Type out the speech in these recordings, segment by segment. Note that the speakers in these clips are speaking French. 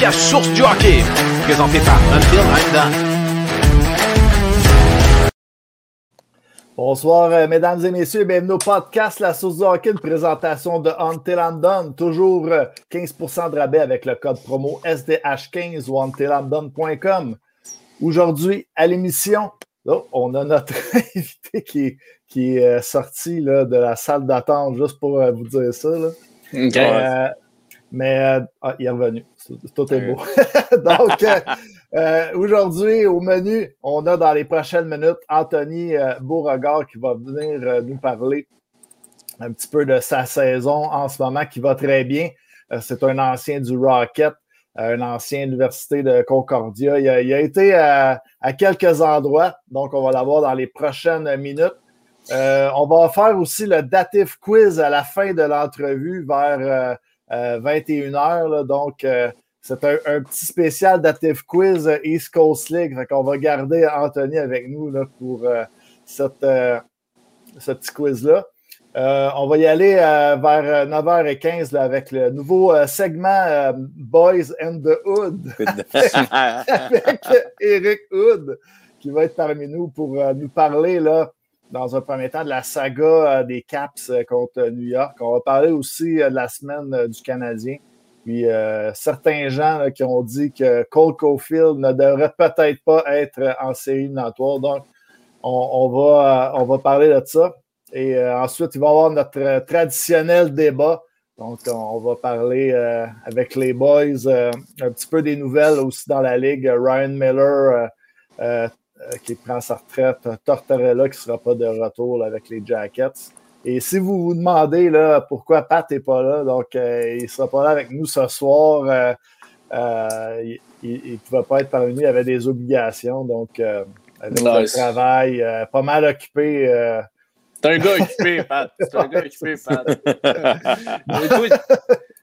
podcast Source du hockey, présenté par Until I'm Done. Bonsoir, euh, mesdames et messieurs. Bienvenue au podcast La Source du hockey, une présentation de Until I'm Done. Toujours euh, 15% de rabais avec le code promo SDH15 ou untilamdone.com. Aujourd'hui, à l'émission, on a notre invité qui est, qui est euh, sorti là, de la salle d'attente, juste pour euh, vous dire ça. là. Euh, mais euh, ah, il est revenu. Tout est beau. Donc, euh, euh, aujourd'hui, au menu, on a dans les prochaines minutes Anthony Beauregard qui va venir nous parler un petit peu de sa saison en ce moment qui va très bien. C'est un ancien du Rocket, un ancien université de Concordia. Il a, il a été à, à quelques endroits, donc on va l'avoir dans les prochaines minutes. Euh, on va faire aussi le dative quiz à la fin de l'entrevue vers 21h. là. donc, euh, c'est un, un petit spécial dative quiz euh, East Coast League. Fait qu'on va garder Anthony avec nous là, pour euh, cette, euh, ce petit quiz-là. Euh, on va y aller euh, vers 9h15 là, avec le nouveau euh, segment euh, Boys and the Hood avec Eric Hood qui va être parmi nous pour euh, nous parler là, dans un premier temps de la saga euh, des Caps euh, contre New York. On va parler aussi euh, de la semaine du Canadien. Puis certains gens qui ont dit que Cole Caulfield ne devrait peut-être pas être en série éliminatoire. Donc, on, va, on va parler de ça. Et ensuite, il va y avoir notre traditionnel débat. Donc, on, va parler avec les boys un petit peu des nouvelles aussi dans la ligue. Ryan Miller qui prend sa retraite, Tortorella qui ne sera pas de retour là, avec les Jackets. Et si vous vous demandez là, pourquoi Pat n'est pas là, donc euh, il ne sera pas là avec nous ce soir. euh, euh, il ne pouvait pas être parmi nous, il avait des obligations. Donc, euh, avec le Nice. travail, euh, pas mal occupé. euh, C'est un gars occupé, Pat. C'est un gars occupé, Pat.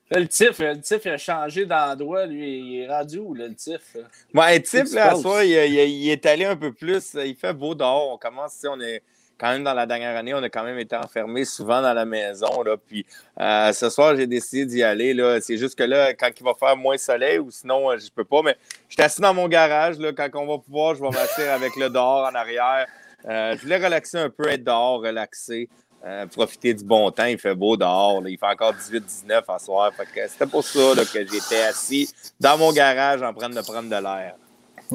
Là, le TIF, le TIF, il a changé d'endroit, lui. Il est rendu où, là, le TIF? Ouais, type, Qu'est-ce là, à soir, il, il- il est allé un peu plus. Il fait beau dehors. On commence, on est quand même dans la dernière année, on a quand même été enfermés souvent dans la maison. Là, puis euh, ce soir, j'ai décidé d'y aller. Là. C'est juste que là, quand il va faire moins soleil, ou sinon, euh, je peux pas. Mais je suis assis dans mon garage. Là, quand on va pouvoir, je vais m'asseoir avec le dehors en arrière. Euh, je voulais relaxer un peu, être dehors, relaxer. Euh, profiter du bon temps, il fait beau dehors, là. il fait encore 18-19 à soir. C'était pour ça là, que j'étais assis dans mon garage en train de prendre de l'air.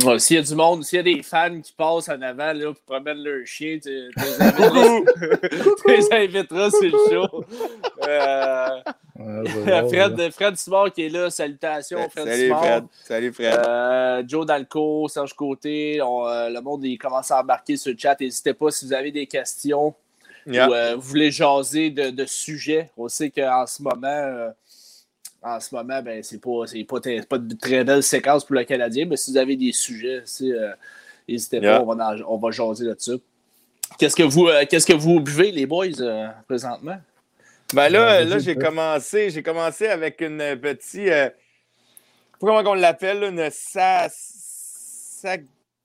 Ouais, s'il y a du monde, s'il y a des fans qui passent en avant, là, qui promènent leur chien, tu tu les inviteras- tu les inviteras sur le show. Euh, ouais, Fred. Fred Simard qui est là, salutations, Fred Salut Simard. Fred. Salut Fred. Euh, Joe Dalco, Serge Côté, on, euh, le monde il commence à embarquer sur le chat. N'hésitez pas si vous avez des questions Yeah. ou euh, vous voulez jaser de, de sujets? On sait qu'en ce moment, euh, en ce moment, ben, c'est pas, c'est pas, c'est pas de très belle séquence pour le Canadien, mais si vous avez des sujets, euh, n'hésitez Yeah. pas, on va, en- on va jaser là-dessus. Qu'est-ce que vous, euh, qu'est-ce que vous buvez, les boys, euh, présentement? Ben là, Ouais, là j'ai commencé, j'ai commencé avec une petite. Euh, comment on l'appelle, une sa, sa,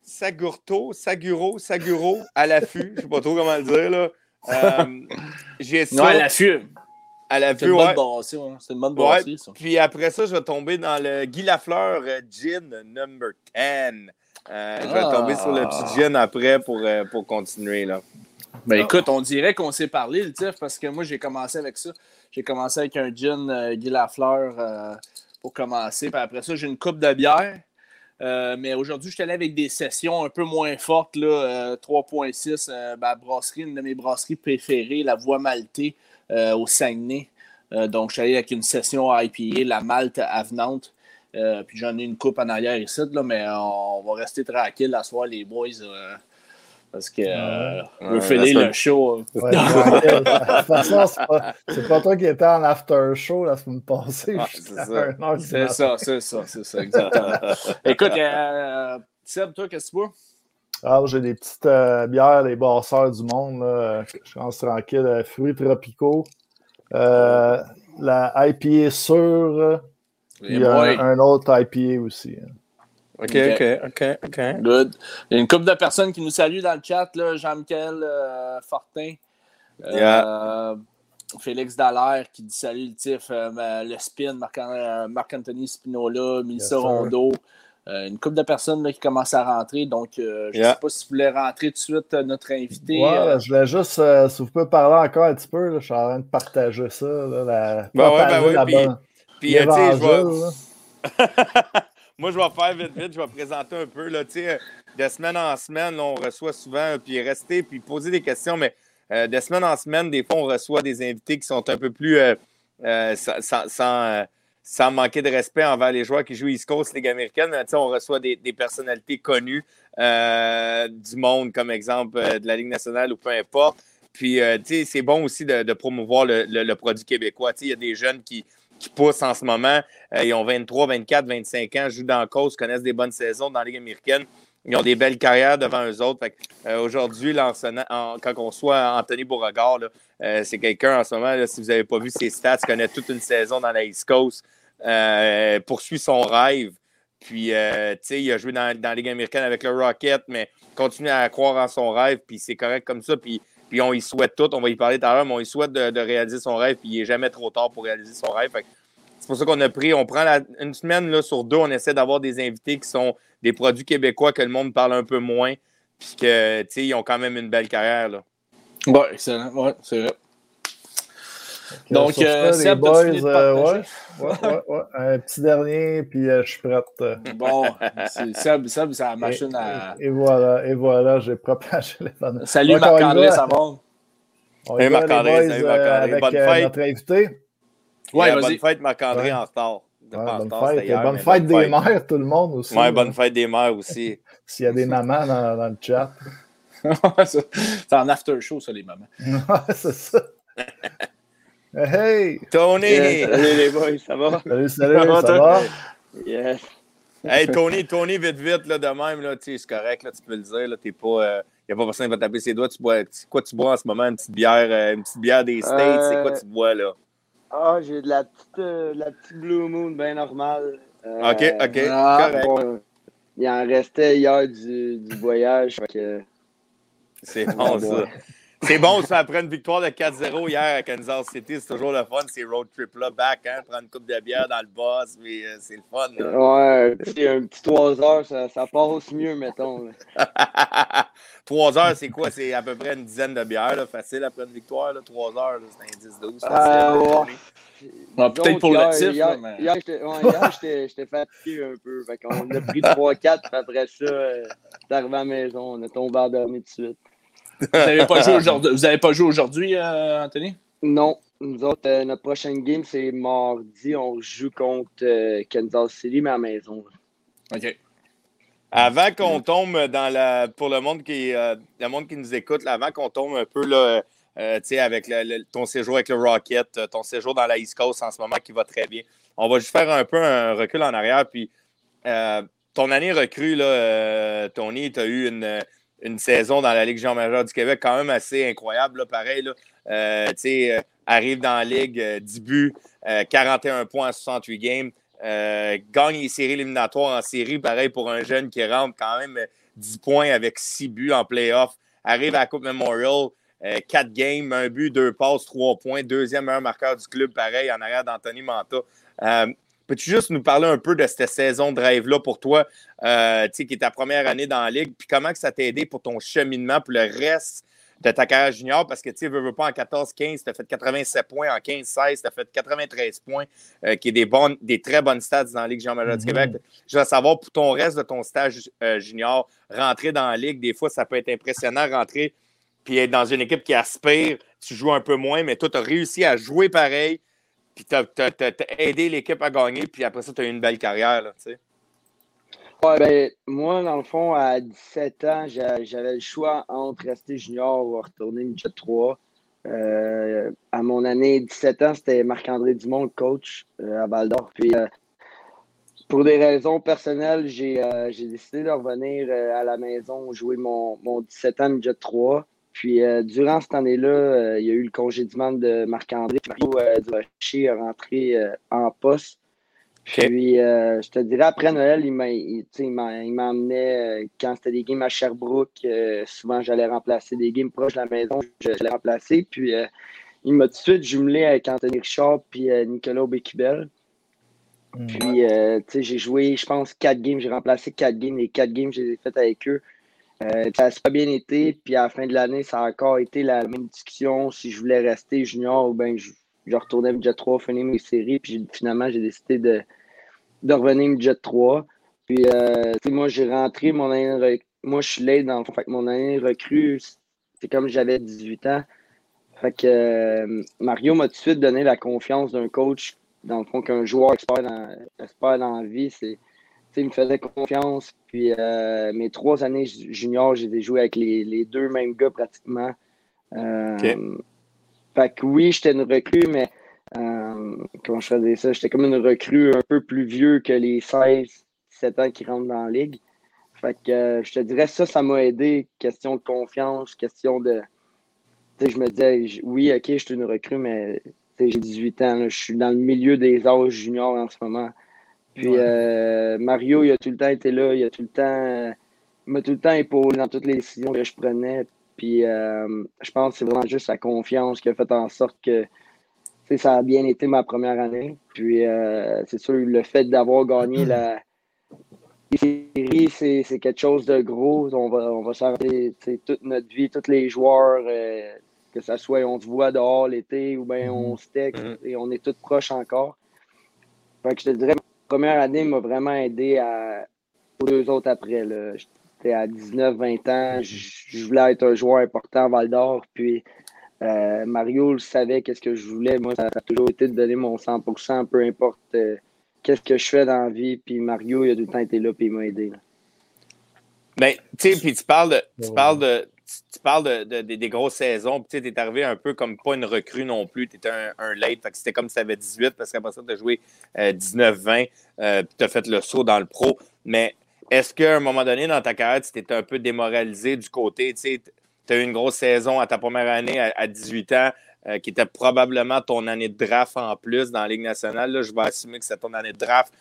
sagurto, saguro, saguro à l'affût. Je sais pas trop comment le dire là. Euh, j'ai fume. à C'est l'affût, une bonne ouais. ouais. C'est une bonne Ouais. brasserie, ça. Puis après ça, je vais tomber dans le Guy Lafleur euh, Gin number 10. Euh, Je vais Ah. tomber sur le petit gin après pour, pour continuer. Là. Ben écoute, on dirait qu'on s'est parlé, le TIF, parce que moi, j'ai commencé avec ça. J'ai commencé avec un gin euh, Guy Lafleur euh, pour commencer. Puis après ça, j'ai une coupe de bière. Euh, mais aujourd'hui, je suis allé avec des sessions un peu moins fortes, là, euh, 3.6, euh, ben, brasserie, une de mes brasseries préférées, la Voie Maltée euh, au Saguenay. Euh, donc, je suis allé avec une session IPA, la Malte avenante. Euh, puis j'en ai une coupe en arrière ici, là, mais on va rester tranquille à soir, les boys. Parce que euh, on veut finir le show. Ouais, tranquille. de toute façon, c'est pas, c'est pas toi qui étais en after show la semaine passée. Ah, c'est ça. C'est ça, c'est ça, c'est ça, exactement. Écoute, euh, Seb, toi, qu'est-ce que tu bois? Ah, j'ai des petites euh, bières, les basseurs du monde. Là. Je pense tranquille. euh, fruits tropicaux. Euh, la IPA sûre. Les Il y a boys. un, un autre IPA aussi. hein. OK, Ok. OK, OK. Good. Il y a une couple de personnes qui nous saluent dans le chat, là, Jean-Michel euh, Fortin. Euh, Yeah. Félix Dallaire qui dit salut le Tiff, euh, le spin, Marc-Anthony Spinola, Melissa Rondeau. une couple de personnes là, qui commencent à rentrer. Donc, je ne sais pas si vous voulez rentrer tout de suite notre invité. Ouais, je voulais juste, si vous pouvez parler encore un petit peu, je suis en train de partager ça. Là, la, ben ouais, ben ouais, puis, puis tu sais, je vais... Moi, je vais faire vite, vite, je vais présenter un peu. Là, de semaine en semaine, on reçoit souvent, puis rester, puis poser des questions, mais euh, de semaine en semaine, des fois, on reçoit des invités qui sont un peu plus euh, euh, sans, manquer de respect envers les joueurs qui jouent East Coast Ligue américaine. on reçoit des, personnalités connues du monde, comme exemple de la Ligue nationale ou peu importe. Puis, c'est bon aussi de, promouvoir le, produit québécois. Il y a des jeunes qui, qui poussent en ce moment. ils ont 23, 24, 25 ans, jouent dans la cause, connaissent des bonnes saisons dans la Ligue américaine. Ils ont des belles carrières devant eux autres. Euh, aujourd'hui, quand on soit Anthony Beauregard, euh, c'est quelqu'un en ce moment, si vous n'avez pas vu ses stats, connaît toute une saison dans la East Coast, euh, poursuit son rêve. Puis, il a joué dans, dans, la Ligue américaine avec le Rocket, mais continue à croire en son rêve, puis c'est correct comme ça. Puis, puis on y souhaite tout, on va y parler tout à l'heure, mais on y souhaite de, réaliser son rêve, puis il n'est jamais trop tard pour réaliser son rêve. C'est pour ça qu'on a pris, on prend une semaine sur deux, on essaie d'avoir des invités qui sont des produits québécois que le monde parle un peu moins, puisque ils ont quand même une belle carrière. Là. Oui, excellent. Ouais, c'est vrai. Donc, euh, Seb, boys, euh, ouais, ouais, ouais, un petit dernier, puis euh, je suis prête. Bon, Seb, Seb c'est la machine à. Et, voilà, et voilà, j'ai propagé les bonnes. Salut Marc-André, ça va? Salut Marc-André, salut Marc-André. Bonne fête. Notre invité. Ouais, bonne fête, Marc-André, en retard bonne fête, bonne fête des mères, tout le monde aussi. Ouais, bonne fête des mères aussi. S'il y a des mamans dans, dans le chat. c'est en after show, ça, les mamans. c'est ça. Hey! Tony! salut les boys, ça va? Salut, salut, ça va? Yes. Hey, Tony, Tony, vite, vite, là, de même, là, c'est correct, là, tu peux le dire, là, t'es pas... Il euh, n'y a pas personne qui va taper ses doigts. Tu bois, quoi tu bois en ce moment? Une petite bière, euh, une petite bière des States? C'est quoi tu bois, là? Ah, j'ai de la petite, euh, la petite Blue Moon bien normale. Euh, OK, OK, ah, correct. il en restait hier du, du voyage. C'est bon, ça. C'est bon, ça, après une victoire de 4-0 hier à Kansas City, c'est toujours le fun, ces road trips-là, back, hein, prendre une coupe de bière dans le boss, mais euh, c'est le fun. Là. Ouais, un petit 3 heures, ça, ça passe mieux, mettons. 3 heures, c'est quoi? C'est à peu près une dizaine de bières, là, facile après une victoire, là, 3 heures, c'est un 10-12. Euh, ouais. Peut-être pour le titre. Hier, mais... hier j'étais fatigué un peu. Fait on a pris 3-4, après ça, euh, arrivé à la maison, on a tombé endormi tout de suite. Vous n'avez pas joué aujourd'hui, vous avez pas joué aujourd'hui, euh, Anthony? Non. Nous autres, euh, notre prochaine game, c'est mardi. On joue contre euh, Kansas City, mais à la maison. OK. Avant qu'on tombe dans la. Pour le monde qui, le monde qui nous écoute, avant qu'on tombe un peu là, avec ton séjour avec le Rocket, ton séjour dans la East Coast en ce moment qui va très bien, on va juste faire un peu un recul en arrière. Puis ton année recrue, là, Tony, tu as eu une une saison dans la Ligue Jean majeure du Québec quand même assez incroyable. Là, pareil, là, euh, euh, arrive dans la Ligue, 10 euh, buts, 41 points en 68 games, gagne les séries éliminatoires en série, pareil pour un jeune qui rentre quand même 10 points avec 6 buts en playoff, arrive à la Coupe Memorial, 4 games, 1 but, 2 passes, 3 points, deuxième meilleur marqueur du club, pareil, en arrière d'Anthony Manta. Peux-tu juste nous parler un peu de cette saison de rêve-là pour toi, euh, qui est ta première année dans la Ligue, puis comment que ça t'a aidé pour ton cheminement, pour le reste de ta carrière junior, parce que tu ne veux pas en 14-15, tu as fait 87 points, en 15-16, tu as fait 93 points, euh, qui est des, bonnes, des très bonnes stats dans la Ligue jean majeure du mm-hmm. Québec. Je veux savoir, pour ton reste de ton stage euh, junior, rentrer dans la Ligue, des fois, ça peut être impressionnant, rentrer puis être dans une équipe qui aspire, tu joues un peu moins, mais toi, tu as réussi à jouer pareil, puis tu as, aidé l'équipe à gagner, puis après ça, tu as eu une belle carrière. Là, tu sais. Ouais, ben, moi, dans le fond, à 17 ans, j'avais le choix entre rester junior ou retourner midget 3. Euh, à mon année 17 ans, c'était Marc-André Dumont, le coach euh, à Val d'Or. Puis, euh, pour des raisons personnelles, j'ai décidé de revenir à la maison jouer mon, mon 17 ans midget 3. Puis euh, durant cette année-là, euh, il y a eu le congédiement de Marc-André. Mario euh, Durocher est rentré en poste. Puis je te dirais, après Noël, il m'emmenait quand c'était des games à Sherbrooke. souvent, j'allais remplacer des games proches de la maison. Je, l'ai remplacé. Puis il m'a tout de suite jumelé avec Anthony Richard puis Nicolas Béquibel. Mm. Puis, tu sais, j'ai joué, je pense, quatre games. J'ai remplacé quatre games. Les quatre games, je les ai faites avec eux. Ça n'a pas bien été. Puis, à la fin de l'année, ça a encore été la même discussion si je voulais rester junior ou bien je, je retournais Jet 3, finir mes séries. Puis, finalement, j'ai décidé de, de revenir Jet 3. Puis, euh, moi, j'ai rentré mon année. Moi, je suis late dans le fond. Fait que mon année recrue, c'est comme j'avais 18 ans. Fait que euh, Mario m'a tout de suite donné la confiance d'un coach, dans le fond, qu'un joueur expert dans, expert dans la vie. C'est, il me faisait confiance. Puis euh, mes trois années juniors, j'ai joué avec les, deux mêmes gars pratiquement. Fait que oui, j'étais une recrue, mais comment je faisais ça? J'étais comme une recrue un peu plus vieux que les 16, 17 ans qui rentrent dans la ligue. Fait que euh, je te dirais ça, ça m'a aidé. Question de confiance, question de. Tu sais, je me disais, oui, ok, je suis une recrue, mais j'ai 18 ans, je suis dans le milieu des âges juniors en ce moment. Puis euh, Mario, il a tout le temps été là, il a tout le temps. M'a tout le temps épaulé dans toutes les décisions que je prenais. Puis euh, je pense que c'est vraiment juste sa confiance qui a fait en sorte que ça a bien été ma première année. Puis c'est sûr, le fait d'avoir gagné la, séries, c'est quelque chose de gros. On va, on va s'arrêter toute notre vie, tous les joueurs, euh, que ce soit on se voit dehors l'été ou bien on mm-hmm. se texte mm-hmm. et on est tous proches encore. Fait que je te dirais, première année m'a vraiment aidé à, aux deux autres après. J'étais à 19-20 ans, je voulais être un joueur important à Val d'Or. Puis euh, Mario savait qu'est-ce que je voulais. Moi, ça a toujours été de donner mon 100%, peu importe. Euh, qu'est-ce que je fais dans la vie. Puis Mario, il a tout le temps été là, puis il m'a aidé. Ben, tu sais, puis tu parles de, tu parles de, tu parles de, des grosses saisons, puis tu es arrivé un peu comme pas une recrue non plus, tu étais un, late, fait c'était comme si tu avais 18, parce qu'après ça, tu as joué 19-20, euh, euh, puis tu as fait le saut dans le pro. Mais est-ce qu'à un moment donné dans ta carrière, tu t'étais un peu démoralisé du côté, tu as eu une grosse saison à ta première année à, à 18 ans, euh, qui était probablement ton année de draft en plus dans la Ligue nationale. je vais assumer que c'est ton année de draft.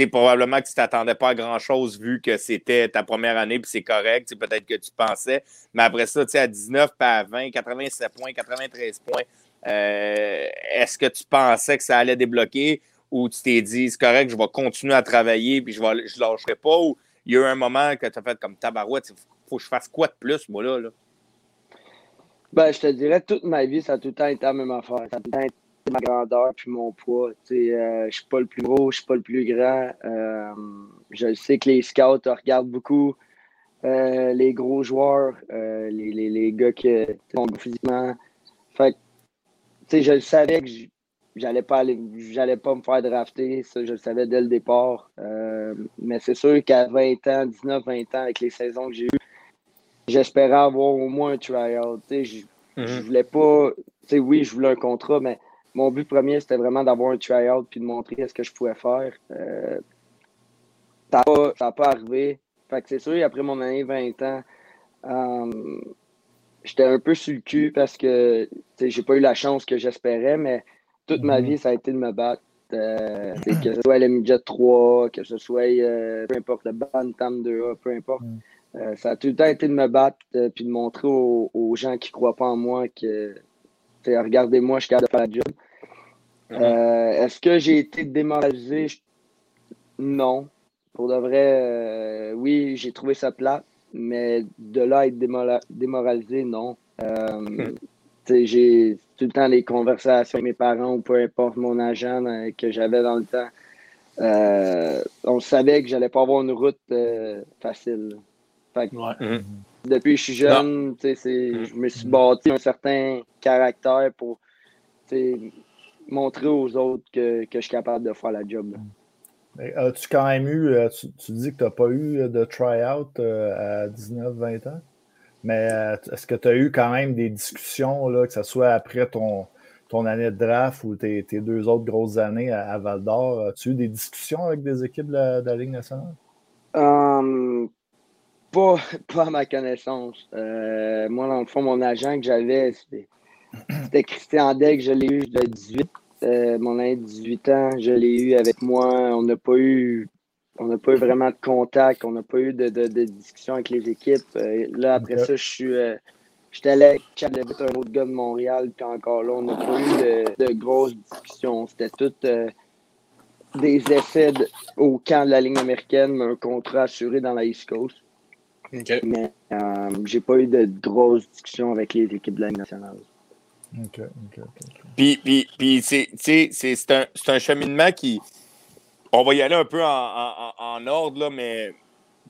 Euh, probablement que tu t'attendais pas à grand-chose vu que c'était ta première année, puis c'est correct. Peut-être que tu pensais. Mais après ça, à 19, pas à 20, 87 points, 93 points, euh, est-ce que tu pensais que ça allait débloquer ou tu t'es dit, c'est correct, je vais continuer à travailler puis je ne je lâcherai pas? Ou il y a eu un moment que tu as fait comme tabarouette, il faut que je fasse quoi de plus, moi, là? là? Ben, je te dirais, toute ma vie, ça a tout le temps été la même affaire. Ça a tout le temps été ma grandeur puis mon poids. Euh, je ne suis pas le plus gros, je ne suis pas le plus grand. Euh, je sais que les scouts regardent beaucoup euh, les gros joueurs, les, les, les, gars qui sont physiquement. Fait que, je savais que j'allais pas j'allais pas me faire drafter. Ça, je le savais dès le départ. mais c'est sûr qu'à 20 ans, 19, 20 ans, avec les saisons que j'ai eues, j'espérais avoir au moins un tryout. Je, je mhm. voulais pas. Oui, je voulais un contrat, mais mon but premier, c'était vraiment d'avoir un tryout puis de montrer ce que je pouvais faire. Euh, ça n'a pas, arrivé. Fait que c'est sûr, après mon année 20 ans, euh, j'étais un peu sur le cul parce que j'ai pas eu la chance que j'espérais, mais toute ma mhm. vie, ça a été de me battre. Euh, que ce soit le midget 3, que ce soit peu importe le Bantam 2A, peu importe. Ça a tout le temps été de me battre et puis de montrer aux, gens qui ne croient pas en moi que regardez-moi, je suis capable de faire la job. Mm-hmm. Euh, est-ce que j'ai été démoralisé? Non. Pour de vrai, oui, j'ai trouvé ça plat, mais de là à être démoralisé, non. Mm-hmm. J'ai tout le temps les conversations avec mes parents ou peu importe mon agent que j'avais dans le temps. on savait que j'allais pas avoir une route facile. Mhm. Depuis que je suis jeune, mhm. je me suis bâti un certain caractère pour montrer aux autres que, je suis capable de faire la job. As-tu quand même eu, euh, tu, dis que tu n'as pas eu de try-out euh, à 19-20 ans, mais euh, est-ce que tu as eu quand même des discussions, là, que ce soit après ton, ton année de draft ou tes, deux autres grosses années à, Val d'Or? As-tu eu des discussions avec des équipes de la, Ligue nationale? Um, pas, pas à ma connaissance. Euh, moi, dans le fond, mon agent que j'avais, c'était Christian Deck, je l'ai eu de 18. Euh, mon année de 18 ans, je l'ai eu avec moi. On n'a pas eu on n'a pas eu vraiment de contact, on n'a pas eu de, de, discussion avec les équipes. Euh, là, après ça, je suis, J'étais allé avec Chad Levitt, un autre gars de Montréal, puis encore là, on n'a pas eu de, de grosses discussions. C'était tout euh, des essais au camp de la ligne américaine, mais un contrat assuré dans la East Coast. OK. Mais euh, j'ai pas eu de grosses discussions avec les équipes de la Ligue nationale. OK, OK, OK. Puis, puis, puis c'est, un, un cheminement qui. On va y aller un peu en, en, en- ordre, là, mais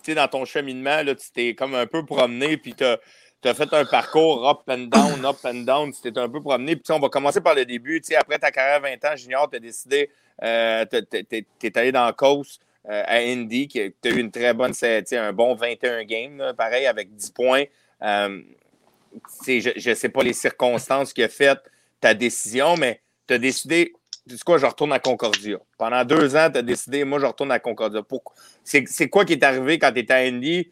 dans ton cheminement, là, tu t'es comme un peu promené, puis tu as, fait un parcours up and down, up and down. Tu t'es un peu promené. Puis, on va commencer par le début. Après ta carrière 20 ans junior, tu as décidé, euh, tu es allé dans la euh, à Indy, tu as eu une très bonne, un bon 21 games, là, pareil, avec 10 points. Euh, je ne sais pas les circonstances qui ont fait ta décision, mais tu as décidé, tu sais quoi, je retourne à Concordia. Pendant deux ans, tu as décidé, moi, je retourne à Concordia. C'est quoi qui est arrivé quand tu étais à Indy?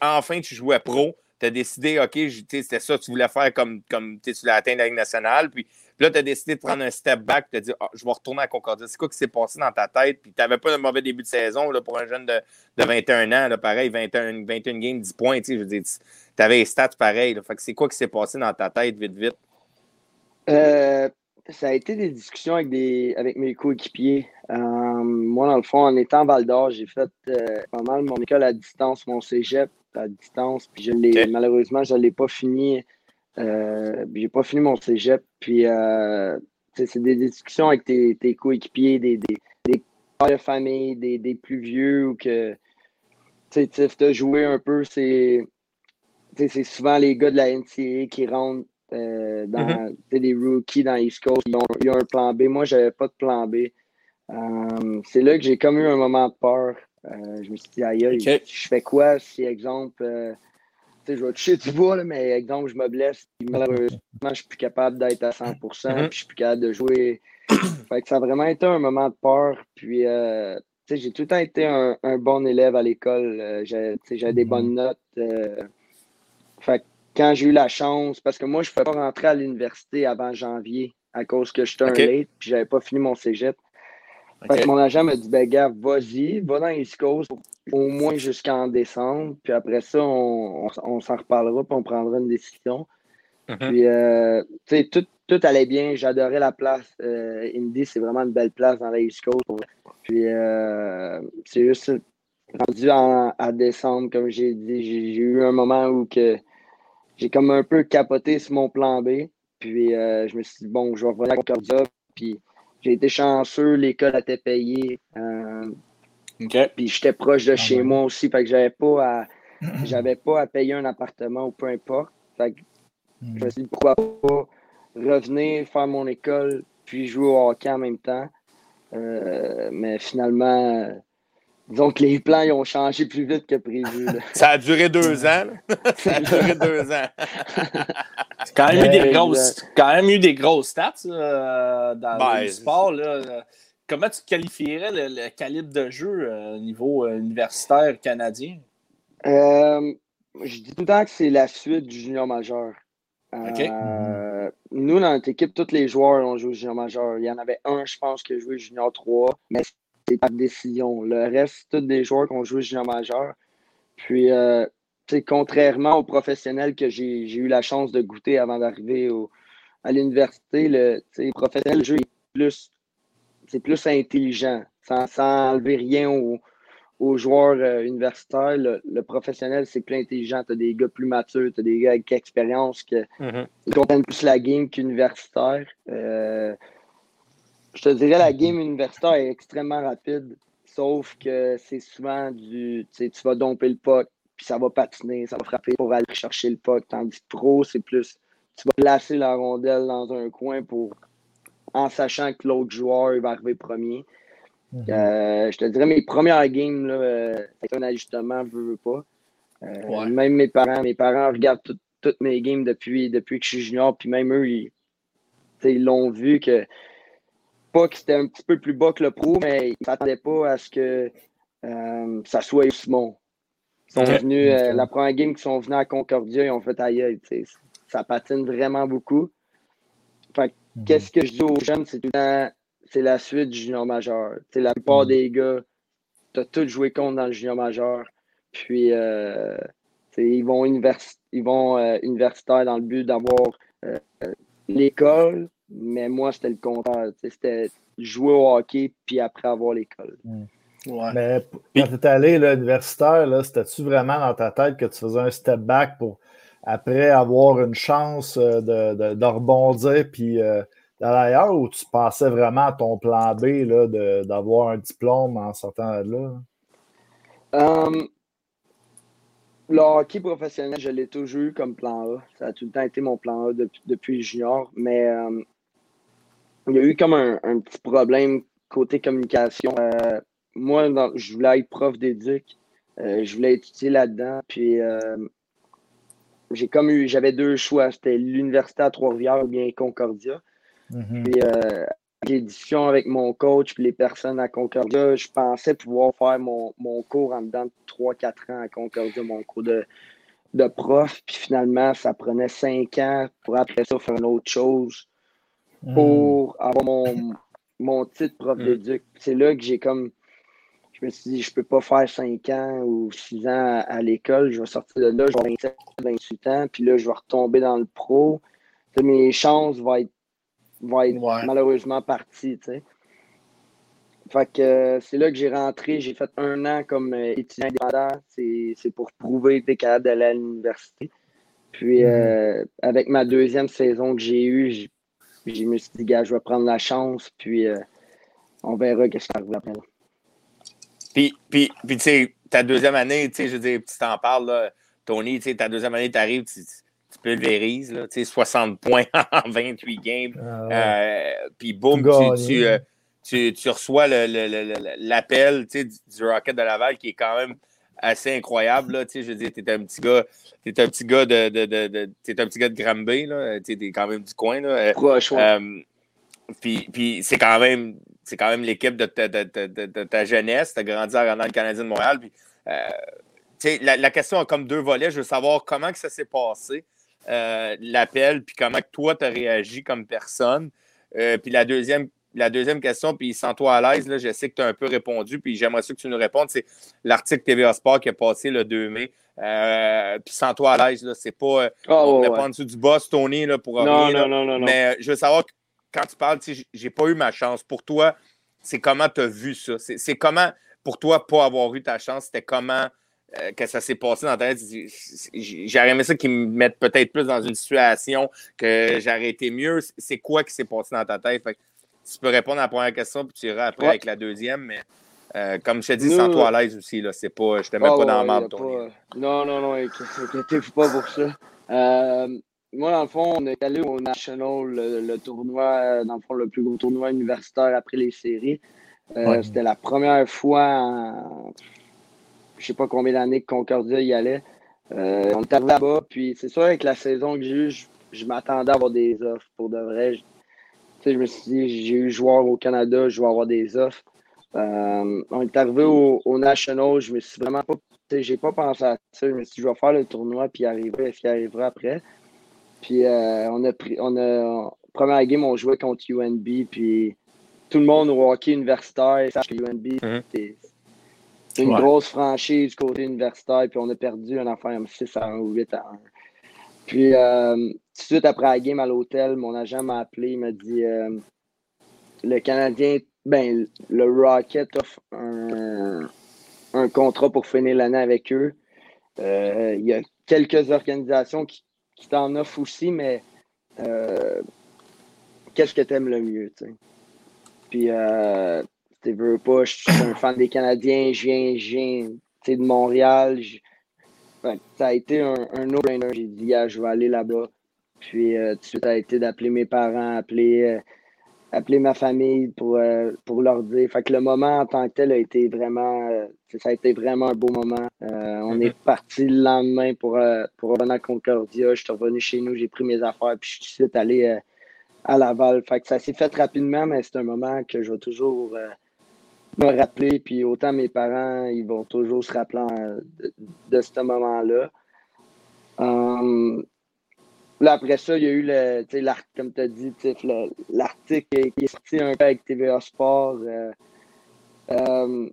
Enfin, tu jouais pro. Tu as décidé, OK, c'était ça, tu voulais faire comme, comme tu voulais atteindre la Ligue nationale. Puis, puis là, tu as décidé de prendre un step back, tu as dit, Ah, je vais retourner à Concordia. C'est quoi qui s'est passé dans ta tête? Puis, tu n'avais pas un mauvais début de saison là, pour un jeune de, de 21 ans. Là, pareil, 21, 21 games, 10 points. Je veux dire, tu avais les stats pareils. là. Fait que c'est quoi qui s'est passé dans ta tête, vite, vite? Euh, ça a été des discussions avec, des, avec mes coéquipiers. Euh, moi, dans le fond, en étant Val d'Or, j'ai fait euh, pas mal mon école à distance, mon cégep à distance. Puis je l'ai, malheureusement, je ne l'ai pas fini. Euh, j'ai pas fini mon cégep. Puis euh, c'est des discussions avec tes, tes coéquipiers, des, des, des pères de famille, des, des plus vieux ou que tu sais, tu as joué un peu, c'est c'est souvent les gars de la NCAA qui rentrent euh, dans tu sais, les rookies dans East Coast. Ils ont, ils ont un plan B. Moi, j'avais pas de plan B. Euh, c'est là que j'ai comme eu un moment de peur. Euh, je me suis dit, aïe, aïe, Ok. je fais quoi si, exemple, je vais toucher du bois, là, mais exemple, je me blesse, malheureusement, je suis plus capable d'être à 100%, Mhm. puis je suis plus capable de jouer. fait que ça a vraiment été un moment de peur. Puis, euh, tu sais, j'ai tout le temps été un, un bon élève à l'école. Euh, J'avais des bonnes notes. euh, fait que quand j'ai eu la chance, parce que moi, je ne pouvais pas rentrer à l'université avant janvier à cause que j'étais Ok. un late, puis j'avais pas fini mon cégep. Fait OK. que mon agent m'a dit, ben gars, vas-y, va dans East Coast au moins jusqu'en décembre, puis après ça, on, on, on s'en reparlera, puis on prendra une décision. Mhm. Puis, euh, tu sais, tout, tout allait bien, j'adorais la place. Euh, Indy, c'est vraiment une belle place dans la East Coast. Puis, euh, c'est juste rendu en- à décembre, comme j'ai dit, j'ai eu un moment où que j'ai comme un peu capoté sur mon plan B. Puis, je me suis dit, bon, je vais revenir à Concordia. Puis, j'ai été chanceux, l'école était payée. Euh, puis j'étais proche de Ah chez ouais. moi aussi, fait que j'avais pas à j'avais pas à payer un appartement ou peu importe. Fait que Hmm. je me suis dit pourquoi pas revenir, faire mon école, puis jouer au hockey en même temps. Euh, mais finalement, euh, disons que les plans ils ont changé plus vite que prévu. là. Ça a duré deux ans. Ça a duré deux ans. C'est quand même eu des grosses, quand même eu des grosses stats là, dans Ben, le sport. Là. Comment tu qualifierais le, le calibre de jeu euh, au niveau euh, universitaire canadien? Euh, je dis tout le temps que c'est la suite du junior majeur. Euh, OK. Nous, dans notre équipe, tous les joueurs ont joué au junior majeur. Il y en avait un, je pense, qui a joué junior 3, mais c'est pas de décision. Le reste, c'est tous des joueurs qui ont joué junior majeur. Puis, euh, contrairement aux professionnels que j'ai eu la chance de goûter avant d'arriver à l'université, le professionnel, le jeu est plus, c'est plus intelligent, sans, sans enlever rien au, aux joueurs euh, universitaires, le, le professionnel, c'est plus intelligent. Tu as des gars plus matures, tu as des gars avec expérience qui Mhm. comprennent plus la game qu'universitaire. Euh, je te dirais, la game universitaire est extrêmement rapide, sauf que c'est souvent du. Tu sais, tu vas domper le puck, puis ça va patiner, ça va frapper pour aller chercher le puck. Tandis que pro, c'est plus. Tu vas placer la rondelle dans un coin pour. En sachant que l'autre joueur il va arriver premier. Mhm. Euh, je te dirais, mes premières games, là, euh, c'est un ajustement, veux, veux pas. Euh, Ouais. Même mes parents, mes parents regardent tout- toutes mes games depuis, depuis que je suis junior, puis même eux, ils l'ont vu que pas que c'était un petit peu plus bas que le pro, mais ils ne s'attendaient pas à ce que euh, ça soit Simon. Ils sont venus, euh, la première game qu'ils sont venus à Concordia, ils ont fait aïe, ça patine vraiment beaucoup. Fait que Mhm. qu'est-ce que je dis aux jeunes, c'est tout le temps, c'est la suite du junior majeur. La plupart Mhm. des gars, tu as tous joué contre dans le junior majeur. Puis, euh, ils vont, univers, ils vont euh, universitaire dans le but d'avoir euh, l'école, mais moi, c'était le contraire. C'était jouer au hockey, puis après avoir l'école. Hmm. Mais quand tu es allé à universitaire, c'était-tu vraiment dans ta tête que tu faisais un step back pour après avoir une chance de, de, rebondir puis d'aller ailleurs ou tu pensais vraiment à ton plan B d'avoir un diplôme en sortant de là? Um, le hockey professionnel, je l'ai toujours eu comme plan A. Ça a tout le temps été mon plan A depuis, depuis junior, mais um, il y a eu comme un, petit problème côté communication. Euh, moi, je voulais être prof d'éduc. Euh, je voulais étudier là-dedans. Puis euh, j'ai comme eu, j'avais deux choix. C'était l'université à Trois-Rivières ou bien Concordia. Mm-hmm. Puis l'édition avec mon coach et les personnes à Concordia, je pensais pouvoir faire mon, cours en dedans de 3-4 ans à Concordia, mon cours de, de prof. Puis finalement, ça prenait 5 ans pour après ça faire une autre chose pour avoir mon, mon titre prof mm. d'éduc. C'est là que j'ai comme. Je me suis dit, je peux pas faire 5 ans ou 6 ans à, l'école. Je vais sortir de là, je vais avoir 27, 28 ans, puis là, je vais retomber dans le pro. Mes chances vont être va être malheureusement parti. Tu sais. Fait que euh, c'est là que j'ai rentré. J'ai fait un an comme euh, étudiant indépendant. C'est pour prouver que capable d'aller à l'université. Puis mm-hmm. euh, avec ma deuxième saison que j'ai eue, je me suis dit, gars, je vais prendre la chance. Puis on verra ce qui arrive après. Puis, puis, puis tu sais, ta deuxième année, tu sais, je veux dire, tu t'en parles, là, Tony, tu sais, ta deuxième année, tu arrives, tu tu pulvérises, là, 60 points en 28 games. Ah euh, puis boum, euh, tu, tu, reçois l'appel du, du Rocket de Laval qui est quand même assez incroyable. Là, je veux dire, t'es un petit gars, t'es un petit gars de, de, de, de t'es un petit gars de Granby, là, t'es quand même du coin. Là. Euh, puis, puis c'est quand même, c'est quand même l'équipe de, de, ta jeunesse. T'as grandi en le Canadien de Montréal. Puis, la, la, question a comme deux volets. Je veux savoir comment que ça s'est passé. Euh, l'appel, puis comment toi, tu as réagi comme personne. Euh, puis la deuxième, la deuxième question, puis sens-toi à l'aise, je sais que tu as un peu répondu, puis j'aimerais que tu nous répondes, c'est l'article TVA Sport qui est passé le 2 mai. Euh, puis sens-toi à l'aise, c'est pas, oh, on pas en dessous du boss, Tony, là, pour non, rien, non, non, non, Mais je veux savoir, quand tu parles, j'ai pas eu ma chance. Pour toi, c'est comment tu as vu ça? C'est comment, pour toi, pas avoir eu ta chance, c'était comment euh, que ça s'est passé dans ta tête? J'aurais aimé ça qu'ils me mettent peut-être plus dans une situation que j'aurais été mieux. C'est quoi qui s'est passé dans ta tête? Tu peux répondre à la première question, puis tu iras après avec la deuxième, mais euh, comme je te dis, sans toi à l'aise aussi, là, c'est pas, je te mets pas dans le marbre, ton Non, non, non, inquiétez-vous pas pour ça. Euh, moi, dans le fond, on est allé au National, le, tournoi, dans le fond, le plus gros tournoi universitaire après les séries. C'était la première fois en je sais pas combien d'années que Concordia y allait. Euh, on était là-bas, puis c'est sûr, avec la saison que j'ai eue, je, m'attendais à avoir des offres pour de vrai. Je, me suis dit, j'ai eu joueur au Canada, je vais avoir des offres. Euh, on est arrivé au, National, je me suis vraiment pas. J'ai pas pensé à ça. Je me suis dit, je vais faire le tournoi, puis arriver, qui arrivera après. Puis euh, on a pris. On a, première game, on jouait contre UNB, puis tout le monde au hockey universitaire sache que UNB, mm-hmm. C'est une grosse franchise du côté universitaire, puis on a perdu un affaire 6 à 1 ou 8 à 1. Puis, euh, tout de suite après la game à l'hôtel, mon agent m'a appelé, il m'a dit euh, le Canadien, ben, le Rocket offre un, un contrat pour finir l'année avec eux. Euh, il y a quelques organisations qui, qui t'en offrent aussi, mais qu'est-ce que tu aimes le mieux, tu sais? Puis, tu veux pas, je suis un fan des Canadiens, je viens, je viens de Montréal. Ça a été un, un no-brainer. J'ai dit, je vais aller là-bas. Puis euh, tout de suite, ça a été d'appeler mes parents, appeler, euh, appeler ma famille pour, euh, pour leur dire. Fait que le moment en tant que tel a été vraiment, ça a été vraiment un beau moment. on est mm-hmm. parti le lendemain pour, pour revenir à Concordia. Je suis revenu chez nous, j'ai pris mes affaires, puis je suis tout de suite allé à Laval. Fait que ça s'est fait rapidement, mais c'est un moment que je vais toujours me rappeler. Puis autant mes parents, ils vont toujours se rappeler de, ce moment-là. Um, là, après ça, il y a eu le, comme tu as dit, l'article qui est sorti un peu avec TVA Sport. Euh, um,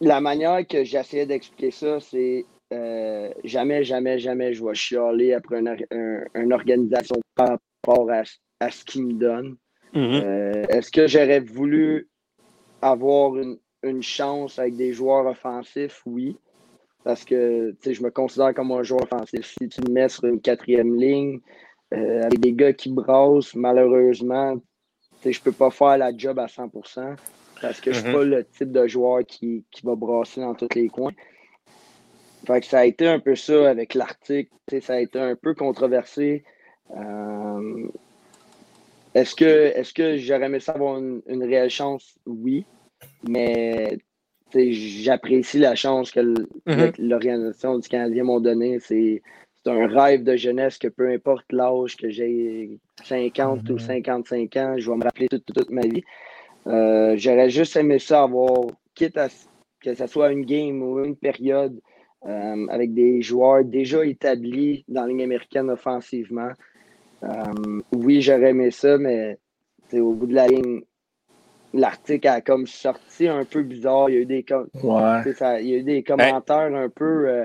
la manière que j'essayais d'expliquer ça, c'est euh, jamais, jamais, jamais je vais chialer après une organisation par rapport à, ce qu'ils me donnent. Mm-hmm. Euh, est-ce que j'aurais voulu avoir une, chance avec des joueurs offensifs? Oui. Parce que je me considère comme un joueur offensif. Si tu me mets sur une quatrième ligne euh, avec des gars qui brassent, malheureusement, je ne peux pas faire la job à 100% parce que je ne suis mm-hmm. pas le type de joueur qui, qui va brasser dans tous les coins. Fait que ça a été un peu ça avec l'article. Ça a été un peu controversé. Euh, est-ce que, est que j'aurais aimé ça avoir une, réelle chance? Oui. Mais j'apprécie la chance que mm-hmm. l'organisation du Canadien m'ont donné. C'est un rêve de jeunesse que peu importe l'âge que j'ai 50 ou 55 mm-hmm. ans, je vais me rappeler toute, ma vie. Euh, j'aurais juste aimé ça avoir, quitte à que ce soit une game ou une période, euh, avec des joueurs déjà établis dans la ligne américaine offensivement. Euh, oui, j'aurais aimé ça, mais au bout de la ligne, l'article a comme sorti un peu bizarre. Il y a eu des, il y a eu des commentaires un peu. Euh,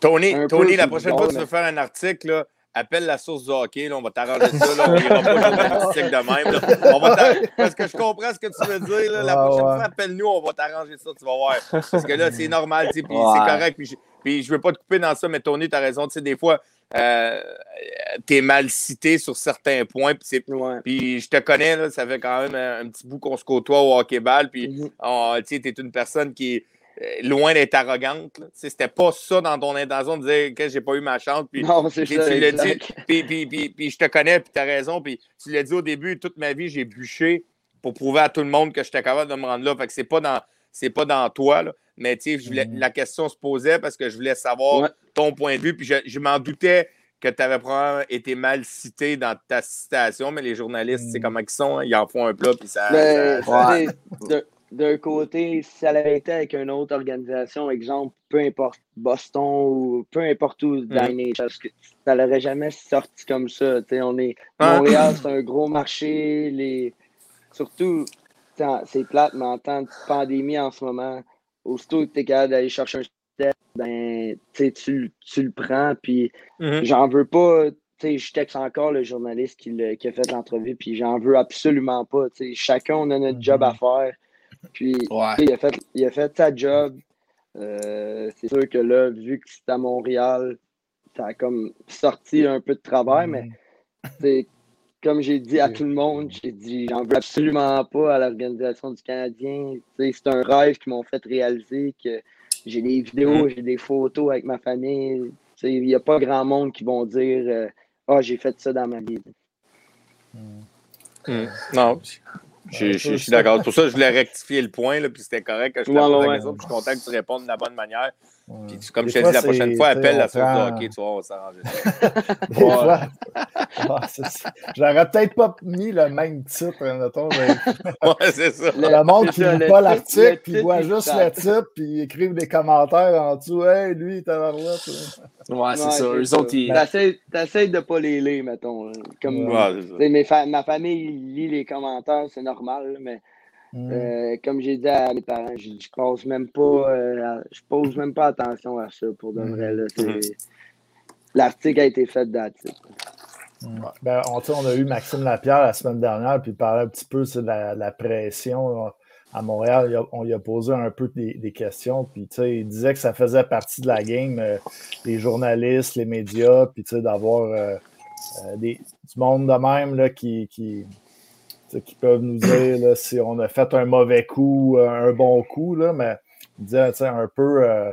Tony, Tony la prochaine fois que tu veux faire un article, appelle la source du hockey, on va t'arranger ça, là, on ira pas article de même. On va Parce que je comprends ce que tu veux dire. La prochaine fois, appelle-nous, on va t'arranger ça, tu vas voir. Parce que là, c'est normal, puis c'est correct. Puis puis je veux pas te couper dans ça, mais Tony, tu as raison. Tu sais, des fois, euh, tu es mal cité sur certains points. Puis, je te connais, ça fait quand même un, petit bout qu'on se côtoie au hockey-ball. Puis mm-hmm. tu es une personne qui est euh, loin d'être arrogante. C'était pas ça dans ton intention de dire que j'ai pas eu ma chance. Puis, non, c'est ça. puis, puis, puis, je te connais, puis tu as raison. Puis tu l'as dit au début, toute ma vie, j'ai bûché pour prouver à tout le monde que j'étais capable de me rendre là. Fait que c'est pas dans c'est pas dans toi. Là. Mais mm. la question se posait parce que je voulais savoir ton point de vue. Puis je, m'en doutais que tu avais probablement été mal cité dans ta citation, mais les journalistes, c'est mm. comment ils sont, hein, ils en font un plat, puis ça. D'un côté, si ça avait été avec une autre organisation, exemple, peu importe Boston ou peu importe où dans mm. ça n'aurait jamais sorti comme ça. on est, Montréal, c'est un gros marché. Les, surtout, c'est plate, mais en temps de pandémie en ce moment, aussitôt que tu es capable d'aller chercher un step, ben, tu, tu le prends. Puis mm-hmm. j'en veux pas. Je texte encore le journaliste qui, qui a fait l'entrevue, puis j'en veux absolument pas. Chacun, on a notre job à faire. Puis il, a fait, il a fait sa job. Euh, c'est sûr que là, vu que c'est à Montréal, ça a comme sorti un peu de travail, mais mm-hmm comme j'ai dit à tout le monde, j'ai dit j'en veux absolument pas à l'organisation du Canadien. C'est un rêve qu'ils m'ont fait réaliser que j'ai des vidéos, mm-hmm. j'ai des photos avec ma famille. Il n'y a pas grand monde qui vont dire euh, Ah, oh, j'ai fait ça dans ma vie. Mm. Non, je, suis d'accord. Pour ça, je voulais rectifier le point, là, puis c'était correct que je te je suis content que tu répondes de la bonne manière. Puis, comme je te dis, la prochaine fois, appelle la source de hockey, tu vois, on va s'arranger. J'aurais peut-être pas mis le même titre, mettons. ouais, c'est ça. Le, monde qui ne lit pas l'article, puis voit juste le titre, puis ils écrivent des commentaires en dessous. Hey, lui, il est là. Ouais, c'est ça. Eux autres, ils. T'essayes de pas les lire, mettons. Comme, ma famille lit les commentaires, c'est normal, mais Mm. Euh, comme j'ai dit à mes parents, je, je pose même pas euh, je pose même pas attention à ça pour de vrai. Mm. L'article a été fait d'article. Mm. Ben, on, on, a eu Maxime Lapierre la semaine dernière, puis il parlait un petit peu de la, pression à Montréal. on lui a posé un peu des, questions, puis il disait que ça faisait partie de la game, euh, les journalistes, les médias, puis d'avoir du monde de même là, qui, qui, qui peuvent nous dire si on a fait un mauvais coup, un bon coup, là, mais dire un peu euh,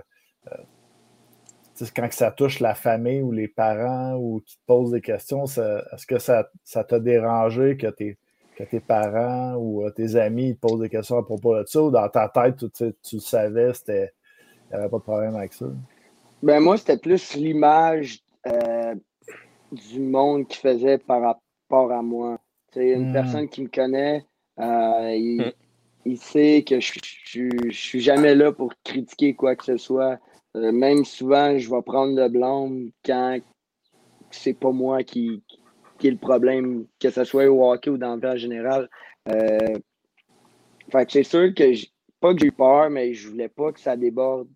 euh, quand ça touche la famille ou les parents ou qui te posent des questions, est-ce que ça, t'a dérangé que tes, que tes parents ou euh, tes amis te posent des questions à propos de ça ou dans ta tête, tu, tu savais, il n'y avait pas de problème avec ça? Ben moi, c'était plus l'image du monde qui faisait par rapport à moi. C'est une hmm. personne qui me connaît. Euh, hmm. il, sait que je ne suis jamais là pour critiquer quoi que ce soit. Euh, même souvent, je vais prendre le blâme quand c'est pas moi qui, qui est le problème, que ce soit au hockey ou dans le en général. Euh, fait c'est sûr que pas que j'ai eu peur, mais je voulais pas que ça déborde.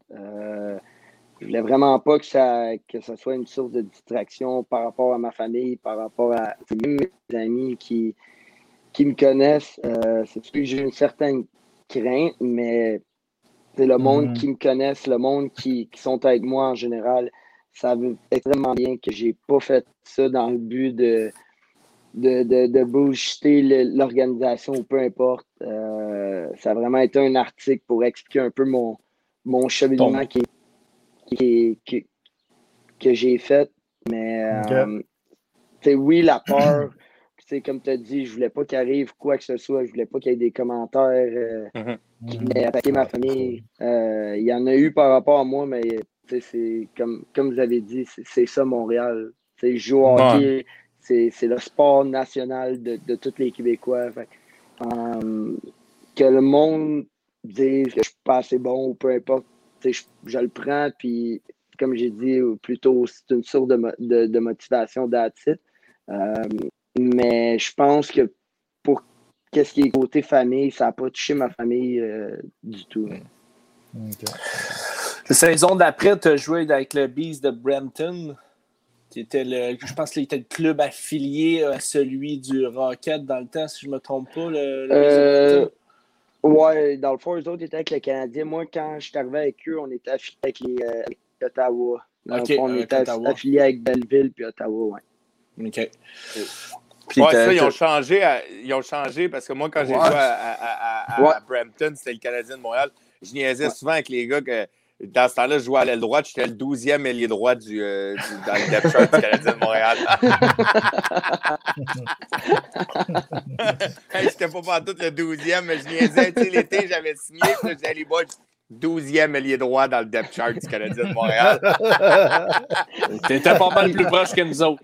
Je voulais vraiment pas que ça, que ça soit une source de distraction par rapport à ma famille, par rapport à même mes amis qui, qui me connaissent. Euh, c'est sûr que j'ai une certaine crainte, mais c'est le monde Mhm. qui me connaisse, le monde qui, qui sont avec moi en général. Ça veut extrêmement bien que j'ai pas fait ça dans le but de, de, de, l'organisation ou peu importe. Euh, ça a vraiment été un article pour expliquer un peu mon, mon cheminement qui, qui, qui- que j'ai fait. Mais Ok. euh, oui, la peur, comme tu as dit, je voulais pas qu'il arrive quoi que ce soit, je voulais pas qu'il y ait des commentaires euh, qui venaient attaquer ma famille. Euh, Il y en a eu par rapport à moi, mais c'est comme, comme vous avez dit, c'est- c'est ça Montréal. Je joue au hockey, c'est c'est le sport national de, de tous les Québécois. Fait que, euh, que le monde dise que je suis pas assez bon ou peu importe, je, je le prends, puis comme j'ai dit plus tôt, c'est une source de, mo- de, de motivation d'attitude. mais je pense que pour qu'est-ce qui est côté famille, ça n'a pas touché ma famille euh, du tout. La saison d'après, tu as joué avec le Bees de Brampton, était le, je pense qu'il était le club affilié à celui du Rocket dans le temps, si je ne me trompe pas. Le, Euh. Ouais, dans le fond, eux autres étaient avec le Canadien. Moi, quand je suis arrivé avec eux, on était affilié avec, les, euh, avec Ottawa. Dans Ok, le fond, on était Ottawa. affilié avec Belleville puis Ottawa, ouais. OK. Puis Ouais, t'as- ça, ils ont changé. à- ils ont changé parce que moi, quand j'ai joué à, à- à- à- Ouais. à Brampton, c'était le Canadien de Montréal. Je niaisais souvent avec les gars que dans ce temps-là, je jouais à l'aile droite. J'étais le 12e ailier droit du, euh, du- dans le depth chart du Canadien de Montréal. hey, J'étais pas partout le 12e, mais je niaisais. Tu sais, l'été, j'avais signé. Puis disais, les boys, 12e ailier droit dans le depth chart du Canadien de Montréal. T'étais pas mal plus proche que nous autres.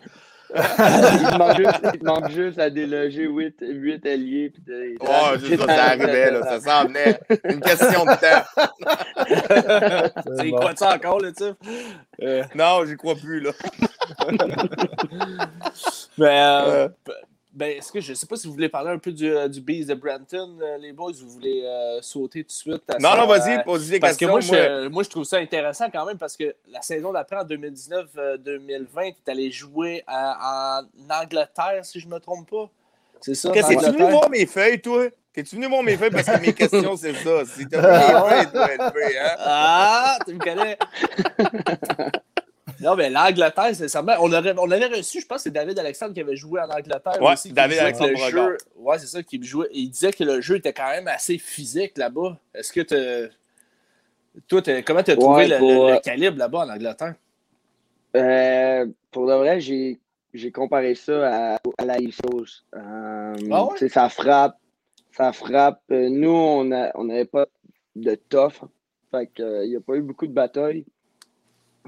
Il, te manque juste, il te manque juste à déloger 8, 8 alliés. Puis de- Oh, juste ça, ça arrivait, là, ça s'en venait. Une question de temps. C'est bon. quoi ça encore, là, tu sais? Euh, Non, j'y crois plus, là. mais, euh, ben, est-ce que je sais pas si vous voulez parler un peu du, euh, du Bees de Brampton, euh, les boys, ou vous voulez euh, sauter tout de suite? à Non, ça, non, vas-y, euh, pose des Parce que questions. moi, moi. je, moi, je trouve ça intéressant quand même parce que la saison d'après, en 2019-2020, tu es allé jouer à- en Angleterre, si je ne me trompe pas. C'est ça? Qu'est-ce que tu venu voir mes feuilles, toi? T'es-tu venu voir mes feuilles parce que mes questions, c'est ça? Si t'as mes feuilles, toi, LP, hein? Ah, tu me connais. Non, mais l'Angleterre, c'est ça. On, aurait, on avait reçu, je pense que c'est David Alexandre qui avait joué en Angleterre. Ouais, aussi, David Alexandre le jeu, Ouais, c'est ça, qui jouait. Il disait que le jeu était quand même assez physique là-bas. Est-ce que tu. Toi, comment tu as trouvé Ouais, le, pour, le- le euh, calibre là-bas en Angleterre? Euh, pour de vrai, j'ai j'ai comparé ça à, à la Coast. Euh, Ah ouais? Ça frappe. Ça frappe. Nous, on n'avait pas de tough. Fait que, euh, il n'y a pas eu beaucoup de batailles.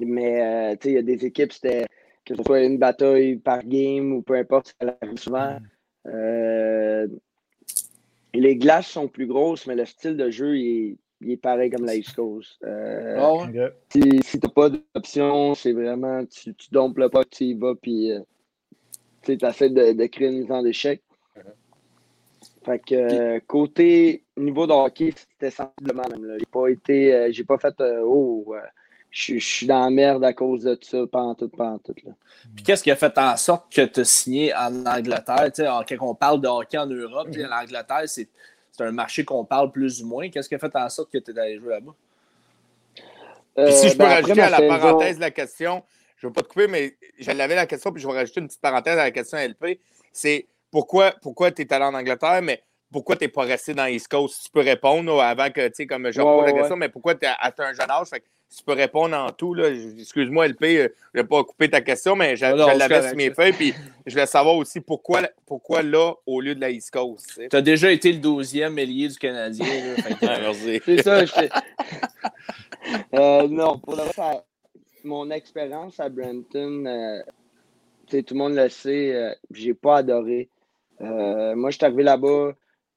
Mais euh, tu sais, il y a des équipes, c'était que ce soit une bataille par game ou peu importe, ça arrive souvent. Euh, les glaces sont plus grosses, mais le style de jeu, il est, il est pareil comme la East Coast. Euh, Ah si, si t'as pas d'option, c'est vraiment, tu, tu dompes le pas, tu y vas, puis euh, tu essaies de, de créer une mise en échec. Fait que euh, côté niveau de hockey, c'était sensiblement même. J'ai pas été, euh, j'ai pas fait, euh, oh, euh, je je suis dans la merde à cause de ça, en tout, en tout. Là. Puis qu'est-ce qui a fait en sorte que tu as signé en Angleterre? Tu sais, en- quand on parle de hockey en Europe, puis l'Angleterre, c'est c'est un marché qu'on parle plus ou moins. Qu'est-ce qui a fait en sorte que tu es allé jouer là-bas? Puis si Euh, je peux ben, rajouter à la saison- parenthèse de la question, je ne veux pas te couper, mais je l'avais la question, puis je vais rajouter une petite parenthèse à la question LP. C'est pourquoi, pourquoi tu es allé en Angleterre, mais pourquoi tu n'es pas resté dans East Coast? Si tu peux répondre avant que, tu sais, comme je Ouais, repose la ouais, question, mais pourquoi tu es à un jeune âge? Fait que si tu peux répondre en tout, là, excuse-moi, LP, euh, je ne vais pas couper ta question, mais je, l'avais sur mes feuilles, puis je voulais savoir aussi pourquoi, pourquoi là, au lieu de la East Coast. tu sais. As déjà été le 12e ailier du Canadien. là, fait que, merci. C'est ça, je fais- Euh, non, pour le reste, ça- mon expérience à Brampton, euh, tu sais, tout le monde le sait, euh, j'ai pas adoré. Euh, moi, je suis arrivé là-bas,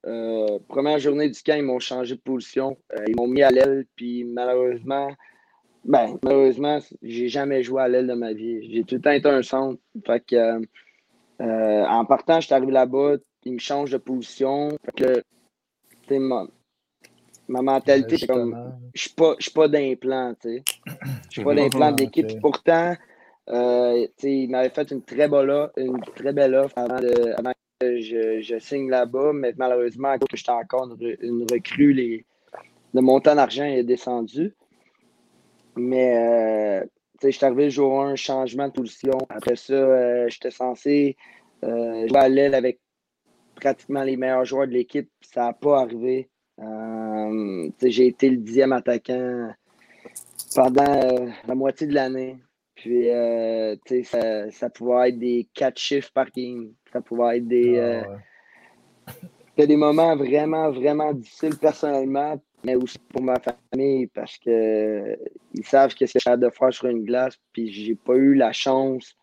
euh, première journée du camp, ils m'ont changé de position. Euh, ils m'ont mis à l'aile, puis malheureusement, ben, malheureusement, j'ai jamais joué à l'aile de ma vie. J'ai tout le temps été un centre. Fait que, euh, euh, en partant, je suis arrivé là-bas, ils me changent de position. Fait que, mon- ma mentalité, c'est comme je suis pas, pas d'implant, tu sais. Je suis pas d'implant d'équipe. Pourtant, euh, il m'avait fait une très, belle, une très belle offre avant, que je, signe là-bas, mais malheureusement, à cause que j'étais encore une, recrue, les, le montant d'argent est descendu. Mais euh, je suis arrivé le jour 1, changement de position. Après ça, euh, j'étais censé jouer à l'aile avec pratiquement les meilleurs joueurs de l'équipe. Ça n'a pas arrivé. J'ai été le dixième attaquant pendant la moitié de l'année. Puis, euh, ça, ça, pouvait être des quatre chiffres par game. Ça pouvait être des, ah, euh, des moments vraiment, vraiment difficiles personnellement, mais aussi pour ma famille parce que ils savent que c'est de faire sur une glace. Puis, j'ai pas eu la chance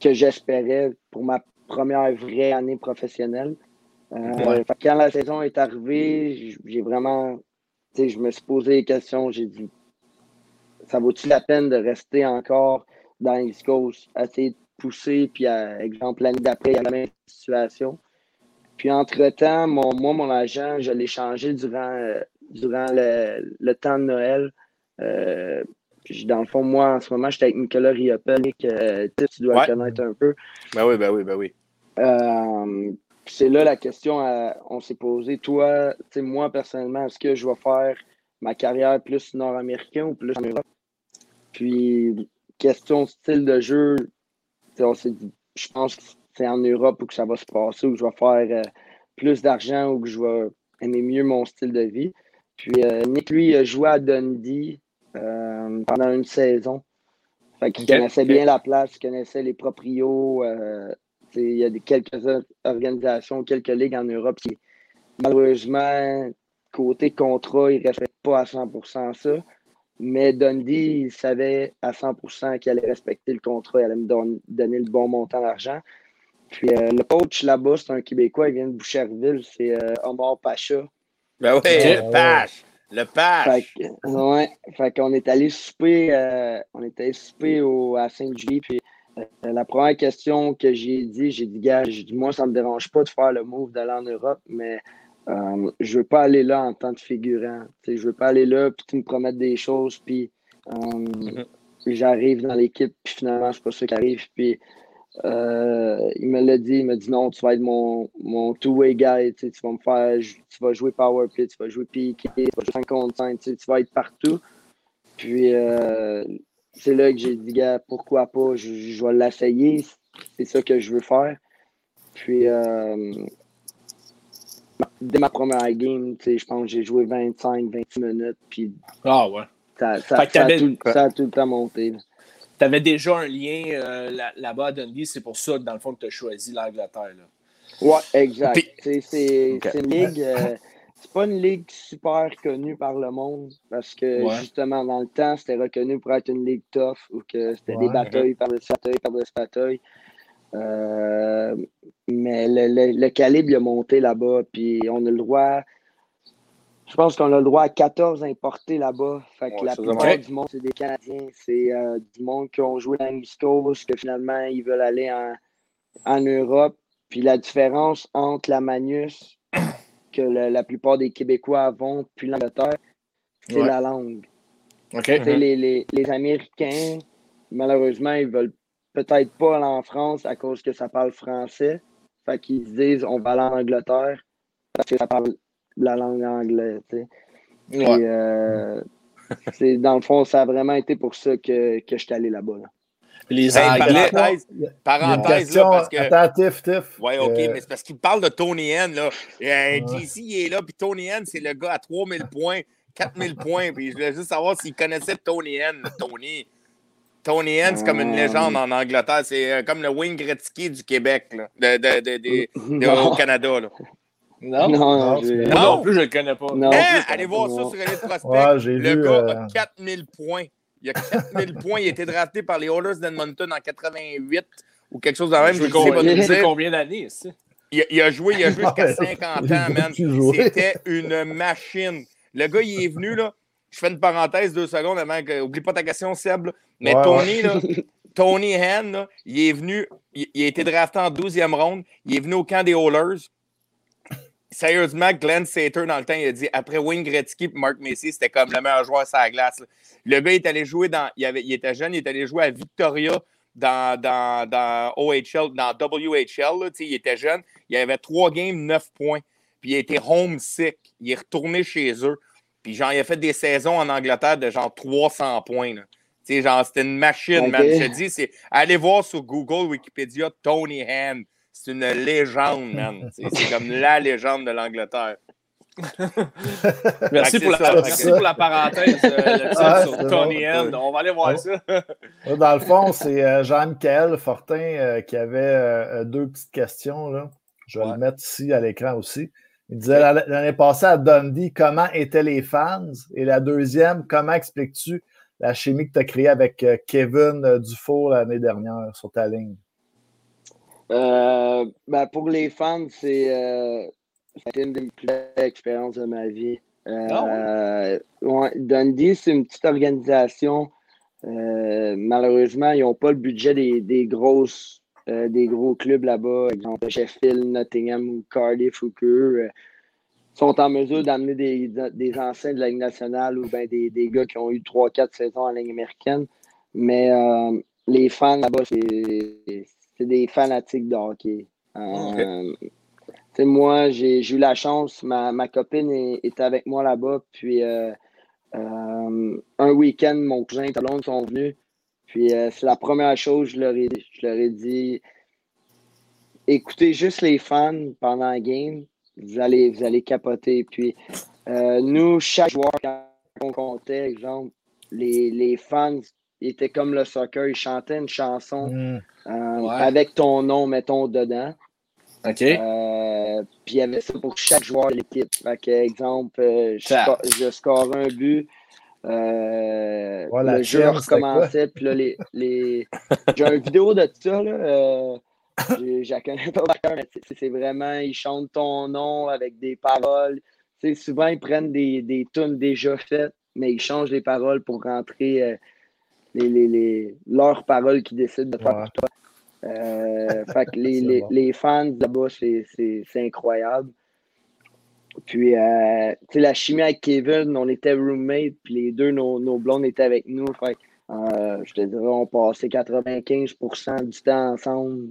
que j'espérais pour ma première vraie année professionnelle. Euh, quand la saison est arrivée, j'ai vraiment, je me suis posé des questions. J'ai dit, ça vaut-il la peine de rester encore dans l'East Coast, essayer de pousser, puis, exemple, l'année d'après, il y a la même situation. Puis, entre-temps, mon, moi, mon agent, je l'ai changé durant, euh, durant le, temps de Noël. Euh, dans le fond, moi, en ce moment, j'étais avec Nicolas Riopel, que tu dois connaître un peu. Ben oui, ben oui, ben oui. Euh, c'est là la question, on s'est posé. Toi, moi, personnellement, est-ce que je vais faire ma carrière plus nord-américain ou plus en Europe? Puis, question style de jeu, je pense que c'est en Europe où que ça va se passer, où je vais faire euh, plus d'argent, où que je vais aimer mieux mon style de vie. Puis, euh, Nick, lui, a joué à Dundee euh, pendant une saison. Fait qu'il connaissait bien la place, il connaissait les proprios. il y a des, quelques organisations, quelques ligues en Europe qui, malheureusement, côté contrat, ils ne respectent pas à 100% ça. Mais Dundee, il savait à 100% qu'il allait respecter le contrat, il allait me donner le bon montant d'argent. Puis euh, le coach là-bas, c'est un Québécois, il vient de Boucherville, c'est euh, Omar Pacha. Ben oui, le Pache! Le Pache! Fait, ouais, fait qu'on est allé souper, euh, on est allé souper au, à Saint-Julie, puis la première question que j'ai dit, j'ai dit, gars, j'ai dit, moi, ça ne me dérange pas de faire le move d'aller en Europe, mais euh, je veux pas aller là en tant que figurant. Je veux pas aller là, puis tu me promettes des choses, puis euh, mm-hmm. j'arrive dans l'équipe, puis finalement, c'est pas ça qui arrive. Puis euh, il me l'a dit, il m'a dit non, tu vas être mon, mon two-way guy, tu vas me faire, tu vas jouer power play, tu vas jouer piqué, tu vas jouer 5 contre 5, tu vas être partout. Puis c'est là que j'ai dit, gars, pourquoi pas, je, je vais l'essayer, c'est ça que je veux faire. Puis dès ma première game, je pense que j'ai joué 25-26 minutes. Puis ah ouais. Ça, ça, a tout, ça, a tout, le temps monté. Tu avais déjà un lien euh, là-bas à Dundee, c'est pour ça, dans le fond, que tu as choisi l'Angleterre. Oui, exact. C'est une ligue. Euh, c'est pas une ligue super connue par le monde parce que justement, dans le temps, c'était reconnu pour être une ligue tough ou que c'était des batailles par des batailles par des batailles. Euh, mais le, calibre il a monté là-bas, puis on a le droit. Je pense qu'on a le droit à 14 importés là-bas. Fait que la plupart du monde, c'est des Canadiens. C'est euh, du monde qui ont joué dans l'East Coast, que finalement, ils veulent aller en, Europe. Puis la différence entre la Manus, que la plupart des Québécois vont, puis l'Angleterre, c'est la langue. Les, les, les Américains, malheureusement, ils veulent peut-être pas aller en France à cause que ça parle français. Fait qu'ils se disent on va aller en Angleterre parce que ça parle la langue anglaise. Euh, c'est, dans le fond, ça a vraiment été pour ça que, que je suis allé là-bas. Les Anglais. Parenthèse, là, parce que. Attends, Tiff, Tiff. Ouais, OK, euh, mais c'est parce qu'il parle de Tony N. Là. Euh, JC, il est là, puis Tony N, c'est le gars à 3000 points, 4000 points. Puis je voulais juste savoir s'il connaissait Tony N, Tony. Tony N, c'est comme une légende en Angleterre. C'est comme le Wayne Gretzky du Québec, là, de, de, de, au Canada. Là. Non, non, non, non, plus, je le connais pas. Non, hein? allez voir ça sur Elite Prospect. le gars a 4000 points. Il a 4000 points. Il a été drafté par les Oilers d'Edmonton en 88 ou quelque chose de même. Je combien, combien d'années, il, il, a joué, il a joué jusqu'à 50 ans, man. C'était une machine. Le gars, il est venu, là. Je fais une parenthèse deux secondes avant que. Oublie pas ta question, Seb. Mais Tony, là, Tony Han, il est venu. Il, a été drafté en 12e ronde. Il est venu au camp des Oilers. Sérieusement, Glenn Sater, dans le temps, il a dit après Wayne Gretzky et Mark Messi, c'était comme le meilleur joueur sur la glace. Le gars, il est allé jouer dans. Il, avait, il, était jeune, il est allé jouer à Victoria dans, dans, dans OHL, dans WHL. il était jeune. Il avait trois games, neuf points. Puis il était homesick. Il est retourné chez eux. Puis genre, il a fait des saisons en Angleterre de genre 300 points. genre, c'était une machine, man. Je te dis, c'est. Allez voir sur Google, Wikipédia, Tony Hand. C'est une légende, man. C'est comme la légende de l'Angleterre. merci, pour la, merci pour la, parenthèse euh, sur Tony Hand. On va aller voir ça. Dans le fond, c'est euh, Jean-Michel Fortin euh, qui avait deux petites questions. Là. Je vais le mettre ici à l'écran aussi. Il disait l'année passée à Dundee, comment étaient les fans? Et la deuxième, comment expliques-tu la chimie que tu as créée avec Kevin Dufault l'année dernière sur ta ligne? Euh, ben pour les fans, c'est euh, une des plus belles expériences de ma vie. Euh, ah Dundee, c'est une petite organisation. malheureusement, ils n'ont pas le budget des, grosses, des gros clubs là-bas, exemple Sheffield, Nottingham ou Cardiff ou que sont en mesure d'amener des, des, anciens de la Ligue nationale ou ben des, des gars qui ont eu 3-4 saisons en Ligue américaine. Mais les fans là-bas, c'est c'est des fanatiques de hockey. Euh, moi, j'ai eu la chance, ma, ma copine est, avec moi là-bas, puis euh, euh, un week-end, mon cousin et Talon sont venus, puis c'est la première chose que je leur ai, je leur ai dit écoutez juste les fans pendant la game, vous allez, vous allez capoter. Puis nous, chaque joueur, quand on comptait, exemple, les, les fans étaient comme le soccer, ils chantaient une chanson. Mm. Euh, avec ton nom, mettons, dedans. OK. Euh, puis il y avait ça pour chaque joueur de l'équipe. Fait exemple, euh, je, score un but. le jeu recommençait. Puis là, les, les... j'ai une vidéo de ça. Là, je la connais pas mais c'est vraiment, ils chantent ton nom avec des paroles. souvent, ils prennent des, des tunes déjà faites, mais ils changent les paroles pour rentrer les, les, les, leurs paroles qui décident de faire pour toi. Euh, fait que les, les, fans là-bas, c'est incroyable. Puis, euh, tu sais, la chimie avec Kevin, on était roommates, puis les deux, nos, nos blondes étaient avec nous. Fait euh, je te dirais, on passait 95% du temps ensemble.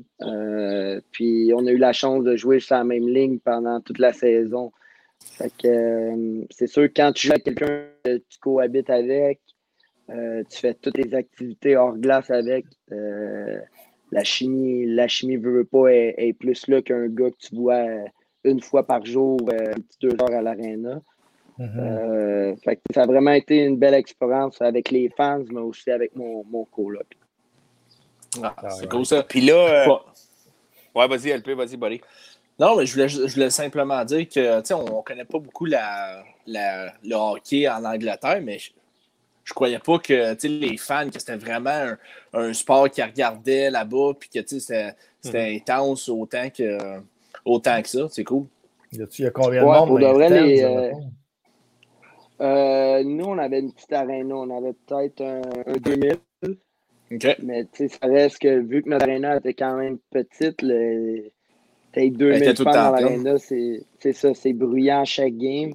puis, on a eu la chance de jouer sur la même ligne pendant toute la saison. Fait que, c'est sûr, quand tu joues avec quelqu'un que tu cohabites avec, euh, tu fais toutes les activités hors glace avec. Euh, la chimie, la chimie veut pas est, plus là qu'un gars que tu vois une fois par jour, euh, deux heures à l'aréna. Mm-hmm. ça a vraiment été une belle expérience avec les fans, mais aussi avec mon, mon coloc. Ah, ah c'est cool ça. Puis là, ouais, vas-y, LP, vas-y, buddy. Non, mais je voulais, je voulais simplement dire que, on ne connaît pas beaucoup la, la, le hockey en Angleterre, mais je croyais pas que les fans, que c'était vraiment un, sport qui regardait là-bas, puis que c'était mhm. intense autant que, autant que ça. C'est cool. Y a combien de monde? Les, euh, euh, nous, on avait une petite aréna. On avait peut-être un, 2000. Mais ça reste que vu que notre aréna était quand même petite, peut-être 2000 fans dans l'aréna, c'est ça, c'est bruyant chaque game.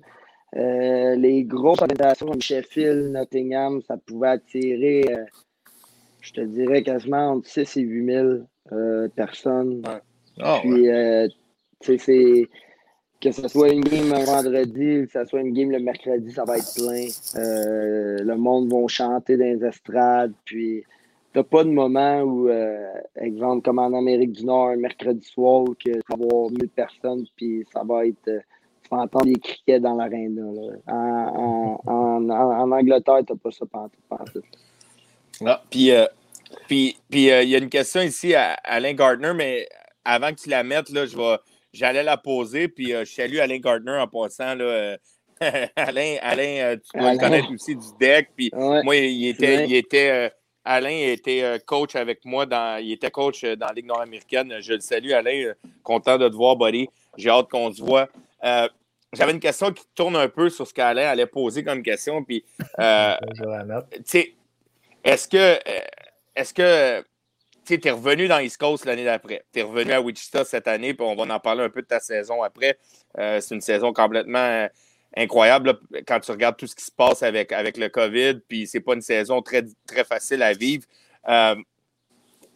Euh, les grosses organisations comme Sheffield, Nottingham, ça pouvait attirer, euh, je te dirais, quasiment entre 6 et 8 000 euh, personnes. Ah, Puis, c'est que ce soit une game un vendredi, que ce soit une game le mercredi, ça va être plein. le monde va chanter dans les estrades. Puis, t'as pas de moment où, exemple, comme en Amérique du Nord, un mercredi soir, que ça va avoir 1000 personnes, puis ça va être vas entendre des criquets dans l'aréna. En, en, en, Angleterre, tu n'as pas ça partout. Ah, puis, euh, puis, puis euh, il y a une question ici à Alain Gardner, mais avant que tu la mettes, là, je vais, j'allais la poser. Puis euh, je salue Alain Gardner en passant. Là, Alain, Alain tu dois le connaître aussi du deck. Puis moi, il était, il était Alain était coach avec moi. Dans, il était coach dans la Ligue nord-américaine. Je le salue, Alain. Content de te voir, buddy. J'ai hâte qu'on se voit. Euh, j'avais une question qui tourne un peu sur ce qu'Alain allait poser comme question. Puis, euh, est-ce que, euh, est-ce que tu es revenu dans East Coast l'année d'après? Tu es revenu à Wichita cette année, puis on va en parler un peu de ta saison après. Euh, c'est une saison complètement incroyable quand tu regardes tout ce qui se passe avec, avec le COVID, puis c'est pas une saison très, très facile à vivre.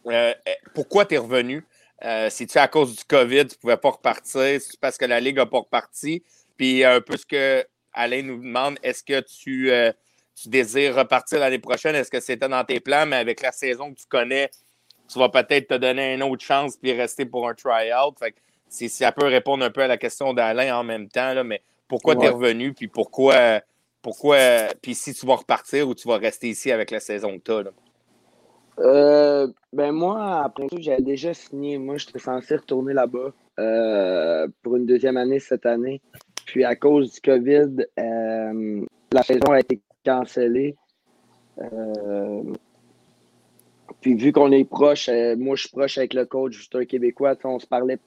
Euh, pourquoi tu es revenu? C'est-tu à cause du COVID, tu ne pouvais pas repartir? C'est parce que la Ligue n'a pas reparti? Puis un peu ce que Alain nous demande, est-ce que tu, tu désires repartir l'année prochaine? Est-ce que c'était dans tes plans, mais avec la saison que tu connais, tu vas peut-être te donner une autre chance puis rester pour un try-out. si ça peut répondre un peu à la question d'Alain en même temps, là, mais pourquoi tu es revenu, puis pourquoi, pourquoi, puis si tu vas repartir ou tu vas rester ici avec la saison que tu as? Euh, ben moi, après tout, j'avais déjà signé. Moi, j'étais censé retourner là-bas euh, pour une deuxième année cette année. Puis à cause du COVID, euh, la saison a été cancellée. Puis vu qu'on est proche, moi je suis proche avec le coach, juste un Québécois, on se parlait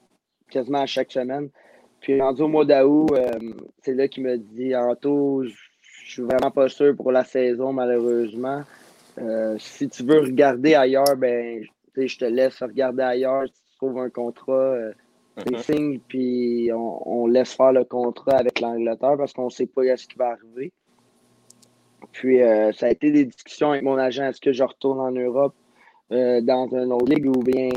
quasiment à chaque semaine. Puis rendu au mois d'août, c'est là qu'il me dit Anto, je suis vraiment pas sûr pour la saison, malheureusement. Euh, si tu veux regarder ailleurs, ben je te laisse regarder ailleurs. Si tu trouves un contrat, tu mm-hmm. signes, puis on, laisse faire le contrat avec l'Angleterre parce qu'on ne sait pas ce qui va arriver. Puis ça a été des discussions avec mon agent, est-ce que je retourne en Europe? Euh, dans une autre ligue ou bien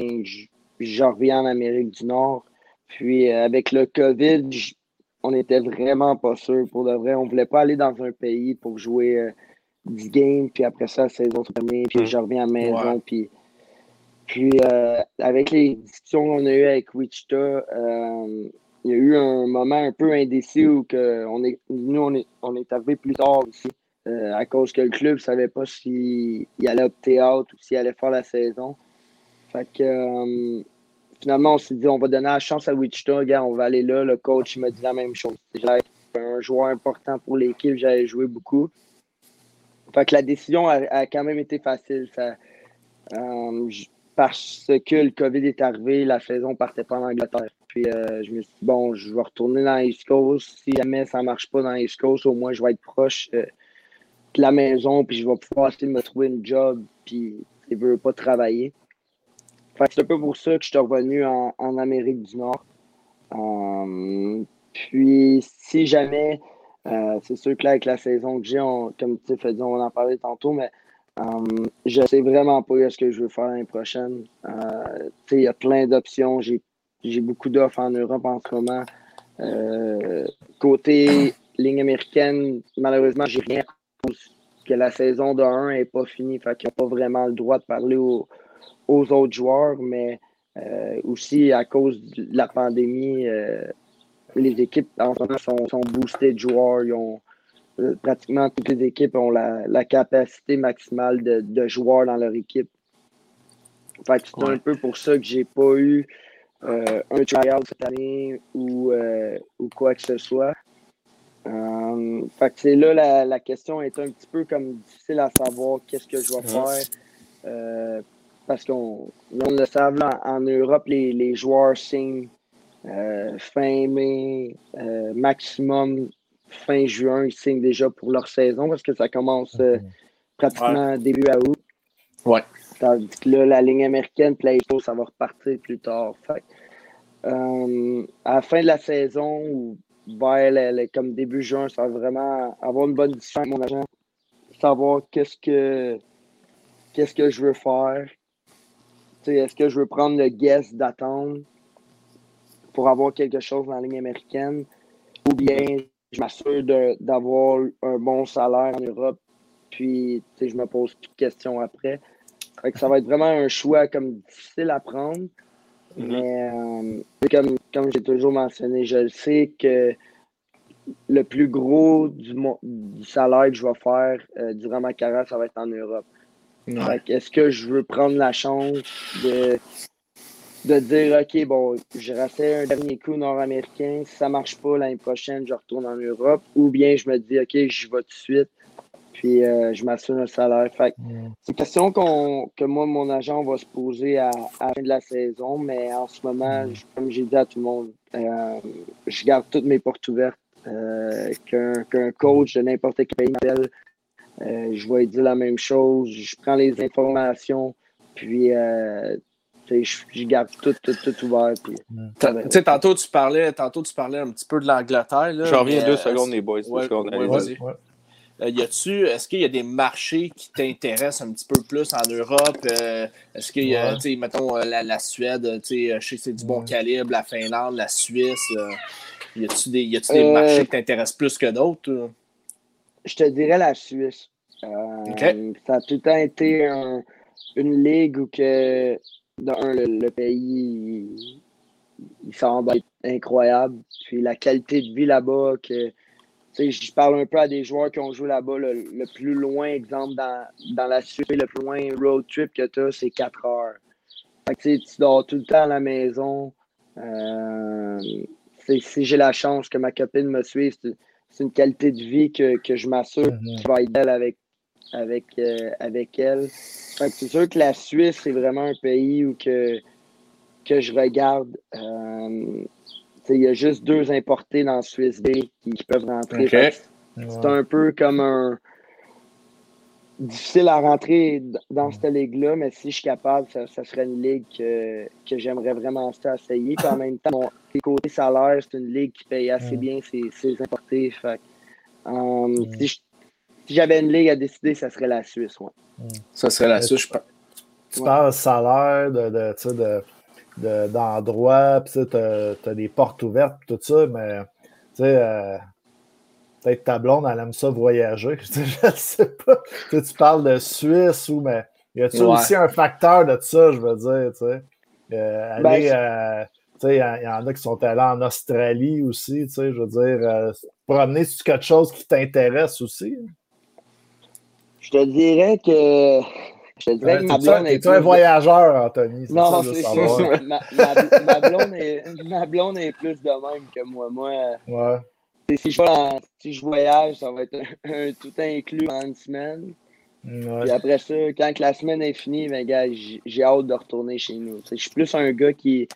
je, reviens en Amérique du Nord? Puis euh, avec le COVID, on n'était vraiment pas sûr pour de vrai. On ne voulait pas aller dans un pays pour jouer 10 euh, games, puis après ça, la saison terminée, puis je reviens à la maison. Puis, puis avec les discussions qu'on a eues avec Wichita, il y a eu un moment un peu indécis où que on est, nous, on est, on est arrivé plus tard aussi. Euh, à cause que le club ne savait pas s'il allait opter out ou s'il allait faire la saison. Fait que euh, finalement, on s'est dit on va donner la chance à Wichita, regarde, on va aller là. Le coach m'a dit la même chose. J'avais un joueur important pour l'équipe, j'avais joué beaucoup. Fait que la décision a, quand même été facile. Euh, parce que le COVID est arrivé, la saison partait pas en Angleterre. Puis je me suis dit, bon, je vais retourner dans l'East Coast. Si jamais ça marche pas dans l'East Coast, au moins je vais être proche la maison, puis je vais pouvoir essayer de me trouver une job, puis je veux pas travailler. c'est un peu pour ça que je suis revenu en, Amérique du Nord. Euh, puis, si jamais, euh, c'est sûr que là, avec la saison que j'ai, comme tu sais, on en parlait tantôt, mais euh, je sais vraiment pas ce que je veux faire l'année prochaine. il y a plein d'options. J'ai, beaucoup d'offres en Europe en ce moment. côté ligne américaine, malheureusement, j'ai rien que la saison de 1 n'est pas finie, fait qu'ils n'ont pas vraiment le droit de parler aux, autres joueurs, mais euh, aussi à cause de la pandémie, euh, les équipes en ce moment sont, sont boostées de joueurs. ont, euh, pratiquement toutes les équipes ont la, capacité maximale de, joueurs dans leur équipe. Fait c'est un peu pour ça que j'ai pas eu un trial cette année ou, ou quoi que ce soit. Euh, fait que c'est là la, la, question est un petit peu comme difficile à savoir qu'est-ce que je vais faire. Euh, parce qu'on on le savent là, en Europe, les, les joueurs signent euh, fin mai, maximum fin juin, ils signent déjà pour leur saison parce que ça commence pratiquement début août. Ouais. Tandis que là, la ligne américaine, Play ça va repartir plus tard. Fait, à la fin de la saison, ou vers comme début juin, ça va vraiment avoir une bonne discussion avec mon agent, savoir qu'est-ce que qu'est-ce que je veux faire. Est-ce que je veux prendre le guest d'attendre? Pour avoir quelque chose dans la ligne américaine ou bien je m'assure d'avoir un bon salaire en Europe puis je me pose plus de questions après. ça va être vraiment un choix comme difficile à prendre. Mm-hmm. Mais euh, comme, comme j'ai toujours mentionné, je sais que le plus gros du, du salaire que je vais faire euh, durant ma carrière, ça va être en Europe. Est-ce que je veux prendre la chance de, de dire OK, bon, je refais un dernier coup nord-américain, si ça ne marche pas l'année prochaine, je retourne en Europe, ou bien je me dis OK, j'y vais tout de suite, puis euh, je m'assure un salaire. c'est une question que moi, mon agent va se poser à, la fin de la saison, mais en ce moment, comme j'ai dit à tout le monde, euh, je garde toutes mes portes ouvertes. Euh, qu'un coach de n'importe quel pays m'appelle. je vais dire la même chose. Je prends les informations, Puis, euh, je, je garde tout, tout, tout ouvert. Puis, tantôt tu parlais, tantôt tu parlais un petit peu de l'Angleterre. là, Je reviens deux euh, secondes, les boys. deux ouais, secondes, ouais, allez, vas-y. Ouais. Euh, y a-tu, est-ce qu'il y a des marchés qui t'intéressent un petit peu plus en Europe? Euh, est-ce qu'il y a, Ouais. mettons, la, la Suède, tu sais, je sais que c'est du bon Ouais. calibre, la Finlande, la Suisse. euh, y a-tu des, y a-tu des Euh, marchés qui t'intéressent plus que d'autres? je te dirais la Suisse. Euh. Ça a tout le temps été un- une ligue où que, de un, le, le pays, il, semble être incroyable. Puis la qualité de vie là-bas, que, je parle un peu à des joueurs qui ont joué là-bas. Le, le plus loin, exemple, dans, dans la Suisse, le plus loin road trip que tu as, c'est 4 heures. Fait que, tu dors tout le temps à la maison. Euh, si j'ai la chance que ma copine me suive, c'est une qualité de vie que, que je m'assure Mhm. qui va être belle avec, avec, euh, avec elle. C'est sûr que la Suisse, c'est vraiment un pays où que, que je regarde. Euh, tu sais, il y a juste deux importés dans Suisse B qui, qui peuvent rentrer. C'est un peu comme un. Difficile à rentrer dans cette ligue-là, mais si je suis capable, ça, ça serait une ligue que, que j'aimerais vraiment ça essayer. Puis en même temps, mon les côtés salaires, c'est une ligue qui paye assez Mm. bien ses, ses importés. Fait euh, si je- si j'avais une ligue à décider, ça serait la Suisse. Ouais. Ça serait la Euh, Suisse, je pense. Tu Ouais. parles de salaire, de, de, tu sais, de, de- d'endroits, puis tu as, des portes ouvertes, puis tout ça, mais tu sais, euh, peut-être ta blonde, elle aime ça voyager. Je ne sais pas. Tu, parles de Suisse ou, mais y a-tu Ouais. aussi un facteur de ça, je veux dire, tu sais? Euh, aller, Ben, euh, sais, il y, y en a qui sont allés en Australie aussi, tu sais, je veux dire, euh, promener sur quelque chose qui t'intéresse aussi. Je te dirais que. Je te dirais que ma blonde est t'es-tu un plus- voyageur, Anthony? Non, ça, c'est sûr. Ma, ma- ma blonde est, ma blonde est plus de même que moi. Moi, Ouais. si je, en- si je voyage, ça va être un, un tout inclus en une semaine. Ouais. Puis après ça, quand que la semaine est finie, ben, gars, j'ai hâte de retourner chez nous. Je suis plus un gars qui,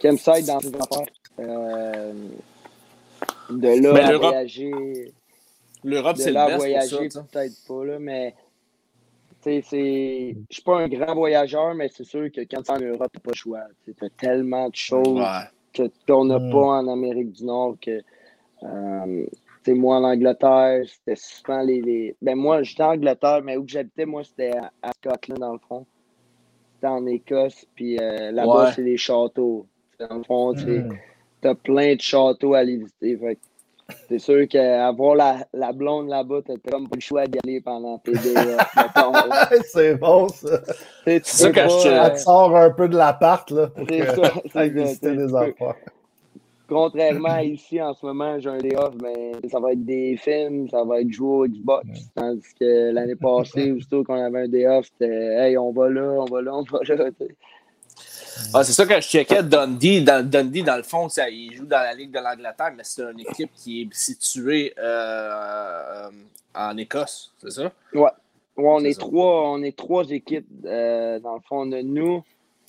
qui aime ça être dans ses affaires. Euh, de là Ben, à voyager. L'Europe, c'est le best voyager, peut-être pas, là, mais c'est. Je suis pas un grand voyageur, mais c'est sûr que quand tu es en Europe, t'as pas le choix. Tu as tellement de choses Ouais. que- qu'on n'a Mm. pas en Amérique du Nord que. euh, tu sais, moi, en Angleterre, c'était souvent les, les- Ben, moi, j'étais en Angleterre, mais où que j'habitais, moi, c'était à, à Scotland, dans le fond. C'était en Écosse, puis euh, là-bas, Ouais. c'est les châteaux. Dans le fond, tu sais, Mm. t'as plein de châteaux à aller visiter. Fait c'est sûr qu'avoir la, la blonde là-bas, t'as comme pas le choix d'y aller pendant tes DF, mettons. c'est bon, ça. C'est ça pas, je- Ça euh, te sort un peu de l'appart, là, pour que ça, visiter des affaires. Contrairement à ici, en ce moment, j'ai un day off, mais ça va être des films, ça va être jouer au Xbox. Tandis que l'année passée, aussitôt qu'on avait un day off, c'était Hey, on va là, on va là, on va là. Ah, c'est ça que je checkais Dundee. Dans, Dundee, dans le fond, ça, il joue dans la Ligue de l'Angleterre, mais c'est une équipe qui est située euh, en Écosse, c'est ça? Ouais, on C'est est, ça. trois, on est trois équipes. euh, dans le fond, on a nous,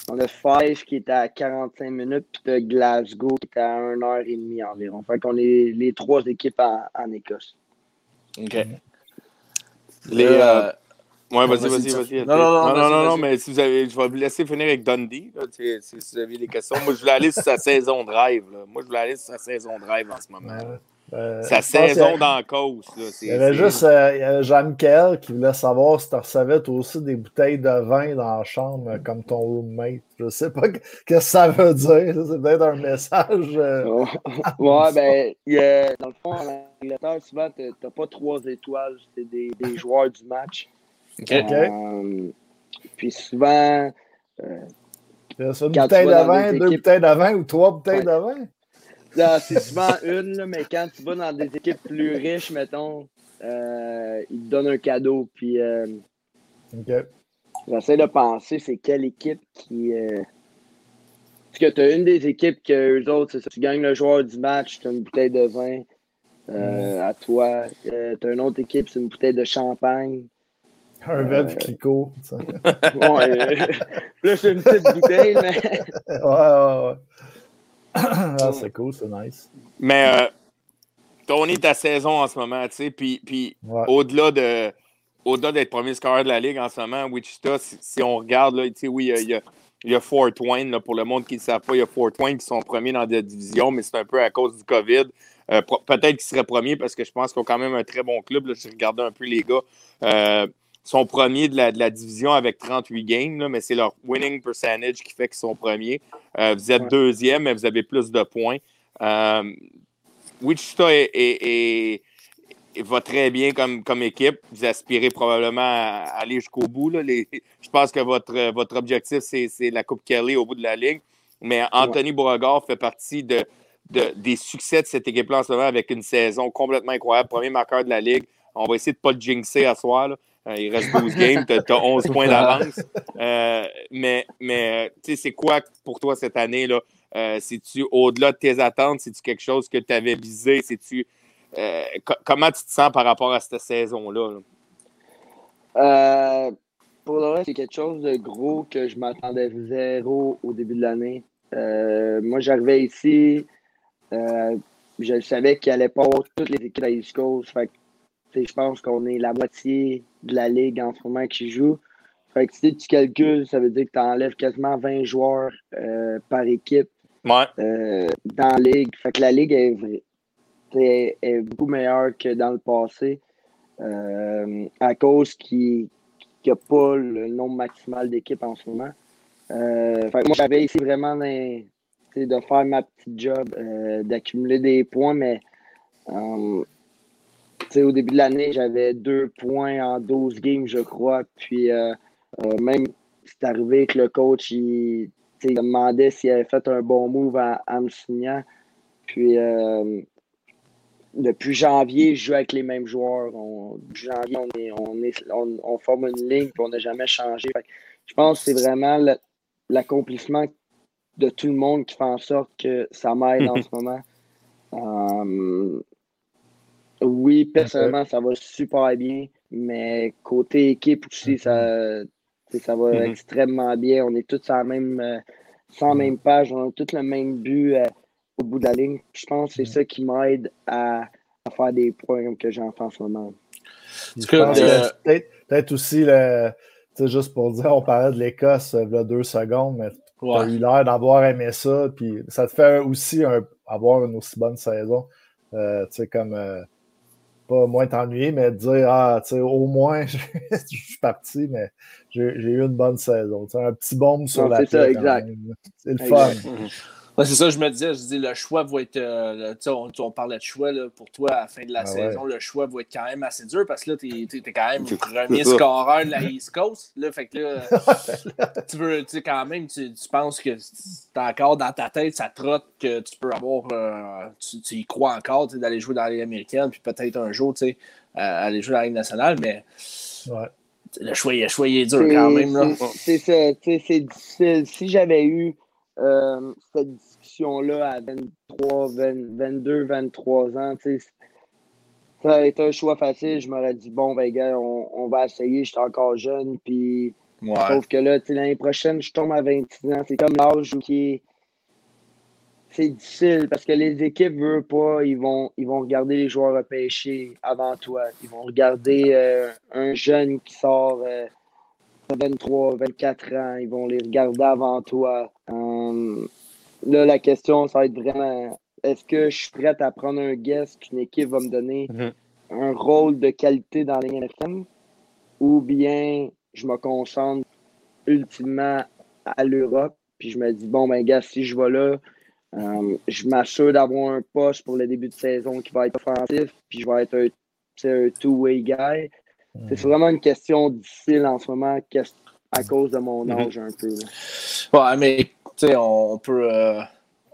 on a Five qui est à 45 minutes, puis Glasgow qui est à 1h30 environ. Fait qu'on est les trois équipes en, en Écosse. OK. Les, Euh, euh, Ouais, vas-y, vas-y, vas-y. Non, non, non, non, mais si vous avez, je vais vous laisser finir avec Dundee, là, tu si, si vous avez des questions. Moi, je voulais aller sur sa saison de rêve, là. Moi, je voulais aller sur sa saison de rêve en ce moment. là. Euh, Sa saison a- dans la cause, là. Il y avait juste euh, Jean-Michel qui voulait savoir si tu recevais toi aussi des bouteilles de vin dans la chambre euh, comme ton roommate. Je sais pas que- qu'est-ce que ça veut dire. C'est peut-être un message. euh, ouais, ben, il y a- dans le fond, en Angleterre, souvent, t'as t'as pas trois étoiles, c'est des, des joueurs du match. Euh, puis souvent, c'est une Quand bouteille de vin, des deux équipes- bouteilles de vin ou trois bouteilles Ouais. de vin. c'est souvent une, là, mais quand tu vas dans des équipes plus riches, mettons, euh, ils te donnent un cadeau. Puis euh, OK. j'essaie de penser, c'est quelle équipe qui. euh, Parce que tu as une des équipes que eux autres, c'est ça, tu gagnes le joueur du match, tu as une bouteille de vin euh, à toi. tu as une autre équipe, c'est une bouteille de champagne. Un Euh, Veuve Clicquot. ça. Ouais, Ouais, euh, là, c'est une petite bouteille, mais. ouais, ouais. ah, c'est cool, c'est nice. Mais, euh, Tony, ta saison en ce moment, tu sais, puis, puis Ouais. au-delà de, au-delà d'être premier scoreur de la Ligue en ce moment, Wichita, si, on regarde, là, oui, il y a, il y a Fort Wayne, là, pour le monde qui ne le savent pas, il y a Fort Wayne qui sont premiers dans la division, mais c'est un peu à cause du COVID. Euh, peut-être qu'ils seraient premiers parce que je pense qu'ils ont quand même un très bon club. Là. J'ai regardé un peu les gars. Euh, sont premiers de la, de la, division avec 38 games, là, mais c'est leur winning percentage qui fait qu'ils sont premiers. Euh, vous êtes deuxième, mais vous avez plus de points. Euh, Wichita est, va très bien comme, comme équipe. Vous aspirez probablement à aller jusqu'au bout. Là. je pense que votre, votre objectif, c'est la Coupe Kelly au bout de la ligue. Mais Anthony Beauregard fait partie de, des succès de cette équipe-là en ce moment avec une saison complètement incroyable. Premier marqueur de la ligue. On va essayer de ne pas le jinxer à soir. Euh, il reste 12 games, tu as, 11 points d'avance. Euh, mais mais c'est quoi pour toi cette année? là? Euh, tu au-delà de tes attentes? C'est-tu quelque chose que tu avais visé? tu comment tu te sens par rapport à cette saison-là? pour le reste, c'est quelque chose de gros que je m'attendais zéro au début de l'année. moi, j'arrivais ici, euh, je savais qu'il allait pas avoir toutes les équipes à East Coast. je pense qu'on est la moitié de la ligue en ce moment qui joue. Fait que si tu calcules, ça veut dire que tu enlèves quasiment 20 joueurs euh, par équipe euh, dans la ligue. Fait que la ligue est, est, beaucoup meilleure que dans le passé à cause qu'il n'y a pas le nombre maximal d'équipes en ce moment. fait que moi, j'avais ici vraiment de faire ma petite job, euh, d'accumuler des points, mais euh, au début de l'année, j'avais deux points en 12 games, je crois. Puis euh, même c'est arrivé que le coach il, il demandait s'il avait fait un bon move à, me signer. Puis depuis janvier, je joue avec les mêmes joueurs. On, janvier, on, est, on, est, on, forme une ligne, puis on n'a jamais changé. je pense que c'est vraiment l'accomplissement de tout le monde qui fait en sorte que ça m'aide en ce moment. Euh, oui, personnellement, ça va super bien, mais côté équipe aussi, ça, ça va mm-hmm. extrêmement bien. On est tous sur la même, euh, sans mm-hmm. même page, on a tous le même but euh, au bout de la ligne. Je pense que c'est ça qui m'aide à, faire des points que j'en fais en ce moment. Peut-être aussi, le, juste pour dire, on parlait de l'Écosse il y a deux secondes, mais tu as eu l'air d'avoir aimé ça, puis ça te fait aussi avoir une aussi bonne saison. Euh, tu sais, comme euh, pas moins t'ennuyer, mais dire Ah, tu sais, au moins je suis parti, mais j'ai eu une bonne saison. un petit bombe sur la tête. C'est ça, exact. C'est le c'est ça, je me disais, je dis, le choix va être. Euh, on, on, parlait de choix là, pour toi à la fin de la ah saison. Le choix va être quand même assez dur parce que là, tu es, quand même le premier scoreur de la East Coast. Là, fait que là, tu veux, tu sais, quand même, tu, tu penses que tu encore dans ta tête, ça trotte que tu peux avoir. Euh, tu, y crois encore d'aller jouer dans la Ligue américaine, puis peut-être un jour, tu sais, euh, aller jouer dans la Ligue nationale, mais. Le choix, le choix il est dur quand même. C'est ça, c'est difficile. Si j'avais eu euh, cette discussion-là à 23, 22, 23 ans, ça a été un choix facile. Je m'aurais dit, bon, ben, gars, on, va essayer, je suis encore jeune. Puis, sauf que là, l'année prochaine, je tombe à 26 ans. C'est comme l'âge qui est. C'est difficile parce que les équipes ne veulent pas, ils vont, ils vont regarder les joueurs repêchés avant toi. Ils vont regarder euh, un jeune qui sort. Euh, 23, 24 ans, ils vont les regarder avant toi. Euh, là, la question, ça va être vraiment est-ce que je suis prête à prendre un guest qu'une équipe va me donner mhm. un rôle de qualité dans les américaine ou bien je me concentre ultimement à l'Europe puis je me dis bon ben gars si je vais là euh, je m'assure d'avoir un poste pour le début de saison qui va être offensif puis je vais être un, un two-way guy c'est vraiment une question difficile en ce moment à cause de mon mhm. âge un peu. Ouais, mais tu sais, on peut, euh,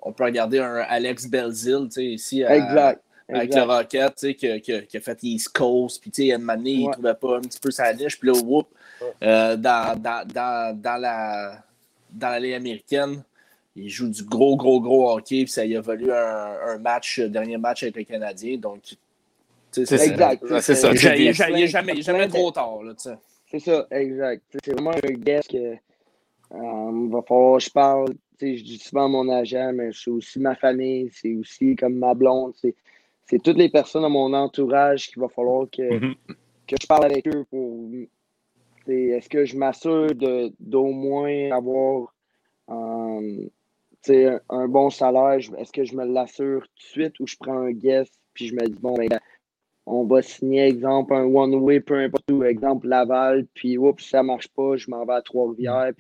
on peut regarder un Alex Belzil ici à, avec le Rocket qui, qui, qui, a fait East Coast. Puis tu sais, une année, il ne trouvait pas un petit peu sa niche. Puis là, whoop, euh, dans, dans, dans, dans, la, dans la Ligue américaine, il joue du gros, gros, gros hockey. Puis ça y a valu un, un match, dernier match avec le Canadien. Donc, c'est exact. C'est ça. Il jamais, jamais trop tard. C'est ça, exact. C'est vraiment un guest que euh, va falloir je parle. Je dis souvent mon agent, mais c'est aussi ma famille, c'est aussi comme ma blonde. C'est toutes les personnes dans mon entourage qu'il va falloir que, mm-hmm. que je parle avec eux pour. Est-ce que je m'assure d'au moins avoir um, un, un bon salaire? Est-ce que je me l'assure tout de suite ou je prends un guess puis je me dis, bon, ben, on va signer, exemple, un one-way, peu importe où, exemple, Laval, puis oups, ça marche pas, je m'en vais à Trois-Rivières.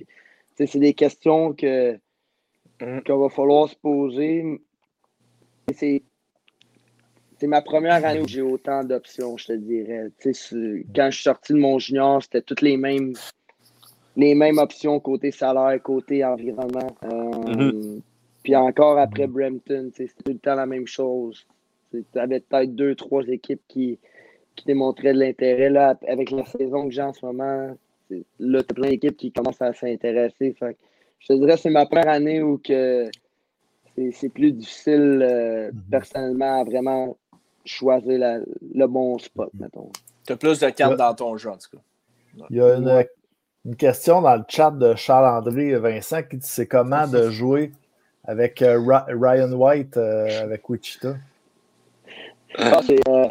c'est des questions que mm. qu'il va falloir se poser. C'est c'est ma première année où j'ai autant d'options, je te dirais. Quand je suis sorti de mon junior, c'était toutes les mêmes, les mêmes options côté salaire, côté environnement. Euh, mm-hmm. Puis encore après Brampton, c'était tout le temps la même chose. Tu avais peut-être deux, trois équipes qui, qui démontraient de l'intérêt. Là, avec la saison que j'ai en ce moment, là, tu as plein d'équipes qui commencent à s'intéresser. Je te dirais que c'est ma première année où que c'est plus difficile euh, mm-hmm. personnellement à vraiment choisir le bon spot, mettons. Tu as plus de cartes dans ton jeu, en tout cas. Il y a une, question dans le chat de Charles-André Vincent qui dit c'est comment de jouer avec euh, Ryan White euh, avec Wichita? Ah, c'est. Euh,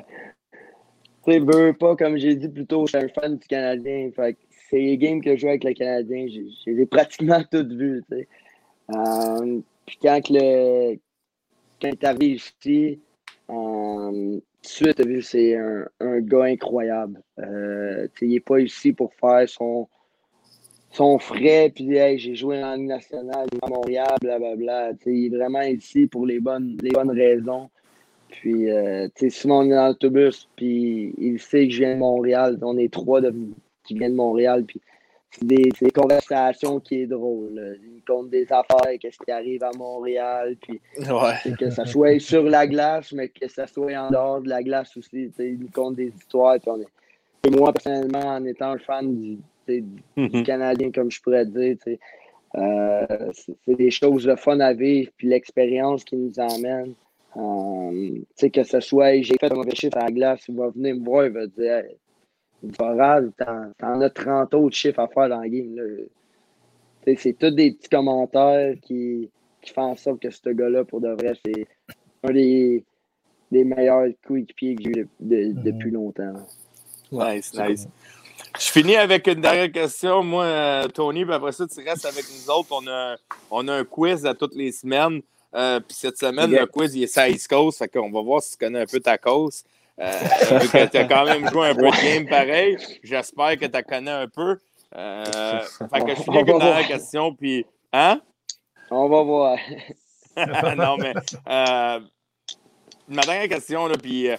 veux pas, comme j'ai dit plus tôt, je suis un fan du Canadien. Fait c'est les games que je joue avec le Canadien, j'ai pratiquement toutes vues. puis quand le quand tu arrives ici, euh, tout de suite, vu, c'est un, un, gars incroyable. Euh, il n'est pas ici pour faire son, son frais, puis hey, j'ai joué en Ligue nationale à Montréal, blablabla. Il est vraiment ici pour les bonnes, les bonnes raisons. Puis, euh, souvent, on est dans l'autobus, puis il sait que je viens de Montréal. On est trois de, qui viennent de Montréal, puis c'est des, conversations qui est drôle. Il compte des affaires, qu'est-ce qui arrive à Montréal, puis que ça soit sur la glace, mais que ça soit en dehors de la glace aussi. Il nous compte des histoires. Et moi, personnellement, en étant fan du, mm-hmm. Canadien, comme je pourrais dire, euh, c'est des choses de fun à vivre, puis l'expérience qui nous emmène. Euh, que ce soit, j'ai fait un mauvais chiffre à la glace, il va venir me voir, il va dire Voral, t'en as 30 autres chiffres à faire dans la game. C'est tous des petits commentaires qui, qui font en sorte que ce gars-là, pour de vrai, c'est un des, des meilleurs coéquipiers que j'ai eu mhm. depuis longtemps. Nice, nice. Je finis avec une dernière question, moi, euh, Tony, puis après ça, tu restes avec nous autres. On a, on a un quiz à toutes les semaines. Euh, puis cette semaine, le quiz, il est à East Coast. Fait qu'on va voir si tu connais un peu ta cause. Euh, tu as quand même joué un peu de game pareil. J'espère que tu connais un peu. Euh, fait que je finis avec une dernière question. Puis, hein? On va voir. non, mais euh, ma dernière question, là, puis, euh,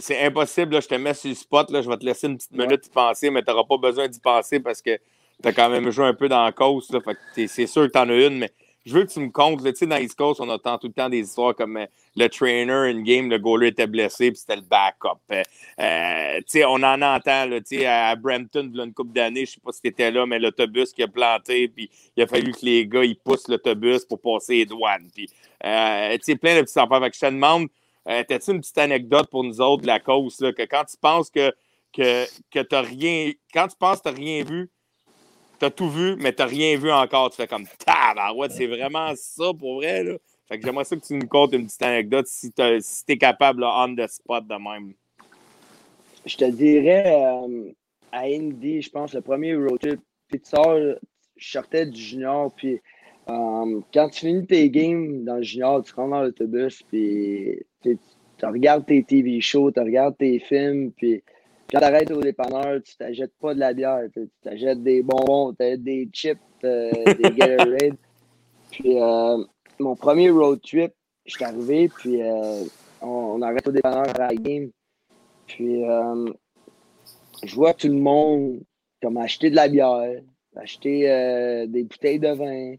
c'est impossible, là, je te mets sur le spot, là, je vais te laisser une petite minute d'y penser, mais tu n'auras pas besoin d'y penser parce que tu as quand même joué un peu dans la cause. c'est sûr que tu en as une, mais je veux que tu me comptes. Sais, dans East Coast, on entend tout le temps des histoires comme euh, le trainer, une game, le goaler était blessé, puis c'était le backup. Euh, euh, on en entend là, à Brampton, une couple d'années, je sais pas si tu étais là, mais l'autobus qui a planté, puis il a fallu que les gars ils poussent l'autobus pour passer les douanes. Puis, sais, plein de petits affaires. je te demande, t'as-tu une petite anecdote pour nous autres de la cause, là, que quand tu penses que, que, que rien, quand tu penses que tu n'as rien vu, t'as tout vu, mais t'as rien vu encore. Tu fais comme ouais, c'est vraiment ça pour vrai. Là. Fait que j'aimerais ça que tu nous contes une petite anecdote si tu es capable là, on the spot de même. Je te dirais euh, à Indy, je pense, le premier road trip, puis tu sors, je sortais du junior, puis euh, quand tu finis tes games dans le junior, tu rentres dans l'autobus, puis tu regardes tes TV shows, tu regardes tes films, puis quand t'arrêtes au dépanneur, tu t'achètes pas de la bière, tu t'achètes des bonbons, tu des chips, euh, des Gatorade. puis euh, mon premier road trip, je suis arrivé, puis euh, on, arrête au dépanneur à la game. Puis je vois tout le monde comme acheter de la bière, acheter des bouteilles de vin,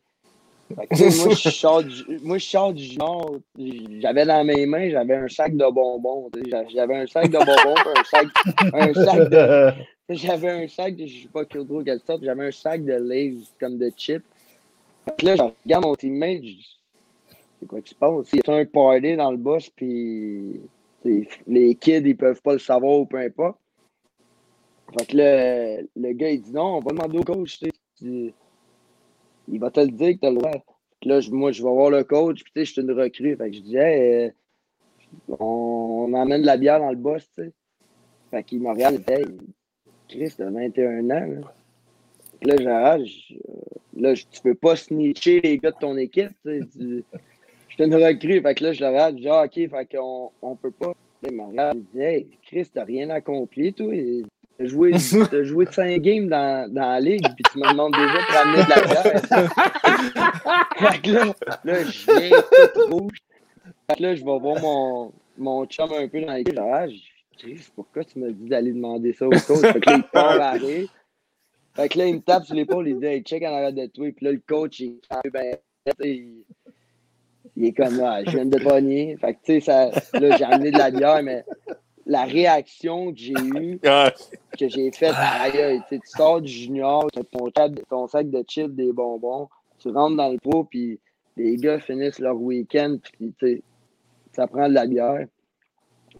moi, je sors du, moi, je J'avais dans mes mains, j'avais un sac de bonbons. J'avais un sac de bonbons, un sac, un sac de. J'avais un sac de, je sais pas trop quelle sorte, j'avais un sac de Lay's comme de chips. Puis là, je regarde mon teammate, je dis, c'est quoi qui se passe? Il y a un party dans le boss, puis les kids, ils peuvent pas le savoir ou peu importe. Fait que là, le gars, il dit non, on va demander au coach il va te le dire que tu as le droit. là, moi, je vais voir le coach, puis tu sais, je suis une recrue. Fait que je disais, on, on, emmène de la bière dans le boss, tu sais. Fait qu'il m'a regardé, hey, Chris, t'as 21 ans. Là, là genre, je, là, je- tu peux pas snitcher les gars de ton équipe. tu sais, Je suis une recrue. Fait que là, je le regarde, je dis, ah, OK, fait qu'on on peut pas. Là, il me regarde, il dit, hey, Chris, t'as rien accompli, toi. T'as joué, t'as joué 5 games dans, dans la ligue, puis tu me demandes déjà de ramener de la bière. fait que là, là, je viens tout rouge. Fait que là, je vais voir mon, mon chum un peu dans. Genre, ah, dis, Chris, pourquoi tu m'as dit d'aller demander ça au coach? Fait que là, il part à rire. Fait que là, il me tape sur l'épaule, il dit, hey, check en arrière de toi. Puis là, le coach, il, ben, il, il est comme, ah, je viens de pogner. Fait que, tu sais, ça- là, j'ai amené de la bière, mais la réaction que j'ai eue, que j'ai faite, aïe, tu sors du junior, tu as ton, sac- ton sac de chips, des bonbons, tu rentres dans le pot, puis les gars finissent leur week-end, puis ça prend de la bière.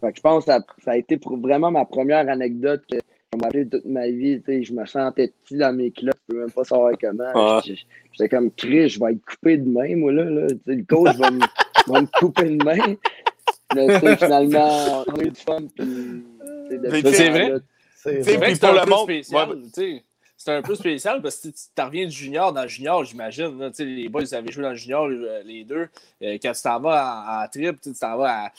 Fait que je pense que ça, ça a été pour vraiment ma première anecdote que je m'a rappelé toute ma vie. Je me sentais petit dans mes clottes, je peux même pas savoir comment. Ah. J'étais- comme Chris, je vais être coupé de main, moi là. là. Le coach va me, va me couper de main. Mais finalement, on a eu du fun. C'est vrai. C'est vrai. que c'est un peu monde- spécial. C'est un peu spécial parce que tu tu reviens du junior dans le junior, j'imagine. Les boys avaient joué dans le junior, euh, les deux. Euh, Quand tu t'en vas en, en trip, tu t'en vas à-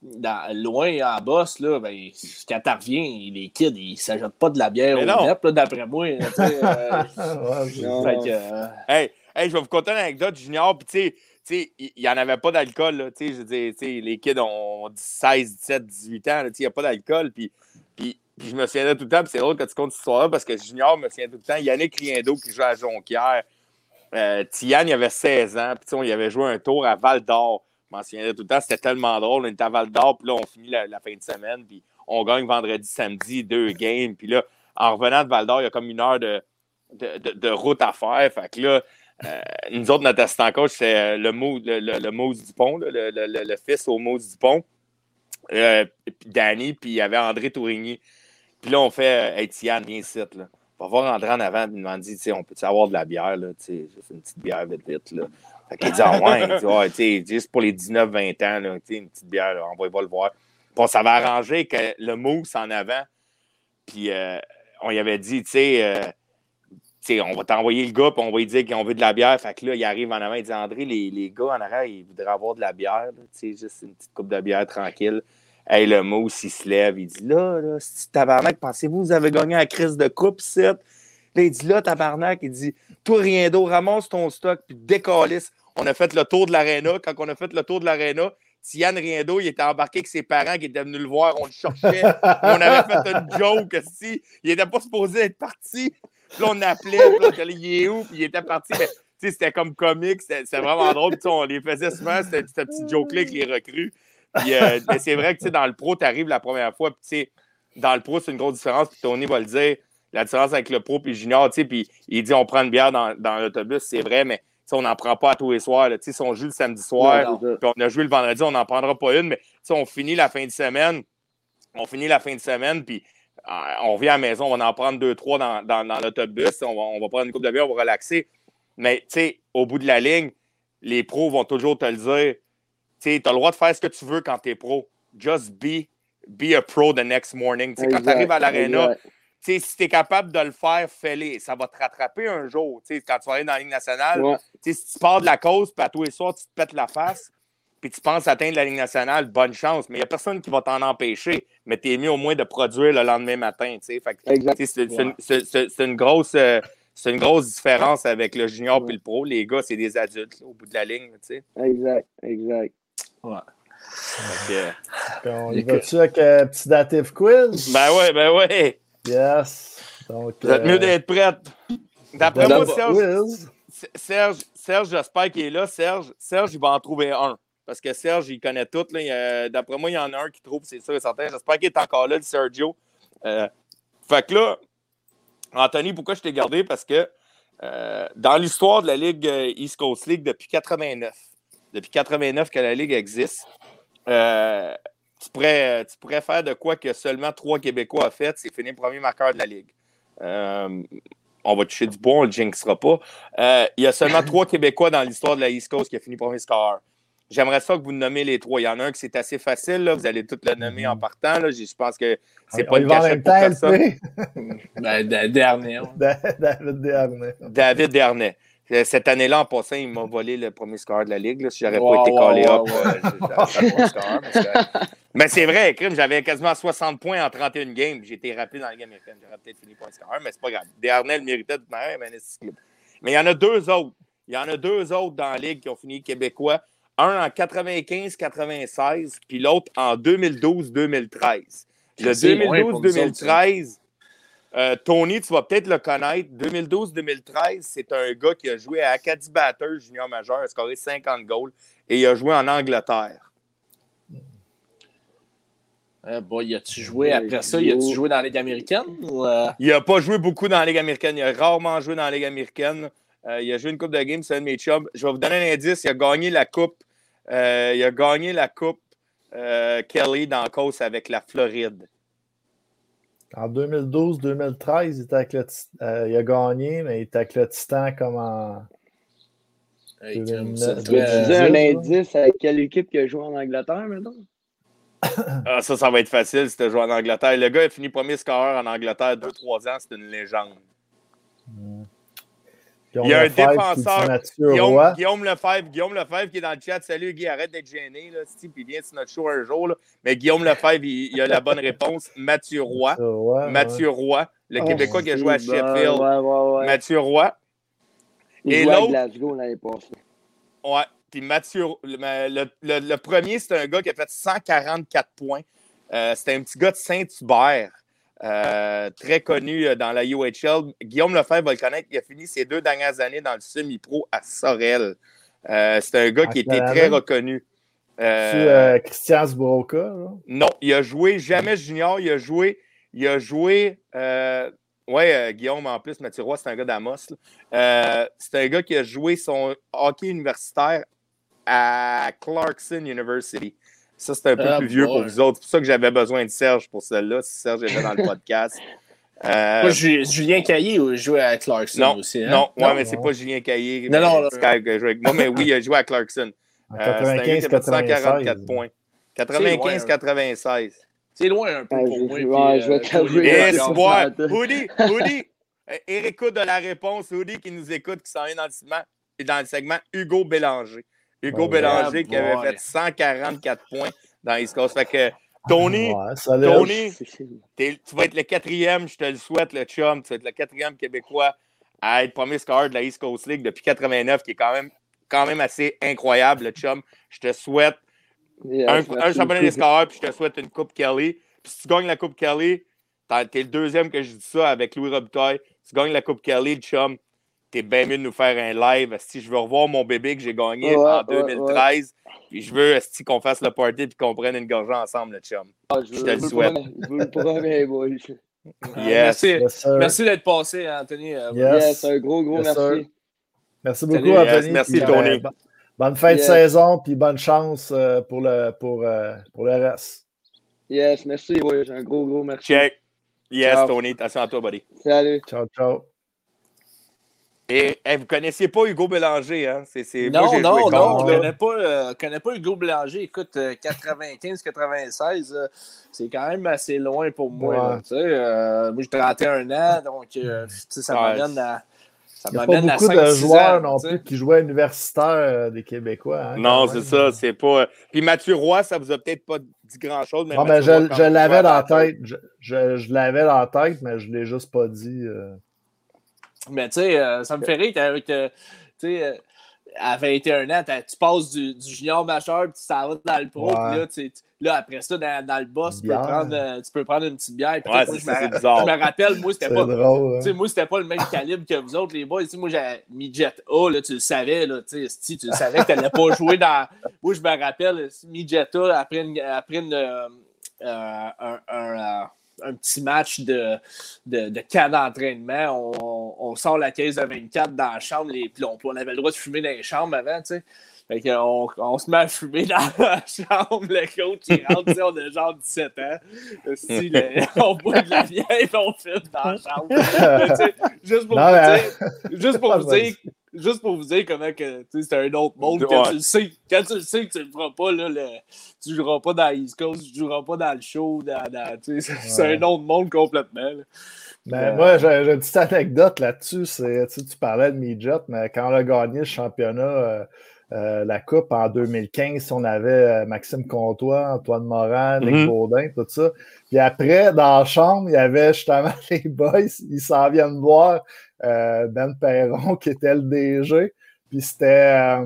dans- loin en boss, là, ben, quand tu reviens, les kids, ils ne s'ajoutent pas de la bière Mais au là, d'après moi. là, euh, Ouais, c'est Non. ça. fait que, euh, Hey, hey, je vais vous conter une anecdote junior. Puis, tu sais, il n'y en avait pas d'alcool. je les kids ont 16, 17, 18 ans. Il n'y a pas d'alcool. Puis, puis, je me souviendrai tout le temps. C'est drôle que tu comptes cette histoire-là parce que junior me souvient tout le temps. Yannick Riendo qui joue à Jonquière. Euh, Tiane, il avait 16 ans. Puis, on avait joué un tour à Val d'Or. Je m'en souviendrai tout le temps. C'était tellement drôle. On était à Val d'Or. Puis là, on finit la, fin de semaine. Puis on gagne vendredi, samedi, deux games. Puis là, en revenant de Val d'Or, il y a comme une heure de, de, de- route à faire. Là, nous autres, notre assistant coach, c'est euh, le, Mou- le, le, le Dupont, le, le, fils au Mousse Dupont. Euh, Danny, puis il y avait André Tourigny. Puis là, on fait euh, Hey, Tiane, viens ici. Là. On va voir André en avant, puis il m'a dit, on peut avoir de la bière, là, sais, juste une petite bière vite, vite, là. Fait qu'il dit, ah ouais, il dit, ouais, tu sais, juste pour les 19-20 ans, là, tu sais, une petite bière, on va, va le voir. Puis on s'avait arrangé que le mousse en avant, puis euh, on y avait dit, tu sais, euh, on va t'envoyer le gars, puis on va lui dire qu'on veut de la bière. Fait que là, il arrive en avant, il dit André, les, les gars en arrière, ils voudraient avoir de la bière, sais, juste une petite coupe de bière tranquille. Hey, le mousse, il se lève, il dit Là, là, si tabarnak, pensez-vous vous avez gagné la crise de coupe, c'est. Là, il dit Là, tabarnak, il dit Toi, rien d'eau, ramasse ton stock, puis décalisse. On a fait le tour de l'aréna. Quand on a fait le tour de l'aréna, Tiane Riendo, il était embarqué avec ses parents qui étaient venus le voir, on le cherchait. on avait fait une joke, si. Il n'était pas supposé être parti. Puis là, on appelait, puis là, on était là, il est où? Puis il était parti. Mais, tu sais, c'était comme comique, c'était c'était vraiment drôle. Puis, tu sais, on les faisait souvent, cette, cette petite joke-là avec les recrues. Puis, euh, mais c'est vrai que, tu sais, dans le pro, tu arrives la première fois, puis, tu sais, dans le pro, c'est une grosse différence. Puis, Tony va le dire, la différence avec le pro puis le junior, tu sais, puis il dit on prend une bière dans, dans l'autobus, c'est vrai, mais, tu sais, on n'en prend pas à tous les soirs. là. Tu sais, si on joue le samedi soir, puis on a joué le vendredi, on n'en prendra pas une, mais, tu sais, on finit la fin de semaine, on finit la fin de semaine, puis on revient à la maison, on va en prendre deux, trois dans, dans, dans l'autobus, on va, on va prendre une coupe de bière, on va relaxer. Mais, tu sais, au bout de la ligne, les pros vont toujours te le dire. Tu as le droit de faire ce que tu veux quand tu es pro. Just be, be a pro the next morning. Tu sais, quand tu arrives à l'aréna, exact. tu sais, si tu es capable de le faire, fais-le. Ça va te rattraper un jour. Tu sais, quand tu vas aller dans la Ligue nationale, Ouais. tu sais, si tu pars de la cause, puis à tous les soirs, tu te pètes la face, puis tu penses atteindre la Ligue nationale, bonne chance. Mais il n'y a personne qui va t'en empêcher. Mais tu es mieux au moins de produire le lendemain matin. C'est c'est une- c'est- c'est- c'est une, grosse. euh, c'est une grosse différence avec le junior et le pro. Les gars, c'est des adultes là, au bout de la ligne. tu sais. Exact, exact. Que, Puis on y va-tu avec un petit dative quiz? ben ouais, ben ouais. Yes. Donc, Vous êtes euh, mieux d'être prête. D'après moi, Serge, quiz. Serge, Serge j'espère qu'il est là. Serge, Serge, il va en trouver un. Parce que Serge, il connaît tout. D'après moi, il y en a un qui trouve, c'est sûr et certain. J'espère qu'il est encore là, le Sergio. Euh, fait que là, Anthony, pourquoi je t'ai gardé? Parce que euh, dans l'histoire de la Ligue euh, East Coast League depuis 89, depuis 89 que la Ligue existe, tu, pourrais, faire de quoi que seulement trois Québécois ont fait, c'est finir premier marqueur de la Ligue. On va toucher du bois, on ne le jinxera pas. Il y a seulement trois Québécois dans l'histoire de la East Coast qui a fini premier score. J'aimerais ça que vous nommez les trois. Il y en a un qui c'est assez facile. Là. Vous allez tous le nommer en partant. Là. Je pense que c'est pas une cachette pour personne. ben, Dernier. David Dernay. David Dernay. Cette année-là, en passant, il m'a volé le premier score de la Ligue. Là. Si j'aurais pas été collé up, Mais c'est vrai, crime, j'avais quasiment 60 points en 31 games. J'ai été rappelé dans la Ligue américaine. J'aurais peut-être fini point score, mais c'est pas grave. Dernay le méritait de manière, mais Mais il y en a deux autres. Il y en a deux autres dans la Ligue qui ont fini québécois. Un en 95-96, puis l'autre en 2012-2013. Le 2012-2013, euh, Tony, tu vas peut-être le connaître. 2012-2013, c'est un gars qui a joué à Acadie Batters junior majeur, a scoré 50 goals et il a joué en Angleterre. Euh, bon, il a-tu joué après ça? Il a-tu joué dans la Ligue américaine? Euh? Il n'a pas joué beaucoup dans la Ligue américaine. Il a rarement joué dans la Ligue américaine. Euh, il a joué une coupe de games, c'est un de mes chums. Je vais vous donner un indice. Il a gagné la coupe. il a gagné la coupe Kelly dans la course avec la Floride. En 2012-2013, il, euh, il, a gagné, mais il était avec le Titan comme en. Hey, tu un indice à quelle équipe qui a joué en Angleterre maintenant? ah, ça, ça va être facile si tu as joué en Angleterre. Le gars a fini premier scoreur en Angleterre 2-3 ans, c'est une légende. Il y a un défenseur, Guillaume, Guillaume, Lefebvre, Guillaume Lefebvre qui est dans le chat. Salut Guy, arrête d'être gêné, là, puis viens sur notre show un jour. Là. Mais Guillaume Lefebvre, il, il, a la bonne réponse. Mathieu Roy. Mathieu Roy, le oh, Québécois qui a joué à Sheffield. Mathieu Roy. Il Et l'autre. Glasgow l'année passée. Ouais. Puis Mathieu, le, le, le, premier, c'était un gars qui a fait 144 points. Euh, c'était un petit gars de Saint-Hubert. Euh, très connu euh, dans la UHL. Guillaume Lefebvre va le connaître. Il a fini ses deux dernières années dans le semi-pro à Sorel. Euh, c'est un gars qui était très reconnu. Euh, Christian Sbroka? Non, il a joué jamais junior. Il a joué. Il a joué. ouais, Guillaume, en plus, Mathieu Roy, c'est un gars d'Amos. c'est un gars qui a joué son hockey universitaire à Clarkson University. Ça, c'est un peu ah, plus vieux pour vous autres. C'est pour ça que j'avais besoin de Serge pour celle-là, si Serge était dans le podcast. Euh... Julien Caillé jouait à Clarkson aussi. Hein? Non, ouais, mais c'est pas Julien Caillé. Non, non, Sky a joué avec moi, mais oui, il a joué à Clarkson. En 95, euh, 144 points. 95-96. C'est loin un peu pour moi. Ouais, je vais t'avouer. Et Hoodie, Hoodie, Eric de la réponse, Hoodie qui nous écoute, qui s'en vient dans le, dans le segment Hugo Bélanger. Hugo Bélanger qui avait fait 144 points dans East Coast. Fait que Tony, Tony tu vas être le quatrième, je te le souhaite, le chum. Tu vas être le quatrième Québécois à être premier score de la East Coast League depuis 89, qui est quand même, quand même assez incroyable, le chum. Je te souhaite un, championnat des scoreurs, puis je te souhaite une Coupe Kelly. Puis si tu gagnes la Coupe Kelly, t'es le deuxième que je dis ça avec Louis Robitaille. Tu gagnes la Coupe Kelly, le chum, t'es bien mieux de nous faire un live. Si je veux revoir mon bébé que j'ai gagné en 2013, puis je veux qu'on fasse le party et qu'on prenne une gorgée ensemble, le chum. Ah, je, te le souhaite. Je vous le promets, boy. Yes. Merci, merci d'être passé, Anthony. Euh, yes. un gros, gros merci. Merci beaucoup, Anthony. merci, Tony. bonne fin de saison, puis bonne chance euh, pour le, pour, euh, pour le reste. Yes, merci, oui. Un gros, gros merci. Check. Yes, Tony. Attention à toi, buddy. Salut. Ciao, ciao. Et vous ne connaissiez pas Hugo Bélanger, hein? Non, moi, non, non, je ne connais, pas, euh, connais pas Hugo Bélanger. Écoute, 95-96, euh, euh, c'est quand même assez loin pour moi. tu sais, moi, j'ai 31 ans, donc ça m'amène à. Ça Il n'y a pas beaucoup de joueurs non plus qui jouaient universitaire des Québécois. Hein, non, c'est ça, c'est pas. Puis Mathieu Roy, ça vous a peut-être pas dit grand-chose. Mais, non, mais je, je l'avais dans la tête. Je, je, je l'avais dans la tête, mais je ne l'ai juste pas dit. Mais tu sais, euh, ça me fait rire qu'avec, tu sais, euh, à 21 ans, tu passes du, du, junior majeur, puis tu t'en vas dans le pro, puis là, là, après ça, dans, dans le boss, tu peux, prendre, euh, tu peux prendre une petite bière. Ouais, moi, je, me, je me rappelle, moi, c'était pas, hein. moi, c'était pas le même calibre que vous autres, les boys. moi, j'ai Midget A, là, tu le savais, là, tu tu savais que tu n'allais pas jouer dans. Moi, je me rappelle, Midget A, après, une, après une, un, un un petit match de, de, de cas d'entraînement. On, sort la caisse de 24 dans la chambre, les, puis on, avait le droit de fumer dans les chambres avant, tu sais. Fait qu'on on se met à fumer dans la chambre, le coach qui rentre, on a genre 17 ans. Si, on boit de la vieille et on fume dans la chambre. juste pour vous dire, juste pour vous dire juste pour vous dire comment que c'est un autre monde. Quand, tu le sais, quand tu le sais que tu le feras pas, là, le, tu joueras pas dans l'East Coast, tu joueras pas dans le show. c'est un autre monde complètement. Ben, Moi, j'ai une petite anecdote là-dessus. Tu parlais de Midget, mais quand on a gagné le championnat, euh, euh, la Coupe en 2015, on avait euh, Maxime Comtois, Antoine Morin, Nick mm-hmm. Baudin, tout ça. Puis après, dans la chambre, il y avait justement les boys, ils s'en viennent voir Ben Perron, qui était le DG. Puis c'était,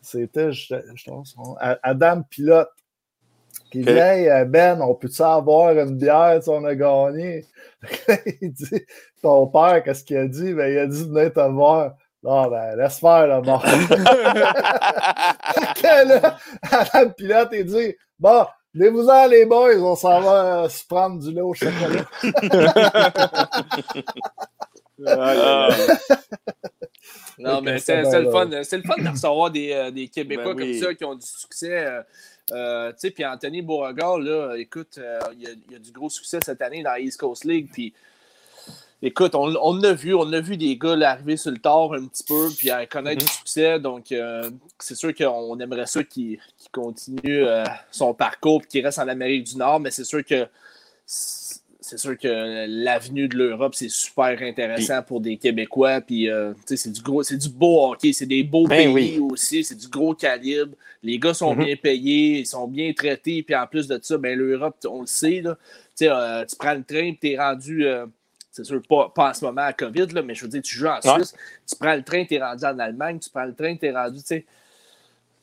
c'était, je, pense, Adam Pilote. Qui dit Hey Ben, on peut-tu avoir une bière si on a gagné? il dit Ton père, qu'est-ce qu'il a dit? Ben, il a dit Venez te voir. Non, ben, laisse faire, là, mort. là, Adam Pilote, il dit Bon, venez-vous-en, les boys, on s'en va se prendre du lait au chocolat. Ah. non, mais c'est le fun. C'est le fun de recevoir des, euh, des Québécois ben comme ça qui ont du succès. Euh, euh, puis Anthony Beauregard, là, écoute, euh, il, y a, du gros succès cette année dans la East Coast League. Puis, écoute, on, on a vu, on a vu des gars arriver sur le tard un petit peu, puis à connaître mm-hmm. du succès. Donc, euh, c'est sûr qu'on aimerait ça qu'il continue son parcours, qu'il reste en Amérique du Nord, mais c'est sûr que c'est sûr que l'avenue de l'Europe, c'est super intéressant pour des Québécois. Puis, euh, c'est du gros, c'est du beau hockey, c'est des beaux ben pays aussi, c'est du gros calibre. Les gars sont mm-hmm. bien payés, ils sont bien traités. Puis en plus de ça, ben, l'Europe, on le sait, là, euh, tu prends le train, tu es rendu. Euh, c'est sûr, pas, pas, en ce moment à COVID, là, mais je veux dire, tu joues en Suisse, tu prends le train, tu es rendu en Allemagne, tu prends le train, tu es rendu, tu sais,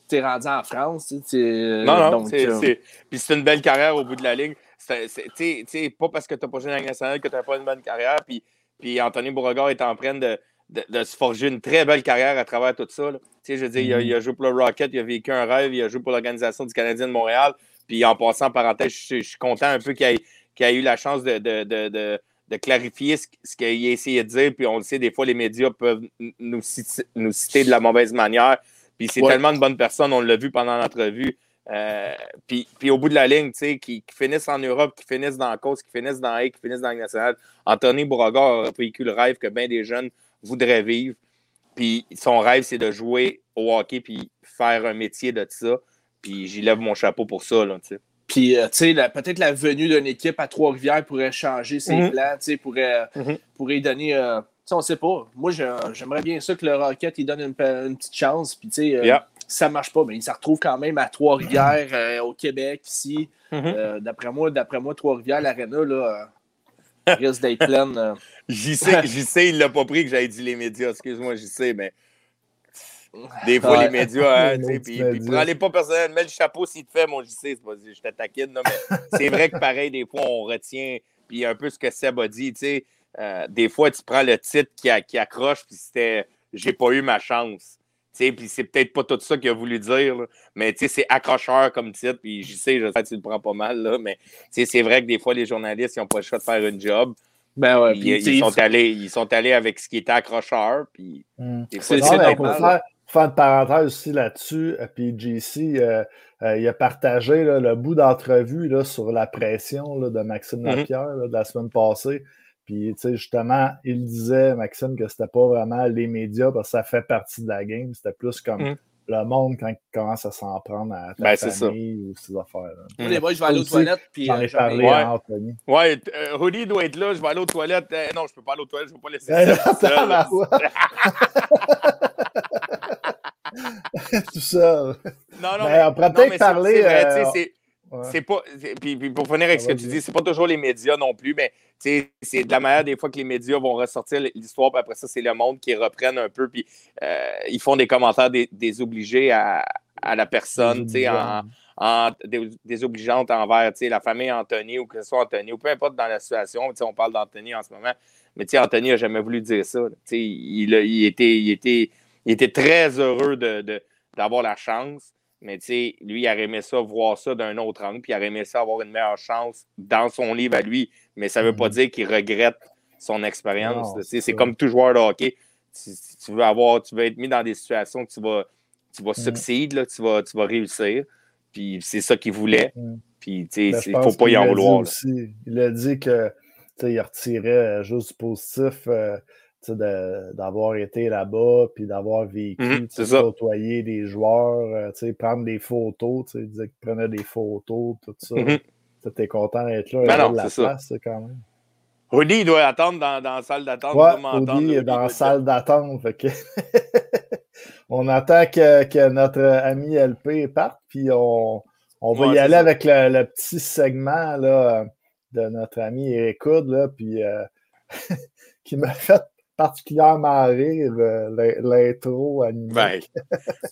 tu es rendu en France. non, non, c'est, Puis c'est une belle carrière au bout de la ligne c'est pas parce que tu n'as pas joué dans la nationale que tu n'as pas une bonne carrière. Puis, puis Anthony Beauregard est en train de, de, se forger une très belle carrière à travers tout ça. Je veux dire, il, a, joué pour le Rocket, il a vécu un rêve, il a joué pour l'Organisation du Canadien de Montréal. Puis en passant en parenthèse, je, suis content un peu qu'il ait, ait, eu la chance de, de clarifier ce, qu'il a essayé de dire. Puis on le sait, des fois, les médias peuvent nous citer, nous citer de la mauvaise manière. Puis c'est tellement une bonne personne, on l'a vu pendant l'entrevue. Euh, puis, au bout de la ligne, tu sais, qui, finissent en Europe, qui finissent dans la Côte, qui finissent dans A, qui finissent dans la nationale. Anthony Beauregard a vécu le rêve que bien des jeunes voudraient vivre. Puis son rêve, c'est de jouer au hockey puis faire un métier de ça. Puis j'y lève mon chapeau pour ça, là, tu sais. Puis, euh, tu sais, peut-être la venue d'une équipe à Trois-Rivières pourrait changer ses mm-hmm. plans, tu sais, pourrait, mm-hmm. pourrait donner... Euh, on ne sait pas. Moi, j'aimerais bien ça que le Rocket il donne une, petite chance. Puis, tu sais, ça ne marche pas, mais il se retrouve quand même à Trois-Rivières, euh, au Québec, ici. Mhm. Euh, d'après moi, d'après moi, Trois-Rivières, l'Arena, là, euh, risque d'être pleine. J'y sais, j'y sais, il l'a pas pris que j'avais dit les médias, excuse-moi, j'y sais, mais des fois, les médias, hein, puis, prends-les pas personnel, mets le chapeau s'il te fait, mon JC, c'est pas je te taquine, mais c'est vrai que pareil, des fois, on retient, puis un peu ce que Seb a dit, tu sais, des fois, tu prends le titre qui, qui accroche, puis c'était « j'ai pas eu ma chance ». Puis c'est peut-être pas tout ça qu'il a voulu dire, mais c'est accrocheur comme titre. Puis je sais, je sais que tu le prends pas mal, là, mais c'est vrai que des fois, les journalistes, ils n'ont pas le choix de faire un job. Ben ouais, ils, sont allés, ils sont allés avec ce qui était accrocheur. Puis hmm. c'est faire, faire une parenthèse aussi là-dessus, euh, puis JC, euh, euh, il a partagé le bout d'entrevue sur la pression de Maxime mm-hmm. Lapierre de la semaine passée. Puis, tu sais, justement, il disait, Maxime, que c'était pas vraiment les médias parce que ça fait partie de la game. C'était plus comme mm. le monde quand il commence à s'en prendre à ta ben, famille ou ces affaires-là. Mm. Moi, je vais aller aux toilettes. Puis, J'en ai euh, parlé ouais. à Anthony. Ouais, euh, Rudy doit être là. Je vais aller aux toilettes. Euh, non, je peux pas aller aux toilettes. Je ne vais pas laisser ça. Tout ça. Non, non, mais, on pourrait peut-être parler. C'est pas. Puis, pour finir avec ce que tu dis, c'est pas toujours les médias non plus, mais c'est de la manière des fois que les médias vont ressortir l'histoire, puis après ça, c'est le monde qui reprennent un peu, puis euh, ils font des commentaires désobligés à, à la personne, en, en désobligeante envers la famille Anthony ou que ce soit Anthony, ou peu importe dans la situation. On parle d'Anthony en ce moment, mais Anthony n'a jamais voulu dire ça. Il, il, était, il, était, il était très heureux d'avoir de, la chance. Mais lui, il aurait aimé ça, voir ça d'un autre angle, puis il aurait aimé ça avoir une meilleure chance dans son livre à lui. Mais ça ne veut pas mhm. dire qu'il regrette son expérience. C'est comme tout joueur de hockey. Tu, tu, veux avoir, tu veux être mis dans des situations que tu vas, tu vas mhm. là, tu, vas, tu vas réussir. Puis c'est ça qu'il voulait. Mhm. Puis il ne faut pas y en vouloir. il a dit que il retirait juste du positif. Euh, d'avoir été là-bas, puis d'avoir vécu, ça. côtoyer des joueurs, euh, prendre des photos, tu sais, il disait qu'il prenait des photos, tout ça. Mhm. Tu es content d'être là, Ben non, de la place, quand même. Rudy, il doit attendre dans, dans la salle d'attente. Ouais, Audi est Rudy dans la salle d'attente. que on attend que, que notre ami LP parte, puis on, on va Ouais, y aller ça. avec le, le petit segment là, de notre ami Eric Hood, là, puis, euh, qui m'a fait particulièrement rire euh, l'in- l'intro animée. Ben,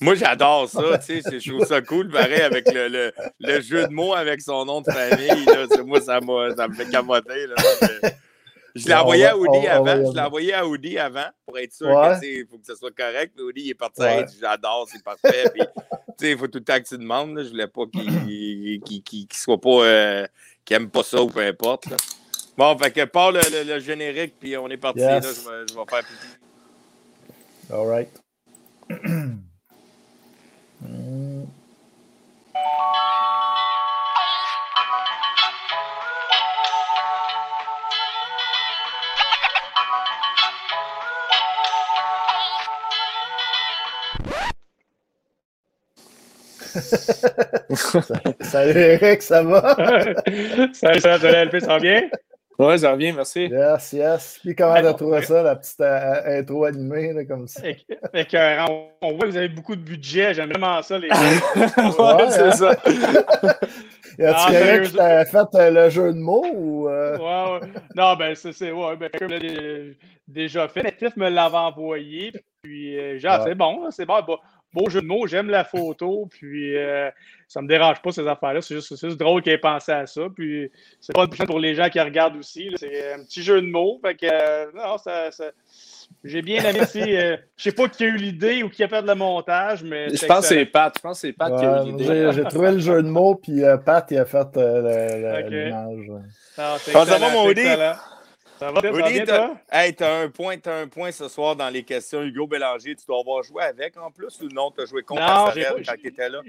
moi, j'adore ça. Tu sais, je trouve ça cool, pareil, avec le, le, le jeu de mots avec son nom de famille. Là, moi, ça, ça me fait. Là, Mais je l'ai envoyé à Audi avant. Je l'ai envoyé à Audi avant pour être sûr Ouais. que, faut que ce soit correct. Puis Audi, il est parti. Ouais. J'adore, c'est parfait. Il faut tout le temps que tu demandes. Là. Je voulais pas qu'il qu'il soit pas. euh, qu'il aime pas ça ou peu importe. là. Bon, fait que part le, le- le générique, puis on est parti. Yes. Là, je, vais, je vais faire pipi. All right. Salut Eric, ça va? Salut, ça va, LP, ça va bien? Ouais, ça revient, merci. Yes, yes. Puis comment t'as bon, trouvé ça, la petite euh, intro animée, là, comme ça? Fait que, euh, on, on voit que vous avez beaucoup de budget. J'aime vraiment ça, les gars. ouais, hein? c'est ça. Y a-tu Ah, quelqu'un qui t'a fait euh, le jeu de mots ou. euh? Ouais, ouais. Non, ben, c'est, c'est ouais, ben, comme déjà fait. Mais Tiff me l'avait envoyé. Puis, euh, genre, Ouais. c'est bon, c'est bon. Beau, beau jeu de mots, j'aime la photo. Puis, euh, ça me dérange pas, ces affaires-là. C'est juste, c'est juste drôle qu'il ait pensé à ça. Puis, c'est pas le pour les gens qui regardent aussi. C'est un petit jeu de mots. Fait que, euh, non, ça. ça- J'ai bien aimé. si, euh, je sais pas qui a eu l'idée ou qui a fait le montage, mais. Je pense que c'est. Pat. Je pense que c'est Pat qui a eu l'idée. j'ai, trouvé le jeu de mots, puis euh, Pat, il a fait euh, l'image. Ah, ça va, mon Woody? Ça va, bien, t'as toi? hey, t'as un point, t'as un point ce soir dans les questions. Hugo Bélanger, tu dois avoir joué avec en plus ou non? Tu as joué contre Non, quand tu étais là?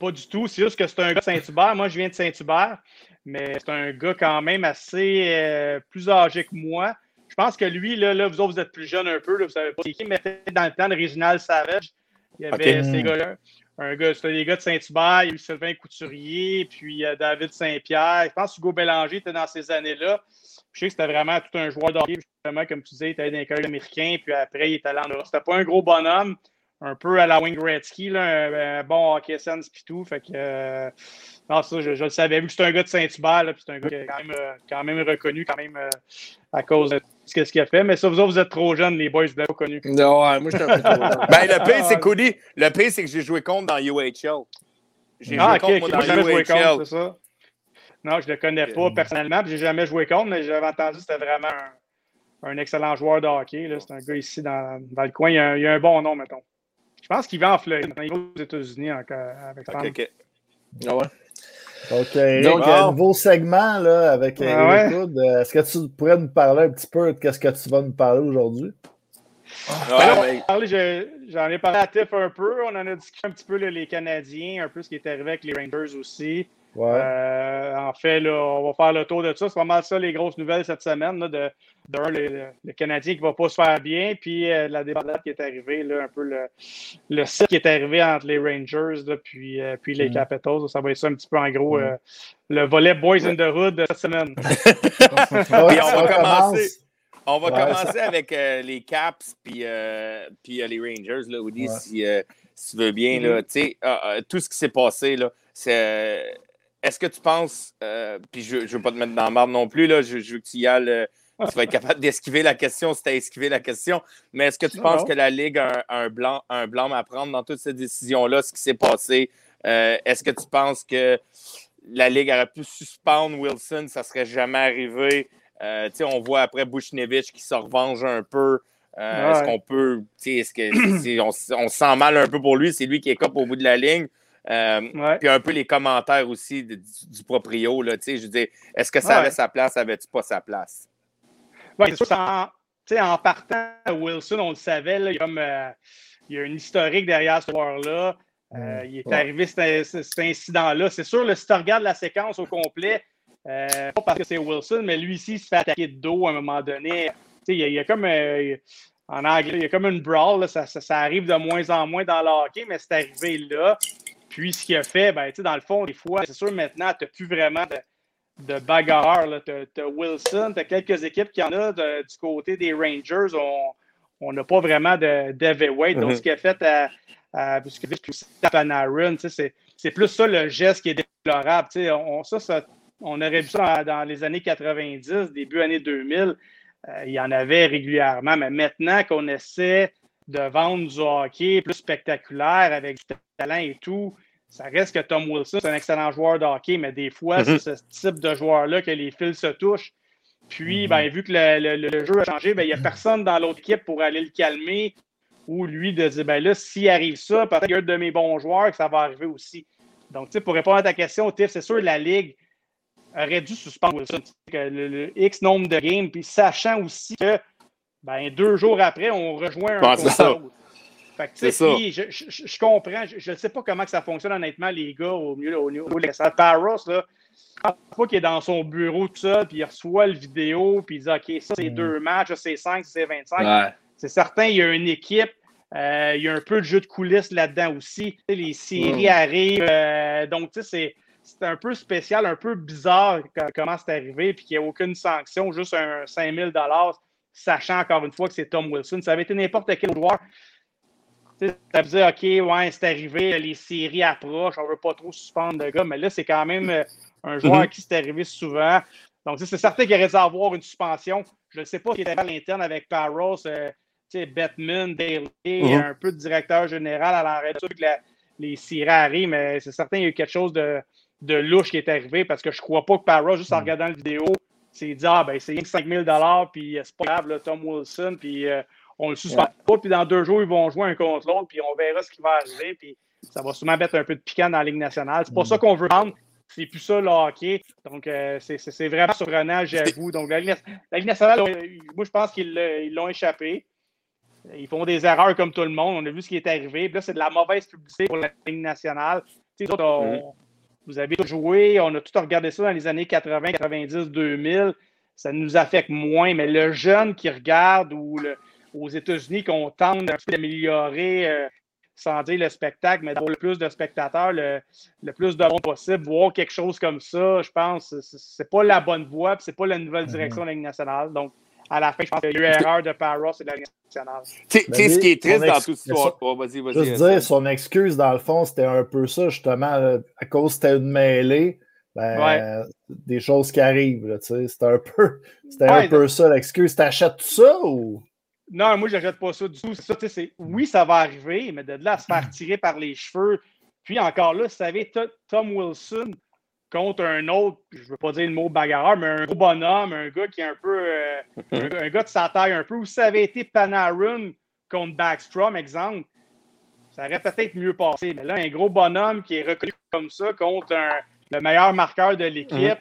Pas du tout. C'est juste que c'est un gars de Saint-Hubert. Moi, je viens de Saint-Hubert, mais c'est un gars quand même assez euh, plus âgé que moi. Je pense que lui, là, là, vous autres, vous êtes plus jeune un peu, là, vous savez pas c'est qui, mais peut-être dans le temps de Réginal Savage, il y avait ces gars-là. Un gars, c'était des gars de Saint-Hubert, il y a eu Sylvain Couturier, puis euh, David Saint-Pierre. Je pense que Hugo Bélanger était dans ces années-là. Je sais que c'était vraiment tout un joueur d'hockey, justement, comme tu disais, il était dans les collèges américains, puis après, il est allé en Europe. C'était pas un gros bonhomme, un peu à la Wayne Gretzky, là, un, un bon hockey sense puis tout. Fait que, euh, non, ça, je, je le savais, vu que c'est un gars de Saint-Hubert, là, puis c'est un gars qui est quand même, euh, quand même reconnu, quand même, euh, à cause de ce qu'il a fait. Mais ça, vous autres, vous êtes trop jeunes, les boys, vous l'avez pas connu. Non, ouais, moi, j'étais un peu trop jeune. Ben, le pire, c'est Cody. Le pire, c'est que j'ai joué contre dans UHL. J'ai Ah, joué contre moi dans jamais joué contre, UHL. c'est ça. Non, je le connais pas personnellement, puis j'ai jamais joué contre, mais j'avais entendu que c'était vraiment un, un excellent joueur de hockey. là. C'est un gars ici dans, dans le coin, il a, un- il a un bon nom, mettons. Je pense qu'il va en Floride. Il va aux États-Unis encore avec sa Ok, ok. Ah ouais. Donc, Eric, Donc, un bon. nouveau segment là, avec Ah Eric ouais? Euh, Est-ce que tu pourrais nous parler un petit peu de ce que tu vas nous parler aujourd'hui? Ouais, Ben, J'en ai parlé à Tiff un peu. On en a discuté un petit peu là, les Canadiens, un peu ce qui est arrivé avec les Rangers aussi. Ouais. Euh, en fait, là, on va faire le tour de ça. C'est pas mal ça les grosses nouvelles cette semaine. Là, de, d'un, le, le Canadien qui va pas se faire bien, puis euh, la débandade qui est arrivée, là, un peu le, le site qui est arrivé entre les Rangers là, puis, euh, puis les Mm. Capitals. Ça va être ça un petit peu en gros Mm. euh, le volet Boys in the Hood de cette semaine. Puis on va commencer. On va Ouais, commencer avec euh, les Caps puis, euh, puis euh, les Rangers, là, Woody, Ouais. si, euh, si tu veux bien. Là, tu sais, ah, ah, tout ce qui s'est passé, là, c'est. Est-ce que tu penses, euh, puis je ne veux pas te mettre dans la marde non plus, là, je, je veux que tu y ailles, euh, tu vas être capable d'esquiver la question si tu as esquivé la question, mais est-ce que tu Non, penses que la Ligue a un, un blanc, un blanc à prendre dans toutes ces décisions-là, ce qui s'est passé? Euh, est-ce que tu penses que la Ligue aurait pu suspendre Wilson, ça serait jamais arrivé? On voit après Bushnevich qui se revenge un peu. Ouais. Est-ce qu'on peut. Est-ce que on se sent mal un peu pour lui? C'est lui qui est cop au bout de la ligne. Euh, Ouais. puis un peu les commentaires aussi de- du, du proprio. Là, je veux dire, est-ce que ça Ouais. avait sa place? Avait-tu pas sa place? Ouais, c'est sûr, en, partant, Wilson, on le savait, là, il, y a comme, euh, il y a un historique derrière ce joueur-là. Euh, il est Ouais. arrivé cet, cet incident-là. C'est sûr, là, si tu regardes la séquence au complet, pas parce que c'est Wilson, mais lui ici, il se fait attaquer de dos à un moment donné. il y, a- il y a comme. en anglais, il y a comme une brawl, là, ça, ça- ça arrive de moins en moins dans le hockey, mais c'est arrivé là. Puis ce qu'il a fait, ben, tu sais, dans le fond, des fois, c'est sûr, maintenant, tu n'as plus vraiment de, de. Tu as, Wilson, tu as quelques équipes qui en ont du côté des Rangers. On on n'a pas vraiment de d'heavyweight. Donc, Mhm. ce qu'il a fait à, à, parce que puis à Panarin, tu sais, c'est plus ça le geste qui est déplorable. Tu sais, On, ça, ça- on aurait vu ça dans, dans les années 90, début années 2000. euh, il y en avait régulièrement. Mais maintenant qu'on essaie de vendre du hockey plus spectaculaire avec du talent et tout, ça reste que Tom Wilson, c'est un excellent joueur de hockey, mais des fois, Mhm. c'est ce type de joueur-là que les fils se touchent. Puis, ben, vu que le, le- le jeu a changé, ben, il n'y a personne dans l'autre équipe pour aller le calmer ou lui de dire, ben là, s'il arrive ça, peut-être qu'il y a un de mes bons joueurs que ça va arriver aussi. Donc, tu sais, pour répondre à ta question, Tiff, c'est sûr la Ligue aurait dû suspendre Wilson. que le, le X nombre de games, puis sachant aussi que ben, deux jours après, on rejoint un c'est contre ça. l'autre. Fait que, tu sais, C'est ça. puis je, je- comprends. Je ne sais pas comment que ça fonctionne honnêtement, les gars, au milieu au niveau de la Paros, là, je pense pas qu'il est dans son bureau tout seul, puis il reçoit le vidéo, puis il dit OK, ça c'est Mm. deux matchs, ça c'est cinq, ça c'est 25. Ouais. C'est certain, il y a une équipe. euh, il y a un peu de jeu de coulisses là-dedans aussi. Les séries Mm. arrivent. euh, donc, tu sais, c'est- c'est un peu spécial, un peu bizarre co- comment c'est arrivé, puis qu'il n'y a aucune sanction, juste un 5000 sachant encore une fois que c'est Tom Wilson. Ça avait été n'importe quel joueur. Ça veut dire, OK, ouais, c'est arrivé, les séries approchent, on ne veut pas trop suspendre le gars, mais là, c'est quand même euh, un joueur à qui c'est arrivé souvent. Donc, c'est certain qu'il aurait dû avoir une suspension. Je ne sais pas ce qui était à l'interne avec Parros, euh, tu sais, Bettman, Daly, Mhm. un peu de directeur général à l'arrêt de que la- les séries arrivent, mais c'est certain qu'il y a eu quelque chose de, de louche qui est arrivé parce que je ne crois pas que Parros, juste en Mhm. regardant la vidéo, s'est dit Ah, ben, c'est rien que 5000 puis euh, c'est pas grave, là, Tom Wilson, puis euh, on le suspend pas, puis dans deux jours, ils vont jouer un contre l'autre, puis on verra ce qui va arriver, puis ça va sûrement mettre un peu de piquant dans la Ligue nationale. C'est pas ça qu'on veut vendre. C'est plus ça le hockey. Donc, euh, c'est- c'est c'est vraiment surprenant, j'avoue. Donc, la Ligue, la Ligue nationale, moi, je pense qu'ils l'ont échappé. Ils font des erreurs comme tout le monde. On a vu ce qui est arrivé. Puis là, c'est de la mauvaise publicité pour la Ligue nationale. Tu sais, nous autres, on- Vous avez tout joué. On a tout regardé ça dans les années 80, 90, 2000. Ça nous affecte moins. Mais le jeune qui regarde ou le- aux États-Unis qu'on tente d'améliorer, euh, sans dire le spectacle, mais d'avoir le plus de spectateurs, le, le plus de monde possible, voir quelque chose comme ça, je pense, c'est- pas la bonne voie, c'est pas la nouvelle direction de la Ligue nationale. Donc, à la fin, je pense qu'il y a eu erreur de Paros et de la Ligue nationale. Tu sais- ce qui est triste dans toute histoire. Oh, vas-y, vas-y. Juste dire, son excuse, dans le fond, c'était un peu ça, justement, à cause que c'était une mêlée. Ben, Ouais. euh, des choses qui arrivent, là, tu sais. C'était un peu, c'était Ouais, un peu ça, l'excuse. T'achètes tout ça ou? Non, moi, je n'achète pas ça du tout. C'est ça, tu sais, c'est- oui, ça va arriver, mais de là à se faire tirer par les cheveux. Puis encore là, vous savez, To- Tom Wilson contre un autre, je ne veux pas dire le mot bagarreur, mais un gros bonhomme, un gars qui est un peu. euh, un, gars de sa taille un peu. Ou si ça avait été Panarin contre Backstrom, exemple, ça aurait peut-être mieux passé. Mais là, un gros bonhomme qui est reconnu comme ça contre un- le meilleur marqueur de l'équipe.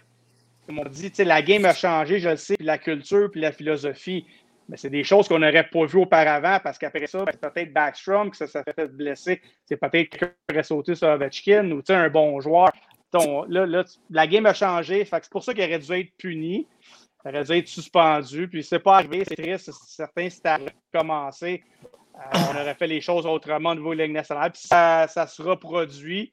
Comme on dit, tu sais, la game a changé, je le sais, puis la culture, puis la philosophie. Mais c'est des choses qu'on n'aurait pas vues auparavant parce qu'après ça, ben, c'est peut-être Backstrom qui ça s'est fait blesser. C'est peut-être quelqu'un qui aurait sauté sur Ovechkin ou tu sais, un bon joueur. Là, là, la game a changé. Fait c'est pour ça qu'il aurait dû être puni. Il aurait dû être suspendu. Puis c'est pas arrivé. C'est triste. Certains, si ça avait commencé, euh, on aurait fait les choses autrement au niveau de la Ligue nationale. Puis ça, ça se reproduit,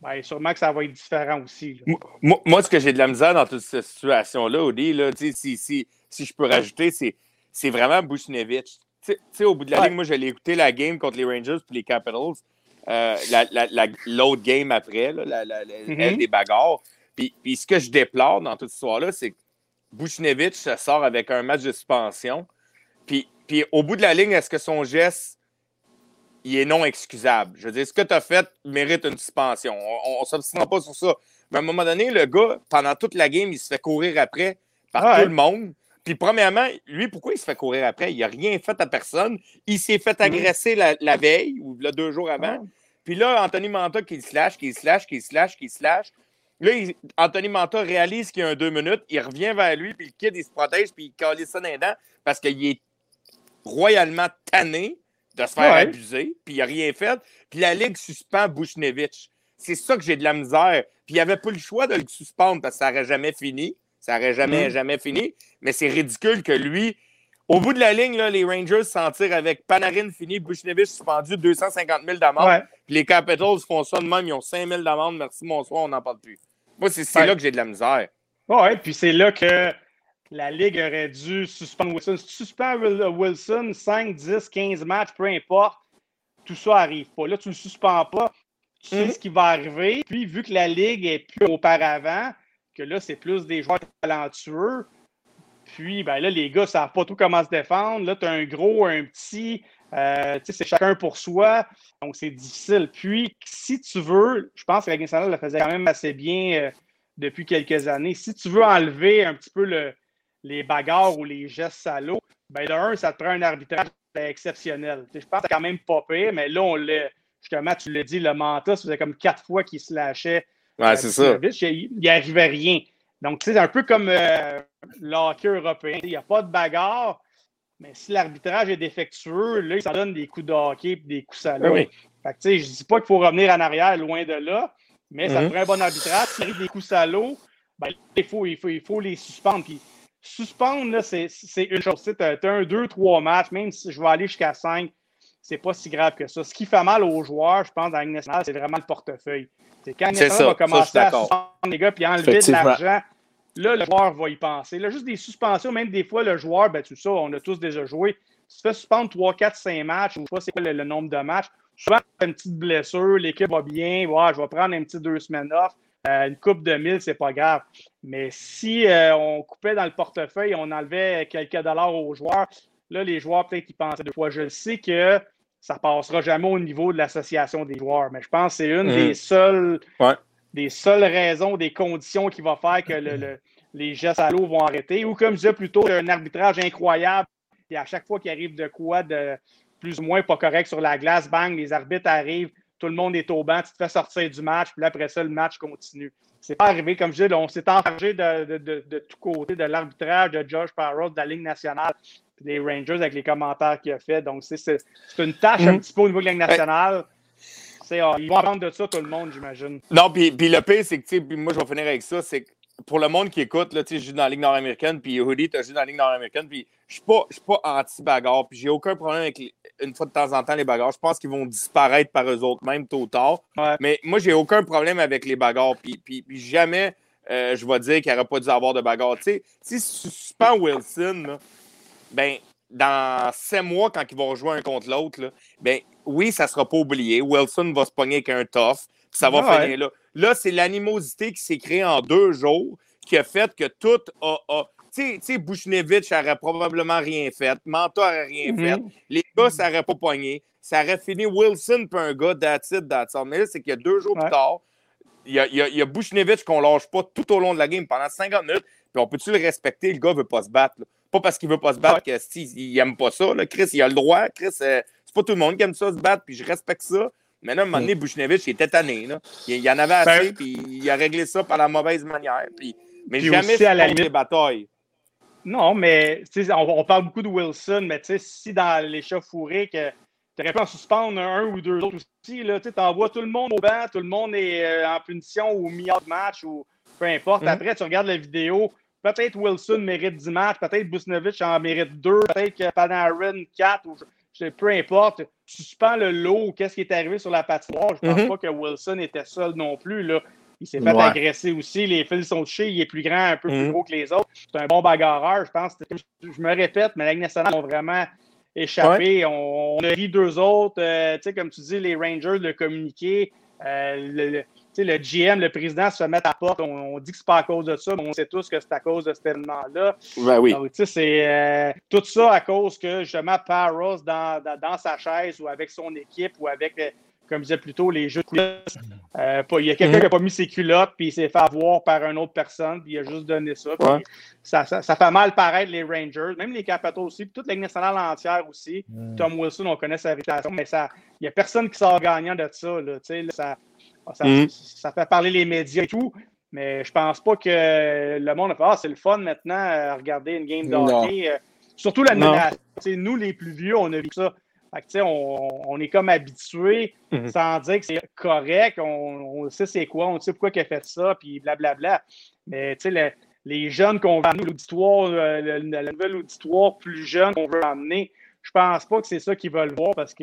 ben, sûrement que ça va être différent aussi. là. Moi, moi, ce que j'ai de la misère dans toute cette situation-là, Audi, là, si, si, si je peux rajouter, c'est, vraiment Bushnevich. Tu sais- tu sais, au bout de la Ouais. ligne, moi, j'allais écouter la game contre les Rangers puis les Capitals, euh, la- la- la- l'autre game après, là, Mhm. elle des bagarres. Puis, puis ce que je déplore dans toute cette histoire-là, c'est que Bushnevich se sort avec un match de suspension. Puis, puis au bout de la ligne, est-ce que son geste il est non excusable? Je veux dire, ce que tu as fait mérite une suspension. On ne s'obstinera pas sur ça. Mais à un moment donné, le gars, pendant toute la game, il se fait courir après par Ouais. tout le monde. Puis, premièrement, lui, pourquoi il se fait courir après? Il n'a rien fait à personne. Il s'est fait agresser la, la veille ou là, deux jours avant. Puis là, Anthony Manta qui se lâche, qui se lâche, qui se lâche, qui se lâche. Là, il- Anthony Manta réalise qu'il y a un deux minutes. Il revient vers lui, puis le kid, il se protège, puis il calisse ça dans les dents parce qu'il est royalement tanné de se faire Ouais. abuser, puis il n'a rien fait. Puis la Ligue suspend Bushnevich. C'est ça que j'ai de la misère. Puis il avait pas le choix de le suspendre parce que ça n'aurait jamais fini. Ça n'aurait jamais, Mhm. jamais fini. Mais c'est ridicule que lui, Au bout de la ligne, là, les Rangers s'en tirent avec Panarin fini, Bushnevich suspendu, 250 000 d'amende. Ouais. Puis les Capitals font ça de même, ils ont 5 000 d'amende. Merci, bonsoir, on n'en parle plus. Moi, c'est Ouais. là que j'ai de la misère. Ouais, puis c'est là que la Ligue aurait dû suspendre Wilson. Si tu suspends Wil- Wilson 5, 10, 15 matchs, peu importe, tout ça arrive pas. Là, tu le suspends pas, tu sais Mhm. ce qui va arriver. Puis, vu que la Ligue est plus auparavant, que là, c'est plus des joueurs talentueux, puis ben là, les gars ne savent pas trop comment se défendre. Là, tu as un gros, un petit, euh, c'est chacun pour soi. Donc, c'est difficile. Puis, si tu veux, je pense que la nationale le faisait quand même assez bien euh, depuis quelques années. Si tu veux enlever un petit peu le, les bagarres ou les gestes salauds, ben de un, ça te prend un arbitrage exceptionnel. Je pense que c'est quand même pas pire, mais là, on l'a, justement, tu l'as dit, le Manta, ça faisait comme quatre fois qu'il se lâchait. Ouais, euh, c'est ça. Il n'y arrivait rien. Donc, c'est un peu comme euh, le hockey européen. Il n'y a pas de bagarre, mais si l'arbitrage est défectueux, là, s'en donne des coups de hockey et des coups salauds. Oui. Fait que, je ne dis pas qu'il faut revenir en arrière, loin de là, mais ça prend un bon arbitrage. S'il arrive des coups salauds, ben, il, faut, il, faut, il faut les suspendre. Puis, suspendre, c'est c'est une chose. Tu as un, deux, trois matchs, même si je vais aller jusqu'à cinq, c'est pas si grave que ça. Ce qui fait mal aux joueurs, je pense, dans la Ligue nationale, c'est vraiment le portefeuille. C'est quand la nationale ça. va commencer Ça, à suspendre les gars puis enlever de l'argent, là, le joueur va y penser. Là, juste des suspensions, même des fois, le joueur, ben, tu sais, on a tous déjà joué. Si tu fais suspendre 3, 4, 5 matchs, ou je sais pas c'est quoi le, le nombre de matchs, souvent, une petite blessure, l'équipe va bien, ouais, je vais prendre un petit deux semaines off. Euh, une coupe de mille, c'est pas grave. Mais si euh, on coupait dans le portefeuille, on enlevait quelques dollars aux joueurs, là, les joueurs, peut-être qu'ils pensaient deux fois. Je sais que ça passera jamais au niveau de l'association des joueurs, mais je pense que c'est une des seules Ouais. des seules raisons, des conditions qui va faire que le- le- les gestes à l'eau vont arrêter. Ou comme je disais plutôt, un arbitrage incroyable. Et à chaque fois qu'il arrive de quoi de plus ou moins pas correct sur la glace, bang, les arbitres arrivent, tout le monde est au banc, tu te fais sortir du match, puis après ça, le match continue. C'est pas arrivé, comme je là, on s'est enragé de, de, de, de tous côtés, de l'arbitrage de Josh Parrott, de la Ligue nationale, puis des Rangers avec les commentaires qu'il a fait. Donc, c'est une tâche un Mhm. petit peu au niveau de la Ligue nationale. Ah, ils vont apprendre de ça, tout le monde, j'imagine. Non, puis, le pire, c'est que, moi, je vais finir avec ça, c'est que pour le monde qui écoute, là, tu sais, je joue dans la Ligue nord-américaine, puis Hoodie, tu as joué dans la Ligue nord-américaine, puis je suis pas, pas anti-bagarre, puis j'ai aucun problème avec, les- une fois de temps en temps, les bagarres. Je pense qu'ils vont disparaître par eux autres, même tôt ou tard. Ouais. Mais moi, j'ai aucun problème avec les bagarres, puis, jamais euh, je vais dire qu'il n'aurait pas dû avoir de bagarre. Tu sais, si tu suspends Wilson, là, ben, dans sept mois, quand ils vont jouer un contre l'autre, ben, oui, ça ne sera pas oublié. Wilson va se pogner avec un tough, puis ça va Ouais. finir là. Là, c'est l'animosité qui s'est créée en deux jours qui a fait que tout a. a- tu sais- Bushnevich n'aurait probablement rien fait. Manta n'aurait rien Mhm. fait. Les gars, ça n'aurait pas pogné. Ça aurait fini Wilson puis un gars, that's all. Mais là, c'est qu'il y a deux jours Ouais. plus tard, il y a, y a, y qu'on lâche pas tout au long de la game pendant 50 minutes. Puis on peut-tu le respecter? Le gars veut pas se battre. là. Pas parce qu'il veut pas se battre que il aime pas ça. Là. Chris, il a le droit. Chris, euh, c'est pas tout le monde qui aime ça se battre, puis je respecte ça. Mais là, à un moment donné, Bushnevich, il était tanné. Là. Il, il en avait assez, Ben- puis il a réglé ça par la mauvaise manière. Puis, mais Puis jamais aussi, à la limite- les batailles. Non, mais on, on parle beaucoup de Wilson, mais tu sais, si dans l'échauffourée que tu aurais pu en suspendre un, ou deux autres aussi, tu envoies tout le monde au banc, tout le monde est euh, en punition ou mis de match ou peu importe. Mhm. Après, tu regardes la vidéo, peut-être Wilson mérite 10 matchs, peut-être Busnovich en mérite 2, peut-être que Panarin 4 ou je, peu importe. Tu suspends le lot qu'est-ce qui est arrivé sur la patinoire? Je pense Mhm. pas que Wilson était seul non plus. Là. Il s'est fait Ouais. agresser aussi. Les fils sont touchés. Il est plus grand, un peu plus Mhm. gros que les autres. C'est un bon bagarreur, je pense. Je, me répète, mais la nationale ont vraiment échappé. On, on a ri deux autres. Euh, tu sais, comme tu dis, les Rangers, le communiqué. euh, le, le- tu sais, le GM, le président se met à la porte. On, on dit que c'est pas à cause de ça, mais on sait tous que c'est à cause de cet événement-là. Ben oui. Donc, tu sais, c'est euh, tout ça à cause que justement Parros dans, dans, dans sa chaise ou avec son équipe ou avec, euh, comme je disais plus tôt, les jeux de coulisses. euh, pas- il y a quelqu'un Mhm. qui n'a pas mis ses culottes puis il s'est fait avoir par une autre personne puis il a juste donné ça. Ouais. ça, ça, ça fait mal paraître les Rangers, même les Capitals aussi, puis toute la nationale entière aussi. Tom Wilson, on connaît sa réputation, mais il n'y a personne qui sort gagnant de ça. Là, là, ça, ça, Mhm. ça fait parler les médias et tout. Mais je pense pas que le monde a fait Ah, c'est le fun maintenant à regarder une game de hockey. Euh, Surtout la Nous, les plus vieux, on a vu ça. Fait que, on, on est comme habitués Mhm. sans dire que c'est correct. On, on sait c'est quoi, on sait pourquoi il a fait ça, puis blablabla. Mais le- les jeunes qu'on veut amener, l'auditoire, euh, le, le, nouvel auditoire plus jeune qu'on veut amener, je pense pas que c'est ça qu'ils veulent voir parce que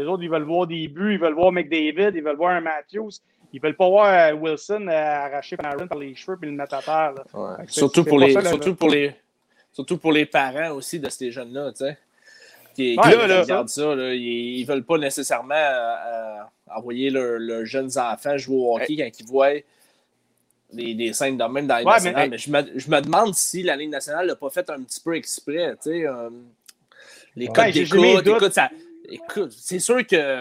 les autres, ils veulent voir des buts, ils veulent voir McDavid, ils veulent voir un Matthews. Ils veulent pas voir euh, Wilson euh, arracher Panarin par les cheveux et le mettre à terre. Ouais. Surtout, pour les, ça, surtout, pour les, surtout pour les parents aussi de ces jeunes-là, tu sais. Qui, Ouais, qui là, là. regardent ça, là, ils, ils veulent pas nécessairement euh, euh, envoyer leurs leurs jeunes enfants jouer au hockey quand ils voient des, des scènes de même dans la Ligue nationale. mais- Mais, je, me, je me demande si la Ligue nationale l'a pas fait un petit peu exprès. Tu sais, euh, les Ouais, codes mes d'écoute, écoute, ça- écoute, c'est sûr que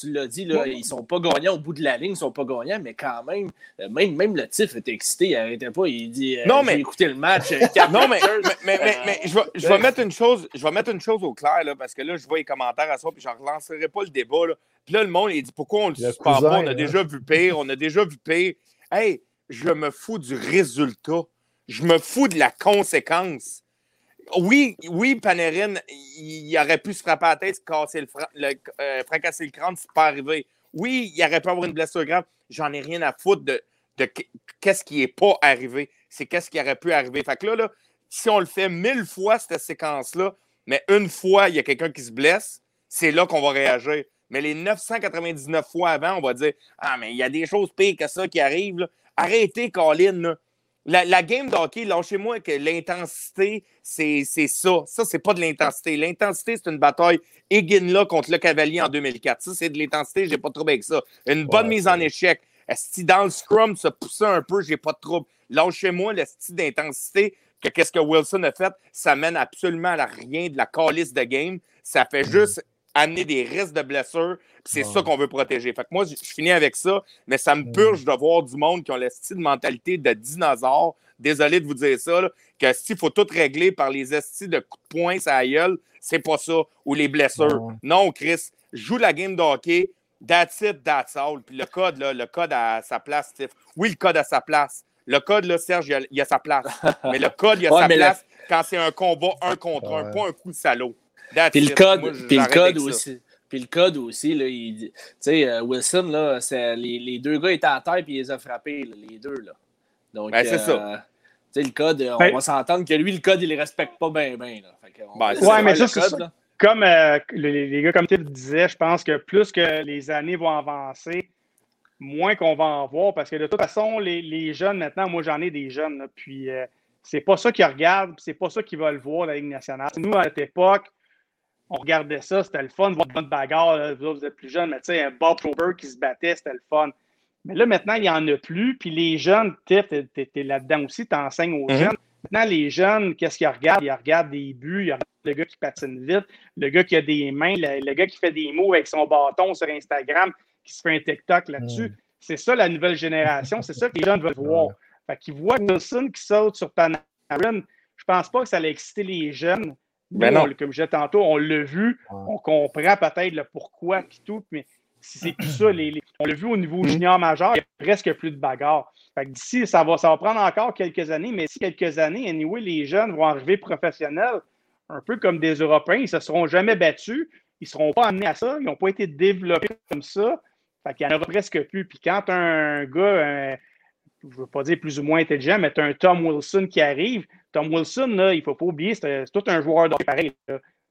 tu l'as dit, là, ils sont pas gagnants au bout de la ligne, ils sont pas gagnants, mais quand même, euh, même, même le Tiff était excité, il arrêtait pas, il dit euh, Non, j'ai mais- écouté le match. euh, Non, mais, mais, mais, mais- mais je, vais, je vais mettre une chose, je vais mettre une chose au clair, là, parce que là, je vois les commentaires à ça, puis je ne relancerai pas le débat. Là. Puis là, le monde, il dit pourquoi on ne le Le suspend cousin, pas? On a déjà vu pire, on a déjà vu pire. Hey, je me fous du résultat. Je me fous de la conséquence. Oui, oui, Panarin, il, aurait pu se frapper à la tête, se casser le, le- euh, fracasser le crâne, c'est pas arrivé. Oui, il aurait pu avoir une blessure grave. J'en ai rien à foutre de, de qu- qu'est-ce qui n'est pas arrivé. C'est qu'est-ce qui aurait pu arriver. Fait que là, là, si on le fait mille fois, cette séquence-là, mais une fois, il y a quelqu'un qui se blesse, c'est là qu'on va réagir. Mais les 999 fois avant, on va dire Ah, mais il y a des choses pires que ça qui arrivent. Arrêtez, Colin. là. La, la game de hockey, lâchez-moi que l'intensité, c'est c'est ça. Ça, c'est pas de l'intensité. L'intensité, c'est une bataille Higgin-là contre le Cavalier en 2004. Ça, c'est de l'intensité, j'ai pas de trouble avec ça. Une bonne Ouais, mise en échec. Si dans le scrum se poussait un peu, j'ai pas de trouble. Lâchez-moi le style d'intensité que qu'est-ce que Wilson a fait, ça mène absolument à rien de la calice de game. Ça fait juste amener des risques de blessures. C'est ça qu'on veut protéger. Fait que moi, je finis avec ça, mais ça me purge de voir du monde qui ont le style de mentalité de dinosaure. Désolé de vous dire ça, là, que s'il faut tout régler par les estis de coups de poing, ça gueule, c'est pas ça. Ou les blessures. Non, Chris, joue la game de hockey. That's it, that's all. Puis le code, là, le code à sa place, Steve. Oui, le code à sa place. Le code, là, Serge, il a, il a sa place. Mais le code, il a Ouais, sa place quand c'est un combat un contre un, pas un coup de salaud. That's Puis le code, Moi, puis le code aussi. Puis le code aussi, là, il dit- tu sais, euh, Wilson, là, c'est- les, les deux gars étaient à terre puis il les a frappés, là, les deux. Là. Donc, Ben, c'est euh, ça. Tu sais, le code, on Ben- va s'entendre que lui, le code, il les respecte pas bien, bien. Ben, Ouais, mais ça, c'est ça. Là. Comme euh, les, les gars comme tu disaient, je pense que plus que les années vont avancer, moins qu'on va en voir. Parce que de toute façon, les, les jeunes, maintenant, moi j'en ai des jeunes, là, puis euh, c'est pas ça qu'ils regardent, c'est pas ça qu'ils veulent voir, la Ligue nationale. Nous, à cette époque, on regardait ça, c'était le fun, voir une bonne bagarre. là. Vous, êtes plus jeunes, mais tu sais, un Bob Prober qui se battait, c'était le fun. Mais là, maintenant, il n'y en a plus. Puis les jeunes, t'es t'es là-dedans aussi, tu enseignes aux Mhm. jeunes. Maintenant, les jeunes, qu'est-ce qu'ils regardent? Ils regardent des buts, ils regardent le gars qui patine vite, le gars qui a des mains, le, le gars qui fait des mots avec son bâton sur Instagram, qui se fait un TikTok là-dessus. Mm. C'est ça la nouvelle génération, c'est ça que les jeunes veulent voir. Fait qu'ils voient Wilson qui saute sur Panarin. Je pense pas que ça allait exciter les jeunes. Ben non. on- comme je disais tantôt, on l'a vu, on comprend peut-être le pourquoi et tout, mais c'est tout ça. Les, les- on l'a vu au niveau junior majeur, il y a presque plus de bagarre. D'ici, ça va, ça va prendre encore quelques années, mais d'ici quelques années, anyway, les jeunes vont arriver professionnels, un peu comme des Européens. Ils ne se seront jamais battus, ils ne seront pas amenés à ça, ils n'ont pas été développés comme ça. Fait qu'il n'y en aura presque plus. Puis quand un gars, un- je ne veux pas dire plus ou moins intelligent, mais tu as un Tom Wilson qui arrive. Tom Wilson, là, il ne faut pas oublier, c'est c'est tout un joueur de hockey pareil.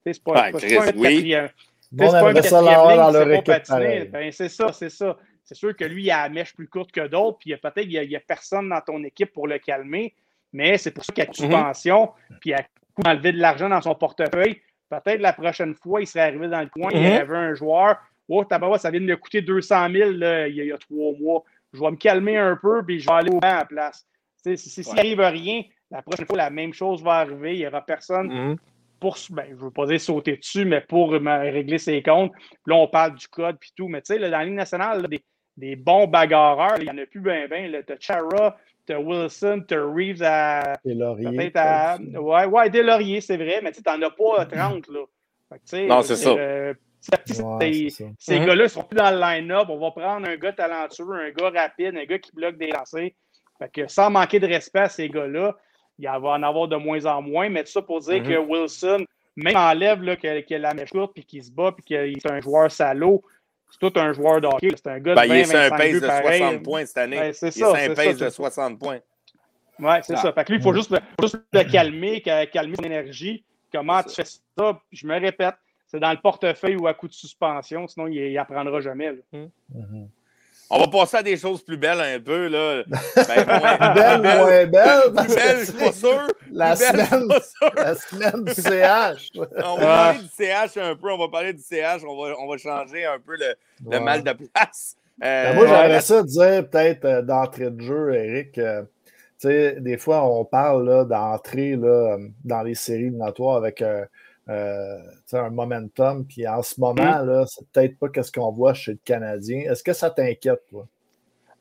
C'est pas, c'est pas- Chris, pas un oui. quatrième- Bon, on c'est pas un quatrième patiner. Ben, c'est ça, c'est ça. C'est sûr que lui, il a la mèche plus courte que d'autres, puis il y a peut-être il n'y a, personne dans ton équipe pour le calmer, mais c'est pour ça qu'il y a une Mhm. suspension, puis il a enlevé de l'argent dans son portefeuille. Peut-être la prochaine fois, il serait arrivé dans le coin, il y Mhm. avait un joueur. Oh, ça vient de me coûter 200 000 là, il, y a, il y a trois mois. Je vais me calmer un peu, puis je vais aller au banc à la place. Si si- s'il Ouais. n'arrive rien, la prochaine fois, la même chose va arriver. Il n'y aura personne Mhm. pour, ben, je ne veux pas dire sauter dessus, mais pour me régler ses comptes. Puis là, on parle du code puis tout. Mais tu sais, là, dans la Ligue nationale, là, des, des bons bagarreurs, il n'y en a plus bien, bien. Tu as Chara, tu as Wilson, tu as Reeves à. Peut-être à. Ouais, ouais, des lauriers, c'est vrai, mais tu n'en as pas 30. Là. Fait que, tu sais, Non, c'est ça. euh, Ouais, ces Mhm. gars-là ne seront plus dans le line-up. On va prendre un gars talentueux, un gars rapide, un gars qui bloque des lancers. Fait que sans manquer de respect à ces gars-là, il va en avoir de moins en moins. Mais tout ça pour dire Mhm. que Wilson, même enlève là, a la mèche courte puis qu'il se bat puis qu'il est un joueur salaud, c'est tout un joueur de hockey. C'est un gars Ben, il est 20, sur un 25 pace de pareil. 60 points cette année. Ouais, c'est il est ça, c'est un pace de ça. 60 points. Oui, c'est Ah. ça. Fait que lui, il faut juste, le- faut juste le calmer, ca- calmer son énergie. Comment tu fais ça? Je me répète, c'est dans le portefeuille ou à coup de suspension, sinon il n'apprendra jamais. là. Mhm. On va passer à des choses plus belles un peu. Là. Ben, moins- Belle, belle- moins belle. plus belle, je suis pas sûr. La Plus belle, semaine, pas sûr. la semaine du CH. On va parler du CH un peu. On va parler du CH. On va, on va changer un peu le, le mal de place. Euh, Ben, moi, j'aimerais ça dire peut-être euh, d'entrée de jeu, Eric. euh, tu sais, des fois, on parle là, d'entrée là, dans les séries éliminatoires avec euh, un momentum. Puis en ce moment, là, c'est peut-être pas ce qu'on voit chez le Canadien. Est-ce que ça t'inquiète, toi?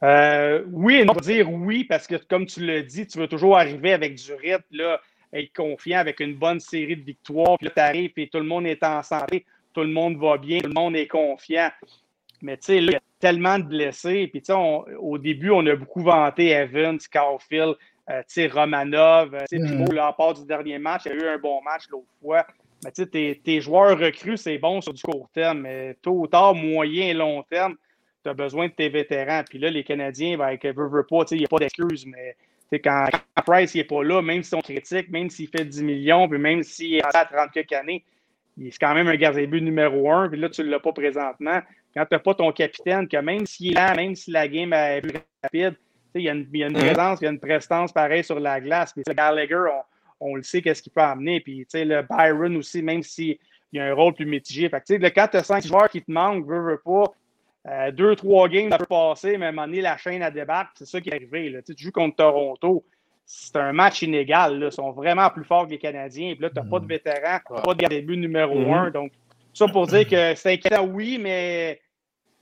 Euh, oui on va dire oui, parce que comme tu l'as dit, tu veux toujours arriver avec du rythme, là, être confiant avec une bonne série de victoires. Puis là, tu arrives et tout le monde est en santé, tout le monde va bien, tout le monde est confiant. Mais tu sais, là, il y a tellement de blessés. Puis tu sais, au début, on a beaucoup vanté Evans, Caulfield, euh, Romanov. euh, là, à part du dernier match, il y a eu un bon match l'autre fois. Sais, tes, tes joueurs recrues, c'est bon sur du court terme, mais tôt ou tard, moyen et long terme, tu as besoin de tes vétérans. Puis là, les Canadiens, ben, avec veut, veut pas, il n'y a pas d'excuse, mais quand, quand Price n'est pas là, même si on critique, même s'il fait 10 millions, puis même s'il est à 30 quelques années, il est quand même un gardien de but numéro un, puis là, tu ne l'as pas présentement. Quand tu n'as pas ton capitaine, que même s'il est là, même si la game est plus rapide, il y a une, il y a une Mhm. présence, il y a une prestance pareille sur la glace. Puis Gallagher, on, on le sait qu'est-ce qu'il peut amener. Puis tu sais, le Byron aussi, même s'il y a un rôle plus mitigé. Fait que, tu sais, le- quand tu as cinq joueurs qui te manquent, veux, veux pas, euh, deux, trois games, ça peut passer, mais à un moment donné, la chaîne à débattre, c'est ça qui est arrivé. Là. Tu, sais, tu joues contre Toronto. C'est un match inégal. Là. Ils sont vraiment plus forts que les Canadiens. Puis là, tu n'as pas de vétéran, pas de gardien de but numéro Mhm. un. Donc, ça pour dire que c'est inquiétant, oui, mais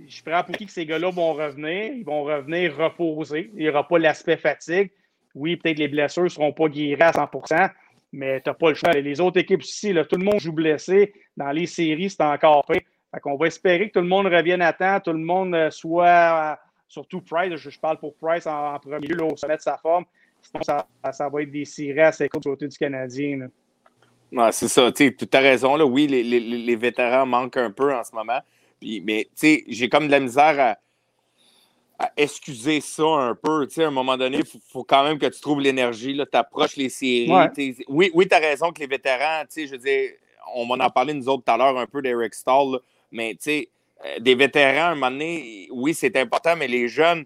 je prends pour qui que ces gars-là vont revenir? Ils vont revenir reposés. Il n'y aura pas l'aspect fatigue. Oui, peut-être les blessures ne seront pas guéries à 100% mais tu n'as pas le choix. Les autres équipes là, tout le monde joue blessé. Dans les séries, c'est encore pire. Fait qu'on va espérer que tout le monde revienne à temps, tout le monde euh, soit, euh, surtout Price, je, parle pour Price en, premier lieu, au sommet de sa forme. Sinon, ça, va être des séries assez courtes du du Canadien. Ouais, c'est ça. Tu as raison. Là. Oui, les, vétérans manquent un peu en ce moment. Mais j'ai comme de la misère à excuser ça un peu. Tu sais, à un moment donné, il faut, faut quand même que tu trouves l'énergie. Tu approches les séries. Ouais. Oui, oui tu as raison que les vétérans, tu sais, je veux dire, on va en parler nous autres tout à l'heure un peu d'Eric Stahl, là. mais tu sais, euh, des vétérans, à un moment donné, oui, c'est important, mais les jeunes,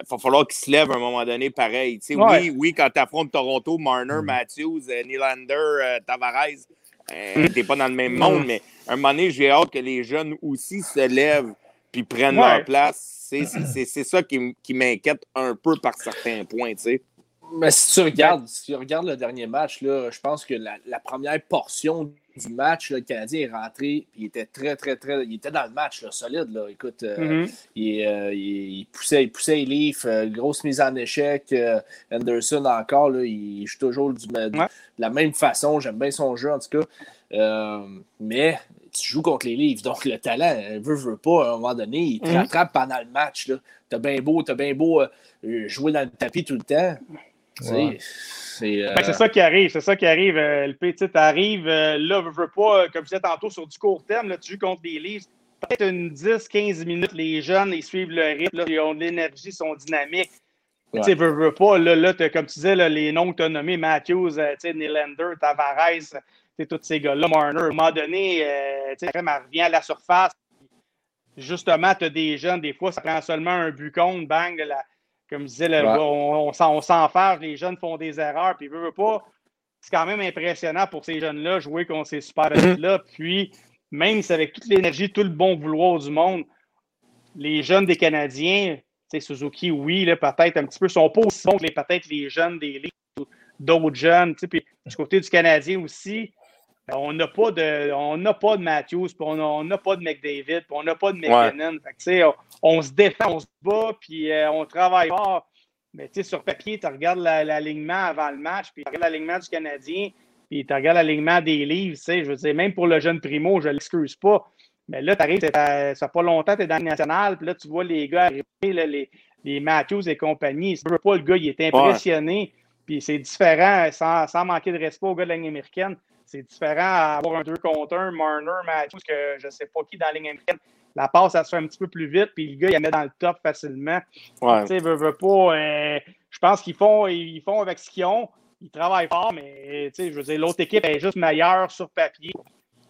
il va falloir qu'ils se lèvent à un moment donné pareil. Tu sais, Ouais. Oui, oui, quand tu affrontes Toronto, Marner, Matthews, euh, Nylander, euh, Tavares, euh, t'es pas dans le même monde, mais à un moment donné, j'ai hâte que les jeunes aussi se lèvent puis prennent Ouais. leur place. C'est- C'est c'est- c'est ça qui, qui m'inquiète un peu par certains points, tu sais. Mais si tu regardes, si tu regardes le dernier match, là, je pense que la, la première portion du match, là, le Canadien est rentré, puis il était très, très, très. Il était dans le match, là, solide. Là. Écoute, euh, Mhm. il, euh, il- il poussait, il poussait les euh, grosse mise en échec. euh, Anderson encore, là, il joue toujours du- de, Ouais. la même façon. J'aime bien son jeu, en tout cas. Euh, mais tu joues contre les Leafs, donc le talent, euh, veut, veut pas, à un moment donné, il te Mhm. rattrape pendant le match. là. T'as bien beau, t'as bien beau euh, jouer dans le tapis tout le temps. Ouais. C'est euh, Ben, c'est ça qui arrive, c'est ça qui arrive. Euh, le petit arrive, euh, là, veux, veux pas, comme je disais tantôt, sur du court terme, là, tu joues contre des Leafs. Peut-être une 10-15 minutes, les jeunes, ils suivent le rythme, là, ils ont de l'énergie, ils sont dynamiques. Ouais. Tu sais, veux, veux pas, là, là t'as- comme tu disais, là, les noms que tu as nommés, Matthews, euh, Nylander, Tavares, tous ces gars-là, Marner, à un moment donné, euh, tu sais, elle revient à la surface. Justement, tu as des jeunes, des fois, ça prend seulement un but contre, bang, la, comme je disais, Ouais. on, on, s'en- on s'enferme, les jeunes font des erreurs, puis veut, veut pas. C'est quand même impressionnant pour ces jeunes-là, jouer contre ces super là Puis, même si avec toute l'énergie, tout le bon vouloir du monde, les jeunes des Canadiens, Suzuki, oui, peut-être un petit peu, sont pas aussi bons que peut-être les jeunes des ligues ou d'autres jeunes. Puis, du côté du Canadien aussi, on n'a pas de on n'a pas de Matthews, puis on n'a pas de McDavid, puis on n'a pas de McKinnon. Fait que, on, on se défend, on se bat, puis euh, on travaille fort. Mais sur papier, tu regardes la- l'alignement avant le match, puis tu regardes l'alignement du Canadien, puis tu regardes l'alignement des livres, je veux dire, même pour le jeune primo, je ne l'excuse pas. Mais là, tu arrives, ça fait pas longtemps, tu es dans le national, puis là, tu vois les gars arriver, là, les, les Matthews et compagnie. Tu veux pas, le gars, il est impressionné, puis c'est différent, sans, sans manquer de respect au gars de la ligne américaine, c'est différent à avoir un 2 contre 1, Marner, Matthews, que je sais pas qui dans la ligne américaine. La passe, ça se fait un petit peu plus vite, puis le gars, il la met dans le top facilement. Ouais. Tu sais, veux, veux pas. euh, je pense qu'ils font, ils font avec ce qu'ils ont. Ils travaillent fort, mais je veux dire, l'autre équipe est juste meilleure sur papier.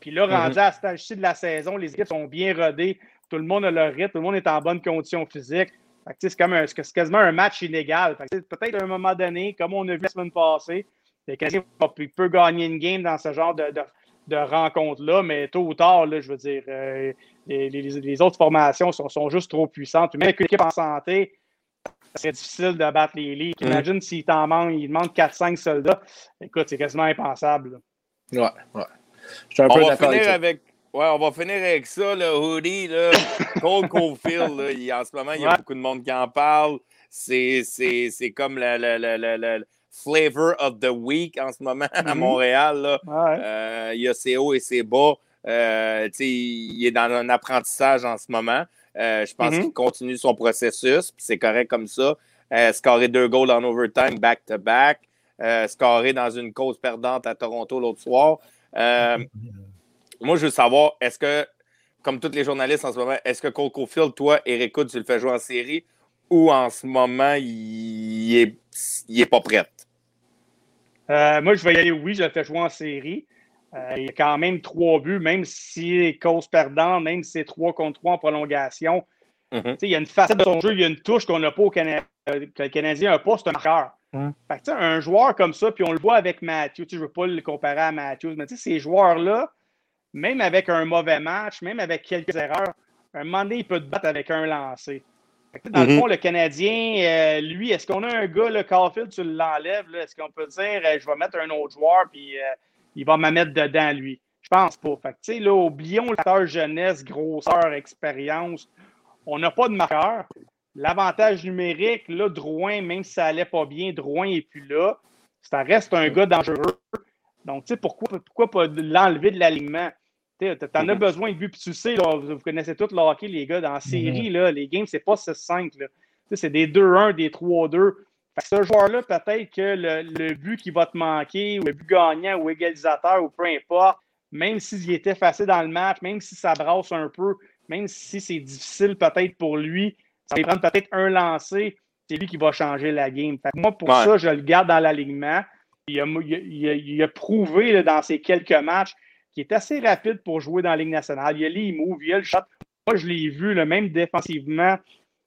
Puis là, rendu mm-hmm. à ce stade de la saison, les équipes sont bien rodées. Tout le monde a leur rythme, tout le monde est en bonne condition physique. C'est quasiment un match inégal. Peut-être à un moment donné, comme on a vu la semaine passée, le Canadien peut gagner une game dans ce genre de, de, rencontre-là, mais tôt ou tard, là, je veux dire, euh, les, autres formations sont, sont, juste trop puissantes. Même avec une équipe en santé, c'est difficile de battre les ligues. Mm. Imagine s'il t'en manque, il demande 4-5 soldats. Écoute, c'est quasiment impensable. Ouais, ouais. Je suis un peu d'accord avec, Ouais, on va finir avec ça, le hoodie, là. Cole Caulfield, en ce moment, il y a beaucoup de monde qui en parle. C'est comme le, flavor of the week en ce moment à mm-hmm. Montréal. Euh, il y a ses hauts et ses bas. Euh, il est dans un apprentissage en ce moment. Euh, je pense mm-hmm. qu'il continue son processus, c'est correct comme ça. scorer deux goals en overtime back-to-back. scorer dans une cause perdante à Toronto l'autre soir. Moi, je veux savoir, est-ce que, comme tous les journalistes en ce moment, est-ce que Cole Caulfield, toi, Eric Hood, tu le fais jouer en série ou en ce moment, il est, il est pas prêt? Euh, moi, je vais y aller, oui, je le fais jouer en série. Euh, il y a quand même trois buts, même si les causes perdantes, même si c'est trois contre trois en prolongation. Mm-hmm. Il y a une facette de son jeu, il y a une touche qu'on n'a pas au Canadien, que le Canadien n'a pas, c'est un marqueur. Mm. un joueur comme ça, puis on le voit avec Matthew, je ne veux pas le comparer à Matthews, mais ces joueurs-là, même avec un mauvais match, même avec quelques erreurs, un moment donné, il peut te battre avec un lancé. Dans le mhm. fond, le Canadien, euh, lui, est-ce qu'on a un gars, le Caulfield, tu l'enlèves? Est-ce qu'on peut dire, euh, je vais mettre un autre joueur, puis euh, il va me mettre dedans, lui? Je pense pas. Fait que, là, oublions l'acteur jeunesse, grosseur, expérience. On n'a pas de marqueur. L'avantage numérique, là, Drouin, même si ça allait pas bien, Drouin n'est plus là. Ça reste un gars dangereux. Donc, tu sais, pourquoi, pourquoi pas l'enlever de l'alignement? Tu en as besoin de but. Puis tu sais, vous connaissez tous le hockey, les gars, dans la série, mm-hmm. là, les games, c'est pas 6-5. C'est des 2-1, des 3-2. Ce joueur-là, peut-être que le, but qui va te manquer, ou le but gagnant, ou égalisateur, ou peu importe, même s'il était facile dans le match, même si ça brasse un peu, même si c'est difficile peut-être pour lui, ça va prendre peut-être un lancer, c'est lui qui va changer la game. moi, pour ça, je le garde dans l'alignement. Il a, il, a, prouvé dans ces quelques matchs qu'il est assez rapide pour jouer dans la Ligue nationale. Il y a les moves, il y a le shot. Moi, je l'ai vu, le même défensivement.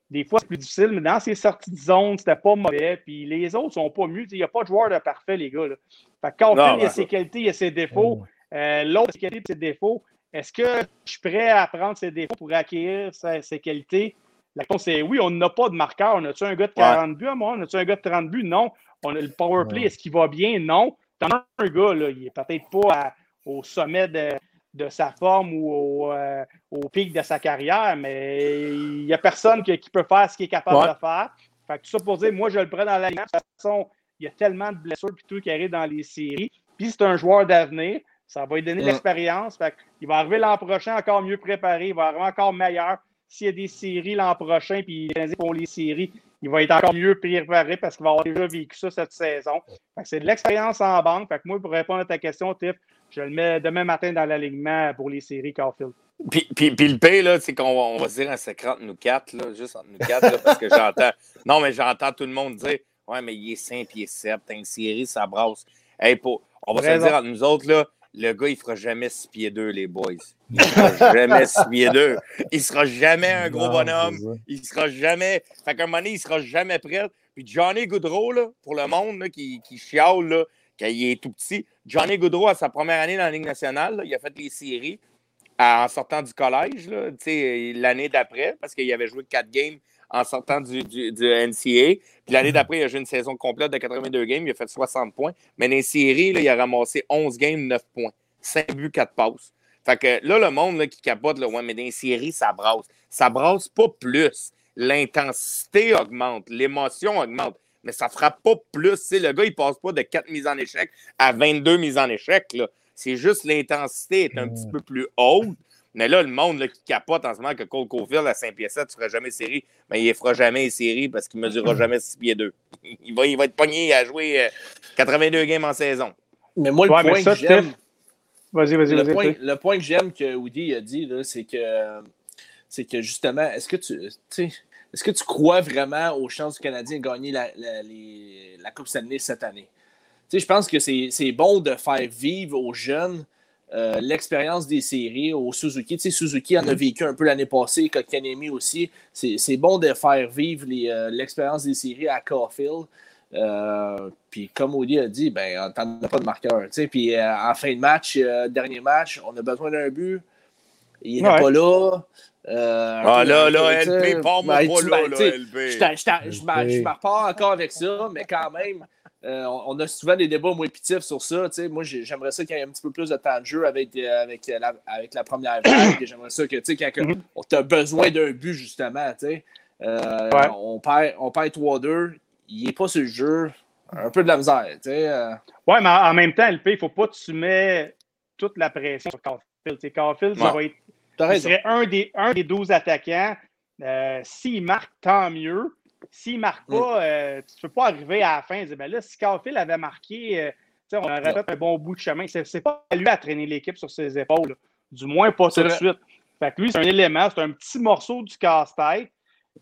Des fois, c'est plus difficile, mais dans ses sorties de zone, c'était pas mauvais. Puis les autres sont pas mieux. Il n'y a pas de joueur de parfait, les gars. Là. Fait quand il y a ses qualités, il y a ses défauts. Euh, l'autre, ses qualités ses défauts. Est-ce que je suis prêt à prendre ses défauts pour acquérir ses, qualités? La réponse est oui, on n'a pas de marqueur. On a-tu un gars de 40 buts à moi? On a-tu un gars de 30 buts? Non. On a le power play, est-ce qu'il va bien? Non. T'en as un gars, là, il est peut-être pas au sommet de, sa forme ou euh, au, pic de sa carrière, mais il n'y a personne qui, peut faire ce qu'il est capable de faire. Fait tout ça pour dire, moi, je le prends dans la De toute façon, il y a tellement de blessures et tout qui arrivent dans les séries. Puis c'est un joueur d'avenir. Ça va lui donner de l'expérience. Il va arriver l'an prochain encore mieux préparé. Il va arriver encore meilleur. S'il y a des séries l'an prochain, puis pour les séries, il va être encore mieux préparé parce qu'il va avoir déjà vécu ça cette saison. C'est de l'expérience en banque. Fait que moi, pour répondre à ta question, Tiff, je le mets demain matin dans l'alignement pour les séries Carfield. Puis, puis, puis, le P, là, c'est qu'on va, se dire un secret entre nous quatre, là, juste entre nous quatre, parce que j'entends. Non, mais j'entends tout le monde dire Ouais, mais il est 5 pieds 7, t'as une série, ça brasse. Hey, pour, on va se dire entre nous autres, là, le gars, il fera jamais 6 pieds 2, les boys. Il fera jamais 6 pieds 2. Il sera jamais un gros bonhomme. Il sera jamais. Fait qu'à un moment donné, il sera jamais prêt. Puis Johnny Goodrow, là, pour le monde là, qui, qui chiale, là, quand il est tout petit, Johnny Goodrow, à sa première année dans la Ligue nationale, il a fait les séries en sortant du collège, l'année d'après, parce qu'il avait joué 4 games en sortant du, du, NCA. Puis l'année d'après, il a joué une saison complète de 82 games, il a fait 60 points. Mais dans les séries, il a ramassé 11 games, 9 points. 5 buts, 4 passes. Fait que là, le monde qui capote, là, ouais, mais dans les séries, ça brasse. Ça brasse pas plus. L'intensité augmente, l'émotion augmente, mais ça frappe pas plus. le gars, il passe pas de 4 mises en échec à 22 mises en échec. C'est juste l'intensité est un petit peu plus haute. Mais là, le monde là, qui capote en ce moment que Cole Caulfield à 5 pieds 7 ne fera jamais série, mais ben, il ne fera jamais série parce qu'il ne mesurera jamais 6 pieds 2. Il va, il va être pogné à jouer 82 euh, games en saison. Mais moi, le point que j'aime. Vas-y, vas-y, le, point, le point que j'aime que Woody a dit, c'est que c'est que justement, est-ce que tu est-ce que tu crois vraiment aux chances du Canadien de gagner la Coupe Stanley cette année? je pense que c'est bon de faire vivre aux jeunes euh, l'expérience des séries au Suzuki. Tu sais, Suzuki en a vécu un peu l'année passée, Kotkanemi aussi. C'est bon de faire vivre euh, l'expérience des séries à Caulfield. Euh, puis comme Audi a dit, ben, on n'a pas de marqueur. Tu sais, puis en fin de match, dernier match, on a besoin d'un but. Il n'est pas là. Ah là, là, LP, pas moi ben, pas là, là, LP. Je me repars encore avec ça, mais quand même, euh, on a souvent des débats moins pitifs sur ça. Moi, j'aimerais ça qu'il y ait un petit peu plus de temps de jeu avec, euh, avec, la, avec la première vague. J'aimerais ça que, quand mhm. on a besoin d'un but, justement, euh, on perd, on perd 3-2, il n'est pas sur le jeu. Un peu de la misère. Oui, mais en même temps, LP, il ne faut pas que tu mets toute la pression sur Carfield. Carfield, ça va être. Il serait un des, un des 12 attaquants. S'il marque, tant mieux. S'il ne marque pas, euh, tu ne peux pas arriver à la fin et dire ben là, si Carfield avait marqué, euh, on aurait fait un bon bout de chemin. Ce n'est pas lui à traîner l'équipe sur ses épaules. Du moins, pas tout de suite. Fait que lui, c'est un élément, c'est un petit morceau du casse-tête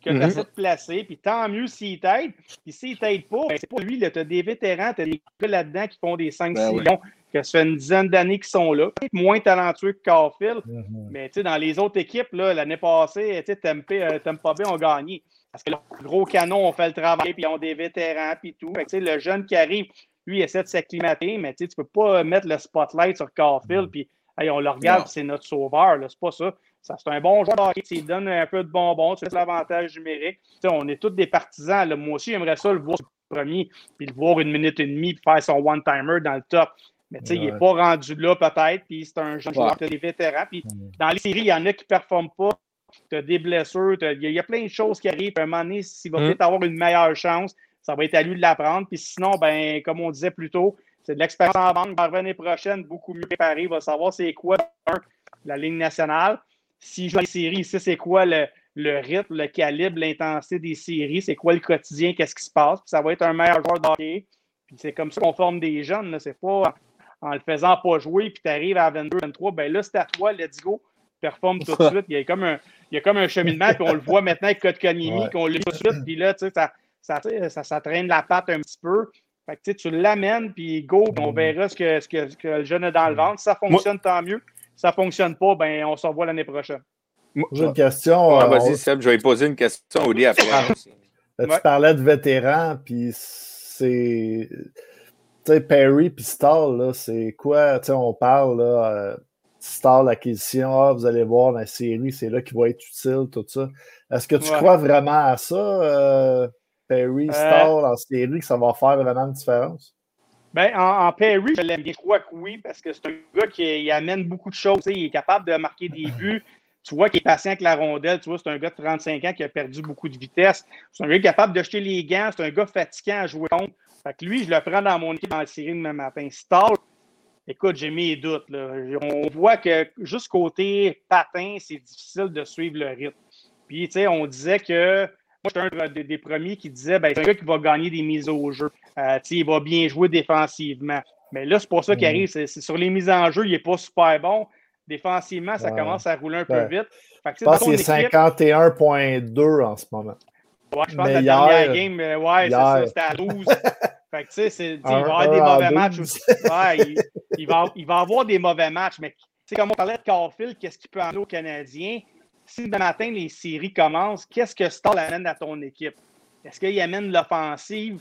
que tu mm-hmm. essaies de placer. Puis tant mieux s'il t'aide. Puis s'il t'aide pas, ben, c'est pas lui. Tu as des vétérans, tu as des gars là-dedans qui font des 5 ben millions, que ça fait une dizaine d'années qu'ils sont là. Moins talentueux que Carfield. Mm-hmm. Mais dans les autres équipes, l'année passée, Tampa, euh, Tampa Bay ont gagné. Parce que le gros canon ont fait le travail, puis ils ont des vétérans, puis tout. le jeune qui arrive, lui, il essaie de s'acclimater, mais tu ne peux pas mettre le spotlight sur Carfield, mm. puis on le regarde, c'est notre sauveur. C'est pas ça. ça c'est un bon joueur. Il donne un peu de bonbons, tu l'avantage numérique. on est tous des partisans. Moi aussi, j'aimerais ça le voir sur le premier, puis le voir une minute et demie, puis faire son one-timer dans le top. Mais il n'est pas rendu là, peut-être, puis c'est un jeune joueur, des vétérans. Puis dans les séries, il y en a qui ne performent pas tu as des blessures, il y, a plein de choses qui arrivent. À un moment donné, s'il va mm. peut-être avoir une meilleure chance, ça va être à lui de l'apprendre. Puis sinon, ben, comme on disait plus tôt, c'est de l'expérience en banque. L'année prochaine, beaucoup mieux préparé. Il va savoir c'est quoi la ligne nationale. Si je joue les séries, ici, c'est quoi le, rythme, le calibre, l'intensité des séries, c'est quoi le quotidien, qu'est-ce qui se passe. Puis ça va être un meilleur joueur d'hockey. Puis c'est comme ça qu'on forme des jeunes. C'est pas en le faisant pas jouer, puis tu arrives à 22, 23, ben là, c'est à toi, let's go performe tout de suite. Il y a comme un, il y a comme un cheminement, puis on le voit maintenant avec Kotkanimi, ouais. qu'on lit tout de suite, puis là, tu sais, ça, ça, ça, traîne la patte un petit peu. Fait que, tu l'amènes, puis go, puis on mm. verra ce que, ce, que, ce que, le jeune a dans le mm. ventre. Si ça fonctionne, tant mieux. Si ça ne fonctionne pas, ben, on se revoit l'année prochaine. J'ai une question. Euh, Vas-y, Seb, je vais poser une question au lit après. tu parlais de vétérans, puis c'est. Sais, Perry puis Stall, c'est quoi? Tu sais, on parle, là. Euh, Star l'acquisition, ah, vous allez voir la série, c'est là qu'il va être utile, tout ça. Est-ce que tu crois vraiment à ça, euh, Perry, euh, Star en série, que ça va faire vraiment une différence? Ben, en, Perry, je l'aime bien. Je crois que oui, parce que c'est un gars qui amène beaucoup de choses. Il est capable de marquer des buts. Tu vois qu'il est patient avec la rondelle. Tu vois, c'est un gars de 35 ans qui a perdu beaucoup de vitesse. C'est un gars capable de jeter les gants. C'est un gars fatigant à jouer contre. Fait que lui, je le prends dans mon équipe dans la série demain matin. Star, Écoute, j'ai mes doutes. On voit que juste côté patin, c'est difficile de suivre le rythme. Puis, tu sais, on disait que. Moi, j'étais un des, premiers qui disait ben, c'est un gars qui va gagner des mises au jeu. Euh, sais, il va bien jouer défensivement. Mais là, c'est pas ça qui mm. arrive. C'est, sur les mises en jeu, il n'est pas super bon. Défensivement, ça commence à rouler un peu vite. je pense qu'il est 51,2 en ce moment. Ouais, je pense que la dernière game, euh, ouais, c'est ça, c'était à 12. Fait que, tu sais, il va y avoir des mauvais matchs aussi. Ouais, il, va, il va avoir des mauvais matchs, mais tu sais, comme on parlait de Carfield, qu'est-ce qu'il peut amener aux Canadiens? Si demain matin, les séries commencent, qu'est-ce que Stall amène à ton équipe? Est-ce qu'il amène l'offensive?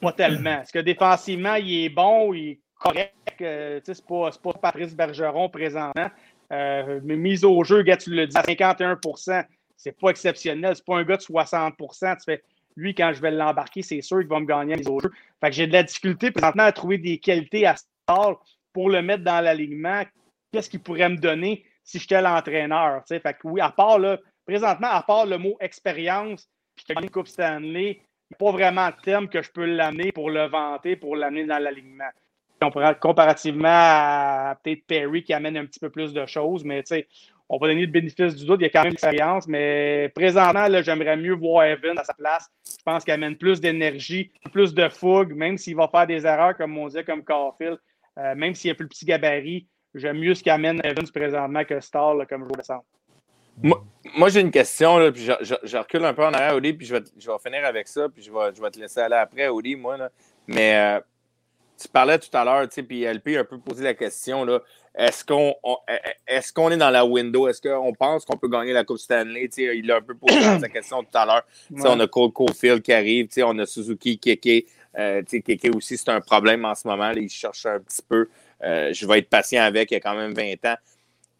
Pas tellement. Est-ce que défensivement, il est bon, il correct? Euh, c'est pas, pas Patrice Bergeron présentement. Euh, mais mise au jeu, gars, tu le dis, à 51 c'est pas exceptionnel. C'est pas un gars de 60 Tu fais lui, quand je vais l'embarquer, c'est sûr qu'il va me gagner les autres jeux. Fait que j'ai de la difficulté présentement à trouver des qualités à Star pour le mettre dans l'alignement. Qu'est-ce qu'il pourrait me donner si j'étais l'entraîneur? Fait que oui, à part là, présentement, à part le mot expérience, puis une Coupe Stanley, il n'y a pas vraiment de terme que je peux l'amener pour le vanter, pour l'amener dans l'alignement. Comparativement à peut-être Perry qui amène un petit peu plus de choses, mais on va donner le bénéfice du doute. Il y a quand même l'expérience, mais présentement, j'aimerais mieux voir Evan à sa place. Je pense qu'il amène plus d'énergie, plus de fougue, même s'il va faire des erreurs, comme on disait, comme Carfield, euh, même s'il a plus le petit gabarit. J'aime mieux ce qu'amène Evans présentement que Starr comme joueur de centre. Moi, j'ai une question, puis je, recule un peu en arrière, Oli, puis je vais, je vais finir avec ça, puis je vais, je vais te laisser aller après, Oli, moi. Mais euh, tu parlais tout à l'heure, tu sais, puis LP a un peu posé la question, là. Est-ce qu'on est, qu'on est dans la window? Est-ce qu'on pense qu'on peut gagner la Coupe Stanley? Tu sais, il a un peu posé sa question tout à l'heure. Ouais. On a Cole Caulfield qui arrive, tu sais, on a Suzuki, Keke. Euh, tu sais, Keke aussi, c'est un problème en ce moment. Là, il cherche un petit peu. Euh, je vais être patient avec, il a quand même 20 ans.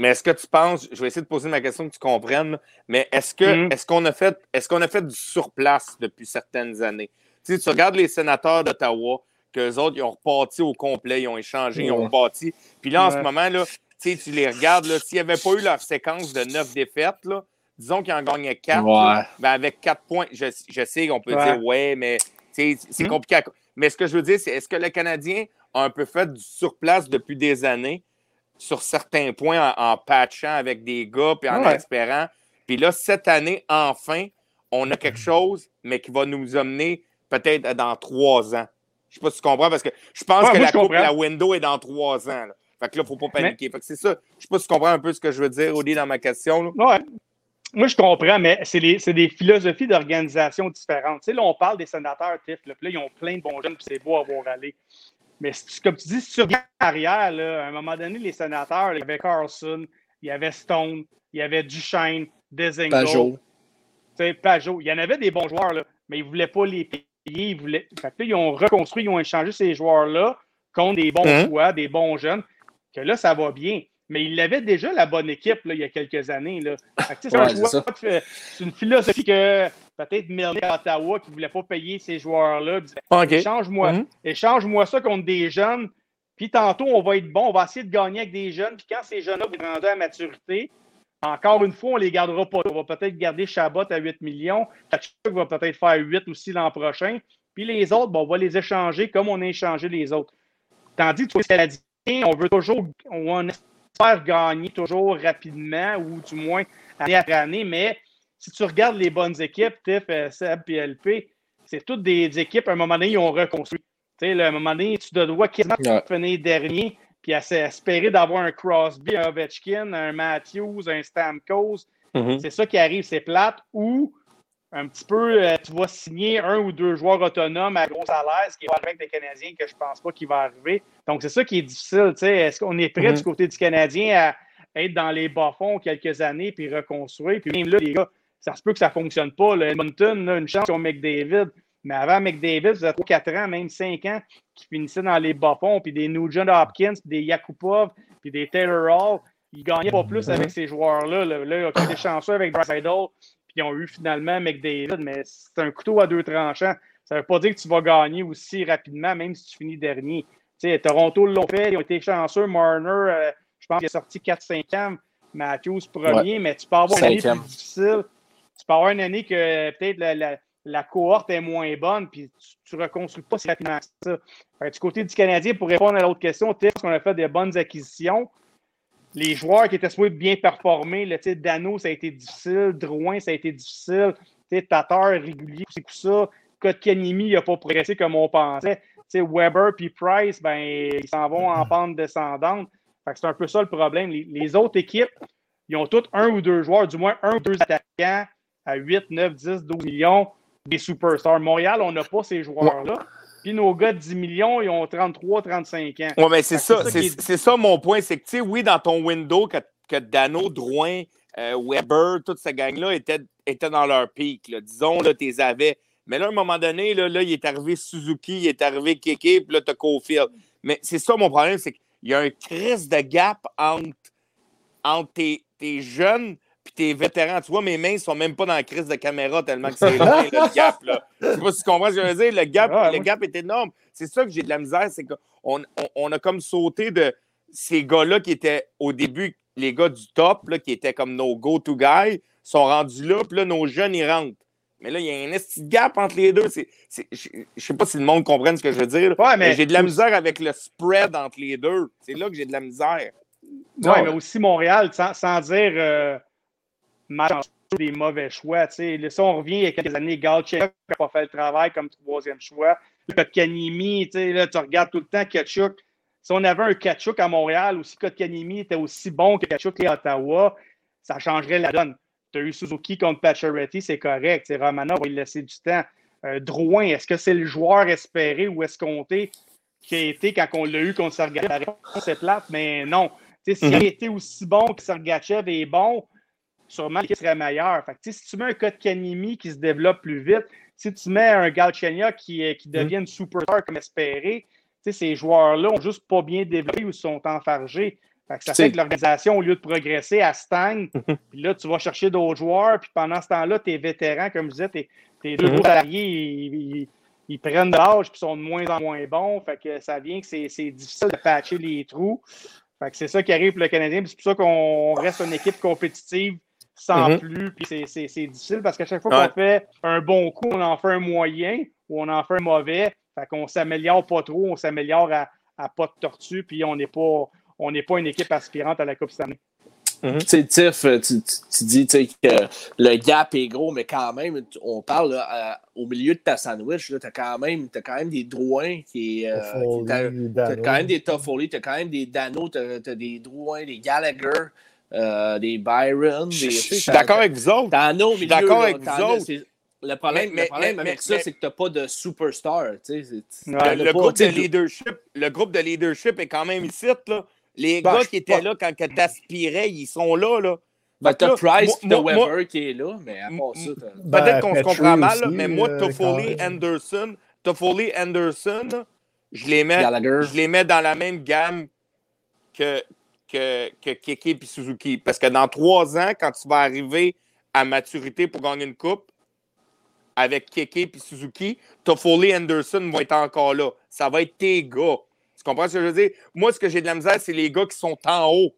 Mais est-ce que tu penses, je vais essayer de poser ma question que tu comprennes, mais est-ce que Mm-hmm. mm. est-ce qu'on a fait est-ce qu'on a fait du surplace depuis certaines années? Tu, sais, tu regardes les sénateurs d'Ottawa, qu'eux autres, ils ont reparti au complet, ils ont échangé, Ouais. ils ont bâti. Puis là, en ce moment, là, tu les regardes, là, s'il n'y avait pas eu leur séquence de neuf défaites, là, disons qu'ils en gagnaient quatre, Ouais. ben avec quatre points, je, je sais qu'on peut dire ouais, mais c'est Mm. compliqué. à- Mais ce que je veux dire, c'est est-ce que le Canadien a un peu fait du surplace depuis des années sur certains points en, en patchant avec des gars puis en espérant? Puis là, cette année, enfin, on a quelque chose, mais qui va nous amener peut-être dans trois ans. Je sais pas si tu comprends, parce que je pense Ouais, que moi, la, coupe, comprends. la window est dans trois ans. là. Fait que là, il ne faut pas paniquer. Fait que c'est ça. Je sais pas si tu comprends un peu ce que je veux dire, Oli, dans ma question. là. Ouais. Moi, je comprends, mais c'est les- c'est des philosophies d'organisation différentes. Tu sais, là, on parle des sénateurs, Tiff, là, puis là, ils ont plein de bons jeunes, puis c'est beau à voir aller. Mais comme tu dis, si tu regardes arrière, là, à un moment donné, les sénateurs, là, il y avait Carlson, il y avait Stone, il y avait Duchesne, Dezingo, Pajot. tu sais, Pajot. Il y en avait des bons joueurs, là, mais ils ne voulaient pas les payer. Ils, voulaient... fait que là, ils ont reconstruit, ils ont échangé ces joueurs-là contre des bons Mhm. choix, des bons jeunes, que là, ça va bien. Mais ils avaient déjà la bonne équipe là, il y a quelques années. C'est Ouais, une philosophie que peut-être à Ottawa qui ne voulait pas payer ces joueurs-là. disait, OK. Échange-moi Mhm. échange-moi ça contre des jeunes. Puis tantôt, on va être bon, on va essayer de gagner avec des jeunes. Puis quand ces jeunes-là vont être rendus à maturité, encore une fois, on ne les gardera pas. On va peut-être garder Chabot à 8 millions. Kachuk va peut-être faire 8 aussi l'an prochain. Puis les autres, bon, on va les échanger comme on a échangé les autres. Tandis que les Canadiens, on veut toujours, on espère gagner toujours rapidement ou du moins année après année. Mais si tu regardes les bonnes équipes, TIF, euh, Seb et LP, c'est toutes des, des équipes, à un moment donné, ils ont reconstruit. Tu sais, à un moment donné, tu te dois quasiment finir dernier, puis espérer d'avoir un Crosby, un Ovechkin, un Matthews, un Stamkos. Mhm. C'est ça qui arrive, c'est plate. Ou un petit peu, euh, tu vas signer un ou deux joueurs autonomes à gros salaire, ce qui va arriver avec les Canadiens, que je pense pas qu'il va arriver. Donc, c'est ça qui est difficile. tu sais. Est-ce qu'on est prêt Mhm. du côté du Canadien à être dans les bas-fonds quelques années puis reconstruire? Puis même là, les gars, ça se peut que ça fonctionne pas. Là. Edmonton, là, une chance sur McDavid. Mais avant McDavid, ça faisait 4 ans, même 5 ans, qui finissaient dans les bas-fonds, puis des Nugent Hopkins, puis des Yakupov, puis des Taylor Hall. Ils gagnaient pas plus avec ces joueurs-là. Là, là ils ont été chanceux avec Drysdale, puis ils ont eu finalement McDavid, mais c'est un couteau à deux tranchants. Ça ne veut pas dire que tu vas gagner aussi rapidement, même si tu finis dernier. Toronto l'ont fait, ils ont été chanceux. Marner, euh, je pense qu'il est sorti 4-5e. Matthews premier, mais tu peux avoir une année plus difficile. Tu peux avoir une année que euh, peut-être la, la- la cohorte est moins bonne, puis tu ne reconstruis pas si rapidement ça. Du côté du Canadien, pour répondre à l'autre question, sais, qu'on a fait des bonnes acquisitions. Les joueurs qui étaient supposés bien performer, le Dano, ça a été difficile. Drouin, ça a été difficile. Tatar, régulier, c'est tout ça. Kotkanimi, il n'a pas progressé comme on pensait. Weber puis Price, ben, ils s'en vont en pente descendante. C'est un peu ça le problème. Les, les autres équipes, ils ont tous un ou deux joueurs, du moins un ou deux attaquants à 8, 9, 10, 12 millions, des superstars. Montréal, on n'a pas ces joueurs-là. Puis nos gars de 10 millions, ils ont 33, 35 ans. Oui, mais c'est ça, c'est ça c'est qui est- c'est ça mon point. C'est que, tu sais, oui, dans ton window, que, que Dano, Drouin, euh, Weber, toute cette gang-là étaient, étaient dans leur pic. Disons, là, tu les avais. Mais là, à un moment donné, là, là, il est arrivé Suzuki, il est arrivé Keke, puis là, tu as Cofield. Mais c'est ça mon problème, c'est qu'il y a un crise de gap entre, entre tes, tes jeunes puis tes vétérans. Tu vois, mes mains sont même pas dans la crise de caméra tellement que c'est loin, le gap. Là. Je sais pas si tu comprends ce que je veux dire. Le gap, Ouais, le gap est énorme. C'est ça que j'ai de la misère, c'est qu'on on, on a comme sauté de ces gars-là qui étaient au début, les gars du top, là, qui étaient comme nos go-to guys, sont rendus là, puis là, nos jeunes, ils rentrent. Mais là, il y a un petit gap entre les deux. Je ne sais pas si le monde comprenne ce que je veux dire. Ouais, mais mais j'ai de la misère avec le spread entre les deux. C'est là que j'ai de la misère. Oui, mais aussi Montréal, sans, sans dire euh, malchanceux, des mauvais choix. ça, on revient il y a quelques années, Galchenyuk n'a pas fait le travail comme troisième choix. Kotkanimi, là, tu regardes tout le temps Kachuk. Si on avait un Kachuk à Montréal ou si Kotkanimi était aussi bon que Kachuk à Ottawa, ça changerait la donne. Tu as eu Suzuki contre Pacioretty, c'est correct. C'est Romano, va lui laisser du temps. Euh, Drouin, est-ce que c'est le joueur espéré ou escompté qui a été quand on l'a eu contre Sergachev? La réponse est plate, mais non. S'il mm -hmm. a été aussi bon que Sergachev est bon, sûrement qu'il serait meilleur. Fait que, si tu mets un cas de Kanimi qui se développe plus vite, si tu mets un Galchenia qui, qui devient une superstar comme espéré, ces joueurs-là n'ont juste pas bien développé ou sont enfargés. Fait que ça fait que l'organisation, au lieu de progresser, elle stagne. puis là, tu vas chercher d'autres joueurs. Puis pendant ce temps-là, tes vétérans, comme je disais, tes, tes deux salariés, ils, ils, ils, prennent de l'âge puis sont de moins en moins bons. Fait que ça vient que c'est difficile de patcher les trous. Fait que c'est ça qui arrive pour le Canadien. C'est pour ça qu'on reste une équipe compétitive sans mm -hmm. plus. Puis c'est difficile parce qu'à chaque fois ouais. qu'on fait un bon coup, on en fait un moyen ou on en fait un mauvais. Fait qu'on s'améliore pas trop, on s'améliore à, à, pas de tortue, puis on n'est pas, on n'est pas une équipe aspirante à la Coupe cette année. Mm -hmm. Tu sais, Tiff, tu, tu, tu dis que le gap est gros, mais quand même, on parle là, à, au milieu de ta sandwich, tu as, quand même, as quand même des Drouins qui euh, Tu as, quand même des Toffoli, tu as quand même des Dano, tu as, as, des Drouins, des Gallagher. Euh, des Byron. Je suis d'accord avec vous autres. Je suis d'accord avec vous autres. Le problème, mais, le problème mais, avec mais, ça, c'est que tu n'as pas de superstar. Tu sais, ouais, le, groupe de leadership, le groupe de leadership est quand même ici. Là. Les bah, gars qui étaient pas... là quand tu aspirais, ils sont là. là. Ben, t'as Price et Weber moi, qui est là, mais à part ça. Peut-être ben, qu'on se comprend mal, là, mais moi, Toffoli, Anderson, Toffoli, Anderson, je les, mets, je les mets dans la même gamme que, que, que Keke et Suzuki. Parce que dans trois ans, quand tu vas arriver à maturité pour gagner une coupe, avec Keke et Suzuki, Toffoli Anderson vont être encore là. Ça va être tes gars. Tu comprends ce que je veux dire? Moi, ce que j'ai de la misère, c'est les gars qui sont en haut.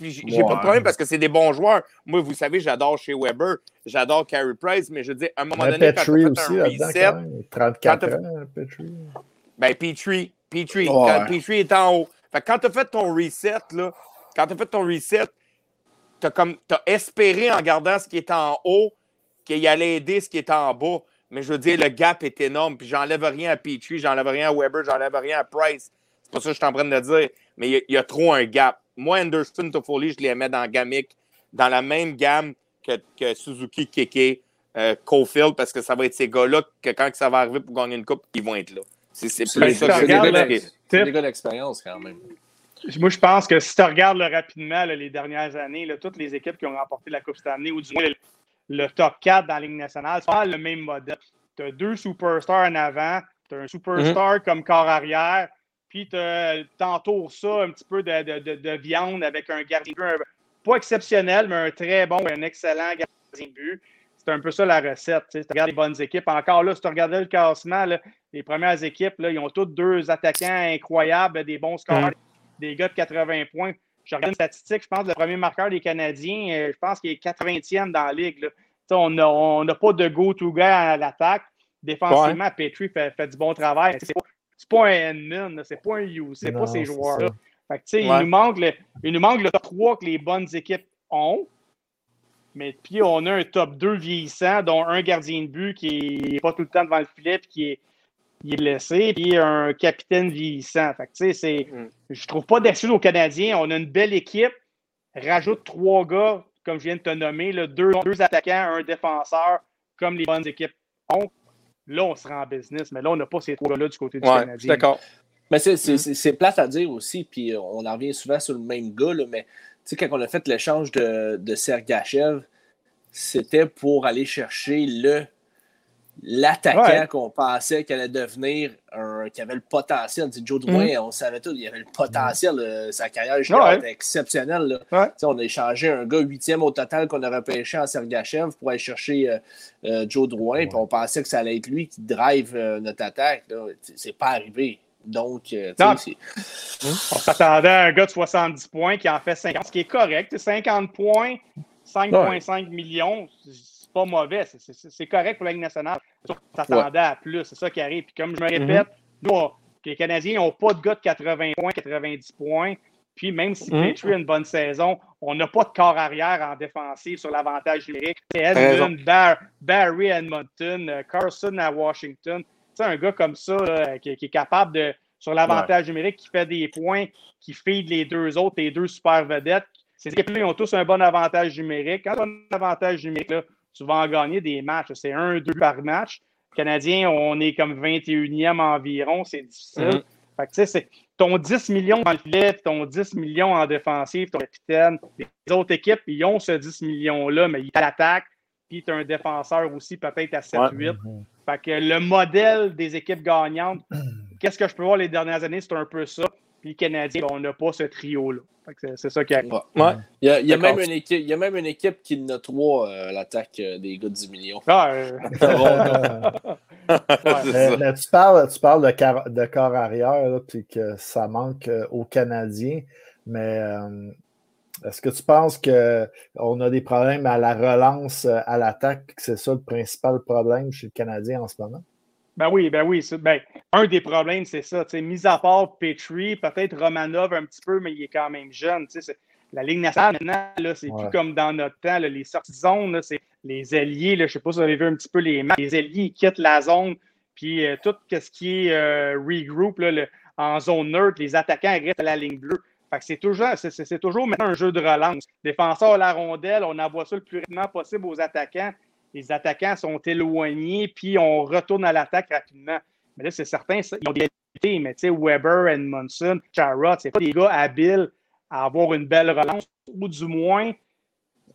J'ai ouais. pas de problème parce que c'est des bons joueurs. Moi, vous savez, j'adore chez Weber, j'adore Carey Price, mais je veux dire, à un moment donné, Petrie quand tu fait un reset. 34 ans, Petrie. Ben, Petrie. Petrie. Ouais. Quand Petrie est en haut. Fait que quand tu as fait ton reset, là, quand tu as fait ton reset, tu as, as espéré en gardant ce qui est en haut qu'il allait aider ce qui est en bas. Mais je veux dire, le gap est énorme. Puis j'enlève rien à Petrie, j'enlève rien à Weber, j'enlève rien à Price. C'est pas ça que je suis en train de dire. Mais il y, y, a trop un gap. Moi, Anderson, Toffoli, je les mets dans Gamic, dans la même gamme que, que Suzuki, Keke, euh, Cofield, parce que ça va être ces gars-là que quand ça va arriver pour gagner une coupe, ils vont être là. C'est plus ça. C'est des gars d'expérience quand même. Moi, je pense que si tu regardes là, rapidement là, les dernières années, là, toutes les équipes qui ont remporté la Coupe cette année, ou du moins le, le top 4 dans la Ligue nationale, c'est pas le même modèle. Tu as deux superstars en avant, tu as un superstar mm -hmm. comme corps arrière, puis tu entoures ça un petit peu de, de, de, de viande avec un gardien de but, pas exceptionnel, mais un très bon, un excellent gardien de but. C'est un peu ça la recette. Tu regardes les bonnes équipes. Encore là, si tu regardais le classement, là, les premières équipes, là, ils ont toutes deux attaquants incroyables, des bons scores, mm. des gars de 80 points. Je regarde une statistique, je pense que le premier marqueur des Canadiens, je pense qu'il est 80e dans la ligue. Là. On n'a on a pas de go-to-guy à l'attaque. Défensivement, ouais. Petrie fait, fait, du bon travail. C'est pas, pas un Edmund, c'est pas un You, c'est pas ces joueurs-là. Ouais. Il, nous manque le, il nous manque le top 3 que les bonnes équipes ont. Mais puis, on a un top 2 vieillissant, dont un gardien de but qui n'est pas tout le temps devant le filet puis qui est, il est blessé, puis un capitaine vieillissant. Fait que, c'est, mm. Je trouve pas d'excuse aux Canadiens. On a une belle équipe. Rajoute trois gars, comme je viens de te nommer, là, deux, deux attaquants, un défenseur, comme les bonnes équipes ont. Là, on sera en business, mais là, on n'a pas ces trois gars-là du côté du ouais, Canadien. D'accord. Mais c'est, c'est, c'est, c'est plate à dire aussi, puis on en revient souvent sur le même gars, là, mais sais, quand on a fait l'échange de, de Sergachev, c'était pour aller chercher le l'attaquant ouais. qu'on pensait qu'il allait devenir un, qui avait le potentiel. T'sais, Joe Drouin, mm. on savait tout, il avait le potentiel. Euh, sa carrière ouais. était exceptionnelle. Ouais. On a échangé un gars huitième au total qu'on a repêché en Sergachev pour aller chercher euh, euh, Joe Drouin. Puis on pensait que ça allait être lui qui drive euh, notre attaque. C'est pas arrivé. Donc, euh, on s'attendait à un gars de 70 points qui en fait 50, ce qui est correct. 50 points, 5,5 ouais. millions, c'est pas mauvais. C'est correct pour la Ligue nationale. On s'attendait ouais. à plus. C'est ça qui arrive. Puis comme je me répète, mm -hmm. nous, les Canadiens n'ont pas de gars de 80 points, 90 points. Puis même si mm -hmm. Petrie a une bonne saison, on n'a pas de corps arrière en défensive sur l'avantage numérique. C'est Edmund, Bar Barry Edmonton, euh, Carson à Washington sais, un gars comme ça, là, qui, qui, est capable de, sur l'avantage ouais. numérique, qui fait des points, qui feed les deux autres, les deux super vedettes, ces équipes-là, ils ont tous un bon avantage numérique. Quand tu as un avantage numérique, là, tu vas en gagner des matchs. C'est un, deux par match. Canadien, on est comme 21e environ. C'est difficile. Mhm. Fait que, tu sais, c'est ton 10 millions dans le filet, ton 10 millions en défensive, ton capitaine. Les autres équipes, ils ont ce 10 millions-là, mais ils t'attaquent. Puis tu as un défenseur aussi, peut-être à 7-8. Fait que le modèle des équipes gagnantes, qu'est-ce que je peux voir les dernières années, c'est un peu ça. Puis les Canadiens, on n'a pas ce trio-là. Fait que c'est- ça qui arrive. Ouais. Il y a, il y a D'accord. même une équipe, il y a même une équipe qui en a trois euh, à l'attaque euh, des gars de 10 millions. Ah, euh, mais tu parles, tu parles de, car- de corps arrière, puis que ça manque euh, aux Canadiens, mais euh, est-ce que tu penses qu'on a des problèmes à la relance euh, à l'attaque, que c'est ça le principal problème chez le Canadien en ce moment? Ben oui, ben oui. Ben, un des problèmes, c'est ça. tu sais, Mis à part Petrie, peut-être Romanov un petit peu, mais il est quand même jeune. La Ligue nationale, maintenant, c'est Ouais. plus comme dans notre temps. là, les sorties de zone, c'est les. Là, je ne sais pas si vous avez vu un petit peu les matchs. Les ils quittent la zone. Puis euh, tout ce qui est euh, regroup là, le- en zone neutre, les attaquants restent à la ligne bleue. C'est toujours, un jeu de relance. Défenseur à la rondelle, on envoie ça le plus rapidement possible aux attaquants. Les attaquants sont éloignés, puis on retourne à l'attaque rapidement. Mais là, c'est certain, ils ont des qualités, mais tu sais, Weber, Edmondson, Charrot, c'est pas des gars habiles à avoir une belle relance, ou du moins,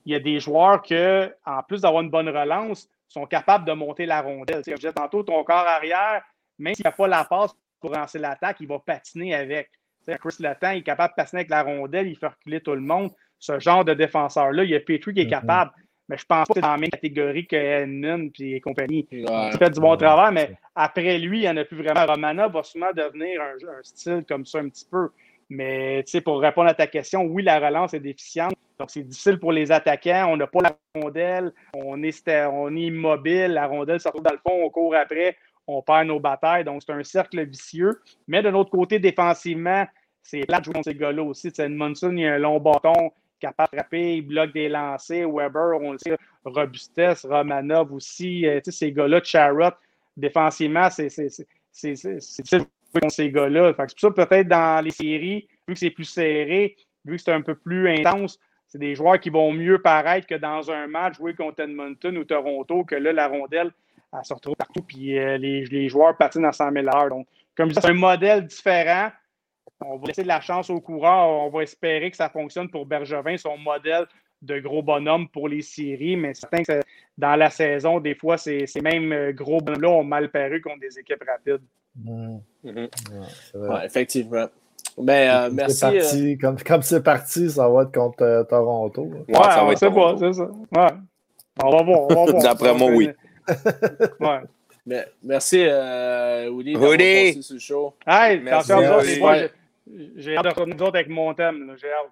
il y a des joueurs que, en plus d'avoir une bonne relance, sont capables de monter la rondelle. Tu sais, tantôt, ton corps arrière, même s'il n'a pas la passe pour lancer l'attaque, il va patiner avec. Chris il est capable de patiner avec la rondelle, il fait reculer tout le monde. Ce genre de défenseur-là, il y a Petrie qui est Mhm. capable. Mais je pense pas que c'est dans la même catégorie que Hennon et compagnie. Ouais. Il fait du bon Ouais, travail, mais après lui, il n'y en a plus vraiment. Romana va sûrement devenir un, un style comme ça un petit peu. Mais tu sais, pour répondre à ta question, oui, la relance est déficiente. Donc, c'est difficile pour les attaquants. On n'a pas la rondelle. On est, on est immobile. La rondelle se retrouve dans le fond. On court après. On perd nos batailles. Donc, c'est un cercle vicieux. Mais de l'autre côté, défensivement, c'est plat de jouer contre ces gars-là aussi. Edmondson, il a un long bâton capable de frapper. Il bloque des lancers. Weber, on le sait. Robustesse. Romanov aussi. Euh, ces gars-là, Charrot, défensivement, c'est difficile de jouer contre ces gars-là. C'est pour ça peut-être dans les séries, vu que c'est plus serré, vu que c'est un peu plus intense, c'est des joueurs qui vont mieux paraître que dans un match joué contre Edmonton ou Toronto, que là, la rondelle, elle se retrouve partout, puis euh, les, les joueurs patinent à 100 000 à l'heure. Donc, comme je disais, c'est un modèle différent. On va laisser de la chance au coureur. On va espérer que ça fonctionne pour Bergevin, son modèle de gros bonhomme pour les séries, mais c'est certain que dans la saison, des fois, ces, ces mêmes euh, gros bonhommes-là ont mal paru contre des équipes rapides. Ouais, c'est vrai. Ouais, effectivement. Mais euh, C'est merci. euh. Comme comme c'est parti, ça va être contre euh, Toronto. là. Ouais, ça on va être sait pas, Toronto. c'est ça. Ouais. On va voir, on va voir. D'après moi, oui. Ouais. mais- merci, euh, Woody, Woody! passé sur le show. Hey, Merci, attention, j'ai- hâte de retourner nous autres avec mon thème. là, J'ai hâte.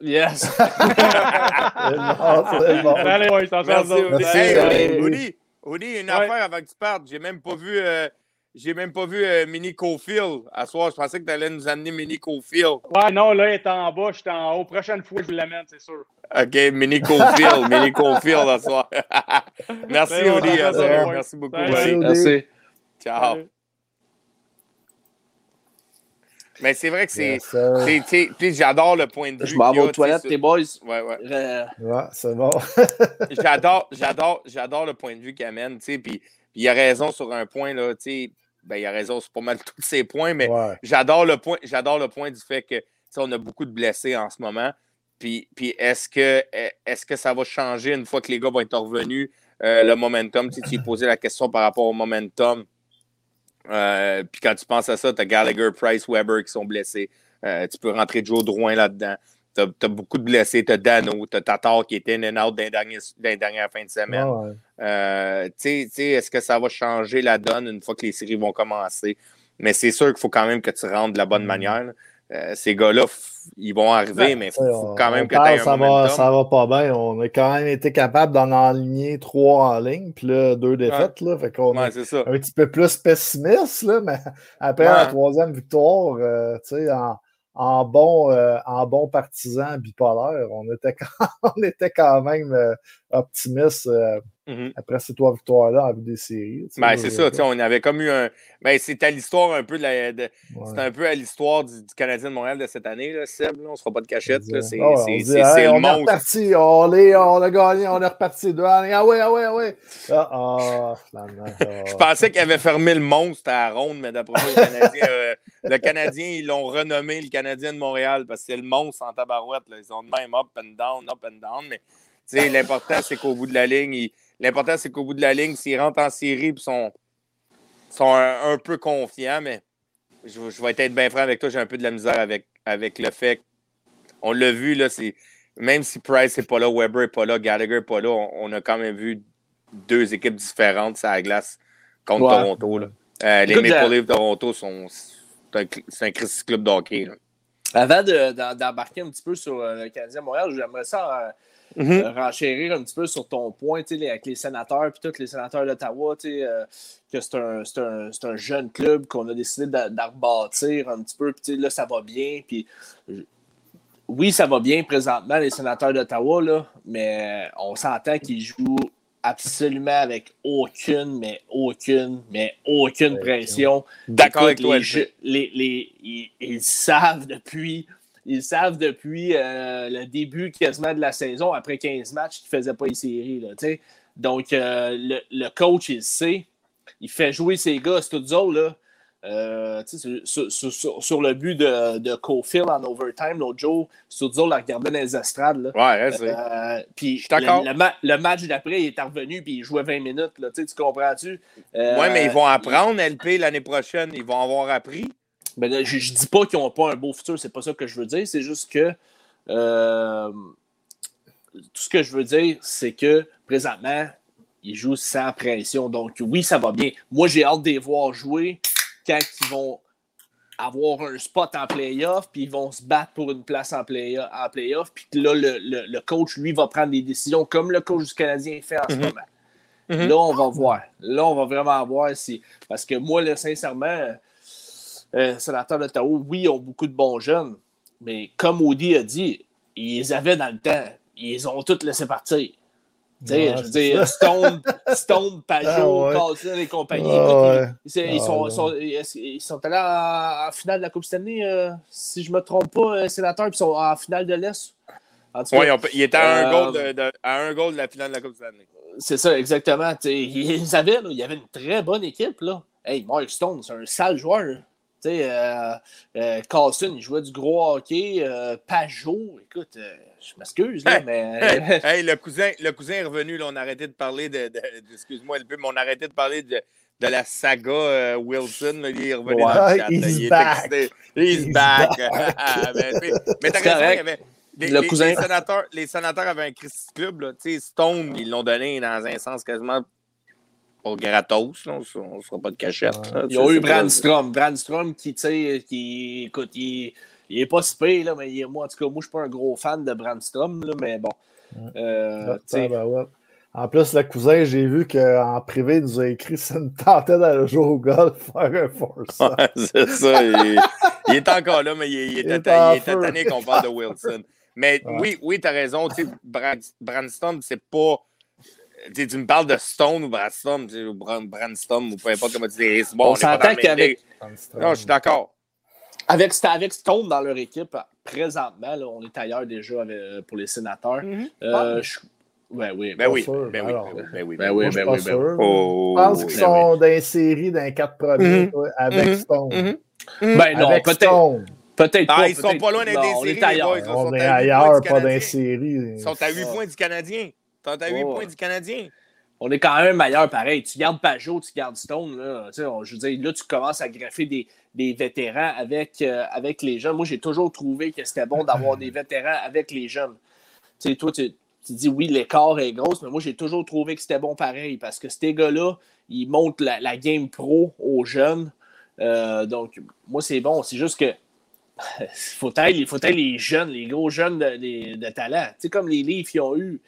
Yes. C'est bon, c'est bon. Allez, boys, attention, Merci. Merci, Hey, une Ouais. affaire avant que tu partes. J'ai même pas vu, euh, j'ai même pas vu euh, Mini Cofield à soir. Je pensais que tu allais nous amener Mini Cofield. Ouais, non, là, il est en bas, je suis en haut. Prochaine fois, je vous l'amène, c'est sûr. OK, Mini Cofield, Mini Cofield à soir. Merci, à soir. ça, ouais. Merci beaucoup, Salut. Merci. merci. Ciao. Salut. Mais c'est vrai que c'est. Puis j'adore le point de vue. Je m'en vais aux toilettes, les boys. Ouais, ouais. Euh, Ouais, c'est bon. j'adore, j'adore, j'adore le point de vue qu'il amène, tu sais, puis, il a raison sur un point, là, tu sais, ben, il a raison sur pas mal tous ses points, mais Ouais. j'adore le point, j'adore le point du fait que, on a beaucoup de blessés en ce moment, puis, puis est-ce que, est-ce que ça va changer une fois que les gars vont être revenus, euh, le momentum, tu sais, tu lui posais la question par rapport au momentum, Euh, puis quand tu penses à ça, tu as Gallagher, Price, Weber qui sont blessés, Euh, tu peux rentrer Joe Drouin là-dedans, tu as, beaucoup de blessés, tu as Dano, tu as Tatar qui était in and out dans les dernières, fins de semaine. Ouais. Euh, Est-ce que ça va changer la donne une fois que les séries vont commencer? Mais c'est sûr qu'il faut quand même que tu rentres de la bonne Mm. manière. là. Euh, ces gars-là, ils vont arriver, mais il faut, quand même que tu aies un ça va, ça va pas bien. On a quand même été capable d'en aligner trois en ligne, puis là, deux défaites. Là, fait qu'on Ouais, est un petit peu plus pessimiste, là, mais après Ouais. la troisième victoire, euh, tu sais, en, en bon, euh, en bon partisan bipolaire, on était quand, on était quand même optimiste euh, Mhm. après ces trois victoires-là en vue des séries. Ben, c'est ça, on avait comme eu un. Ben, c'est à l'histoire un peu de la. de- Ouais. C'est un peu à l'histoire du, du Canadien de Montréal de cette année, là, Seb. Là, on ne se fera pas de cachette. C'est c'est- hey, le on est monstre. reparti, on, est- on a gagné, on est reparti. Deux années. Ah ouais, ah ouais, ah ouais. Ah, ah, finalement. Je pensais qu'il avait fermé le monstre à la ronde, mais d'après moi, le Canadien, euh, le Canadien, ils l'ont renommé le Canadien de Montréal parce que c'est le monstre en tabarouette. là. Ils ont de même up and down, up and down. Mais l'important, c'est qu'au bout de la ligne, l'important, c'est qu'au bout de la ligne, s'ils rentrent en série et sont, sont un, un peu confiants, mais je, je vais être bien franc avec toi, j'ai un peu de la misère avec, avec le fait on l'a vu, là, c'est. Même si Price n'est pas là, Weber n'est pas là, Gallagher n'est pas là, on, on a quand même vu deux équipes différentes sur la glace contre Ouais. Toronto. là. Euh, les Maple la- Leafs de Toronto sont. C'est un, un Club de hockey. là. Avant de- d'embarquer un petit peu sur euh, le Canadien Montréal, j'aimerais ça Mhm. euh, renchérir un petit peu sur ton point, tu sais, les- avec les sénateurs, puis tous les sénateurs d'Ottawa, tu sais, euh, que c'est un, c'est un- c'est un jeune club qu'on a décidé d'a- d'en rebâtir un petit peu, puis tu sais, là, ça va bien, puis oui, ça va bien présentement, les sénateurs d'Ottawa, là, mais on s'entend qu'ils jouent absolument avec aucune, mais aucune, mais aucune Ouais, pression. D'accord avec toi, les, les- les- ils, ils savent depuis, ils savent depuis euh, le début quasiment de la saison, après 15 matchs, qu'ils ne faisaient pas les séries. Là. Donc, euh, le, le coach, il sait. Il fait jouer ses gars, c'est tout là. Euh, sur, sur- sur- sur le but de, de Cofield en overtime, l'autre jour, Studio l'a regardé dans les estrades. Là. Ouais, ouais, c'est- puis. Le, le ma- le match d'après, il est revenu puis il jouait 20 minutes. Là, tu comprends-tu? Ouais, mais ils vont apprendre, LP, l'année prochaine. Ils vont avoir appris. Ben, là, je, je dis pas qu'ils n'ont pas un beau futur, c'est pas ça que je veux dire. C'est juste que euh, tout ce que je veux dire, c'est que présentement, ils jouent sans pression. Donc oui, ça va bien. Moi, j'ai hâte de les voir jouer quand ils vont avoir un spot en playoff, puis ils vont se battre pour une place en play- en playoff, puis là, le, le- le coach, lui, va prendre des décisions comme le coach du Canadien fait en ce Mhm. moment. Mhm. Là, on va voir. Là, on va vraiment voir si. Parce que moi, là, sincèrement, euh, sénateur d'Ottawa, oui, ils ont beaucoup de bons jeunes, mais comme Audi a dit, ils les avaient dans le temps. Ils les ont tous laissés partir. Tu sais, Ouais, je veux dire, Stone, Stone, Pajot, Ah ouais. Et compagnie. Ah ouais. ils, Ah sont, ouais. sont- ils- sont allés en, en finale de la Coupe Stanley, euh, si je ne me trompe pas, euh, sénateur, puis ils sont en finale de l'Est? Ouais, ils, étaient à un, Euh, goal de, de- à un goal de la finale de la Coupe Stanley. c'est ça, exactement. Ils avaient, là, il y avait une très bonne équipe. Là. Hey, Mark Stone, c'est un sale joueur. Tu sais, euh, euh, Carlson, il jouait du gros hockey. Euh, Pajot, écoute, euh, je m'excuse, là, Hey, mais. Hey, hey, le, cousin, le cousin est revenu. Là, on a arrêté de parler de. de- de- Excuse-moi, LP, mais on a arrêté de parler de, de la saga euh, Wilson. là. il est revenu Ouais. dans le chat. He's là. il est back. excité. He's, He's back. back. Ah, mais mais- mais t'as C'est raison, il y correct. avait. Les, Le les- cousin. les sénateurs, les sénateurs avaient un Christy Club. Là. Tu sais, Stone, ils l'ont donné dans un sens quasiment pas gratos. Là. On ne sera pas de cachette. là. Ils ont Tu sais, eu Brandstrom. Brandstrom qui, tu sais, qui, écoute, il, il est pas si pire, là, mais il moi, en tout cas, moi, je suis pas un gros fan de Brandstrom, là, mais bon. Euh, ben ouais. En plus, le cousin, j'ai vu qu'en privé, il nous a écrit ça me tentait d'aller jouer au golf, faire un force. Ouais, c'est ça. Il, il est encore là, mais il, il Il était, il tanné qu'on parle de Wilson. Mais Ouais. oui, oui, tu as raison. Tu sais, Brand- Brandstorm, c'est pas. Tu me parles de Stone ou Brandstorm, tu sais, ou Brand- Brandstorm, ou peu importe comment tu dis. C'est bon, On on s'entend dans qu'avec-. Non, je suis d'accord. Avec, c'était avec Stone dans leur équipe, présentement, là, on est ailleurs déjà avec- pour les sénateurs. Euh, je- Ben oui, sûr, ben oui, ben oui, ben oui. Ben oui, je suis ben oui, ben sûr. Je pense qu'ils ben sont dans les séries d'un quatre premiers Mhm. ouais, avec Mhm. Stone. Mhm. Ben non, peut-être Stone. peut-être Ah, ils sont pas loin d'être des séries, les On sont est à huit points ailleurs, pas dans les séries. Ils sont à 8 Ouais. points du Canadien. Ils sont à 8 Ouais. points du Canadien. On est quand même meilleur pareil. Tu gardes Pajot, tu gardes Stone. Là, Tu sais, on- je veux dire, là, tu commences à greffer des, des vétérans avec, euh, avec les jeunes. Moi, j'ai toujours trouvé que c'était bon d'avoir des vétérans avec les jeunes. Tu sais, toi, tu, tu dis oui, l'écart est gros, mais moi, j'ai toujours trouvé que c'était bon pareil parce que ces gars-là, ils montrent la, la game pro aux jeunes. Euh, donc, moi, c'est bon. C'est juste que faut être, faut être les jeunes, les gros jeunes de, de- de talent. Tu sais, comme les livres qu'ils ont eu.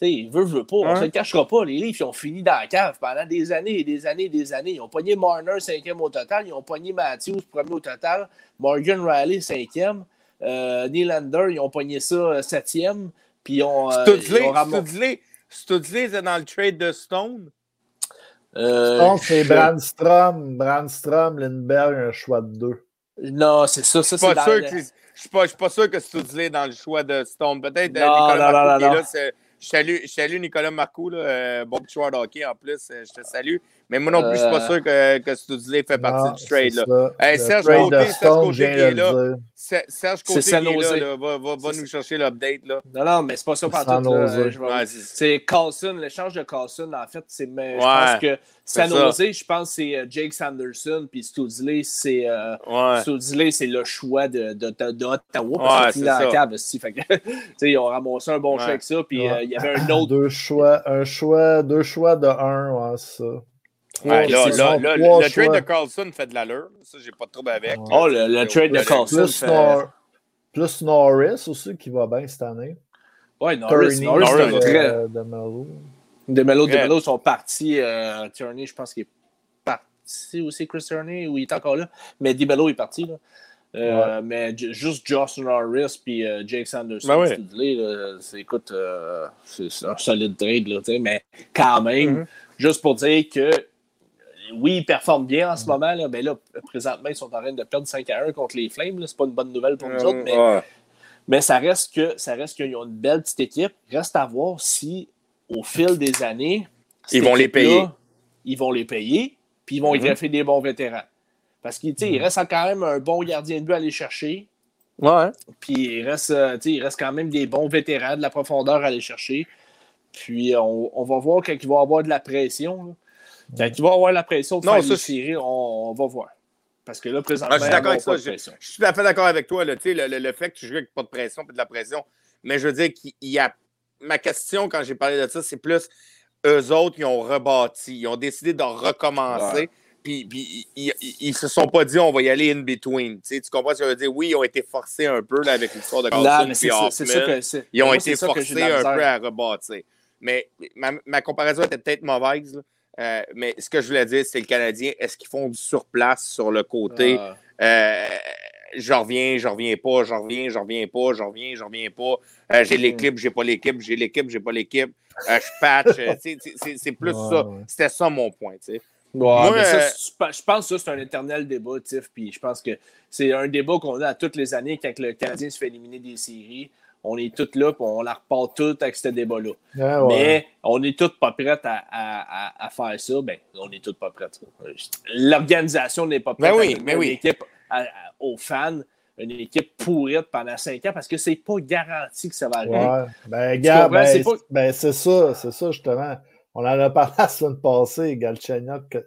Tu sais, veut, veut pas. On Ouais. se le cachera pas. Les livres, ils ont fini dans la cave pendant des années et des années et des années. Ils ont pogné Marner, cinquième au total. Ils ont pogné Matthews, premier au total. Morgan Riley, cinquième. Euh, Nylander, ils ont pogné ça, euh, septième. Puis ils ont. euh, ils ont gelé. Studley était dans le trade de Stone? Euh, Je pense que c'est je- Brandstrom, Brandstrom, Lindbergh, un choix de deux. Non, c'est ça. C'est dans je suis pas, je suis pas sûr que Studley est dans le choix de Stone. Peut-être euh, Non, non, non, qui est non, là. non. c'est- Je salue, je salue Nicolas Marcoux, là, euh, bon joueur de hockey en plus. euh, Je te salue. Mais moi non plus, je suis pas Euh, sûr que, que Studley fait partie Non, du trade. Là. Hey, Serge trade Côté, Serge Stone, Côté qui est là. Serge Côté qui est là, va, va, va nous chercher l'update. là. Non, non, mais c'est pas ça C'est par San Jose. tout. Ouais, c'est- Carlson, l'échange de Carlson, en fait, c'est. mais Je Ouais, pense que San. Jose, je pense que c'est euh, Jake Sanderson, puis Studley, c'est. euh, Ouais. C'est le choix de, de, de, de Ottawa Ouais, parce qu'il c'est finit dans la ça. cave. aussi. Fait que, ils ont ramassé un bon Ouais. choix avec ça. Puis Ouais. euh, il y avait un autre. Deux choix, un choix, deux choix de un, ouais, c'est ça. Trois, Ouais, là, c'est là, ça, là, trois le trade de Carlson fait de l'allure. Ça, j'ai pas de trouble avec. Ouais. Oh, le, le trade de Carlson. Plus, fait- Nor- plus Norris aussi qui va bien cette année. Ouais, Norris. Norris, Norris, euh, de Melo. Demelo, Très. Demelo sont partis. Euh, Tierney, je pense qu'il est parti aussi, Chris Tierney, ou il est encore là? Mais Demelo est parti. Là. Euh, Mais juste Josh Norris puis euh, Jake Sanderson, Ben ouais. Là, écoute, euh, c'est, un solide trade. Là, mais quand même, Mhm. juste pour dire que euh, oui, ils performent bien en ce moment. Là, mais là, présentement, ils sont en train de perdre 5 à 1 contre les Flames. C'est pas une bonne nouvelle pour nous autres. Mais Ouais. mais ça reste que ça reste qu'ils ont une belle petite équipe. Reste à voir si, au fil des années, Ils vont les payer. Ils vont les payer, puis ils vont y Mhm. greffer des bons vétérans. Parce qu'il il reste quand même un bon gardien de but à aller chercher. Ouais. Puis il reste, euh, il reste quand même des bons vétérans, de la profondeur à aller chercher. Puis on, on va voir quand il va avoir de la pression. là. Quand il va avoir la pression de Non, faire ça, séries, on, on va voir. Parce que là, présentement, Ah, je suis d'accord avec ça. Je, pression. je suis tout à fait d'accord avec toi. Là, Tu le, le, le fait que tu joues avec pas de pression et de la pression. Mais je veux dire qu'il y a. Ma question quand j'ai parlé de ça, c'est plus eux autres, ils ont rebâti. Ils ont décidé de recommencer. Puis, puis ils, ils, ils se sont pas dit on va y aller in between. Tu, sais, tu comprends ce que je veux dire? Oui, ils ont été forcés un peu là, avec l'histoire de Carlson. Ils ont moi, été forcés un peu à rebâtir. Mais ma, ma comparaison était peut-être mauvaise. là. Euh, mais ce que je voulais dire, c'est le Canadien, est-ce qu'ils font du surplace sur le côté? Ah. Euh, je reviens, je reviens pas, je reviens, je reviens pas, je reviens, je reviens pas. Euh, j'ai l'équipe, j'ai pas l'équipe, j'ai l'équipe, j'ai pas l'équipe. Euh, je patch. c'est- plus ça. ouais. C'était ça mon point. Moi, ça, je pense que ça, c'est un éternel débat, Tiff. Puis je pense que c'est un débat qu'on a à toutes les années quand le Canadien se fait éliminer des séries. On est tous là, puis on la repart tout avec ce débat-là. Ah, ouais. Mais on est tous pas prêts à, à- à- à faire ça. Ben, on est tous pas prêts. L'organisation n'est pas prête Ben oui, à donner ben oui. une équipe à- à- aux fans, une équipe pourrite pendant cinq ans parce que c'est pas garanti que ça va arriver. Ouais. Ben, gars, ben, C'est pas- ben, c'est ça, c'est ça, justement. On en a parlé la semaine passée, Galchenyuk,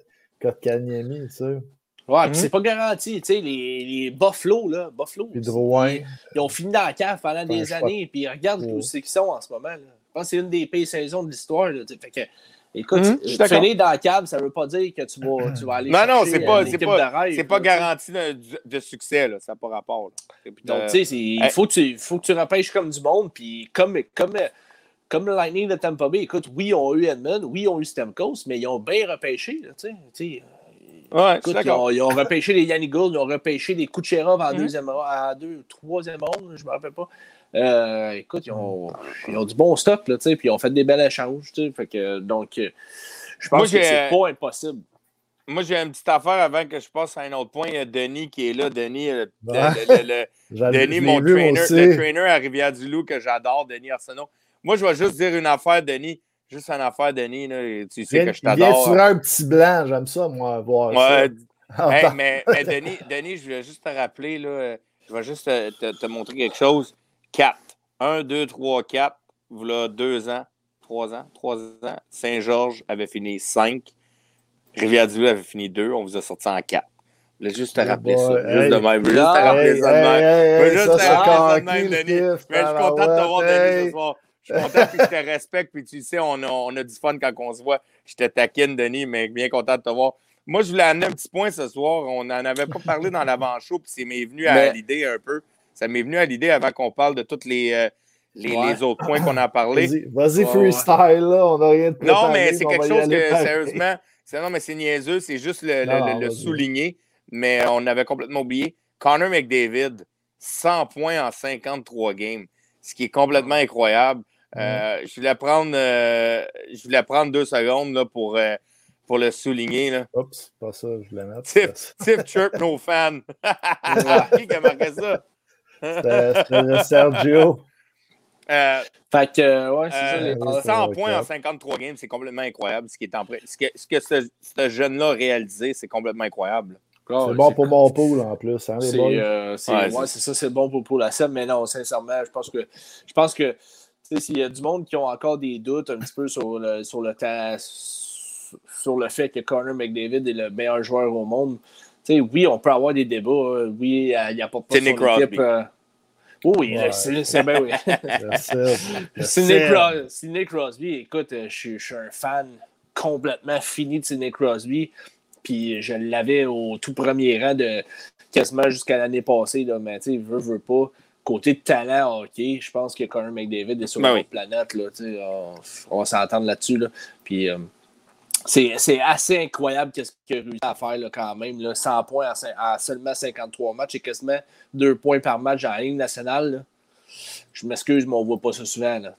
Kotkaniemi, tu sais. Ouais, Mhm. puis c'est pas garanti. Tu sais, les, les Buffalo, là, Buffalo, Drouin. Ils ont fini dans la cave pendant des années, puis regarde Ouais. où c'est qu'ils sont en ce moment. là. Je pense que c'est une des pires saisons de l'histoire. tu. Fait que, écoute, Mhm, je suis d'accord. finir dans la cave, ça veut pas dire que tu vas, tu vas aller Non, non, c'est euh, pas, c'est équipe pas, c'est pas tu garanti de, de succès. Là. Ça n'a pas rapport. là. Donc, euh, tu sais, il hey. faut que tu, faut que tu repêches comme du monde, puis comme, comme, comme le Lightning de Tampa Bay, écoute, oui, ils ont eu Edmund, oui, ils ont eu Stamkos, mais ils ont bien repêché, là, tu sais, tu sais. Ouais, Écoute, ils, ont, ils ont repêché les Yannick Gould, ils ont repêché les Kucherov en Mhm. deuxième en deux, troisième ronde, je ne me rappelle pas. Euh, écoute, ils ont, ils ont du bon stock, là, tu sais, puis ils ont fait des bels échanges. tu sais, Fait que, donc, euh, je pense Moi, que c'est pas impossible. Moi, j'ai une petite affaire avant que je passe à un autre point. Il y a Denis qui est là. Denis, le- Ouais. le- le- le, J'en- Denis, mon trainer, le trainer à Rivière-du-Loup que j'adore, Denis Arsenault. Moi, je vais juste dire une affaire, Denis. Juste une affaire, Denis. là, tu sais que je t'adore. sur un petit blanc, j'aime ça, moi, voir Ouais, ça. hey, mais, mais Denis, Denis, je voulais juste te rappeler, là, euh, je vais juste te, te- te montrer quelque chose. 4. 1, 2, 3, 4. Voilà deux ans, trois ans, trois ans. Saint-Georges avait fini 5. Rivière-du-Loup avait fini 2. On vous a sorti en 4. Je voulais juste te rappeler ça. Juste de même. Juste te rappeler ça de même. juste te rappeler ça de même, Denis. Mais je suis content de te voir, Denis, ce soir. Je suis content que je te respecte. Puis tu sais, on a, on a du fun quand on se voit. Je te taquine, Denis, mais bien content de te voir. Moi, je voulais amener un petit point ce soir. On n'en avait pas parlé dans l'avant-show, puis c'est m'est venu à Mais- l'idée un peu. Ça m'est venu à l'idée avant qu'on parle de tous les, euh, les, Ouais. les autres points qu'on a parlé. Vas-y, Ouais, freestyle, là, on n'a rien de Non, préparé, mais c'est quelque chose que, sérieusement, c'est, non, mais c'est niaiseux, c'est juste le, le- Non, le- non, le vas-y. souligner, mais on avait complètement oublié. Connor McDavid, 100 points en 53 games, ce qui est complètement incroyable. Euh, je, voulais prendre, euh, je voulais prendre deux secondes là, pour, euh, pour le souligner. Là. Oups, pas ça, je voulais mettre. Tip, tip chirp, no fan. Qui a marqué ça? C'était Sergio. Euh, Fait que, ouais, c'est ça. euh, Les... Ouais, 100 c'est points en incroyable. 53 games, c'est complètement incroyable. Ce, qui est en pré- ce que, ce, que ce, ce jeune-là a réalisé, c'est complètement incroyable. Ah, C'est bon pour mon pool en plus, hein, C'est euh, Ouais, ça, c'est bon pour, pour la scène, mais non, sincèrement, je pense que je pense que s'il y a du monde qui ont encore des doutes un petit peu sur le sur le ta- sur le fait que Connor McDavid est le meilleur joueur au monde. tu sais, oui, on peut avoir des débats. euh, Oui, euh, il n'y a pas de Sidney Crosby. oui, Ouais. c'est c'est bien oui. Sidney, Sid. Cros- Sidney Crosby, écoute, euh, je suis- un fan complètement fini de Sidney Crosby. Puis je l'avais au tout premier rang de quasiment jusqu'à l'année passée. Là, mais tu sais, veut, veut pas. Côté de talent hockey, je pense que Connor McDavid est sur Ben une oui. planète. Là, on, on va s'entendre là-dessus. Là. Puis euh, c'est assez incroyable qu'est-ce qu'il a réussi à faire là, quand même. Là, 100 points en, seulement 53 matchs et quasiment 2 points par match en ligne nationale. Je m'excuse, mais on voit pas ça souvent. Là,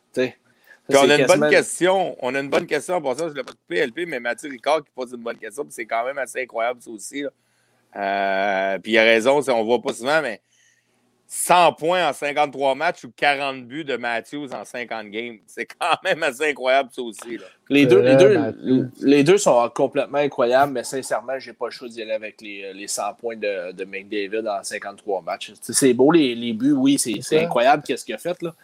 on a une bonne question. On a une bonne question. Pour ça, je ne l'ai pas coupé, LP, mais Mathieu Ricard qui pose une bonne question. puis C'est quand même assez incroyable, ça aussi. Euh, puis il a raison, on ne voit pas souvent, mais 100 points en 53 matchs ou 40 buts de Matthews en 50 games. C'est quand même assez incroyable, ça aussi. là. Les deux, les, deux, les deux sont complètement incroyables, mais sincèrement, j'ai pas le choix d'y aller avec les, les 100 points de, de McDavid en 53 matchs. C'est beau, les, les buts, oui, c'est incroyable qu'est-ce qu'il a fait. Là.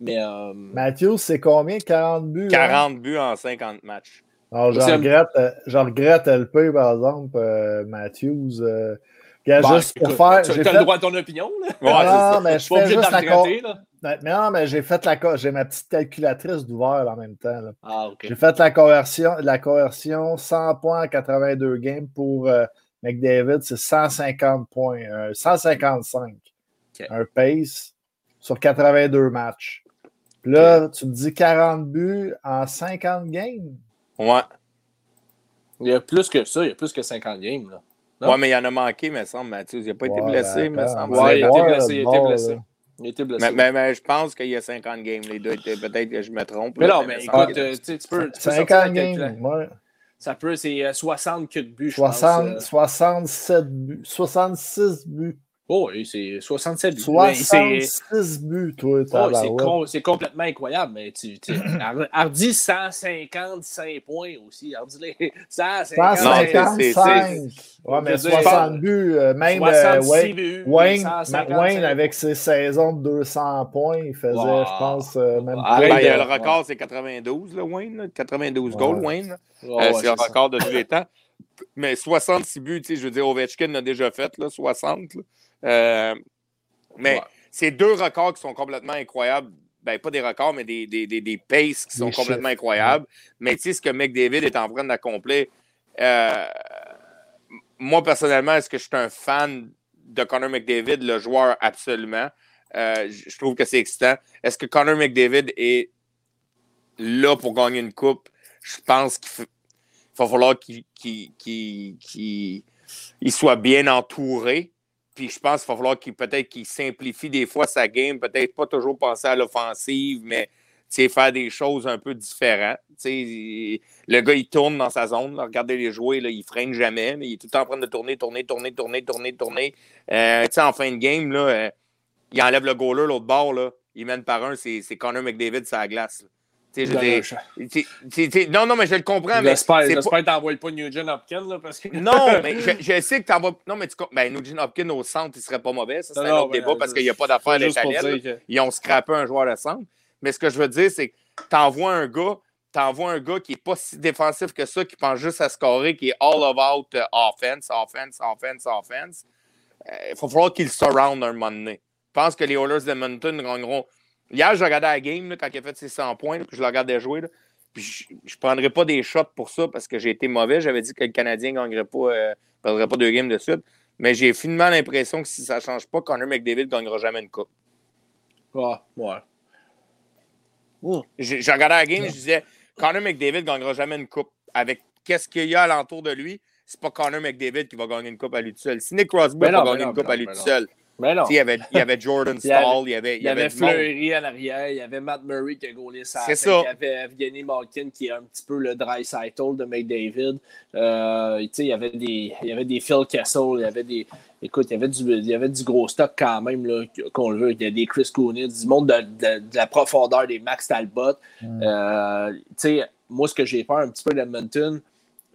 Mais euh, Matthews, c'est combien? 40 buts? hein? 40 buts en 50 matchs. Alors, je regrette, euh, je regrette LP, par exemple, euh, Matthews. Euh, regarde, bah, juste pour écoute, faire. tu as fait- le droit à ton opinion. Là. Ouais, c'est ça. non, mais je fais juste la là. Non, mais j'ai fait la co- j'ai ma petite calculatrice d'ouvert en même temps. là. Ah. J'ai fait la conversion, la conversion 100 points en 82 games pour euh, McDavid, c'est 150 points, euh, 155. Ok. Un pace sur 82 matchs. Puis là, tu me dis 40 buts en 50 games? Ouais. Il y a plus que ça, il y a plus que 50 games. Là. Non? Ouais, mais il en a manqué, me semble, Matthews. Il n'a pas été Ouais, blessé, me semble. Ouais, il a été blessé, il a été blessé. là. Il a été blessé. Mais, mais- mais je pense qu'il y a 50 games. Les deux Peut-être que je me trompe. Mais là, non, mais écoute, euh, tu sais, tu peux, tu peux sortir 50 la games, ouais. Ça peut, c'est euh, 60 que de buts, je 60 pense. euh. 67 buts, 66 buts. Oh, oui, c'est 67 buts. Mais c'est- 66 buts, toi, Oh, c'est, tabarouette. con- c'est complètement incroyable, mais tu, tu Har- Hardy 155 points aussi. Hardy-les 155. Non, c'est- 155. Ouais, mais Je veux dire, 60 buts, euh, même euh, 66 Wayne, buts, Wayne, 155. Ma- Wayne, avec ses saisons de 200 points, il faisait, Wow. je pense, euh, même Arrête Ben, de- le record, c'est 92, là, Wayne. là. 92 Ouais. goals, Wayne. Euh, c'est le ça. record de tous les temps. Mais 66 buts, tu sais, je veux dire, Ovechkin a déjà fait, là, 60. là. Euh, mais Ouais. c'est deux records qui sont complètement incroyables. Ben, pas des records, mais des, des, des, des paces qui sont complètement chiffres, incroyables. Mais tu sais, ce que McDavid est en train d'accomplir, euh, moi, personnellement, est-ce que je suis un fan de Connor McDavid, le joueur, absolument. Euh, je trouve que c'est excitant. Est-ce que Connor McDavid est là pour gagner une coupe? Je pense qu'il va falloir qu'il qu'il- qu'il- qu'il- il soit bien entouré. Puis je pense qu'il va falloir qu'il peut-être qu'il simplifie des fois sa game, peut-être pas toujours penser à l'offensive, mais faire des choses un peu différentes. Tu sais, il- le gars, il tourne dans sa zone. regardez les jouer, là, il freine jamais, mais il est tout le temps en train de tourner, tourner, tourner, tourner, tourner, tourner. Euh, en fin de game, là, euh, il enlève le goaler l'autre bord, là, il mène par un, c'est c'est Connor McDavid sur la glace. Je non, non, mais je le comprends, J'espère, que t'envoies pas Nugent Hopkins, là, parce que... non, mais je, je sais que t'en vas. Non, mais tu. Ben, Nugent Hopkins au centre, il serait pas mauvais. Ça, c'est un autre débat euh, parce qu'il n'y a pas d'affaire d'Italien. que... Ils ont scrappé un joueur de centre. Mais ce que je veux dire, c'est que t'envoies un gars, t'envoies un gars qui n'est pas si défensif que ça, qui pense juste à scorer, qui est all about uh, offense, offense, offense, offense. Euh, Il va falloir qu'il surround un moment donné. Je pense que les Oilers d'Edmonton gagneront. Hier, je regardais la game là, quand il a fait ses 100 points, là, puis je le regardais jouer. là. Puis je ne prendrais pas des shots pour ça parce que j'ai été mauvais. J'avais dit que le Canadien ne gagnerait pas, euh, perdrait pas deux games de suite. Mais j'ai finalement l'impression que si ça ne change pas, Connor McDavid ne gagnera jamais une coupe. Ouais, ouais. J'ai j'ai regardé la game, je disais Connor McDavid ne gagnera jamais une coupe. Avec qu'est-ce qu'il y a alentour de lui, c'est pas Connor McDavid qui va gagner une coupe à lui tout seul. Si Nick Crosby Ben va ben gagner non, une coupe ben à lui non, tout ben seul, Mais non. Il y avait, il y avait Jordan Il y avait- Stall, il y avait, Il y avait. Fleury à l'arrière, il y avait Matt Murray qui a gaulé sa C'est tête, ça. il y avait Evgeny Malkin qui est un petit peu le dry cycle de McDavid. Euh, tu sais, il, y avait des, il y avait des Phil Kessel, il y avait des. Écoute, il y avait du, il y avait du gros stock quand même, là, qu'on le veut. Il y a des Chris Cooney, du monde de, de- de la profondeur des Max Talbot. Mm. Euh, tu sais, moi, ce que j'ai peur un petit peu d'Edmonton,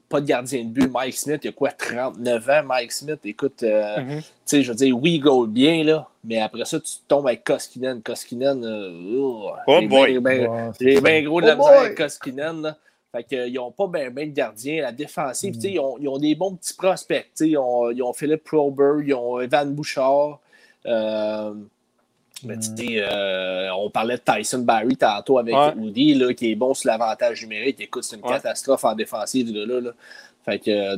pas de gardien de but. Mike Smith, il y a quoi, 39 ans, Mike Smith? Écoute, euh, Mhm. tu sais, je veux dire, oui, il goal bien, là, mais après ça, tu tombes avec Koskinen. Koskinen, euh, oh, Oh boy. c'est j'ai ça. bien gros de Oh la misère boy! avec Koskinen, là. Fait que, ils n'ont pas bien ben de gardiens. La défensive, Mm. tu sais, ils ont, ils ont des bons petits prospects. tu sais, Ils ont, ils ont Philippe Prober, ils ont Evan Bouchard. euh, mais tu Mm. sais, euh, on parlait de Tyson Barry tantôt avec Ouais. Woody, là, qui est bon sur l'avantage numérique. Écoute, c'est une Ouais. catastrophe en défensive, gars-là. là. Fait que, euh,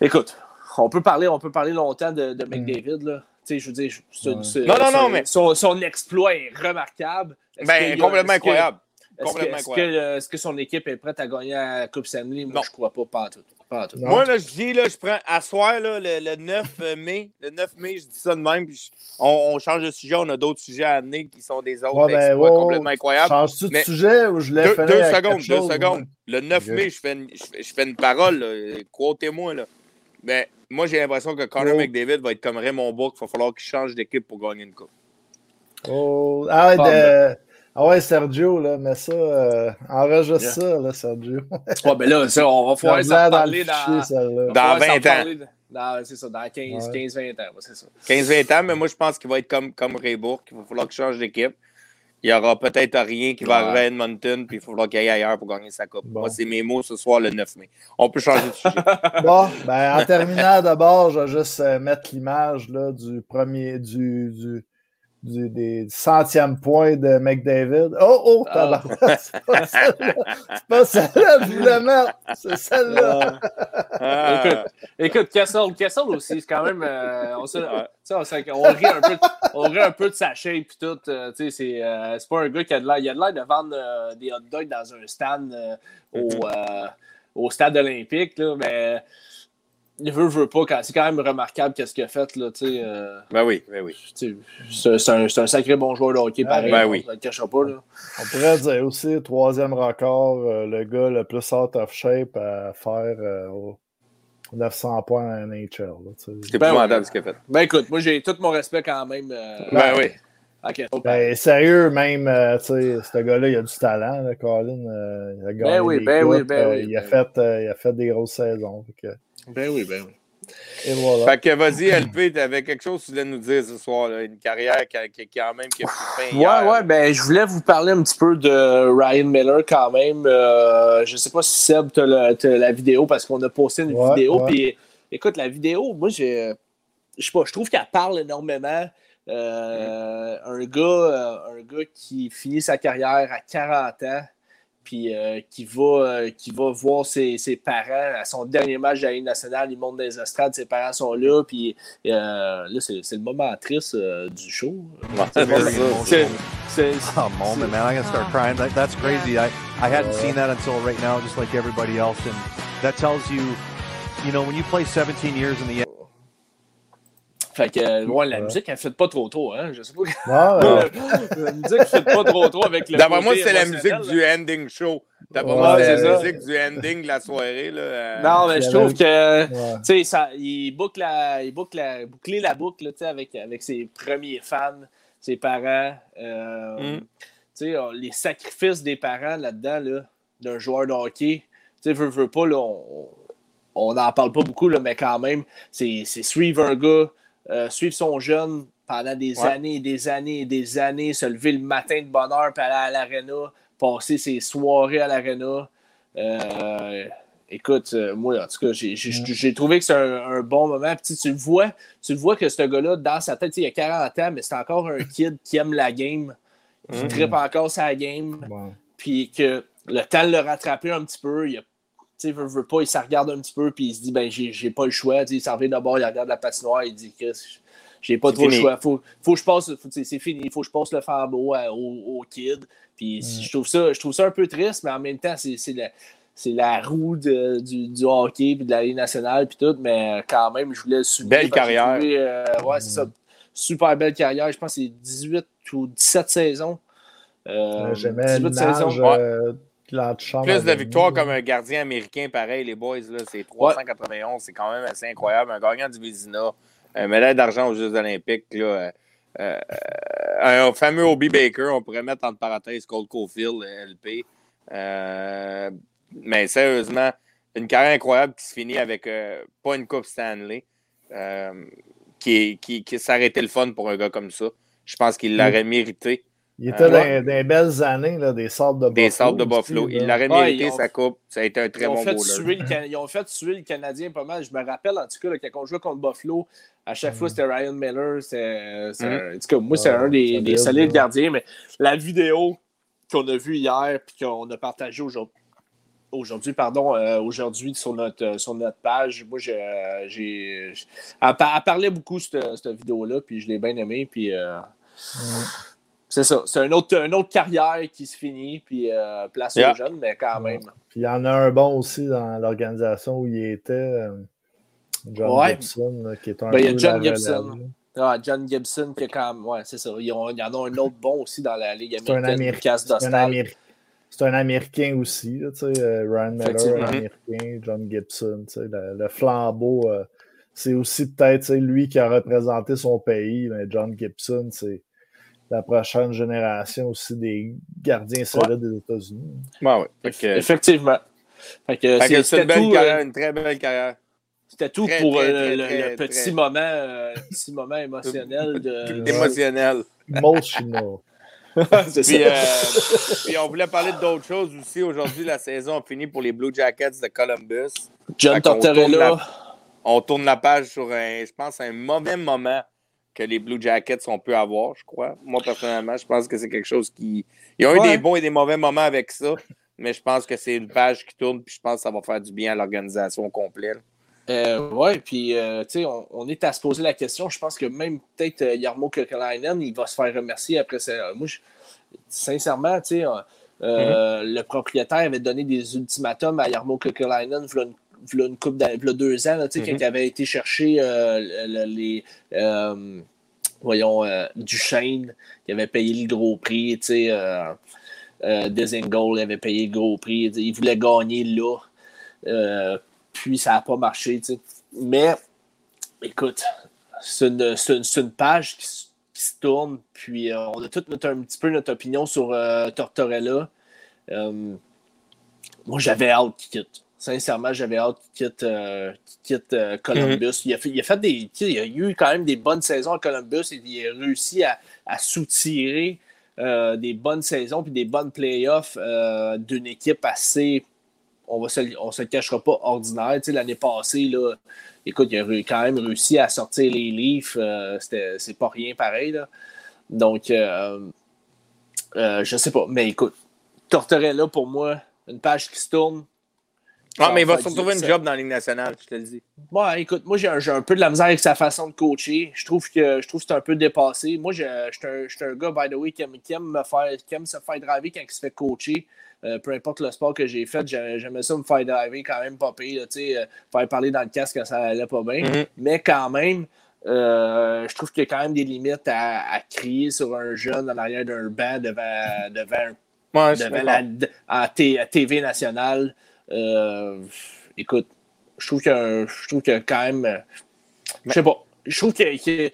écoute, on peut parler, on peut parler longtemps de, de McDavid. Là. Tu sais, je veux dire, c'est- Ouais. c'est- Non, non, son- non, mais- Son, son exploit est remarquable. Est-ce Ben, a- complètement incroyable. Est-ce que, que, euh, est-ce que son équipe est prête à gagner la Coupe Stanley? Moi, Non. je crois pas, pas en tout. Pas tout. Moi, là, je dis, là, je prends à soir, là, le, le 9 mai. Le 9 mai, je dis ça de même. Puis on, on change de sujet. On a d'autres sujets à amener qui sont des autres Ouais, ben, exploits ouais, complètement incroyables. Changes-tu de Mais- sujet ou je l'ai fait deux secondes, deux chose, secondes. ouais? Le 9 Ok. mai, je fais une, je fais, je fais une parole. Quotez-moi. Là. Ben, moi, j'ai l'impression que Connor Oh. McDavid va être comme Raymond Bourque. Il va falloir qu'il change d'équipe pour gagner une coupe. Oh, ah, ouais, Ah, de- ah ouais, Sergio, là, mais ça, euh, enregistre Yeah. ça, là, Sergio. Ouais, ben là, ça, on va pouvoir Dans s'en le parler fichier, dans. va Dans s'en 20 ans. dans- dans- C'est ça, dans 15, Ouais. 15 20 ans. c'est ça. 15-20 ans, mais moi, je pense qu'il va être comme, comme Ray Bourque. Il va falloir qu'il change d'équipe. Il n'y aura peut-être rien qui va Ouais. arriver à Edmonton, puis il va falloir qu'il aille ailleurs pour gagner sa coupe. Bon. Moi, c'est mes mots ce soir, le 9 mai. On peut changer de sujet. Bon, ben, en terminant d'abord, je vais juste euh, mettre l'image là, du premier, du, du, du des centième point de McDavid. Oh, oh, Ah. tabarouette, c'est pas celle-là. C'est pas celle-là que je voulais mettre. C'est celle-là. Ah. Écoute, écoute, Kessel, Kessel aussi, c'est quand même. euh, on, se- sais, on, se- on rit un peu, de- on rit un peu de sa shape et tout. euh, tu sais, c'est euh, c'est pas un gars qui a de l'air. Il a de l'air de vendre euh, des hot dogs dans un stand euh, au, euh, au stade olympique, là, mais il veut, veut pas. quand- C'est quand même remarquable qu'est-ce qu'il a fait. Là, tu sais, euh, Ben oui, ben oui. c'est c'est un, c'est un sacré bon joueur de hockey, Ah, pareil. ben on oui. ne le cachera pas. Là. On pourrait dire aussi, troisième record, euh, le gars le plus out of shape à faire euh, au 900 points en NHL. C'est Ben épouvantable oui. ce qu'il a fait. Ben écoute, moi j'ai tout mon respect quand même. euh, Ben oui. Kessel. Ben, sérieux, même, euh, tu sais, ce gars-là, il a du talent, là, Colin. euh, il a gagné oui, des ben oui, ben euh, oui, il, a ben fait, euh, il a fait des grosses saisons. que- Ben oui, ben oui. et voilà. Fait que vas-y, LP, t'avais quelque chose que tu voulais nous dire ce soir, là, une carrière qui, qui, qui quand même qui a pris fin Ouais, hier. ouais, ben je voulais vous parler un petit peu de Ryan Miller quand même. Euh, je sais pas si Seb, t'as le- t'as la vidéo parce qu'on a posté une Ouais, vidéo. Puis écoute, la vidéo, moi, j'ai. Je sais pas, je trouve qu'elle parle énormément. Euh, un, gars, euh, un gars qui finit sa carrière à 40 ans, puis euh, qui, va, euh, qui va voir ses, ses parents à son dernier match de la Ligue nationale. Il monte dans les estrades, ses parents sont là, puis euh, là, c'est c'est le moment triste euh, du show. Oh, moment, man. I'm gonna start crying. That, that's crazy. I, I hadn't seen that until right now, just like everybody else, and that tells you, you know, when you play 17 years in the Fait que, euh, ouais, la Ouais. musique, elle fait pas trop trop, hein. Je sais pas. La musique fait pas trop trop avec le. D'après moi, c'est la musique du ending show. D'après Ouais, moi, c'est la ça. musique du ending de la soirée. Là. euh. Non, mais je trouve que. ouais. Tu sais, ça- il boucle la, il boucle la, boucler la boucle, là, tu sais, avec, avec ses premiers fans, ses parents. euh, Mm. Tu sais, les sacrifices des parents là-dedans, là, d'un joueur de hockey. Tu sais, veut, veut pas, là, on- on n'en parle pas beaucoup, là, mais quand même, c'est c'est suivre un gars, euh, suivre son jeune pendant des Ouais. années et des années et des années, se lever le matin de bonne heure, puis aller à l'aréna, passer ses soirées à l'aréna. Euh, écoute, euh, moi, en tout cas, j'ai trouvé que c'est un, un bon moment. Puis, tu le vois, tu le vois que ce gars-là, dans sa tête, il a 40 ans, mais c'est encore un kid qui aime la game, qui trippe encore sa game, puis que le temps de le rattraper un petit peu, il a sais, veut, veut pas, il s'en regarde un petit peu, puis il se dit, ben, j'ai pas le choix. Tu sais, il s'en revient d'abord, il regarde la patinoire, il dit, j'ai pas trop le choix. Faut, faut que je passe, c'est fini, il faut que je passe le flambeau à- au, au kid. Puis Mm. je, trouve ça, je trouve ça un peu triste, mais en même temps, c'est la, c'est la roue de- du, du hockey, puis de la Ligue nationale, puis tout, mais quand même, je voulais le souligner. Belle carrière. trouvé, euh, ouais, c'est ça. super belle carrière. Je pense que c'est 18 ou 17 saisons. Euh, J'aimais l'image euh, Plus de victoires comme un gardien américain, pareil, les boys, c'est 391, c'est quand même assez incroyable. Un gagnant du Vézina, un médaille d'argent aux Jeux olympiques, là, euh, un fameux Obi Baker, on pourrait mettre entre parenthèses Cold Cofield, LP. mais sérieusement, une carrière incroyable qui se finit avec pas une Coupe Stanley qui, qui, qui ça le fun pour un gars comme ça. Je pense qu'il l'aurait mérité. Il était euh, dans des belles années, là, des sortes de Buffalo. Des sortes de Buffalo. il l'aurait mérité, sa coupe. Ça a été un très bon fait Ils ont fait tuer le Canadien pas mal. Je me rappelle, en tout cas, quand on jouait contre Buffalo, à chaque fois, mm. c'était Ryan Miller. Mm. En tout cas, moi, c'est un des, des solides gardiens. Mais la vidéo qu'on a vue hier et qu'on a partagée aujourd'hui, aujourd'hui, pardon, euh, aujourd'hui sur notre, euh, sur notre page. Moi, j'ai. Elle, parlait beaucoup, cette, cette vidéo-là, puis je l'ai bien aimée. Puis. Euh, c'est ça. C'est une autre, une autre carrière qui se finit, puis place aux jeunes, mais quand même. Puis il y en a un bon aussi dans l'organisation où il était. John Gibson, qui est un ben, il y a John Gibson. Ah, John Gibson, qui est quand même. Ouais, c'est ça. Il y en a un autre bon aussi dans la Ligue américaine. C'est un Américain c'est un Américain aussi, là, euh, Ryan Miller, Américain, John Gibson, le, le flambeau. Euh, c'est aussi peut-être lui qui a représenté son pays, mais John Gibson, c'est la prochaine génération aussi des gardiens solides des États-Unis. Ouais, Effectivement. c'est une, belle carrière, euh, une très belle carrière. C'était tout pour le, petit, moment, petit moment émotionnel. De... émotionnel. Emotional. Euh, puis, on voulait parler d'autres choses aussi. Aujourd'hui, la saison a fini pour les Blue Jackets de Columbus. John Tortorella. On, tourne la page sur un, je pense, un mauvais moment que les Blue Jackets ont pu avoir, je crois. Moi, personnellement, je pense que c'est quelque chose qui. Il y a eu des bons et des mauvais moments avec ça, mais je pense que c'est une page qui tourne, puis je pense que ça va faire du bien à l'organisation complète. Euh, oui, puis euh, tu sais, on, est à se poser la question. Je pense que même peut-être euh, Yarmo Kekalainen, il va se faire remercier après ça. Moi, sincèrement, tu sais, mm-hmm. le propriétaire avait donné des ultimatums à Yarmo Kekalainen il y a une couple d'années, deux ans, quand mm-hmm. il avait été chercher les. voyons, Duchesne, qui avait payé le gros prix, tu sais. Euh, avait payé le gros prix. Il voulait gagner là puis ça n'a pas marché. Mais écoute, c'est une, page qui, se tourne, puis euh, on a tout notre, un petit peu notre opinion sur euh, Tortorella. Euh, moi, j'avais hâte qu'il quitte. Sincèrement, j'avais hâte qu'il quitte, Columbus. Mm-hmm. il, a fait, il, a fait, des. Il a eu quand même des bonnes saisons à Columbus et il a réussi à, à soutirer des bonnes saisons puis des bonnes playoffs d'une équipe assez on ne se le cachera pas ordinaire. L'année passée, là, écoute, il a quand même réussi à sortir les. Euh, c'est pas rien pareil. Donc, euh, euh, je sais pas. Mais écoute, Tortorella, pour moi, une page qui se tourne. Ah, mais il va se retrouver une job dans la Ligue nationale, je te le dis. Bon, écoute, moi, j'ai un, peu de la misère avec sa façon de coacher. Je trouve que je trouve c'est un peu dépassé. Moi, je suis un, gars, by the way, qui aime, me faire, qui aime se faire driver quand il se fait coacher. Euh, peu importe le sport que j'ai fait, j'aimais ça me faire driver quand même pas pire, euh, faire parler dans le casque quand ça allait pas bien. Mm-hmm. Mais quand même, euh, je trouve qu'il y a quand même des limites à, crier sur un jeune en arrière d'un banc devant, devant, la, à, TV nationale. Écoute, je trouve que je trouve que quand même. Je sais pas. Je trouve que, tu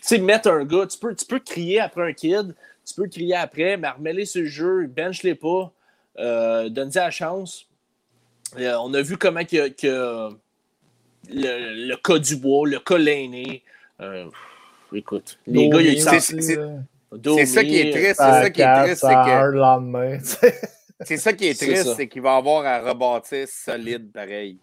sais, mettre un gars, tu peux, tu peux crier après un kid, tu peux crier après, mais remets-les sur le jeu, bench-les pas. Euh, donne la chance. Euh, on a vu comment que, que le, cas du bois, le cas l'aîné. Euh, écoute, les gars, ils C'est ça qui est triste. C'est ça qui est triste. C'est que. C'est ça qui est triste, c'est qu'il va avoir à rebâtir solide pareil.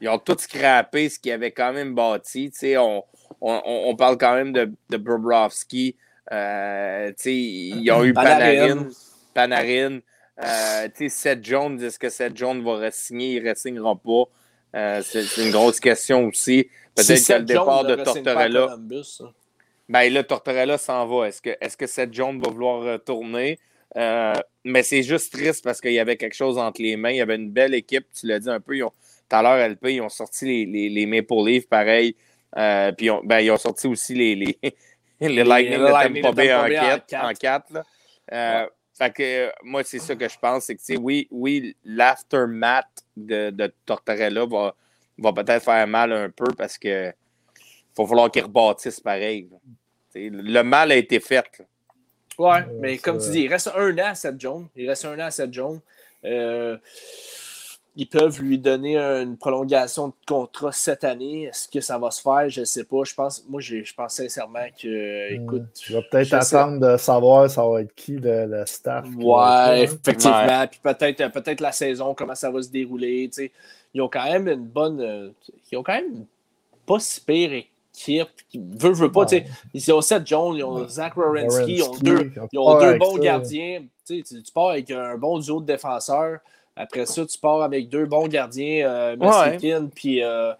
Ils ont tout scrappé ce qu'ils avaient quand même bâti. On, on, on, parle quand même de, de Bobrovski. ils ont eu Panarin. Panarin. Euh, Seth Jones, est-ce que Seth Jones va re-signer? Il ne signera pas? Euh, c'est une grosse question aussi. Peut-être que le départ de Tortorella. Ben là, Tortorella s'en va. Est-ce que, est que Seth Jones va vouloir retourner? Euh, mais c'est juste triste parce qu'il y avait quelque chose entre les mains. Il y avait une belle équipe, tu l'as dit un peu. tout à l'heure, LP, ils ont sorti les, les, les Maple Leafs, pareil. Euh, puis ben, ils ont sorti aussi les, les, le Lightning de Tampa Bay en Bay en 4. quatre. En là. Euh, Fait que moi, c'est ça que je pense. C'est que, tu sais, oui, oui l'aftermath de, de Tortorella va, va peut-être faire mal un peu parce que va falloir qu'il rebâtisse pareil. là. Le mal a été fait. là. Ouais, mais ça- comme tu dis, il reste un an à Seth Jones. Il reste un an à Seth Jones. Euh, ils peuvent lui donner une prolongation de contrat cette année. Est-ce que ça va se faire? Je ne sais pas. Je pense, moi, je pense sincèrement que, écoute, Je vais peut-être attendre de savoir ça va être qui le, le staff. Ouais, hein. effectivement. Puis peut-être peut la saison, comment ça va se dérouler. tu. Ils ont quand même une bonne. euh, Ils ont quand même pas si pire équipe. Qui veut, veut pas. tu sais. Ils ont Seth Jones, ils ont Zach Wierenski, ils ont deux, ils ont deux bons ça. gardiens. Tu, sais, tu- tu pars avec un bon duo de défenseurs. Après ça, tu pars avec deux bons gardiens, euh, Mexican, puis, euh,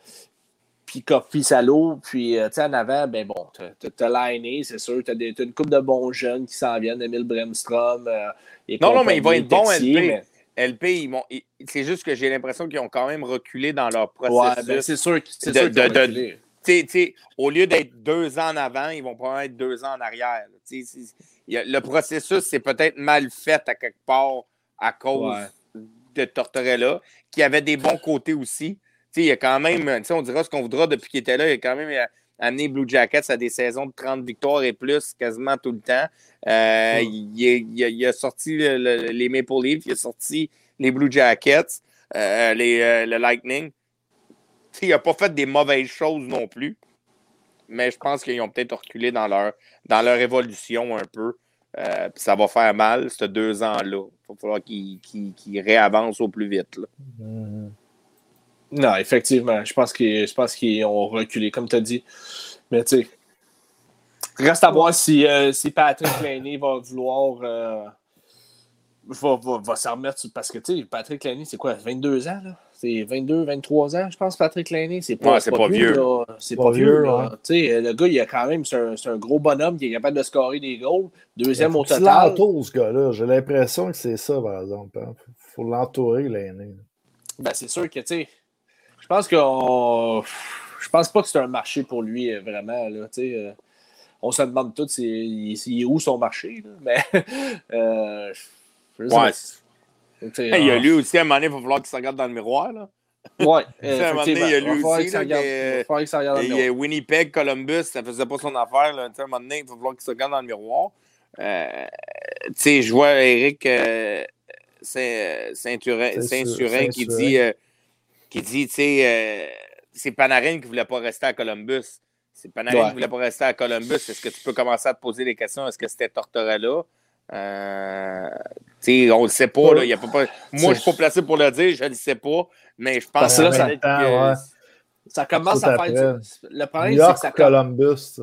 puis Kofi Salo. Puis euh, tu sais, en avant, ben bon, t'as- c'est sûr. T'as des- t'as une couple de bons jeunes qui s'en viennent, Emile Bremstrom. euh, et Non, non, mais ils vont compagnie, être bons, Texier, LP. mais- LP, ils c'est juste que j'ai l'impression qu'ils ont quand même reculé dans leur Ouais, processus. ben c'est sûr, que- c'est de- sûr qu'ils de- ont de- au lieu d'être deux ans en avant, ils vont probablement être deux ans en arrière. a- le processus, c'est peut-être mal fait à quelque part à cause Ouais. de Tortorella, qui avait des bons côtés aussi. Tu sais, il y a quand même, on dira ce qu'on voudra depuis qu'il était là, il a quand même euh, amené Blue Jackets à des saisons de 30 victoires et plus quasiment tout le temps. Euh, il, est- il a, il a sorti le- le- les Maple Leafs, il a sorti les Blue Jackets, euh, les, euh, le Lightning. Il n'a pas fait des mauvaises choses non plus. Mais je pense qu'ils ont peut-être reculé dans leur, dans leur évolution un peu. Euh, puis ça va faire mal, ces deux ans-là. Il va falloir qu'ils qu'ils réavancent au plus vite. là. Mhm. Non, effectivement. Je pense qu'ils je pense qu'ils ont reculé, comme tu as dit. Mais tu sais, reste à voir si, euh, si Patrick Laney va vouloir. euh, va, va, va s'en remettre. sur- Parce que tu sais, Patrick Laney, c'est quoi, 22 ans, là? C'est 22, 23 ans, je pense, Patrick Laney. C'est pas, Ouais, c'est pas vieux. C'est Pas pas, vieux, vieux, là. ouais. Tu sais, le gars, il a quand même, c'est un, c'est un gros bonhomme qui est capable de scorer des goals. Deuxième au Faut qu'il total. l'entoure, ce gars-là. J'ai l'impression que c'est ça, par exemple. Il faut l'entourer, l'aîné. Ben, c'est sûr que, tu sais, je pense qu'on. Je pense pas que c'est un marché pour lui, euh, vraiment, là, tu sais. euh, on se demande tous, c'est il, il est où son marché, là, mais. euh, je sais Ouais. Hey, il y a lui aussi, à un moment donné, il va falloir qu'il se regarde dans le miroir. Là. Ouais, à un moment donné, il y a lui falloir aussi, qu'il se là, regarde- mais- il se regarde dans y a. Winnipeg, Columbus, ça faisait pas son affaire. Là. À un moment donné, il va falloir qu'il se regarde dans le miroir. Euh, tu sais, je vois Eric euh, Saint- qui dit, euh, qui dit, tu sais, euh, c'est Panarin qui voulait pas rester à Columbus. C'est Panarin Ouais. qui voulait pas rester à Columbus. Est-ce que tu peux commencer à te poser des questions? Est-ce que c'était Tortorella? Euh, sais, on le sait pas. Là. Il y a pas, pas- Moi, je suis pas placé pour le dire, je ne le sais pas. Mais je pense que là, ça- peut-être temps, que- ouais. Ça commence Tout à après. faire du. Le problème, c'est York que ça. Columbus, tu sais.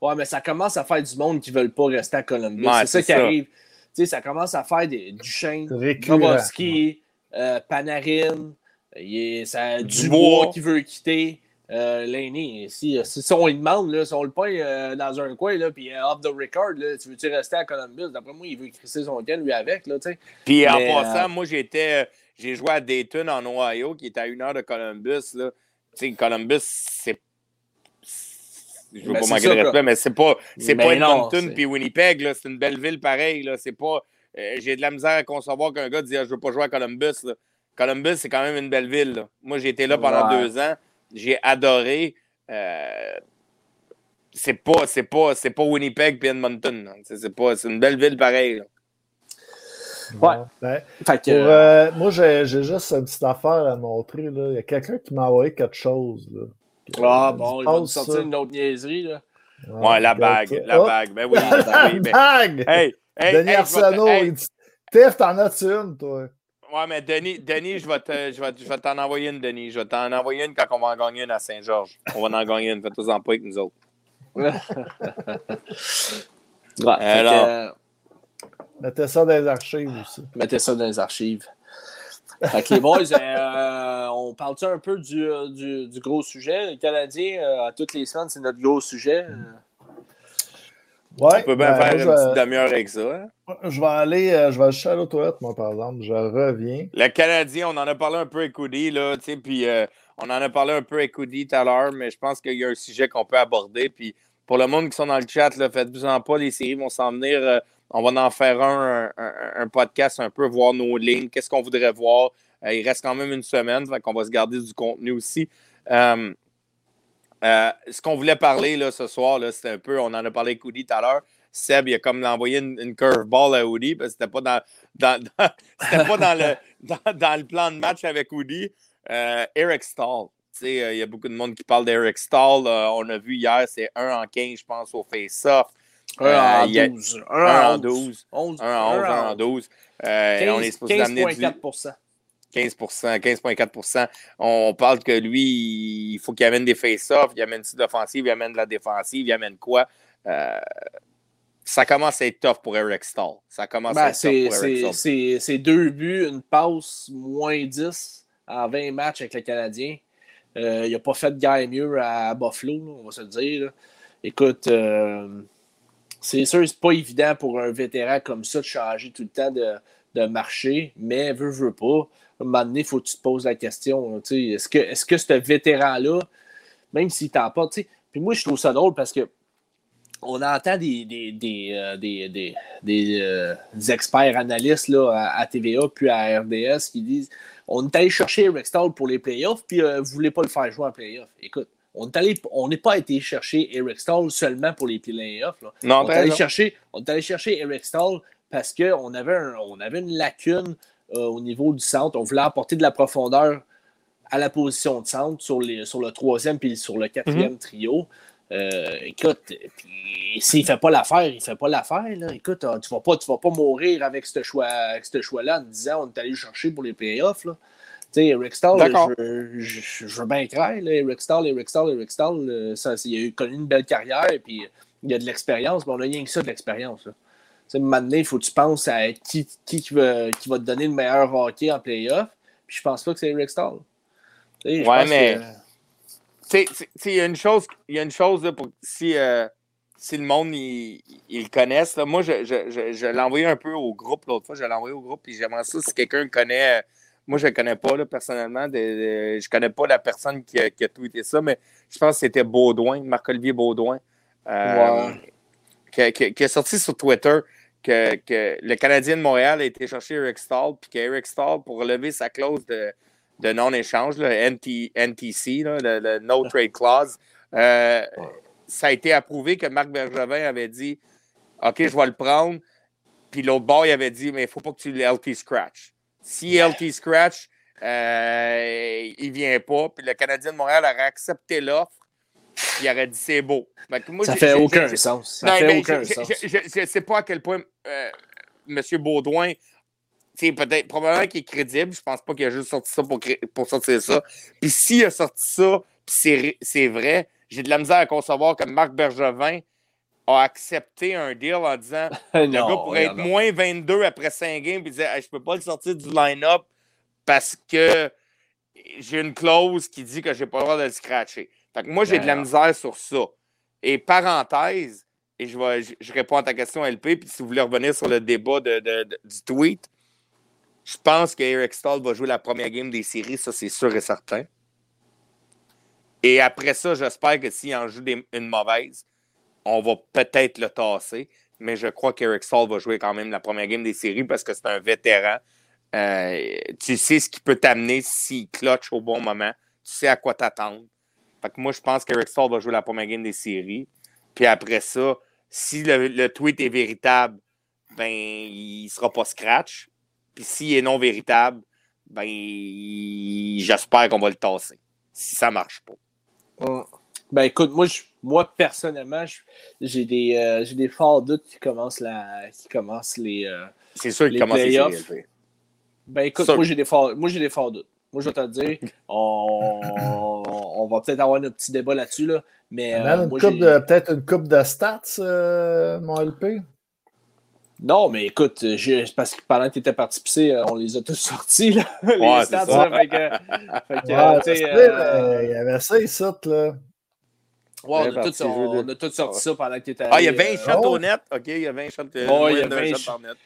Ouais, mais ça commence à faire du monde qui ne veulent pas rester à Columbus. Ouais, c'est ça qui ça. arrive. Tu sais, ça commence à faire des Duchesne. Grabowski, euh, Panarin, il est- ça, Dubois. Dubois qui veut quitter. Euh, L'aîné, si, si, on lui demande, là, si on le paye euh, dans un coin, là, puis euh, off the record, là, tu veux-tu rester à Columbus? D'après moi, il veut crisser son camp, lui, avec. Puis en Mais, passant, euh, moi, j'étais, j'ai joué à Dayton, en Ohio, qui est à une heure de Columbus. Là. Tu sais, Columbus, c'est. Je veux Ben, pas manquer de respect, mais c'est pas, c'est Mais pas Edmonton puis Winnipeg. là. C'est une belle ville pareille. C'est pas. euh, j'ai de la misère à concevoir qu'un gars dise ah, Je veux pas jouer à Columbus. là. Columbus, c'est quand même une belle ville. là. Moi, j'ai été là pendant Ouais. deux ans. J'ai adoré. Euh, c'est pas, c'est pas, c'est pas Winnipeg puis Edmonton. C'est, pas, c'est une belle ville pareille. là. Ouais. Ben, Fait que, pour, euh, moi, j'ai juste une petite affaire à montrer. Là. Il y a quelqu'un qui m'a envoyé quelque chose. Là. ah Euh, bon, il va nous sortir ça. une autre niaiserie. Là. Ouais, la bague. La Oh, bague. Ben oui. La ben oui, ben- bague! Hey, hey, Denis hey, te- Arsenault, hey, il dit Tiff, t'en as-tu une, toi? Ouais, mais Denis, Denis je vais te- je vais, je vais t'en envoyer une, Denis. Je vais t'en envoyer une quand on va en gagner une à Saint-Georges. On va en gagner une. Faites-en pas avec nous autres. Ouais, Alors. euh, Mettez ça dans les archives aussi. mettez ça dans les archives. Fait que les boys, euh, on parle-tu un peu du, euh, du, du gros sujet? Le Canadien, euh, à toutes les semaines, c'est notre gros sujet. Euh, Ouais, On peut bien ben, faire une petite demi-heure avec ça. hein? je vais aller, euh, je vais aller aux toilettes, moi, par exemple. Je reviens. Le Canadien, on en a parlé un peu avec là, tu sais, puis euh, on en a parlé un peu avec tout à l'heure, mais je pense qu'il y a un sujet qu'on peut aborder, puis pour le monde qui sont dans le chat, faites-vous-en pas, les séries vont s'en venir. on va en faire un, un, podcast un peu, voir nos lignes, qu'est-ce qu'on voudrait voir. il reste quand même une semaine, donc on va se garder du contenu aussi. Ce qu'on voulait parler là, ce soir, c'était un peu, on en a parlé avec Woody tout à l'heure. Seb, il a comme envoyé une, curveball à Woody parce que c'était pas dans, dans, pas dans le, dans, le plan de match avec Woody. Eric Stahl. Euh, il y a beaucoup de monde qui parle d'Eric Stahl. Euh, on a vu hier, c'est 1 en 15, je pense, au face-off. 1 en 12. 1 en 12. 1 en 11, 1 en 12. Euh, on est supposé amener 15,4% 15,4% On parle que lui, il faut qu'il amène des face-offs, il amène de l'offensive, il amène de la défensive, il amène quoi? ça commence à être tough pour Eric Stahl. Ça commence ben, à être tough pour Eric Stahl. C'est deux buts, une passe, moins 10 en 20 matchs avec le Canadien. Euh, il n'a pas fait de guy mieux à Buffalo, on va se le dire. Écoute, euh, c'est sûr, c'est pas évident pour un vétéran comme ça de changer tout le temps de, de marché, mais veut, veut pas. Un moment donné, il faut que tu te poses la question. Est-ce que, est -ce que ce vétéran-là, même s'il t'emporte, puis moi, je trouve ça drôle parce que on entend des, des, des, euh, des, des experts analystes là, à, à, TVA puis à RDS qui disent on est allé chercher Eric Stahl pour les playoffs, puis euh, vous ne voulez pas le faire jouer en playoffs. Écoute, on n'est pas été chercher Eric Stahl seulement pour les playoffs. Non, on, est allé chercher, on est allé chercher Eric Stahl parce qu'on avait, on avait une lacune euh, au niveau du centre. On voulait apporter de la profondeur à la position de centre sur, les, sur le troisième puis sur le quatrième mhm. trio. Euh, écoute, s'il ne fait pas l'affaire, il ne fait pas l'affaire. Écoute, tu ne vas, pas, vas pas mourir avec ce choix-là choix en disant on est allé chercher pour les playoffs. Là. Tu sais, Eric Stahl, je, je, je, veux bien craindre. Eric Stahl, Eric Stahl, Eric Stahl, euh, ça, il a eu, connu une belle carrière et puis il a de l'expérience, mais on a rien que ça de l'expérience. Maintenant, il faut que tu penses à qui, qui, qui, va, qui va te donner le meilleur hockey en playoff. Puis je pense pas que c'est Eric Stahl. Ouais, mais il y a une chose, il y a une chose pour, si, euh, si le monde il, le connaisse. moi, je, je, je, l'ai envoyé un peu au groupe l'autre fois. Je l'ai envoyé au groupe. Puis j'aimerais ça si quelqu'un connaît. Euh, moi, je ne connais pas là, personnellement. je ne connais pas la personne qui a, qui a, tweeté ça, mais je pense que c'était Baudouin, Marc-Olivier Baudouin, euh, qui, qui, a sorti sur Twitter que, que, le Canadien de Montréal a été chercher Eric Stahl, puis qu'Eric Stahl, pour relever sa clause de, de non-échange, le NTC, le, No Trade Clause. Euh, ça a été approuvé que Marc Bergevin avait dit OK, je vais le prendre. Puis l'autre bord, il avait dit Mais il ne faut pas que tu LT Scratch. Si LT Scratch, euh, il ne vient pas, puis le Canadien de Montréal aurait accepté l'offre, il aurait dit c'est beau. ça fait aucun sens. Ça fait aucun sens. Je ne sais pas à quel point euh, M. Baudouin peut-être, probablement qu'il est crédible. Je pense pas qu'il a juste sorti ça pour, pour sortir ça. Puis s'il a sorti ça, puis c'est vrai, j'ai de la misère à concevoir que Marc Bergevin a accepté un deal en disant le gars pourrait être moins 22 après 5 games, puis il disait Je peux pas le sortir du line-up parce que j'ai une clause qui dit que j'ai pas le droit de le scratcher. Fait que moi, j'ai de la misère sur ça. Et parenthèse, et je, vais, je, réponds à ta question, LP, puis si vous voulez revenir sur le débat de, du tweet, je pense qu'Eric Stahl va jouer la première game des séries, ça c'est sûr et certain. Et après ça, j'espère que s'il en joue une mauvaise, on va peut-être le tasser. Mais je crois qu'Eric Stahl va jouer quand même la première game des séries parce que c'est un vétéran. Euh, tu sais ce qui peut t'amener s'il clutch au bon moment. Tu sais à quoi t'attendre. Fait que moi, je pense qu'Eric Stahl va jouer la première game des séries. Puis après ça, si le, le tweet est véritable, ben, il ne sera pas scratch. Puis s'il est non véritable, ben j'espère qu'on va le tasser. Si ça marche pas. Ben écoute, moi, moi personnellement, j'ai des, euh, des forts doutes qui commencent, la, qui commencent les. Euh, C'est sûr qu'ils commencent les Ben écoute, moi j'ai des forts, moi j'ai des forts doutes. Moi, je vais te le dire, on, on va peut-être avoir notre petit débat là-dessus, là, mais... Euh, peut-être une coupe de stats, mon LP? Non, mais écoute, parce que pendant que tu étais parti pisser, euh, on les a tous sortis, là, les stats. Ça. fait que, fait que, ouais, euh, il y avait ça ici, là. Ouais, on a, tout, on, a, tout, sorti ça pendant que tu étais Ah, il y a 20 shots au net? OK, il y a 20 shots, oh, il y a 20 shots par net.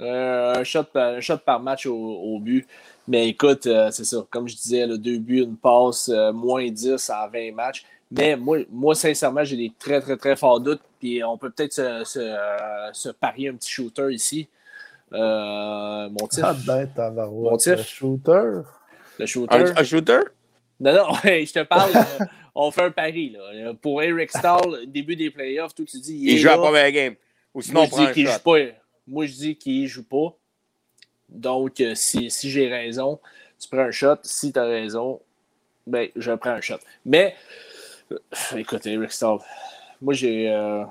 Euh, un, shot par, un shot par match au, au but. Mais écoute, c'est ça. Comme je disais, le deux buts, une passe, moins 10 en 20 matchs. Mais moi, moi sincèrement, j'ai des très, très, très forts doutes. Puis on peut peut-être se, se, euh, se parier un petit shooter ici. Euh, mon tif. Ah ben. Mon tif. Le shooter. Le shooter. Un, un shooter? Non, non, je te parle. euh, on fait un pari. Là. Pour Eric Stahl, début des playoffs, tout tu dis. Il est joue à la première game. Ou sinon, Moi, on je prend dis un qu'il shot. joue pas. Moi, je dis qu'il joue pas. Donc, euh, si, si j'ai raison, tu prends un shot. Si tu as raison, ben, je prends un shot. Mais, euh, écoute, Eric Stahl, moi, j'ai. euh,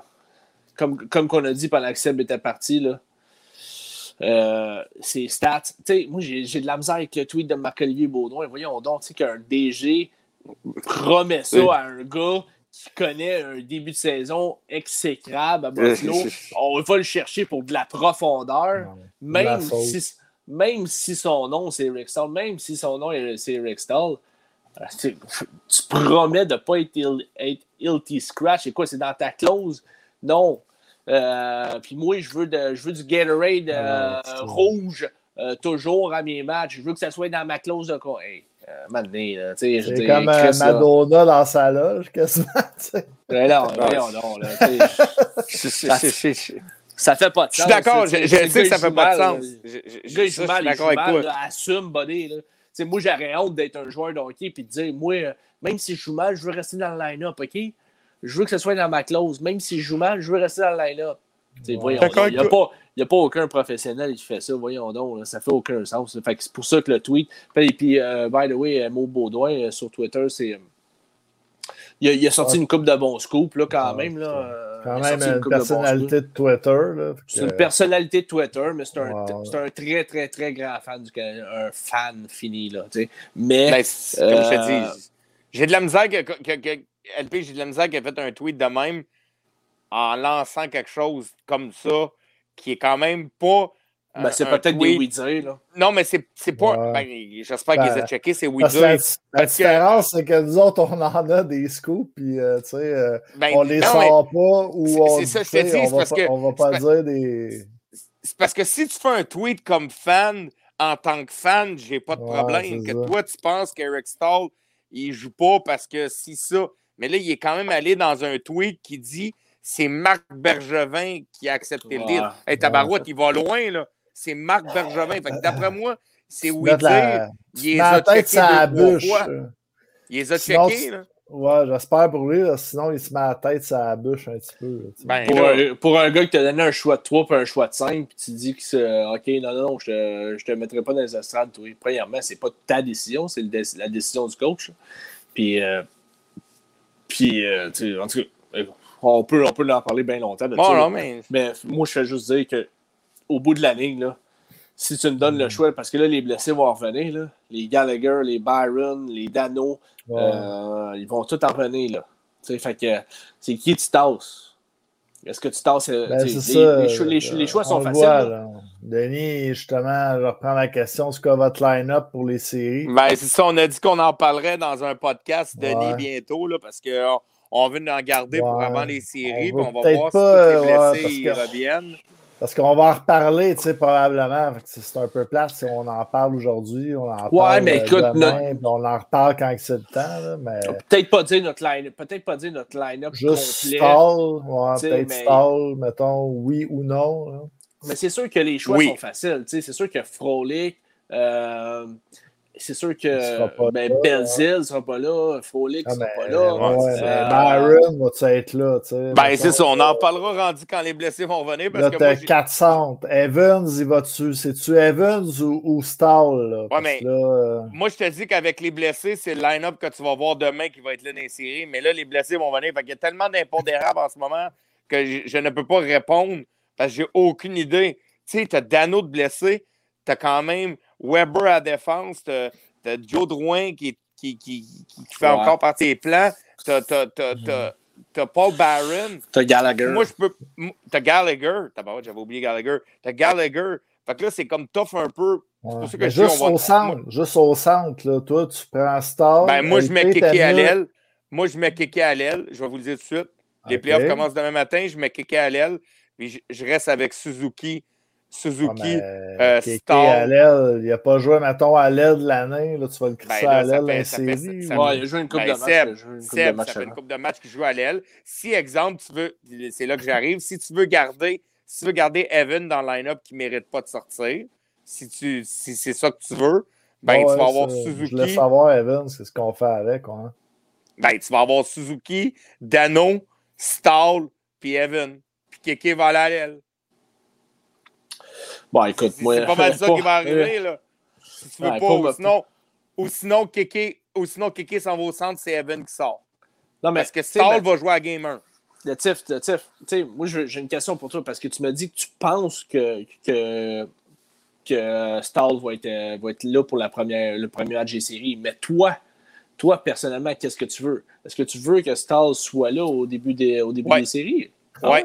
comme comme qu'on a dit pendant que Seb était parti, là, euh, ses stats. Tu sais, moi, j'ai j'ai de la misère avec le tweet de Marc-Olivier Baudouin. Voyons donc, tu sais, qu'un DG promet ça Oui. à un gars qui connaît un début de saison exécrable à Buffalo. On va le chercher pour de la profondeur, même si, même si son nom c'est Eric Stahl, même si son nom est- c'est Eric Stahl. euh, Tu tu promets de ne pas être, il, être Ilty Scratch. C'est quoi? C'est dans ta clause? Non. Euh, puis moi, je veux, de, je veux du Gatorade euh, Ah, c'est- rouge euh, toujours à mes matchs. Je veux que ça soit dans ma clause de quoi. Hey, euh, maintenant, là, tu sais, je veux C'est comme euh, là. Madonna dans sa loge, quasiment. tu sais. Mais non, donc, là, Je- je- je- je- ça fait pas de Je sens. suis d'accord, je, sais, je que ça fait pas de sens. Je, je- je- gars, il joue je mal, suis il d'accord joue avec mal, toi. là, assume, buddy. Là. Moi, j'aurais honte d'être un joueur de hockey et de dire, moi, euh, même si je joue mal, je veux rester dans le line-up, OK? Je veux que ce soit dans ma clause. Même si je joue mal, je veux rester dans le line-up. Ouais. Il n'y a, avec pas- il y a pas aucun professionnel qui fait ça. Voyons donc. là, ça fait aucun sens. Fait c'est pour ça que le tweet. Et puis, euh, by the way, euh, Mo Baudouin euh, sur Twitter, c'est. il, a, il a sorti une coupe de bons scoops, là, quand Ouais, même. Là, euh, Quand a même une personnalité de Twitter. là, C'est une personnalité de Twitter, mais c'est un, un très, très, très grand fan du Canadien. Un fan fini, là. tu sais. Mais. Ben, comme je te Euh, dis, j'ai de la misère que, que- que- LP, j'ai de la misère qu'il ait fait un tweet de même en lançant quelque chose comme ça, qui est quand même pas. Ben, c'est un peut-être des oui-dire, là. Non, mais c'est c'est pas. Ouais. ben, J'espère qu'ils Ben, les ont checkés, c'est que la, que- différence, c'est que nous autres, on en a des scoops, puis euh, tu sais, euh, Ben, on les non, sort pas ou c'est- on, c'est ça, je dis, on c'est va parce pas, que- on va pas dire des. C'est parce que si tu fais un tweet comme fan, en tant que fan, j'ai pas de problème. Que ça. toi, tu penses qu'Eric Stahl, il joue pas parce que si ça. Mais là, il est quand même allé dans un tweet qui dit c'est Marc Bergevin qui a accepté le deal. Hey, Tabarouette, il va loin, là. C'est Marc Bergevin. Fait que d'après moi, c'est oui Mettre la-. Il les la a tête, checkés fois. euh. Il les a Sinon, checkés, là. Ouais, j'espère pour lui, là, sinon il se met la tête, ça bûche un petit peu. Ben, Pour, là, un, pour un gars qui t'a donné un choix de 3 puis un choix de 5, puis tu dis que c'est OK, non, non, non, je te, je te mettrai pas dans les estrades, toi. Premièrement, c'est pas ta décision, c'est dé- la décision du coach. Puis, euh, puis euh, en tout cas, euh, on peut, on peut en parler bien longtemps. de bon, ça, non, là. mais. Mais moi, je fais juste dire que au bout de la ligne, là, si tu me donnes le choix, parce que là, les blessés vont revenir, là, les Gallagher, les Byron, les Dano, Ouais. euh, ils vont tous en revenir. Là. Tu sais, fait que c'est qui tu tasses? Est-ce que tu tasses? Ben, les, ça, les choix, les- les choix on sont le faciles. voit, là. là. Denis, justement, je reprends la question c'est quoi votre line-up pour les séries? Ben, c'est ça, on a dit qu'on en parlerait dans un podcast, Denis, Ouais. bientôt, là, parce qu'on on veut en garder pour avant les séries, On va voir pas, si tous les blessés reviennent. Parce qu'on va en reparler, tu sais, probablement. C'est un peu plate si on en parle aujourd'hui, on en parle mais euh, écoute, demain, on en reparle quand c'est le temps, là, mais Peut-être pas dire notre line peut-être pas dire notre line-up juste complet. stall, ouais, peut-être mais- stall, mettons, oui ou non. là. Mais c'est sûr que les choix Oui. sont faciles. tu sais, C'est sûr que Frolic, euh, c'est sûr Il que ben, Belzil ne sera pas là, Frolic ne Ah, sera mais, pas là. ouais, c'est- Byron va-tu être là, tu sais? Ben, c'est ça, on en parlera rendu quand les blessés vont venir, parce Là, que moi, t'as j'ai- 400. Evans, il va-tu? C'est-tu Evans ou, ou? Là? Mais- là, euh, moi, je te dis qu'avec les blessés, c'est le line-up que tu vas voir demain qui va être là dans les séries, mais là, les blessés vont venir. Fait qu'il y a tellement d'impondérables en ce moment que je, je ne peux pas répondre parce que j'ai aucune idée. Tu sais, t'as Dano de blessé, t'as quand même Weber à défense, t'as t'as Joe Drouin qui, qui, qui, fait Ouais. encore partie des plans, t'as t'as- t'as Paul Barron, T'as Gallagher. moi, je peux. T'as Gallagher. J'avais oublié Gallagher. T'as Gallagher. Fait que là, c'est comme tough un peu. ouais. pour ça que Mais je dis, juste va- au centre, juste au centre, là, toi, tu prends Stall. Ben, moi, je mets Kéké à l'aile. Moi, je mets Kéké à l'aile. Je vais vous le dire tout de suite. Les playoffs commencent demain matin. Je mets Kéké à l'aile. Puis je, je reste avec Suzuki Suzuki, Ah, euh, l'aile, il n'a pas joué, mettons, à l'aile de l'année. Là, tu vas le crisser Ben là, à l'aile fait- série. Ouais, il a joué une coupe Ben, de match. Seb, il a joué une coupe de Seb, match ça fait une coupe de match qui joue à l'aile. Si, exemple, tu veux, c'est là que j'arrive, si tu veux garder, si tu veux garder Evan dans le line-up qui ne mérite pas de sortir, si, tu, si c'est ça que tu veux, ben, Ouais, tu vas avoir ça, Je Suzuki, laisse savoir, Evan, c'est ce qu'on fait avec. Hein. ben, tu vas avoir Suzuki, Dano, Stall, puis Evan. Puis Keke va aller à l'aile. Bon, écoute, C'est moi. c'est pas mal ça qui va arriver, là. Si tu veux Ouais, pas, ou me- sinon, ou sinon, Keke, ou sinon, s'en va au centre, c'est Evan qui sort. Non, mais Parce que Stall ben, va jouer à Game 1. Le Tiff, le Tiff, tu sais, moi, j'ai une question pour toi parce que tu m'as dit que tu penses que, que, que Stall va être, euh, va être là pour la première, le premier match des séries. Mais toi, toi, personnellement, qu'est-ce que tu veux? Est-ce que tu veux que Stall soit là au début des, au début Ouais. des séries? Ah Ouais.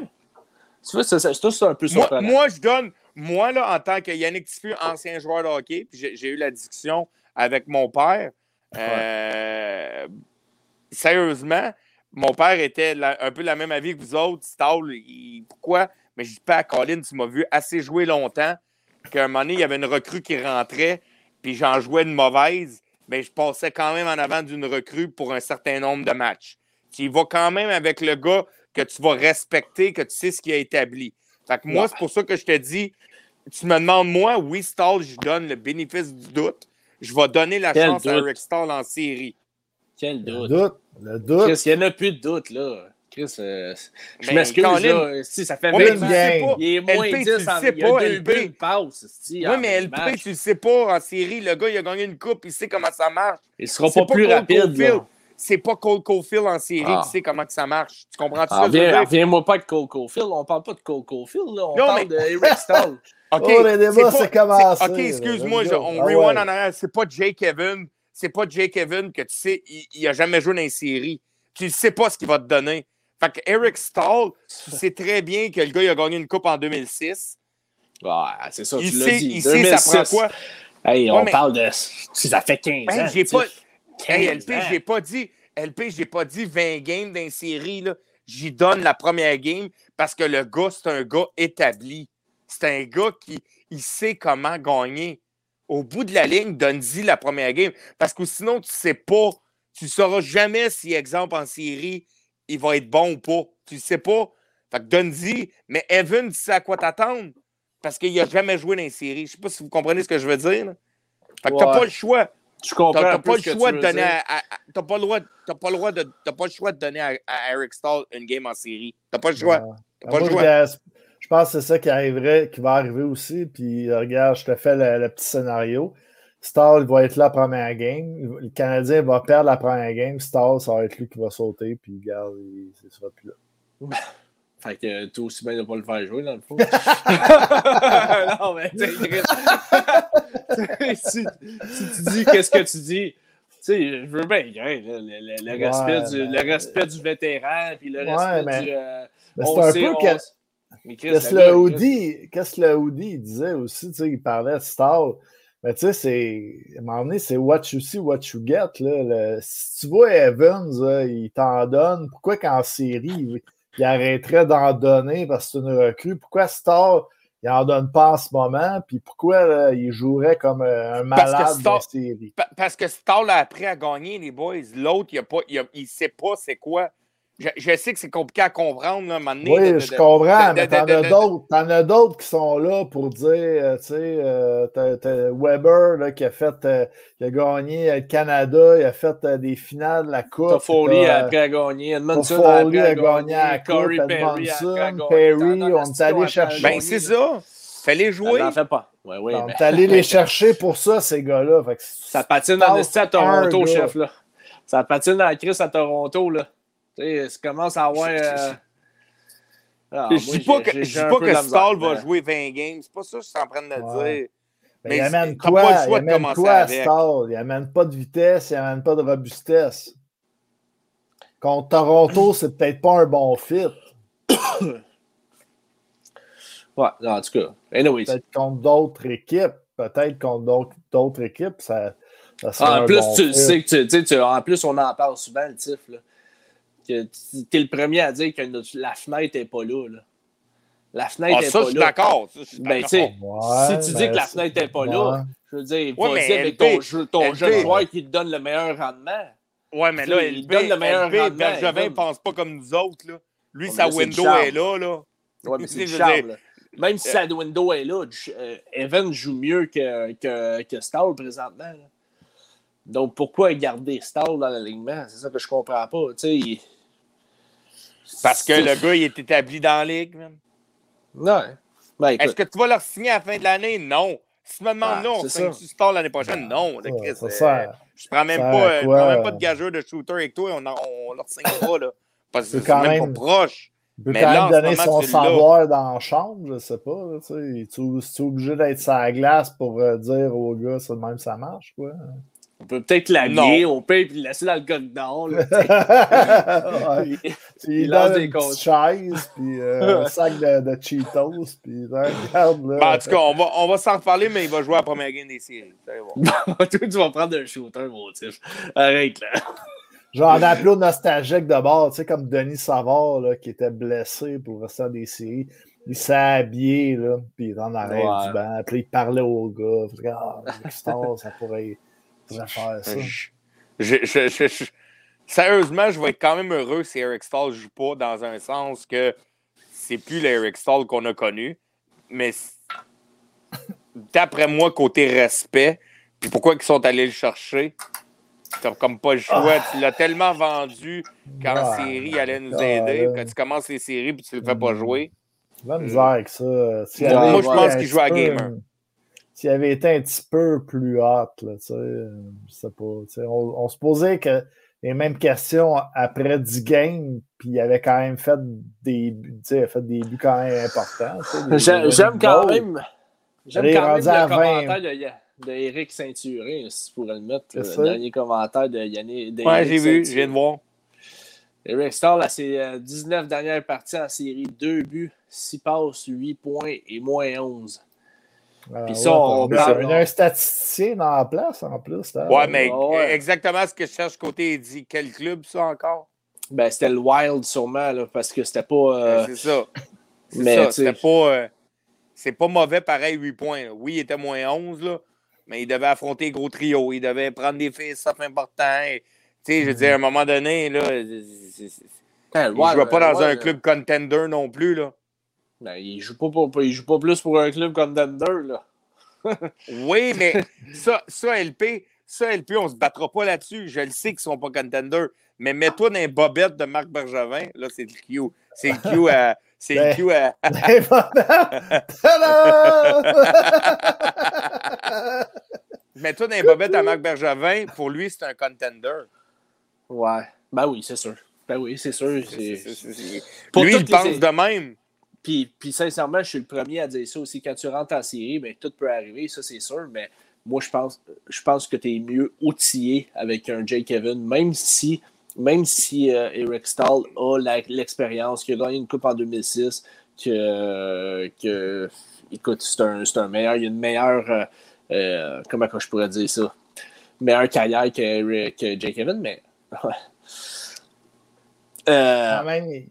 Tu vois, ça, ça, ça, c'est un peu Moi, surprenant. moi, je donne, moi, là, en tant que Yannick Tiffu, ancien joueur de hockey, puis j'ai eu la discussion avec mon père. euh, sérieusement, mon père était la- un peu la même avis que vous autres. Il- pourquoi? Mais je dis pas à Colin, tu m'as vu assez jouer longtemps qu'à un moment donné, il y avait une recrue qui rentrait, puis j'en jouais une mauvaise, mais je passais quand même en avant d'une recrue pour un certain nombre de matchs. Tu vas quand même avec le gars que tu vas respecter, que tu sais ce qu'il a établi. Fait que moi, Ouais. c'est pour ça que je te dis, tu me demandes, moi, oui, Stall, je donne le bénéfice du doute. Je vais donner la Quel chance à doute? Eric Stall en série. Quel Le doute? doute. Le doute. Chris, il n'y en a plus de doute, là. Chris, euh, je Ben, m'excuse, là. Si, ça fait Ouais, mais 20 tu ans. pas. Il est moins LP, 10 tu en sais il y a pas, deux LP. buts, passe, Oui, mais LP, matchs. tu le sais pas en série. Le gars, il a gagné une coupe, il sait comment ça marche. Il sera C'est pas plus rapide. C'est pas Cole Caulfield en série Ah. qui sait comment que ça marche. Tu comprends-tu Ah, ça? je veux viens, dire? reviens-moi pas de Cole Caulfield. On parle pas de Cole Caulfield, là. On Non, parle mais- de Eric Stall. OK, Oh, c'est commencé, OK, là. excuse-moi, on Ah rewind ouais. en arrière. C'est pas Jake Evan. C'est pas Jake Evan que tu sais, il, il a jamais joué dans une série. Tu ne sais pas ce qu'il va te donner. Fait que Eric Stahl, tu sais très bien que le gars, il a gagné une coupe en 2006. Ah, c'est ça, Il tu l'as sait, dit. il sait ça prend 2006. quoi? Hey, Ouais, on mais- parle de. Ça fait 15 Ben, ans. j'ai pas. Hey, 15 LP, j'ai pas dit. LP, j'ai pas dit 20 games d'une série. là. J'y donne la première game parce que le gars, c'est un gars établi. C'est un gars qui il sait comment gagner. Au bout de la ligne, donne-y la première game. Parce que sinon, tu sais pas. Tu sauras jamais si, exemple, en série, il va être bon ou pas. Tu sais pas. Fait que donne-y. Mais Evan, tu sais à quoi t'attendre. Parce qu'il n'a jamais joué dans une série. Je sais pas si vous comprenez ce que je veux dire. là. Fait que t'as Ouais. pas le choix. Je comprends. T'as pas le tu choix de donner à, t'as pas le droit t'as pas le droit de t'as pas le choix de donner à, à Eric Stahl une game en série. T'as pas le choix. Ouais. T'as pas le choix. Je pense que c'est ça qui arriverait, qui va arriver aussi. Puis regarde, je te fais le, le petit scénario. Star il va être là la première game. Le Canadien va perdre la première game. Star, ça va être lui qui va sauter. Puis regarde, il ne sera plus là. Fait que toi aussi bien de pas le faire jouer, dans le fond. non, mais tu sais, si, si tu dis qu'est-ce que tu dis, tu sais, je veux bien, hein, le, le- le Ouais, respect du, ben- le respect du vétéran, puis le Ouais, respect mais- du. euh, c'est un sait, peu on- Qu'est-ce que le le qu'est-ce il disait aussi, tu sais, il parlait de Star. Mais tu sais, c'est. À un moment donné, c'est what you see, what you get. Là. Le- si tu vois Evans, là, il t'en donne. Pourquoi qu'en série, il, il arrêterait d'en donner parce que c'est une recrue? Pourquoi Star, il en donne pas en ce moment? Puis pourquoi là, il jouerait comme euh, un Parce que malade Star- de série? Pa- Parce que Stahl a appris à gagner, les boys. L'autre, il, a pas, il, a- il sait pas c'est quoi. Je, je sais que c'est compliqué à comprendre, là, à un moment donné, Oui, de- de- je comprends, de- mais de- t'en as d'autres. T'en as d'autres qui sont là pour dire, euh, tu sais, euh, t'as- t'as Weber là, qui a fait, euh, qui a gagné le Canada, il a fait euh, des finales de la Coupe. T'as, a après à gagner, Edmondson a a gagné à la Corey Coupe, a à Edmondson. Perry, on est allé chercher- Ben, c'est ça. Fallait jouer. Fait pas. Ouais, Donc, mais- T'es allé les chercher pour ça, ces gars-là. Ça patine en à Toronto, chef, là. Ça patine dans la crise à Toronto, là. Tu sais, ça commence à avoir... euh, ah, je moi, dis pas que, je pas que misère, va mais- jouer 20 games. C'est pas ça que je suis en train de Ouais. dire. Ben, Mais il amène quoi? pas le choix il de amène commencer quoi avec. Stall? Il amène pas de vitesse, il amène pas de robustesse. Contre Toronto, c'est peut-être pas un bon fit. Ouais, non, en tout cas. Anyway, Peut-être contre d'autres équipes. Peut-être contre d'autres- équipes, ça, ça serait Ah, en un plus, bon tu fit. sais que tu, tu sais, tu- en plus, on en parle souvent, le TIF. Là, que tu es le premier à dire que la fenêtre n'est pas là. là. La fenêtre Ah, ça, pas je suis là. d'accord. ça, je suis Ben, d'accord. tu sais, Ouais, si tu dis ben, que la fenêtre n'est pas ouais. là, je veux dire, Ouais, vas-y avec ton, jeu- ton LP, jeune joueur qui te donne le meilleur rendement. Ouais, mais là, Il LP, donne le meilleur LP, rendement, Bergevin Evan. ne pense pas comme nous autres. Là. Lui, sa window est là. là. Ouais, mais c'est du charme. dire-. Même si sa window est là, euh, Evan joue mieux que, que, que Stahl présentement. là. Donc pourquoi garder Stahl dans l'alignement? C'est ça que je comprends pas. Tu sais, il- Parce que le gars, il est établi dans la ligue. man. Ouais. Ben, Est-ce que tu vas leur signer à la fin de l'année? Non. Si tu me demandes Ah, là, on c'est signe Star l'année prochaine? Non. là, Ça, Chris, ça euh, sert. je prends même ça pas, euh, je prends même pas de gageur de shooter avec toi. On, on leur signe pas. Là, parce que C'est même, même- pas proche. Il peut Mais quand même donner moment, son savoir dans la chambre, je sais pas. là, tu es obligé d'être sur la glace pour euh, dire au gars, c'est de même ça marche, quoi? On peut peut-être au pire et le laisser dans le corridor. là, il, Il lance des chaise, puis euh, un sac de, de Cheetos, puis là, regarde, là. Ben, en tout cas, on va, on va s'en reparler, mais il va jouer à la première game des séries. Tu vas prendre un shooter, mon type. Arrête, là. J'en appelé nostalgique de bord, tu sais, comme Denis Savard, là, qui était blessé pour le restant des séries. Il s'est habillé, là, puis il est en Ouais. du banc, puis il parlait au gars. Regarde, Star, ça pourrait, ça. Je- je- je- Sérieusement, je vais être quand même heureux si Eric Stahl ne joue pas dans un sens que c'est plus l'Eric Stahl qu'on a connu. Mais d'après moi, côté respect, puis pourquoi ils sont allés le chercher, t'as comme pas le choix. Tu l'as tellement vendu qu'en Ah, série, il allait nous ah, aider. Quand tu commences les séries puis tu le fais pas Mm. jouer. La misère avec ça. Moi, je pense qu'il joue à gamer. S'il avait été un petit peu plus hot, là, tu sais, euh, je sais pas. tu sais, On, on se posait que les mêmes questions après 10 games, puis il avait quand même fait des, tu sais, il a fait des buts quand même importants. tu sais, J'aime quand goals. même. J'aime quand même à le 20. commentaire de, de Eric Saint-Turin, si tu pourrais le mettre. Le ça. dernier commentaire de Yannick. de Ouais, j'ai vu, je viens de voir. Eric Stahl, à ses euh, 19 dernières parties en série, 2 buts, 6 passes, 8 points et moins 11. Ah, Puis ouais, ça, on on parle- a un statisticien dans la place en plus. là. Ouais, mais ouais. exactement ce que je cherche côté, il dit quel club ça encore? Ben, c'était le Wild sûrement, là, parce que c'était pas. euh, Ben, c'est ça. C'est mais, ça. C'était pas. euh, c'est pas mauvais pareil, 8 points. là. Oui, il était moins 11, là, mais il devait affronter gros trio. Il devait prendre des face-offs importants. Et, Tu sais, je veux dire, à un moment donné, là, ben, il Wild, jouait pas dans un club contender non plus. Là. Ben, il joue pas pour- il joue pas plus pour un club contender, là. Oui, mais ça, ça, LP, ça, LP, on se battra pas là-dessus. Je le sais qu'ils sont pas contenders. Mais mets-toi dans les bobettes de Marc Bergevin. Là, c'est le Q. C'est le Q à. C'est le Ben- Q à. Tadam! Mets-toi dans les bobettes à Marc Bergevin. Pour lui, c'est un contender. Ouais. Ben oui, c'est sûr. Ben oui, c'est sûr. Pour Lui, il pense de même. Puis, sincèrement, je suis le premier à dire ça aussi. Quand tu rentres en série, ben, tout peut arriver, ça c'est sûr, mais moi je pense, je pense que tu es mieux outillé avec un Jake Kevin, même si, même si euh, Eric Stahl a l'expérience, qu'il a gagné une coupe en 2006, que, que écoute, c'est un, un meilleur, il y a une meilleure, euh, euh, comment je pourrais dire ça, meilleure carrière que, Jake Kevin, mais ouais. Quand même,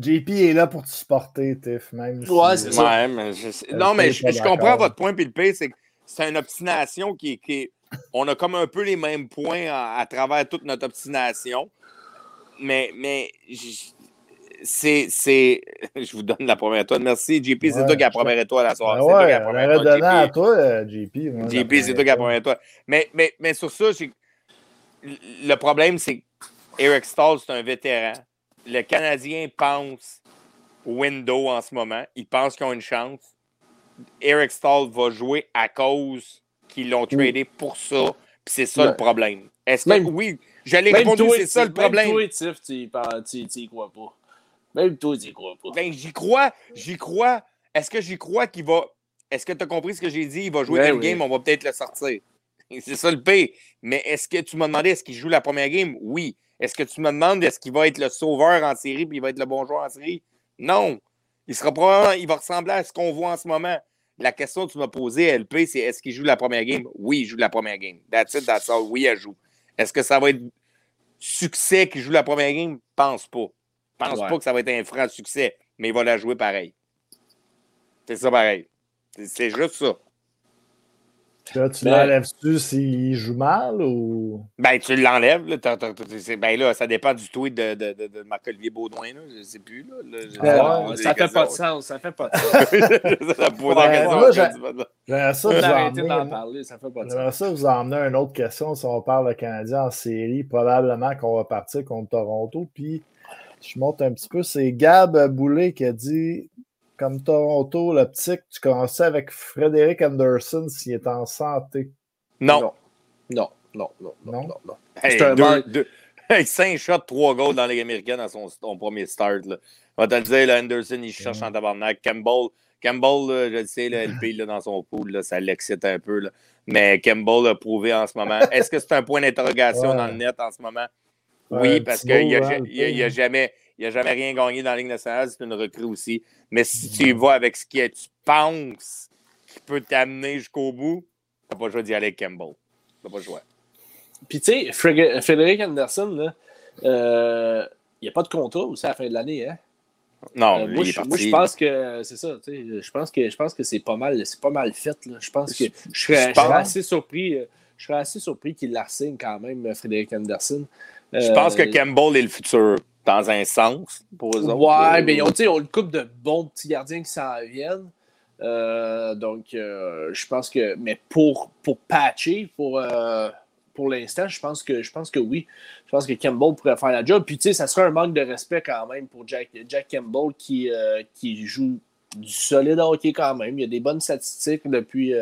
JP est là pour te supporter, Tiff. Même si- Ouais, c'est ça. Ouais, mais je sais- Euh, Non, mais je comprends votre point. Puis le pire, c'est que c'est une obstination qui est, qui est- On a comme un peu les mêmes points à, à travers toute notre obstination. Mais, mais c'est. c'est- Je vous donne la première étoile. Merci, JP. C'est Ouais, toi qui as la première étoile à soir. Ben c'est toi qui ouais, on première étoile. à toi, euh, JP. moi, JP, c'est toi qui as la première étoile. Mais, mais, mais sur ça, j'ai- le problème, c'est que Eric Stahl, c'est un vétéran. Le Canadien pense window en ce moment. Il pense qu'ils ont une chance. Eric Stahl va jouer à cause qu'ils l'ont tradé pour ça. Puis c'est ça Ouais. le problème. Est-ce que Même- oui, j'allais répondre, c'est ça le problème. Même toi, Tiff, tu y pen- tu tu y crois pas. Même toi, tu y crois pas. Ben, j'y crois, j'y crois. Est-ce que j'y crois qu'il va. Est-ce que tu as compris ce que j'ai dit? Il va jouer Ben oui. game, on va peut-être le sortir. C'est ça le P. Mais est-ce que tu m'as demandé est-ce qu'il joue la première game? Oui. Est-ce que tu me demandes est-ce qu'il va être le sauveur en série puis il va être le bon joueur en série? Non. Il sera probablement, il va ressembler à ce qu'on voit en ce moment. La question que tu m'as posée, LP, c'est est-ce qu'il joue la première game? Oui, il joue la première game. That's it, that's all. Oui, il joue. Est-ce que ça va être succès qu'il joue la première game? Pense pas. Pense Ouais. pas que ça va être un franc succès, mais il va la jouer pareil. C'est ça pareil. C'est juste ça. Là, tu ben, l'enlèves-tu s'il joue mal ou? Ben, tu l'enlèves. Ben là, ça dépend du tweet de, de, de, de Marc-Olivier Baudouin. Là. Je ne sais plus. Là. là je, ça fait pas de sens. Ça fait pas de sens. ça pose la question. J'aimerais ça, vous arrêter d'en parler. Ça fait pas de sens. ça vous emmener à une autre question. Si on parle de Canadien en série, probablement qu'on va partir contre Toronto. Puis, je monte un petit peu. C'est Gab Boulet qui a dit comme Toronto, le petit, tu commençais avec Frédéric Anderson s'il est en santé. Non. Non, non, non, non, non. non, Hey, deux, deux, hey, cinq shots, trois goals dans la Ligue américaine à son, premier start. Là. On va te le dire, Anderson, il cherche en tabarnak. Campbell, Campbell je le sais, là, LP là, dans son pool, là, ça l'excite un peu. Là. Mais Campbell a prouvé en ce moment. Est-ce que c'est un point d'interrogation dans le net en ce moment? Oui, parce qu'il n'y a, a, a, jamais il n'a jamais rien gagné dans la Ligue nationale, c'est une recrue aussi. Mais si tu y vas avec ce que tu penses qui peut t'amener jusqu'au bout, tu n'as pas le choix d'y aller avec Campbell. Tu n'as pas le choix. Puis tu sais, Frédéric Anderson, là, euh, il n'y a pas de contrat aussi à la fin de l'année, hein? Non, euh, moi, je, moi, je pense que c'est ça. Je pense que je pense que c'est pas mal, c'est pas mal fait. Là. Je pense que je serais, assez surpris. Euh, je serais assez surpris qu'il la signe quand même, Frédéric Anderson. Je pense que Campbell est le futur dans un sens pour eux autres. Ouais, mais ils ont, ont une couple de bons petits gardiens qui s'en viennent. Euh, donc, euh, je pense que. Mais pour, pour patcher, pour, euh, pour l'instant, je pense que je pense que oui. Je pense que Campbell pourrait faire la job. Puis, tu sais, ça serait un manque de respect quand même pour Jack, Jack Campbell qui, qui joue du solide hockey quand même. Il a des bonnes statistiques depuis,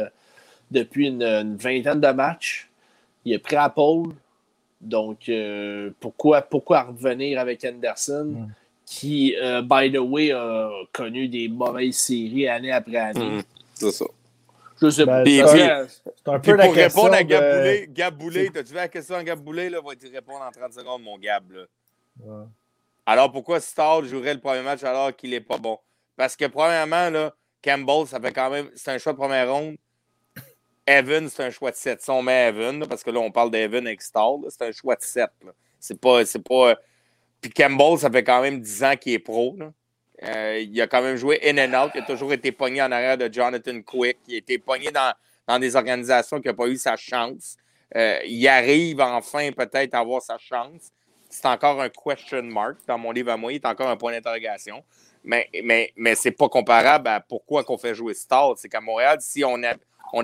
depuis une, une, vingtaine de matchs. Il est prêt à pôle. Donc, euh, pourquoi, pourquoi revenir avec Anderson, mm. qui, euh, by the way, a connu des mauvaises séries année après année? Mm. C'est ça. Je sais ben, pas. C'est un peu la pour répondre à Gaboulé, Gaboulé, t'as-tu vu la question à Gaboulé? Là, va te répondre en 30 secondes, mon Gab. Là? Alors, pourquoi Stall jouerait le premier match alors qu'il n'est pas bon? Parce que, premièrement, là, Campbell, ça fait quand même. C'est un choix de première ronde. Evan, c'est un choix de 7. Si on met Evan, parce que là, on parle d'Evan avec Stall, c'est un choix de 7. C'est pas, pas. Puis Campbell, ça fait quand même 10 ans qu'il est pro. Euh, il a quand même joué in and out. Il a toujours été pogné en arrière de Jonathan Quick. Il a été pogné dans, dans des organisations qui n'ont pas eu sa chance. Euh, il arrive enfin peut-être à avoir sa chance. C'est encore un question mark dans mon livre à moi. Il est encore un point d'interrogation. Mais, mais, mais c'est pas comparable à pourquoi qu'on fait jouer Stall. C'est qu'à Montréal, si on a, on.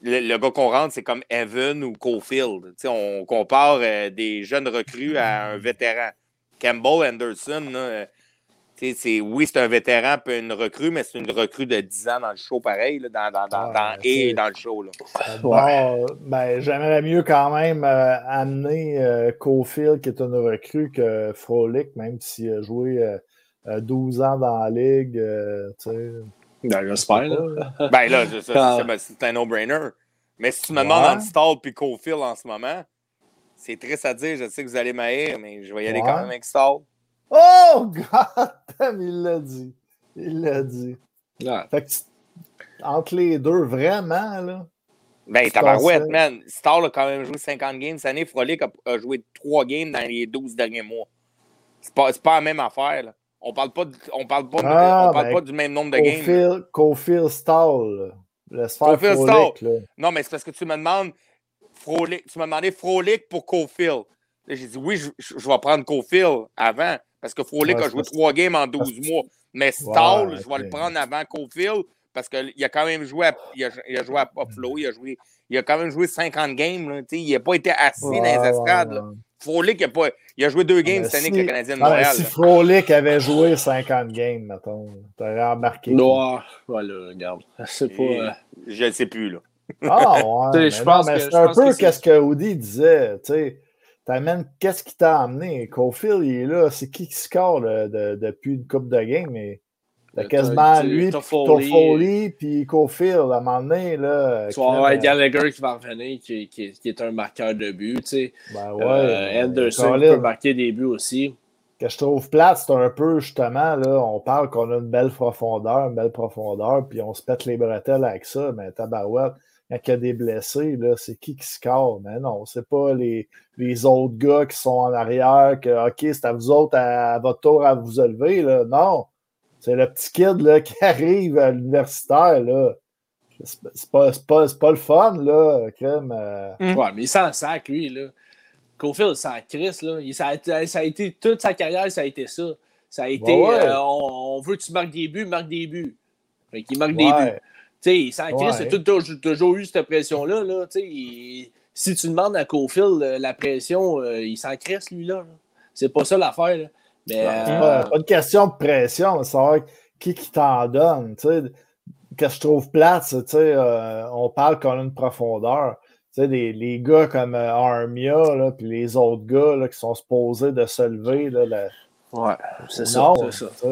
Le, gars qu'on rentre, c'est comme Evan ou Cofield. on compare euh, des jeunes recrues à un vétéran. Campbell Anderson, euh, c'est, oui, c'est un vétéran puis une recrue, mais c'est une recrue de 10 ans dans le show pareil, dans, dans, dans, ah, et dans le show. Là. Bon, ben, j'aimerais mieux quand même euh, amener Cofield, qui est une recrue, que Frolic, même s'il a joué 12 ans dans la ligue. Ben, j'espère, là. ben, là, c'est un no-brainer. Mais si tu me demandes ouais. Stall puis Cofield en ce moment, c'est triste à dire. Je sais que vous allez m'haïr, mais je vais y aller quand même avec Stall. Oh, God! Il l'a dit. Il l'a dit. Fait que, entre les deux, vraiment, là. Ben, tabarouette, man. Stall a quand même joué 50 games cette année. Frolic a, joué 3 games dans les 12 derniers mois. C'est pas, pas la même affaire, là. On parle pas, on parle pas, ah, on parle ben, pas du même nombre de games. Cofield Stall. Laisse faire Cofield Stall. Non, mais c'est parce que tu me demandes Frolic. Tu m'as demandé Frolic pour Cofield. J'ai dit oui, je, je, vais prendre Cofield avant. Parce que Frolic a joué trois games en 12 mois. Mais Stall, je vais le prendre avant Cofield parce qu'il a quand même joué à, il a, il a joué à Buffalo, il a, joué, il a quand même joué 50 games. Là, il n'a pas été assis dans les estrades. Frolic, il a, pas, il a joué deux games cette année avec le Canadien de Montréal. si Frolic avait joué 50 games, mettons, t'aurais remarqué. Non, voilà, regarde. C'est pas. Euh, je ne sais plus, là. Ah, ouais. je pense mais c'est un peu qu'est-ce que Audi disait. Tu sais, t'amènes qu'est-ce qui t'a amené? Cofield, il est là. C'est qui qui score de, depuis une coupe de game, mais T'as quasiment lui, Toffoli, puis Cofield, à un moment donné. Là, tu vas avoir Gallagher qui va revenir, qui, qui, qui, est un marqueur de but. Tu sais. Ben ouais, euh, Anderson peut marquer des buts aussi. Que je trouve plate, c'est un peu justement, là, on parle qu'on a une belle profondeur, une belle profondeur, puis on se pète les bretelles avec ça, mais tabarouette, quand il y a des blessés, là, c'est qui qui score? Mais non, c'est pas les, les autres gars qui sont en arrière, que OK, c'est à vous autres, à, à votre tour à vous élever. Là. Non, C'est le petit kid là, qui arrive à l'universitaire. là. C'est pas, pas, pas, le fun, là, crème. Euh... Mm. Ouais, mais il s'en sac, lui, là. Cofield s'en crisse, là. Il, ça, a, ça, a, été toute sa carrière, ça a été ça. Ça a été ouais, ouais. Euh, on, on, veut que tu marques des buts, marque des buts. Fait qu'il marque ouais. des buts. Tu sais, ouais. toujours, toujours eu cette pression-là. Là, il, si tu demandes à Cofield la pression, euh, il s'en crisse, lui, là. C'est pas ça l'affaire. Mais, euh... Pas de question de pression, c'est savoir qui, qui t'en donne. sais que je trouve plate, euh, on parle qu'on a une profondeur. Les, gars comme euh, Armia, puis les autres gars là, qui sont supposés de se lever, là, la... Ouais, c'est ça, c'est ça.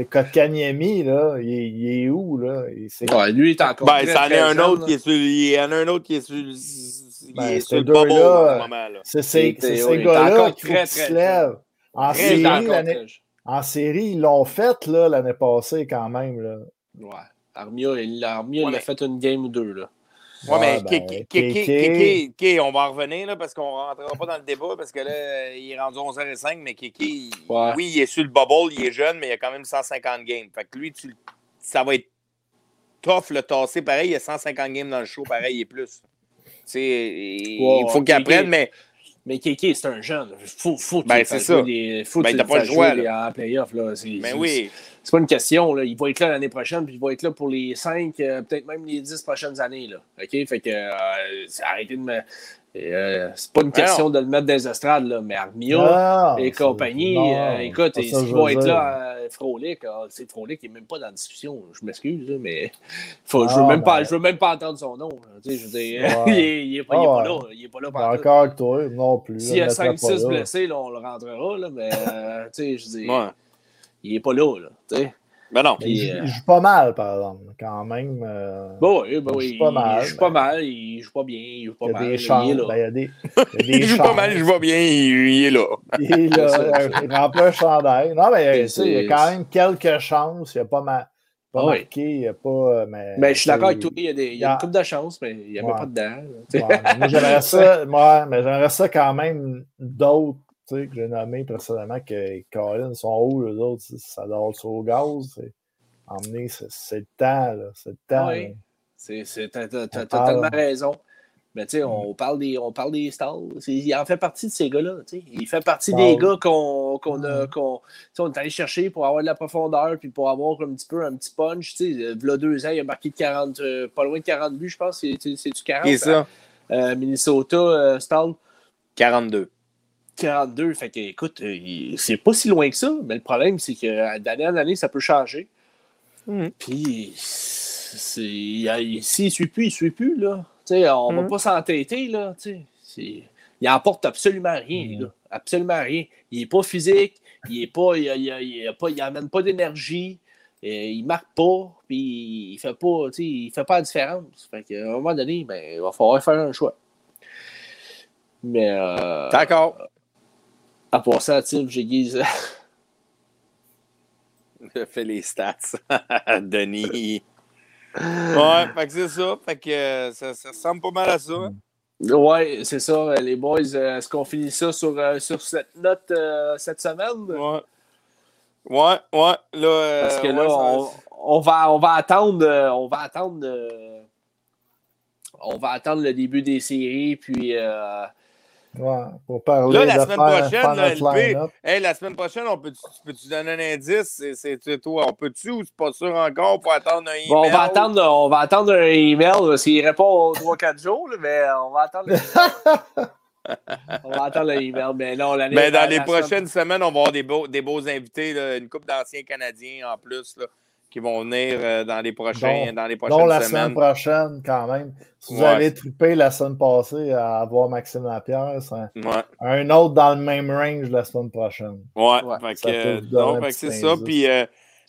C'est Kotkaniemi, là, il est, il est, où, là? Il, ouais, lui, il est encore ben, ça en est un autre qui est sur... Il y en a un autre qui est sur... Il ben, est sur le bubble à ce moment, là. C'est ces, ces gars-là qui se lèvent. En série, en série, ils l'ont fait, là, l'année passée, quand même, là. Ouais. Armia, il, Armia, ouais, il a fait une game ou deux. Là. Ouais, mais ben, Kéké, on va en revenir là, parce qu'on ne rentrera pas dans le débat parce que là, il est rendu 11h05, mais Kéké, ouais. oui, il est sur le bubble, il est jeune, mais il a quand même 150 games. Fait que lui, tu, ça va être tough le tasser. Pareil, il a 150 games dans le show, pareil, il est plus. Tu il faut qu'il apprenne, mais. Mais Kéké, c'est un jeune. Faut, faut ben, c'est ça. Des, faut ben, t'as pas le choix. Là. En playoff, là. Ben oui c'est pas une question. Là. Il va être là l'année prochaine, puis il va être là pour les 5, euh, peut-être même les 10 prochaines années. Là. OK? Fait que euh, arrêtez de me. Euh, c'est pas une question non. de le mettre dans les estrades, là, mais Armia et compagnie, euh, écoute, ils vont être là, euh, Frolic, ah, c'est Frolic, il n'est même pas dans la discussion, je m'excuse, mais faut, ah, je ne veux, même ben... veux même pas entendre son nom. Je veux dire, ouais. il n'est pas, ah, là. Il est pas là par Encore que toi, non plus. S'il y a 5-6 blessés, là, on le rentrera, là, mais je veux dire, ouais. Il n'est pas là. là t'sais. Ben non. Puis, il, euh... il, joue pas mal, par exemple, quand même. Euh... Bon, oui, ben oui, il joue pas mal. Il joue pas mal, il joue pas bien, il joue pas il y a mal. Des chances, il, est là. Ben, il y a des, il, y a des il joue pas mal, il joue pas bien, il, est là. Il est là, il remplit un chandail. Non, mais il y a quand même quelques chances, il n'y a pas mal. Pas Ah marqué, il n'y a pas. Mais, Ben, je suis d'accord avec toi, il y a, des, il y a une coupe de chance, mais il n'y a Ouais. même pas dedans. Ouais, moi, j'aimerais ça, moi, mais j'aimerais ça quand même d'autres que j'ai nommés précédemment que Colin sont hauts, les autres, ça dort sur le gaz. c'est- Emmener, c'est c'est le temps, là. C'est le temps. Oui. C'est, c'est, t'as, totalement raison. Mais tu sais, on parle des, on parle des stars. C'est- il en fait partie de ces gars-là. tu sais. Il fait partie des gars qu'on, qu'on a, Mhm. qu'on, tu sais, on est allé chercher pour avoir de la profondeur puis pour avoir un petit peu un petit punch. Tu sais, il y a deux ans, il a marqué de 40, euh, pas loin de 40 buts, je pense. C'est, c'est, c'est-tu 40? Qui est ça? Euh, Minnesota, euh, Stahl. 42. 42. Fait que, écoute, euh, c'est pas si loin que ça, mais le problème, c'est que euh, d'année en année, ça peut changer. Mhm. Puis, s'il ne suit plus, il ne suit plus, là. Tu sais, on va Mhm. pas s'entêter, là. tu sais. C'est- il apporte absolument rien, les gars. Absolument rien. Il n'est pas physique, il est pas, il, il, il, il a pas, il amène pas d'énergie, euh, il marque pas, puis il fait pas, tu sais, il fait pas la différence. Fait qu'à un moment donné, ben, il va falloir faire un choix. Mais euh, D'accord. À part ça, tu sais, j'ai guise. Je fais les stats. Denis. Ouais, fait que c'est ça. Fait que euh, ça, ça ressemble pas mal à ça. hein. Ouais, c'est ça, euh, les boys. euh, Est-ce qu'on finit ça sur, euh, sur cette note euh, cette semaine? Ouais. Ouais, ouais. Là, euh, Parce que là, ouais, ça- on, on va, on va attendre. euh, On va attendre. euh, on va attendre le début des séries, puis euh, Ouais, pour parler Là, la de semaine faire- prochaine, faire là, notre LP, line-up. Hey, la semaine prochaine, on peut, tu peux-tu donner un indice? C'est, toi, on peut-tu ou c'est pas sûr encore? Pour attendre un email? bon, on va attendre, on va attendre un email. S'il répond aux 3-4 jours, là, mais on va attendre. le- on va attendre l'email. Mais non, l'année Mais dans les prochaines semaines, on va avoir des beaux, des beaux invités, là, une couple d'anciens Canadiens en plus, là, qui vont venir euh, dans les prochains, Donc- dans les Donc, prochaines la semaines. semaine prochaine, quand même. Si vous Ouais. avez trippé la semaine passée à avoir Maxime Lapierre, c'est un, Ouais, un autre dans le même range la semaine prochaine. ouais. Fait ça que, c'est ça. Puis, euh,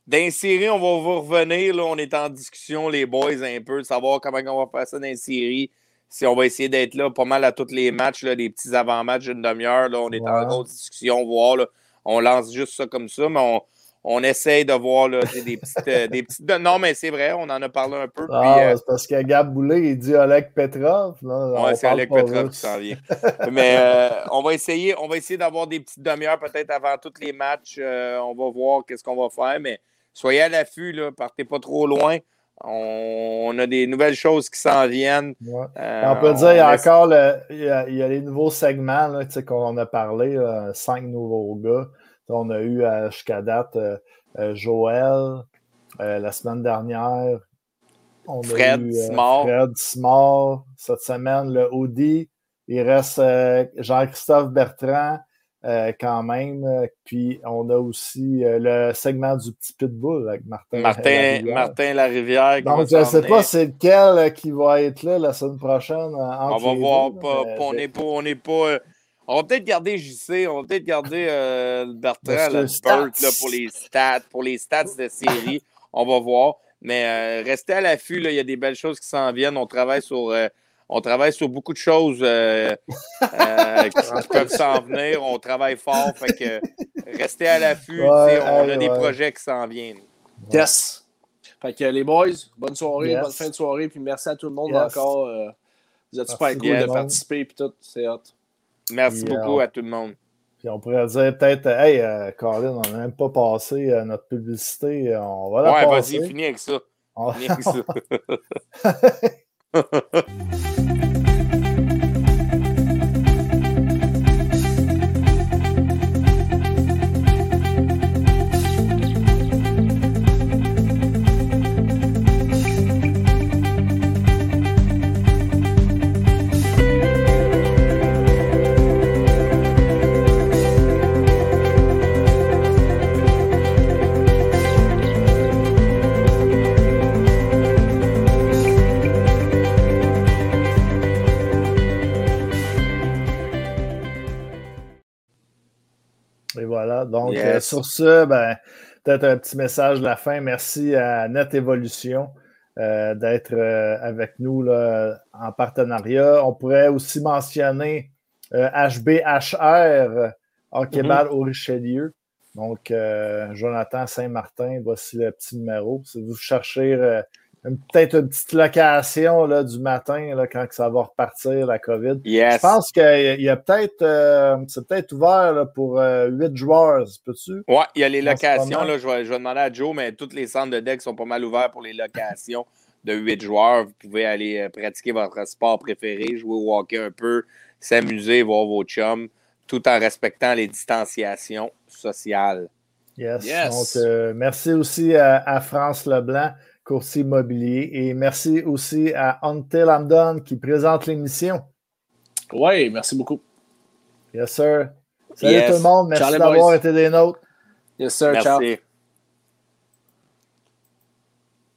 d'insérer, on va vous revenir. Là, on est en discussion, les boys, un peu, savoir comment on va faire ça dans. Si on va essayer d'être là pas mal à tous les matchs, là, les petits avant-matchs d'une demi-heure. Là, on est en grosse discussion, voir. Là, on lance juste ça comme ça, mais on, on essaye de voir là, des petites, euh, des petites. Non, mais c'est vrai, on en a parlé un peu. Ah, euh, c'est parce que Gab Boulet, il dit Oleg Petrov. Ouais, c'est pas Petrov qui s'en vient. Mais euh, on va essayer, on va essayer d'avoir des petites demi-heures peut-être avant tous les matchs. Euh, on va voir qu'est-ce qu'on va faire, mais soyez à l'affût, là, partez pas trop loin. On, a des nouvelles choses qui s'en viennent. On peut dire, il y a encore le, il, y a, les nouveaux segments qu'on a parlé, cinq nouveaux gars. On a eu jusqu'à date Joël la semaine dernière. On Fred a Fred Smart. Cette semaine, le Audi. Il reste Jean-Christophe Bertrand. Euh, quand même. Puis on a aussi euh, le segment du petit pitbull avec Martin. Martin, Larivière. Martin Larivière Donc je ne sais pas c'est lequel euh, qui va être là la semaine prochaine. on va voir. pas, on n'est pas. On, va peut-être garder JC, on va peut-être garder Bertrand, le pour les stats, pour les stats de série. on va voir. Mais restez à l'affût, il y a des belles choses qui s'en viennent. On travaille sur on travaille sur beaucoup de choses euh, euh, qui, peuvent s'en venir. On travaille fort. Fait que restez à l'affût. on a des projets qui s'en viennent. Yes. Fait que les boys, bonne soirée, bonne fin de soirée. Puis merci à tout le monde encore. Euh, vous êtes super cool de participer. et tout. C'est hot. Merci beaucoup à tout le monde. Puis on pourrait dire peut-être, hey, Colin, on n'a même pas passé notre publicité. On va la ouais, passer. Ouais, vas-y, finis avec ça. Finis avec ça. Donc, euh, sur ce, ben, peut-être un petit message de la fin. Merci à Net Evolution euh, d'être euh, avec nous là, en partenariat. On pourrait aussi mentionner HBHR, Hockey-Ball mm-hmm. au Richelieu. Donc, Jonathan Saint-Martin, voici le petit numéro. Si vous cherchez peut-être une petite location là, du matin là, quand ça va repartir, la COVID. Je pense qu'il y a peut-être, euh, c'est peut-être ouvert pour euh, huit joueurs, peux-tu? Oui, il y a les locations. Là, je, vais, demander à Joe, mais tous les centres de deck sont pas mal ouverts pour les locations de huit joueurs. Vous pouvez aller euh, pratiquer votre sport préféré, jouer au hockey un peu, s'amuser, voir vos chums, tout en respectant les distanciations sociales. Yes. Donc, merci aussi à France Leblanc courtier immobilier. Et merci aussi à Until I'm qui présente l'émission. Oui, merci beaucoup. Yes, sir. Salut tout le monde. Merci d'avoir été des nôtres. Yes, sir. Ciao.